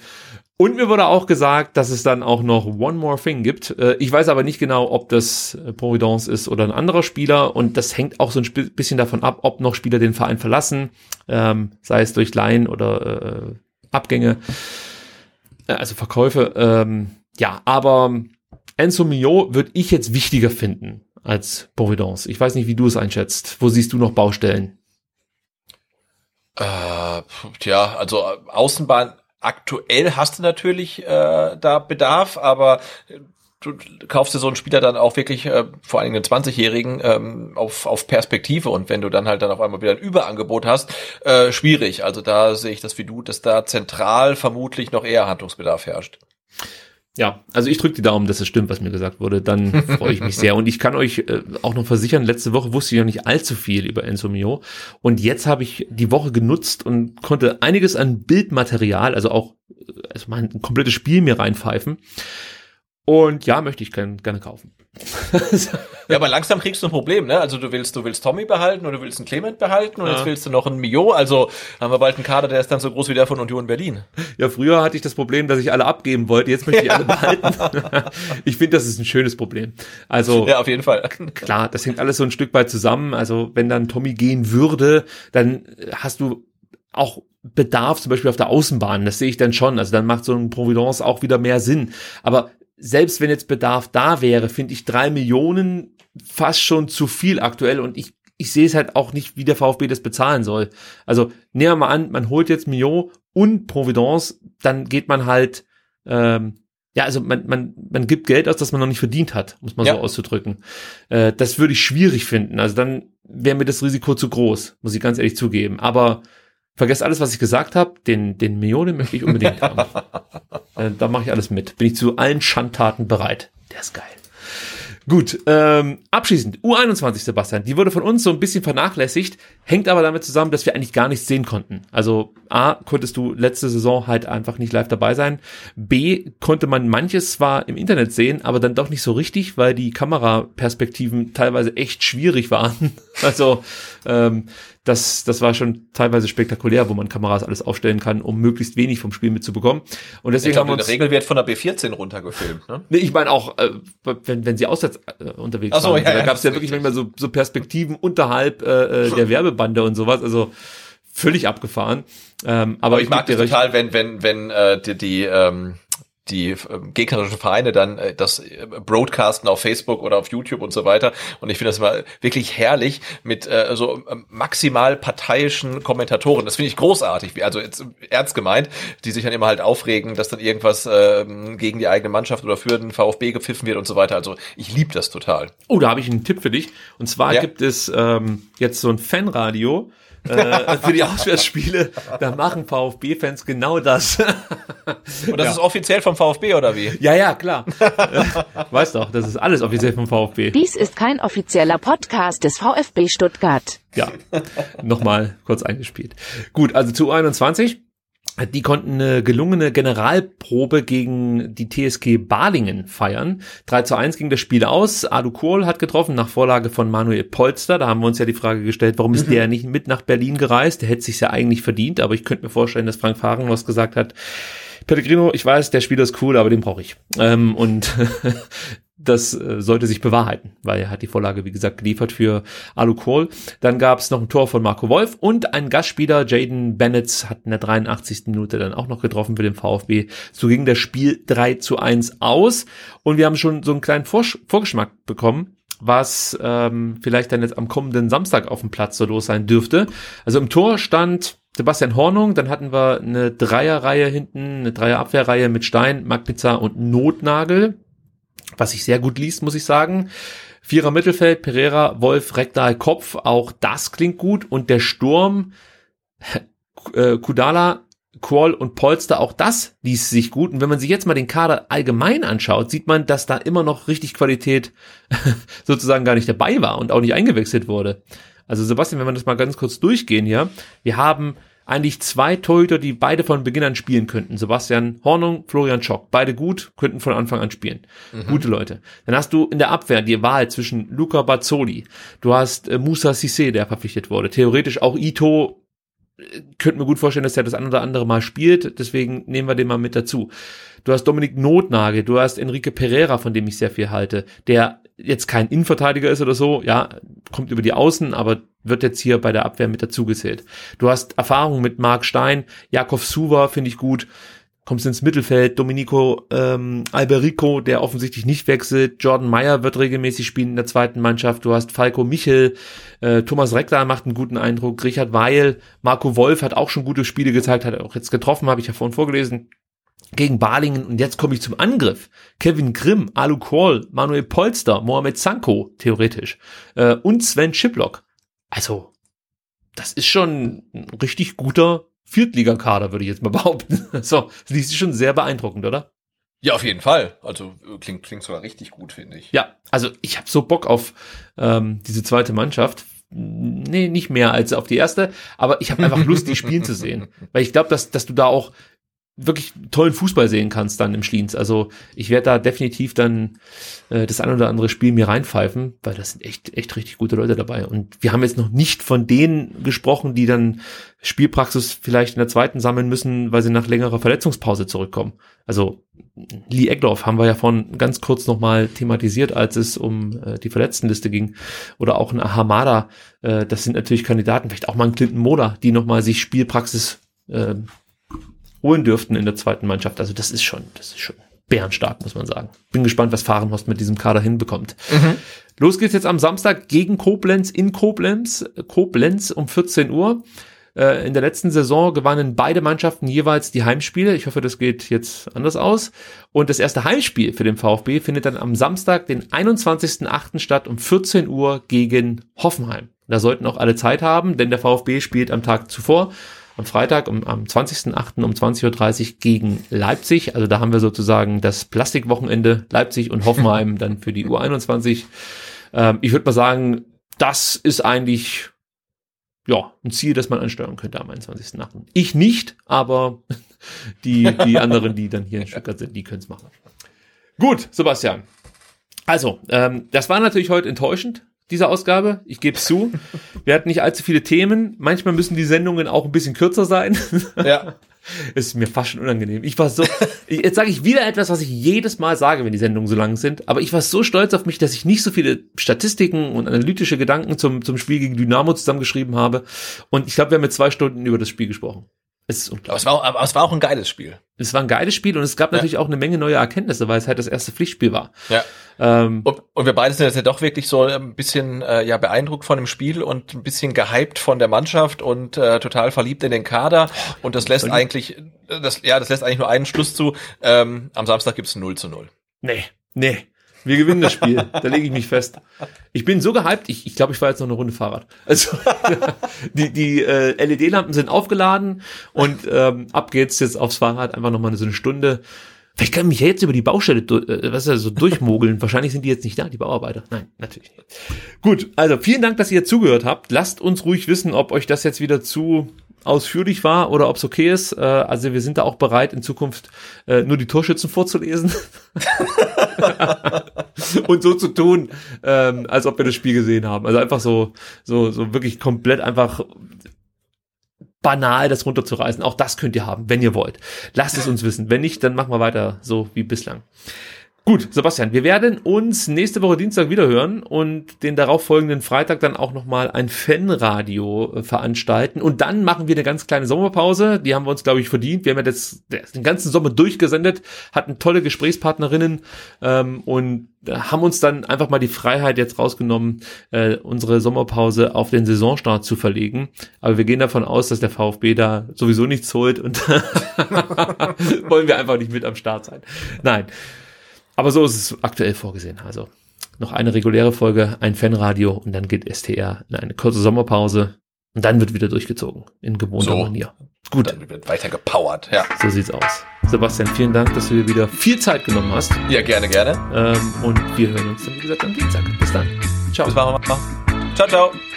und mir wurde auch gesagt, dass es dann auch noch One More Thing gibt. Äh, ich weiß aber nicht genau, ob das äh, Providence ist oder ein anderer Spieler. Und das hängt auch so ein bisschen davon ab, ob noch Spieler den Verein verlassen, ähm, sei es durch Laien oder äh, Abgänge, also Verkäufe. Ähm, ja, aber Enzo Mio würde ich jetzt wichtiger finden als Providence. Ich weiß nicht, wie du es einschätzt. Wo siehst du noch Baustellen? Äh, tja, also Außenbahn aktuell hast du natürlich äh, da Bedarf, aber du kaufst dir so einen Spieler dann auch wirklich, äh, vor allen Dingen einen 20-Jährigen, ähm, auf, auf Perspektive und wenn du dann halt dann auf einmal wieder ein Überangebot hast, äh, schwierig. Also da sehe ich das wie du, dass da zentral vermutlich noch eher Handlungsbedarf herrscht. Ja, also ich drücke die Daumen, dass es stimmt, was mir gesagt wurde. Dann freue ich mich sehr. Und ich kann euch äh, auch noch versichern, letzte Woche wusste ich noch nicht allzu viel über Enzo Mio. Und jetzt habe ich die Woche genutzt und konnte einiges an Bildmaterial, also auch also mein komplettes Spiel mir reinpfeifen. Und ja, möchte ich gerne, gerne kaufen. ja, aber langsam kriegst du ein Problem, ne? Also du willst, du willst Tommy behalten oder du willst einen Clement behalten und ja. jetzt willst du noch einen Mio. Also haben wir bald einen Kader, der ist dann so groß wie der von Union Berlin. Ja, früher hatte ich das Problem, dass ich alle abgeben wollte. Jetzt möchte ich alle behalten. ich finde, das ist ein schönes Problem. Also ja, auf jeden Fall. klar, das hängt alles so ein Stück weit zusammen. Also wenn dann Tommy gehen würde, dann hast du auch Bedarf, zum Beispiel auf der Außenbahn, das sehe ich dann schon. Also dann macht so ein Providence auch wieder mehr Sinn. Aber selbst wenn jetzt Bedarf da wäre, finde ich drei Millionen fast schon zu viel aktuell und ich, ich sehe es halt auch nicht, wie der VfB das bezahlen soll. Also nehmen wir mal an, man holt jetzt Millon und Providence, dann geht man halt, ähm, ja, also man, man, man gibt Geld aus, das man noch nicht verdient hat, muss man ja. so auszudrücken. Äh, das würde ich schwierig finden. Also dann wäre mir das Risiko zu groß, muss ich ganz ehrlich zugeben. Aber Vergesst alles, was ich gesagt habe. Den, den Millionen möchte ich unbedingt haben. äh, da mache ich alles mit. Bin ich zu allen Schandtaten bereit. Der ist geil. Gut, ähm, abschließend, U21, Sebastian, die wurde von uns so ein bisschen vernachlässigt, hängt aber damit zusammen, dass wir eigentlich gar nichts sehen konnten. Also A, konntest du letzte Saison halt einfach nicht live dabei sein. B, konnte man manches zwar im Internet sehen, aber dann doch nicht so richtig, weil die Kameraperspektiven teilweise echt schwierig waren. Also ähm, das, das war schon teilweise spektakulär, wo man Kameras alles aufstellen kann, um möglichst wenig vom Spiel mitzubekommen. Und deswegen ich glaub, haben wir uns, der Regelwert von der B14 runtergefilmt. Ne? Nee, ich meine auch, äh, wenn, wenn sie auswärts äh, unterwegs so, waren. Ja, da ja, gab es ja wirklich manchmal so, so Perspektiven unterhalb äh, äh der Werbebande und sowas. Also völlig abgefahren. Ähm, aber, aber ich, ich mag das total, wenn wenn wenn äh, die, die ähm, die äh, gegnerischen Vereine dann äh, das äh, broadcasten auf Facebook oder auf YouTube und so weiter. Und ich finde das mal wirklich herrlich mit äh, so äh, maximal parteiischen Kommentatoren. Das finde ich großartig. Also jetzt ernst gemeint, die sich dann immer halt aufregen, dass dann irgendwas äh, gegen die eigene Mannschaft oder für den VfB gepfiffen wird und so weiter. Also ich liebe das total. Oh, da habe ich einen Tipp für dich. Und zwar ja. gibt es ähm, jetzt so ein Fanradio äh, für die Auswärtsspiele, da machen VfB-Fans genau das. Und das ja. ist offiziell vom VfB oder wie? Ja, ja, klar. weißt doch, das ist alles offiziell vom VfB. Dies ist kein offizieller Podcast des VfB Stuttgart. Ja, nochmal kurz eingespielt. Gut, also zu 21 die konnten eine gelungene Generalprobe gegen die TSG Balingen feiern. 3 zu 1 ging das Spiel aus. Adu Kohl hat getroffen nach Vorlage von Manuel Polster. Da haben wir uns ja die Frage gestellt, warum ist mhm. der nicht mit nach Berlin gereist? Der hätte sich ja eigentlich verdient, aber ich könnte mir vorstellen, dass Frank Fahrenlos gesagt hat, Pellegrino, ich weiß, der Spieler ist cool, aber den brauche ich. Ähm, und das äh, sollte sich bewahrheiten, weil er hat die Vorlage, wie gesagt, geliefert für Alu Kohl. Dann gab es noch ein Tor von Marco Wolf und ein Gastspieler, Jaden Bennett, hat in der 83. Minute dann auch noch getroffen für den VfB. So ging das Spiel 3 zu 1 aus und wir haben schon so einen kleinen Vorsch Vorgeschmack bekommen was ähm, vielleicht dann jetzt am kommenden Samstag auf dem Platz so los sein dürfte. Also im Tor stand Sebastian Hornung, dann hatten wir eine Dreierreihe hinten, eine Dreierabwehrreihe mit Stein, Magpizza und Notnagel was sich sehr gut liest, muss ich sagen. Vierer Mittelfeld, Pereira, Wolf, Rekdal, Kopf, auch das klingt gut. Und der Sturm, äh, Kudala, Qual und Polster, auch das liest sich gut. Und wenn man sich jetzt mal den Kader allgemein anschaut, sieht man, dass da immer noch richtig Qualität sozusagen gar nicht dabei war und auch nicht eingewechselt wurde. Also Sebastian, wenn wir das mal ganz kurz durchgehen hier, wir haben eigentlich zwei Torhüter, die beide von Beginn an spielen könnten. Sebastian Hornung, Florian Schock. Beide gut, könnten von Anfang an spielen. Mhm. Gute Leute. Dann hast du in der Abwehr die Wahl zwischen Luca Bazzoli. Du hast äh, Musa Sissé, der verpflichtet wurde. Theoretisch auch Ito. Äh, könnte mir gut vorstellen, dass er das ein oder andere Mal spielt. Deswegen nehmen wir den mal mit dazu. Du hast Dominik Notnagel. Du hast Enrique Pereira, von dem ich sehr viel halte. Der jetzt kein Innenverteidiger ist oder so. Ja, kommt über die Außen, aber wird jetzt hier bei der Abwehr mit dazugezählt. Du hast Erfahrung mit Marc Stein, Jakov Suva finde ich gut, kommst ins Mittelfeld, Domenico ähm, Alberico, der offensichtlich nicht wechselt, Jordan Meyer wird regelmäßig spielen in der zweiten Mannschaft, du hast Falco Michel, äh, Thomas Reckler macht einen guten Eindruck, Richard Weil, Marco Wolf hat auch schon gute Spiele gezeigt, hat auch jetzt getroffen, habe ich ja vorhin vorgelesen, gegen Balingen und jetzt komme ich zum Angriff. Kevin Grimm, Alu Kroll, Manuel Polster, Mohamed Sanko, theoretisch, äh, und Sven Schiplock. Also, das ist schon ein richtig guter Viertligakader, würde ich jetzt mal behaupten. So, das ist schon sehr beeindruckend, oder? Ja, auf jeden Fall. Also klingt, klingt sogar richtig gut, finde ich. Ja, also ich habe so Bock auf ähm, diese zweite Mannschaft. Nee, nicht mehr als auf die erste, aber ich habe einfach Lust, die spielen zu sehen. Weil ich glaube, dass, dass du da auch wirklich tollen Fußball sehen kannst dann im Schliens. Also ich werde da definitiv dann äh, das ein oder andere Spiel mir reinpfeifen, weil das sind echt, echt richtig gute Leute dabei. Und wir haben jetzt noch nicht von denen gesprochen, die dann Spielpraxis vielleicht in der zweiten sammeln müssen, weil sie nach längerer Verletzungspause zurückkommen. Also Lee Egloff haben wir ja vorhin ganz kurz nochmal thematisiert, als es um äh, die Verletztenliste ging. Oder auch ein Hamada. Äh, das sind natürlich Kandidaten, vielleicht auch mal ein Clinton Moda, die nochmal sich Spielpraxis äh, holen dürften in der zweiten Mannschaft. Also das ist schon, das ist schon bärenstark, muss man sagen. Bin gespannt, was Fahrenhorst mit diesem Kader hinbekommt. Mhm. Los geht's jetzt am Samstag gegen Koblenz in Koblenz. Koblenz um 14 Uhr. Äh, in der letzten Saison gewannen beide Mannschaften jeweils die Heimspiele. Ich hoffe, das geht jetzt anders aus. Und das erste Heimspiel für den VfB findet dann am Samstag, den 21.08. statt um 14 Uhr gegen Hoffenheim. Da sollten auch alle Zeit haben, denn der VfB spielt am Tag zuvor am Freitag um, am 20.08. um 20.30 Uhr gegen Leipzig. Also da haben wir sozusagen das Plastikwochenende Leipzig und Hoffenheim dann für die U21. Ähm, ich würde mal sagen, das ist eigentlich ja, ein Ziel, das man ansteuern könnte am 21.08. Ich nicht, aber die, die anderen, die dann hier in Stuttgart sind, die können es machen. Gut, Sebastian. Also, ähm, das war natürlich heute enttäuschend diese Ausgabe. Ich gebe es zu. Wir hatten nicht allzu viele Themen. Manchmal müssen die Sendungen auch ein bisschen kürzer sein. Ja. Es ist mir fast schon unangenehm. Ich war so, jetzt sage ich wieder etwas, was ich jedes Mal sage, wenn die Sendungen so lang sind, aber ich war so stolz auf mich, dass ich nicht so viele Statistiken und analytische Gedanken zum, zum Spiel gegen Dynamo zusammengeschrieben habe. Und ich glaube, wir haben jetzt zwei Stunden über das Spiel gesprochen. Es. Aber es, war auch, aber es war auch ein geiles Spiel. Es war ein geiles Spiel und es gab ja. natürlich auch eine Menge neue Erkenntnisse, weil es halt das erste Pflichtspiel war. Ja. Ähm, und, und wir beide sind jetzt ja doch wirklich so ein bisschen äh, ja beeindruckt von dem Spiel und ein bisschen gehypt von der Mannschaft und äh, total verliebt in den Kader. Und das lässt eigentlich, das, ja, das lässt eigentlich nur einen Schluss zu. Ähm, am Samstag gibt's 0 zu 0. Nee, nee. Wir gewinnen das Spiel. da lege ich mich fest. Ich bin so gehypt, ich, ich glaube, ich fahre jetzt noch eine Runde Fahrrad. Also die, die äh, LED-Lampen sind aufgeladen und ähm, ab geht's jetzt aufs Fahrrad, einfach nochmal so eine Stunde. Vielleicht kann ich mich ja jetzt über die Baustelle äh, was ist das, so durchmogeln. Wahrscheinlich sind die jetzt nicht da, die Bauarbeiter. Nein, natürlich nicht. Gut, also vielen Dank, dass ihr zugehört habt. Lasst uns ruhig wissen, ob euch das jetzt wieder zu ausführlich war oder ob es okay ist. Äh, also wir sind da auch bereit, in Zukunft äh, nur die Torschützen vorzulesen und so zu tun, ähm, als ob wir das Spiel gesehen haben. Also einfach so, so, so wirklich komplett einfach banal das runterzureißen. Auch das könnt ihr haben, wenn ihr wollt. Lasst es uns wissen. Wenn nicht, dann machen wir weiter so wie bislang. Gut, Sebastian, wir werden uns nächste Woche Dienstag wieder hören und den darauffolgenden Freitag dann auch nochmal ein Fanradio äh, veranstalten. Und dann machen wir eine ganz kleine Sommerpause. Die haben wir uns, glaube ich, verdient. Wir haben ja das, den ganzen Sommer durchgesendet, hatten tolle Gesprächspartnerinnen ähm, und haben uns dann einfach mal die Freiheit jetzt rausgenommen, äh, unsere Sommerpause auf den Saisonstart zu verlegen. Aber wir gehen davon aus, dass der VfB da sowieso nichts holt und wollen wir einfach nicht mit am Start sein. Nein. Aber so ist es aktuell vorgesehen. Also noch eine reguläre Folge, ein Fanradio und dann geht STR in eine kurze Sommerpause und dann wird wieder durchgezogen in gewohnter so. Manier. Gut. Dann wird weiter gepowert, ja. So sieht's aus. Sebastian, vielen Dank, dass du dir wieder viel Zeit genommen hast. Ja, gerne, gerne. Ähm, und wir hören uns dann, wie gesagt, am Dienstag. Bis dann. Ciao. Bis dann. Ciao, ciao.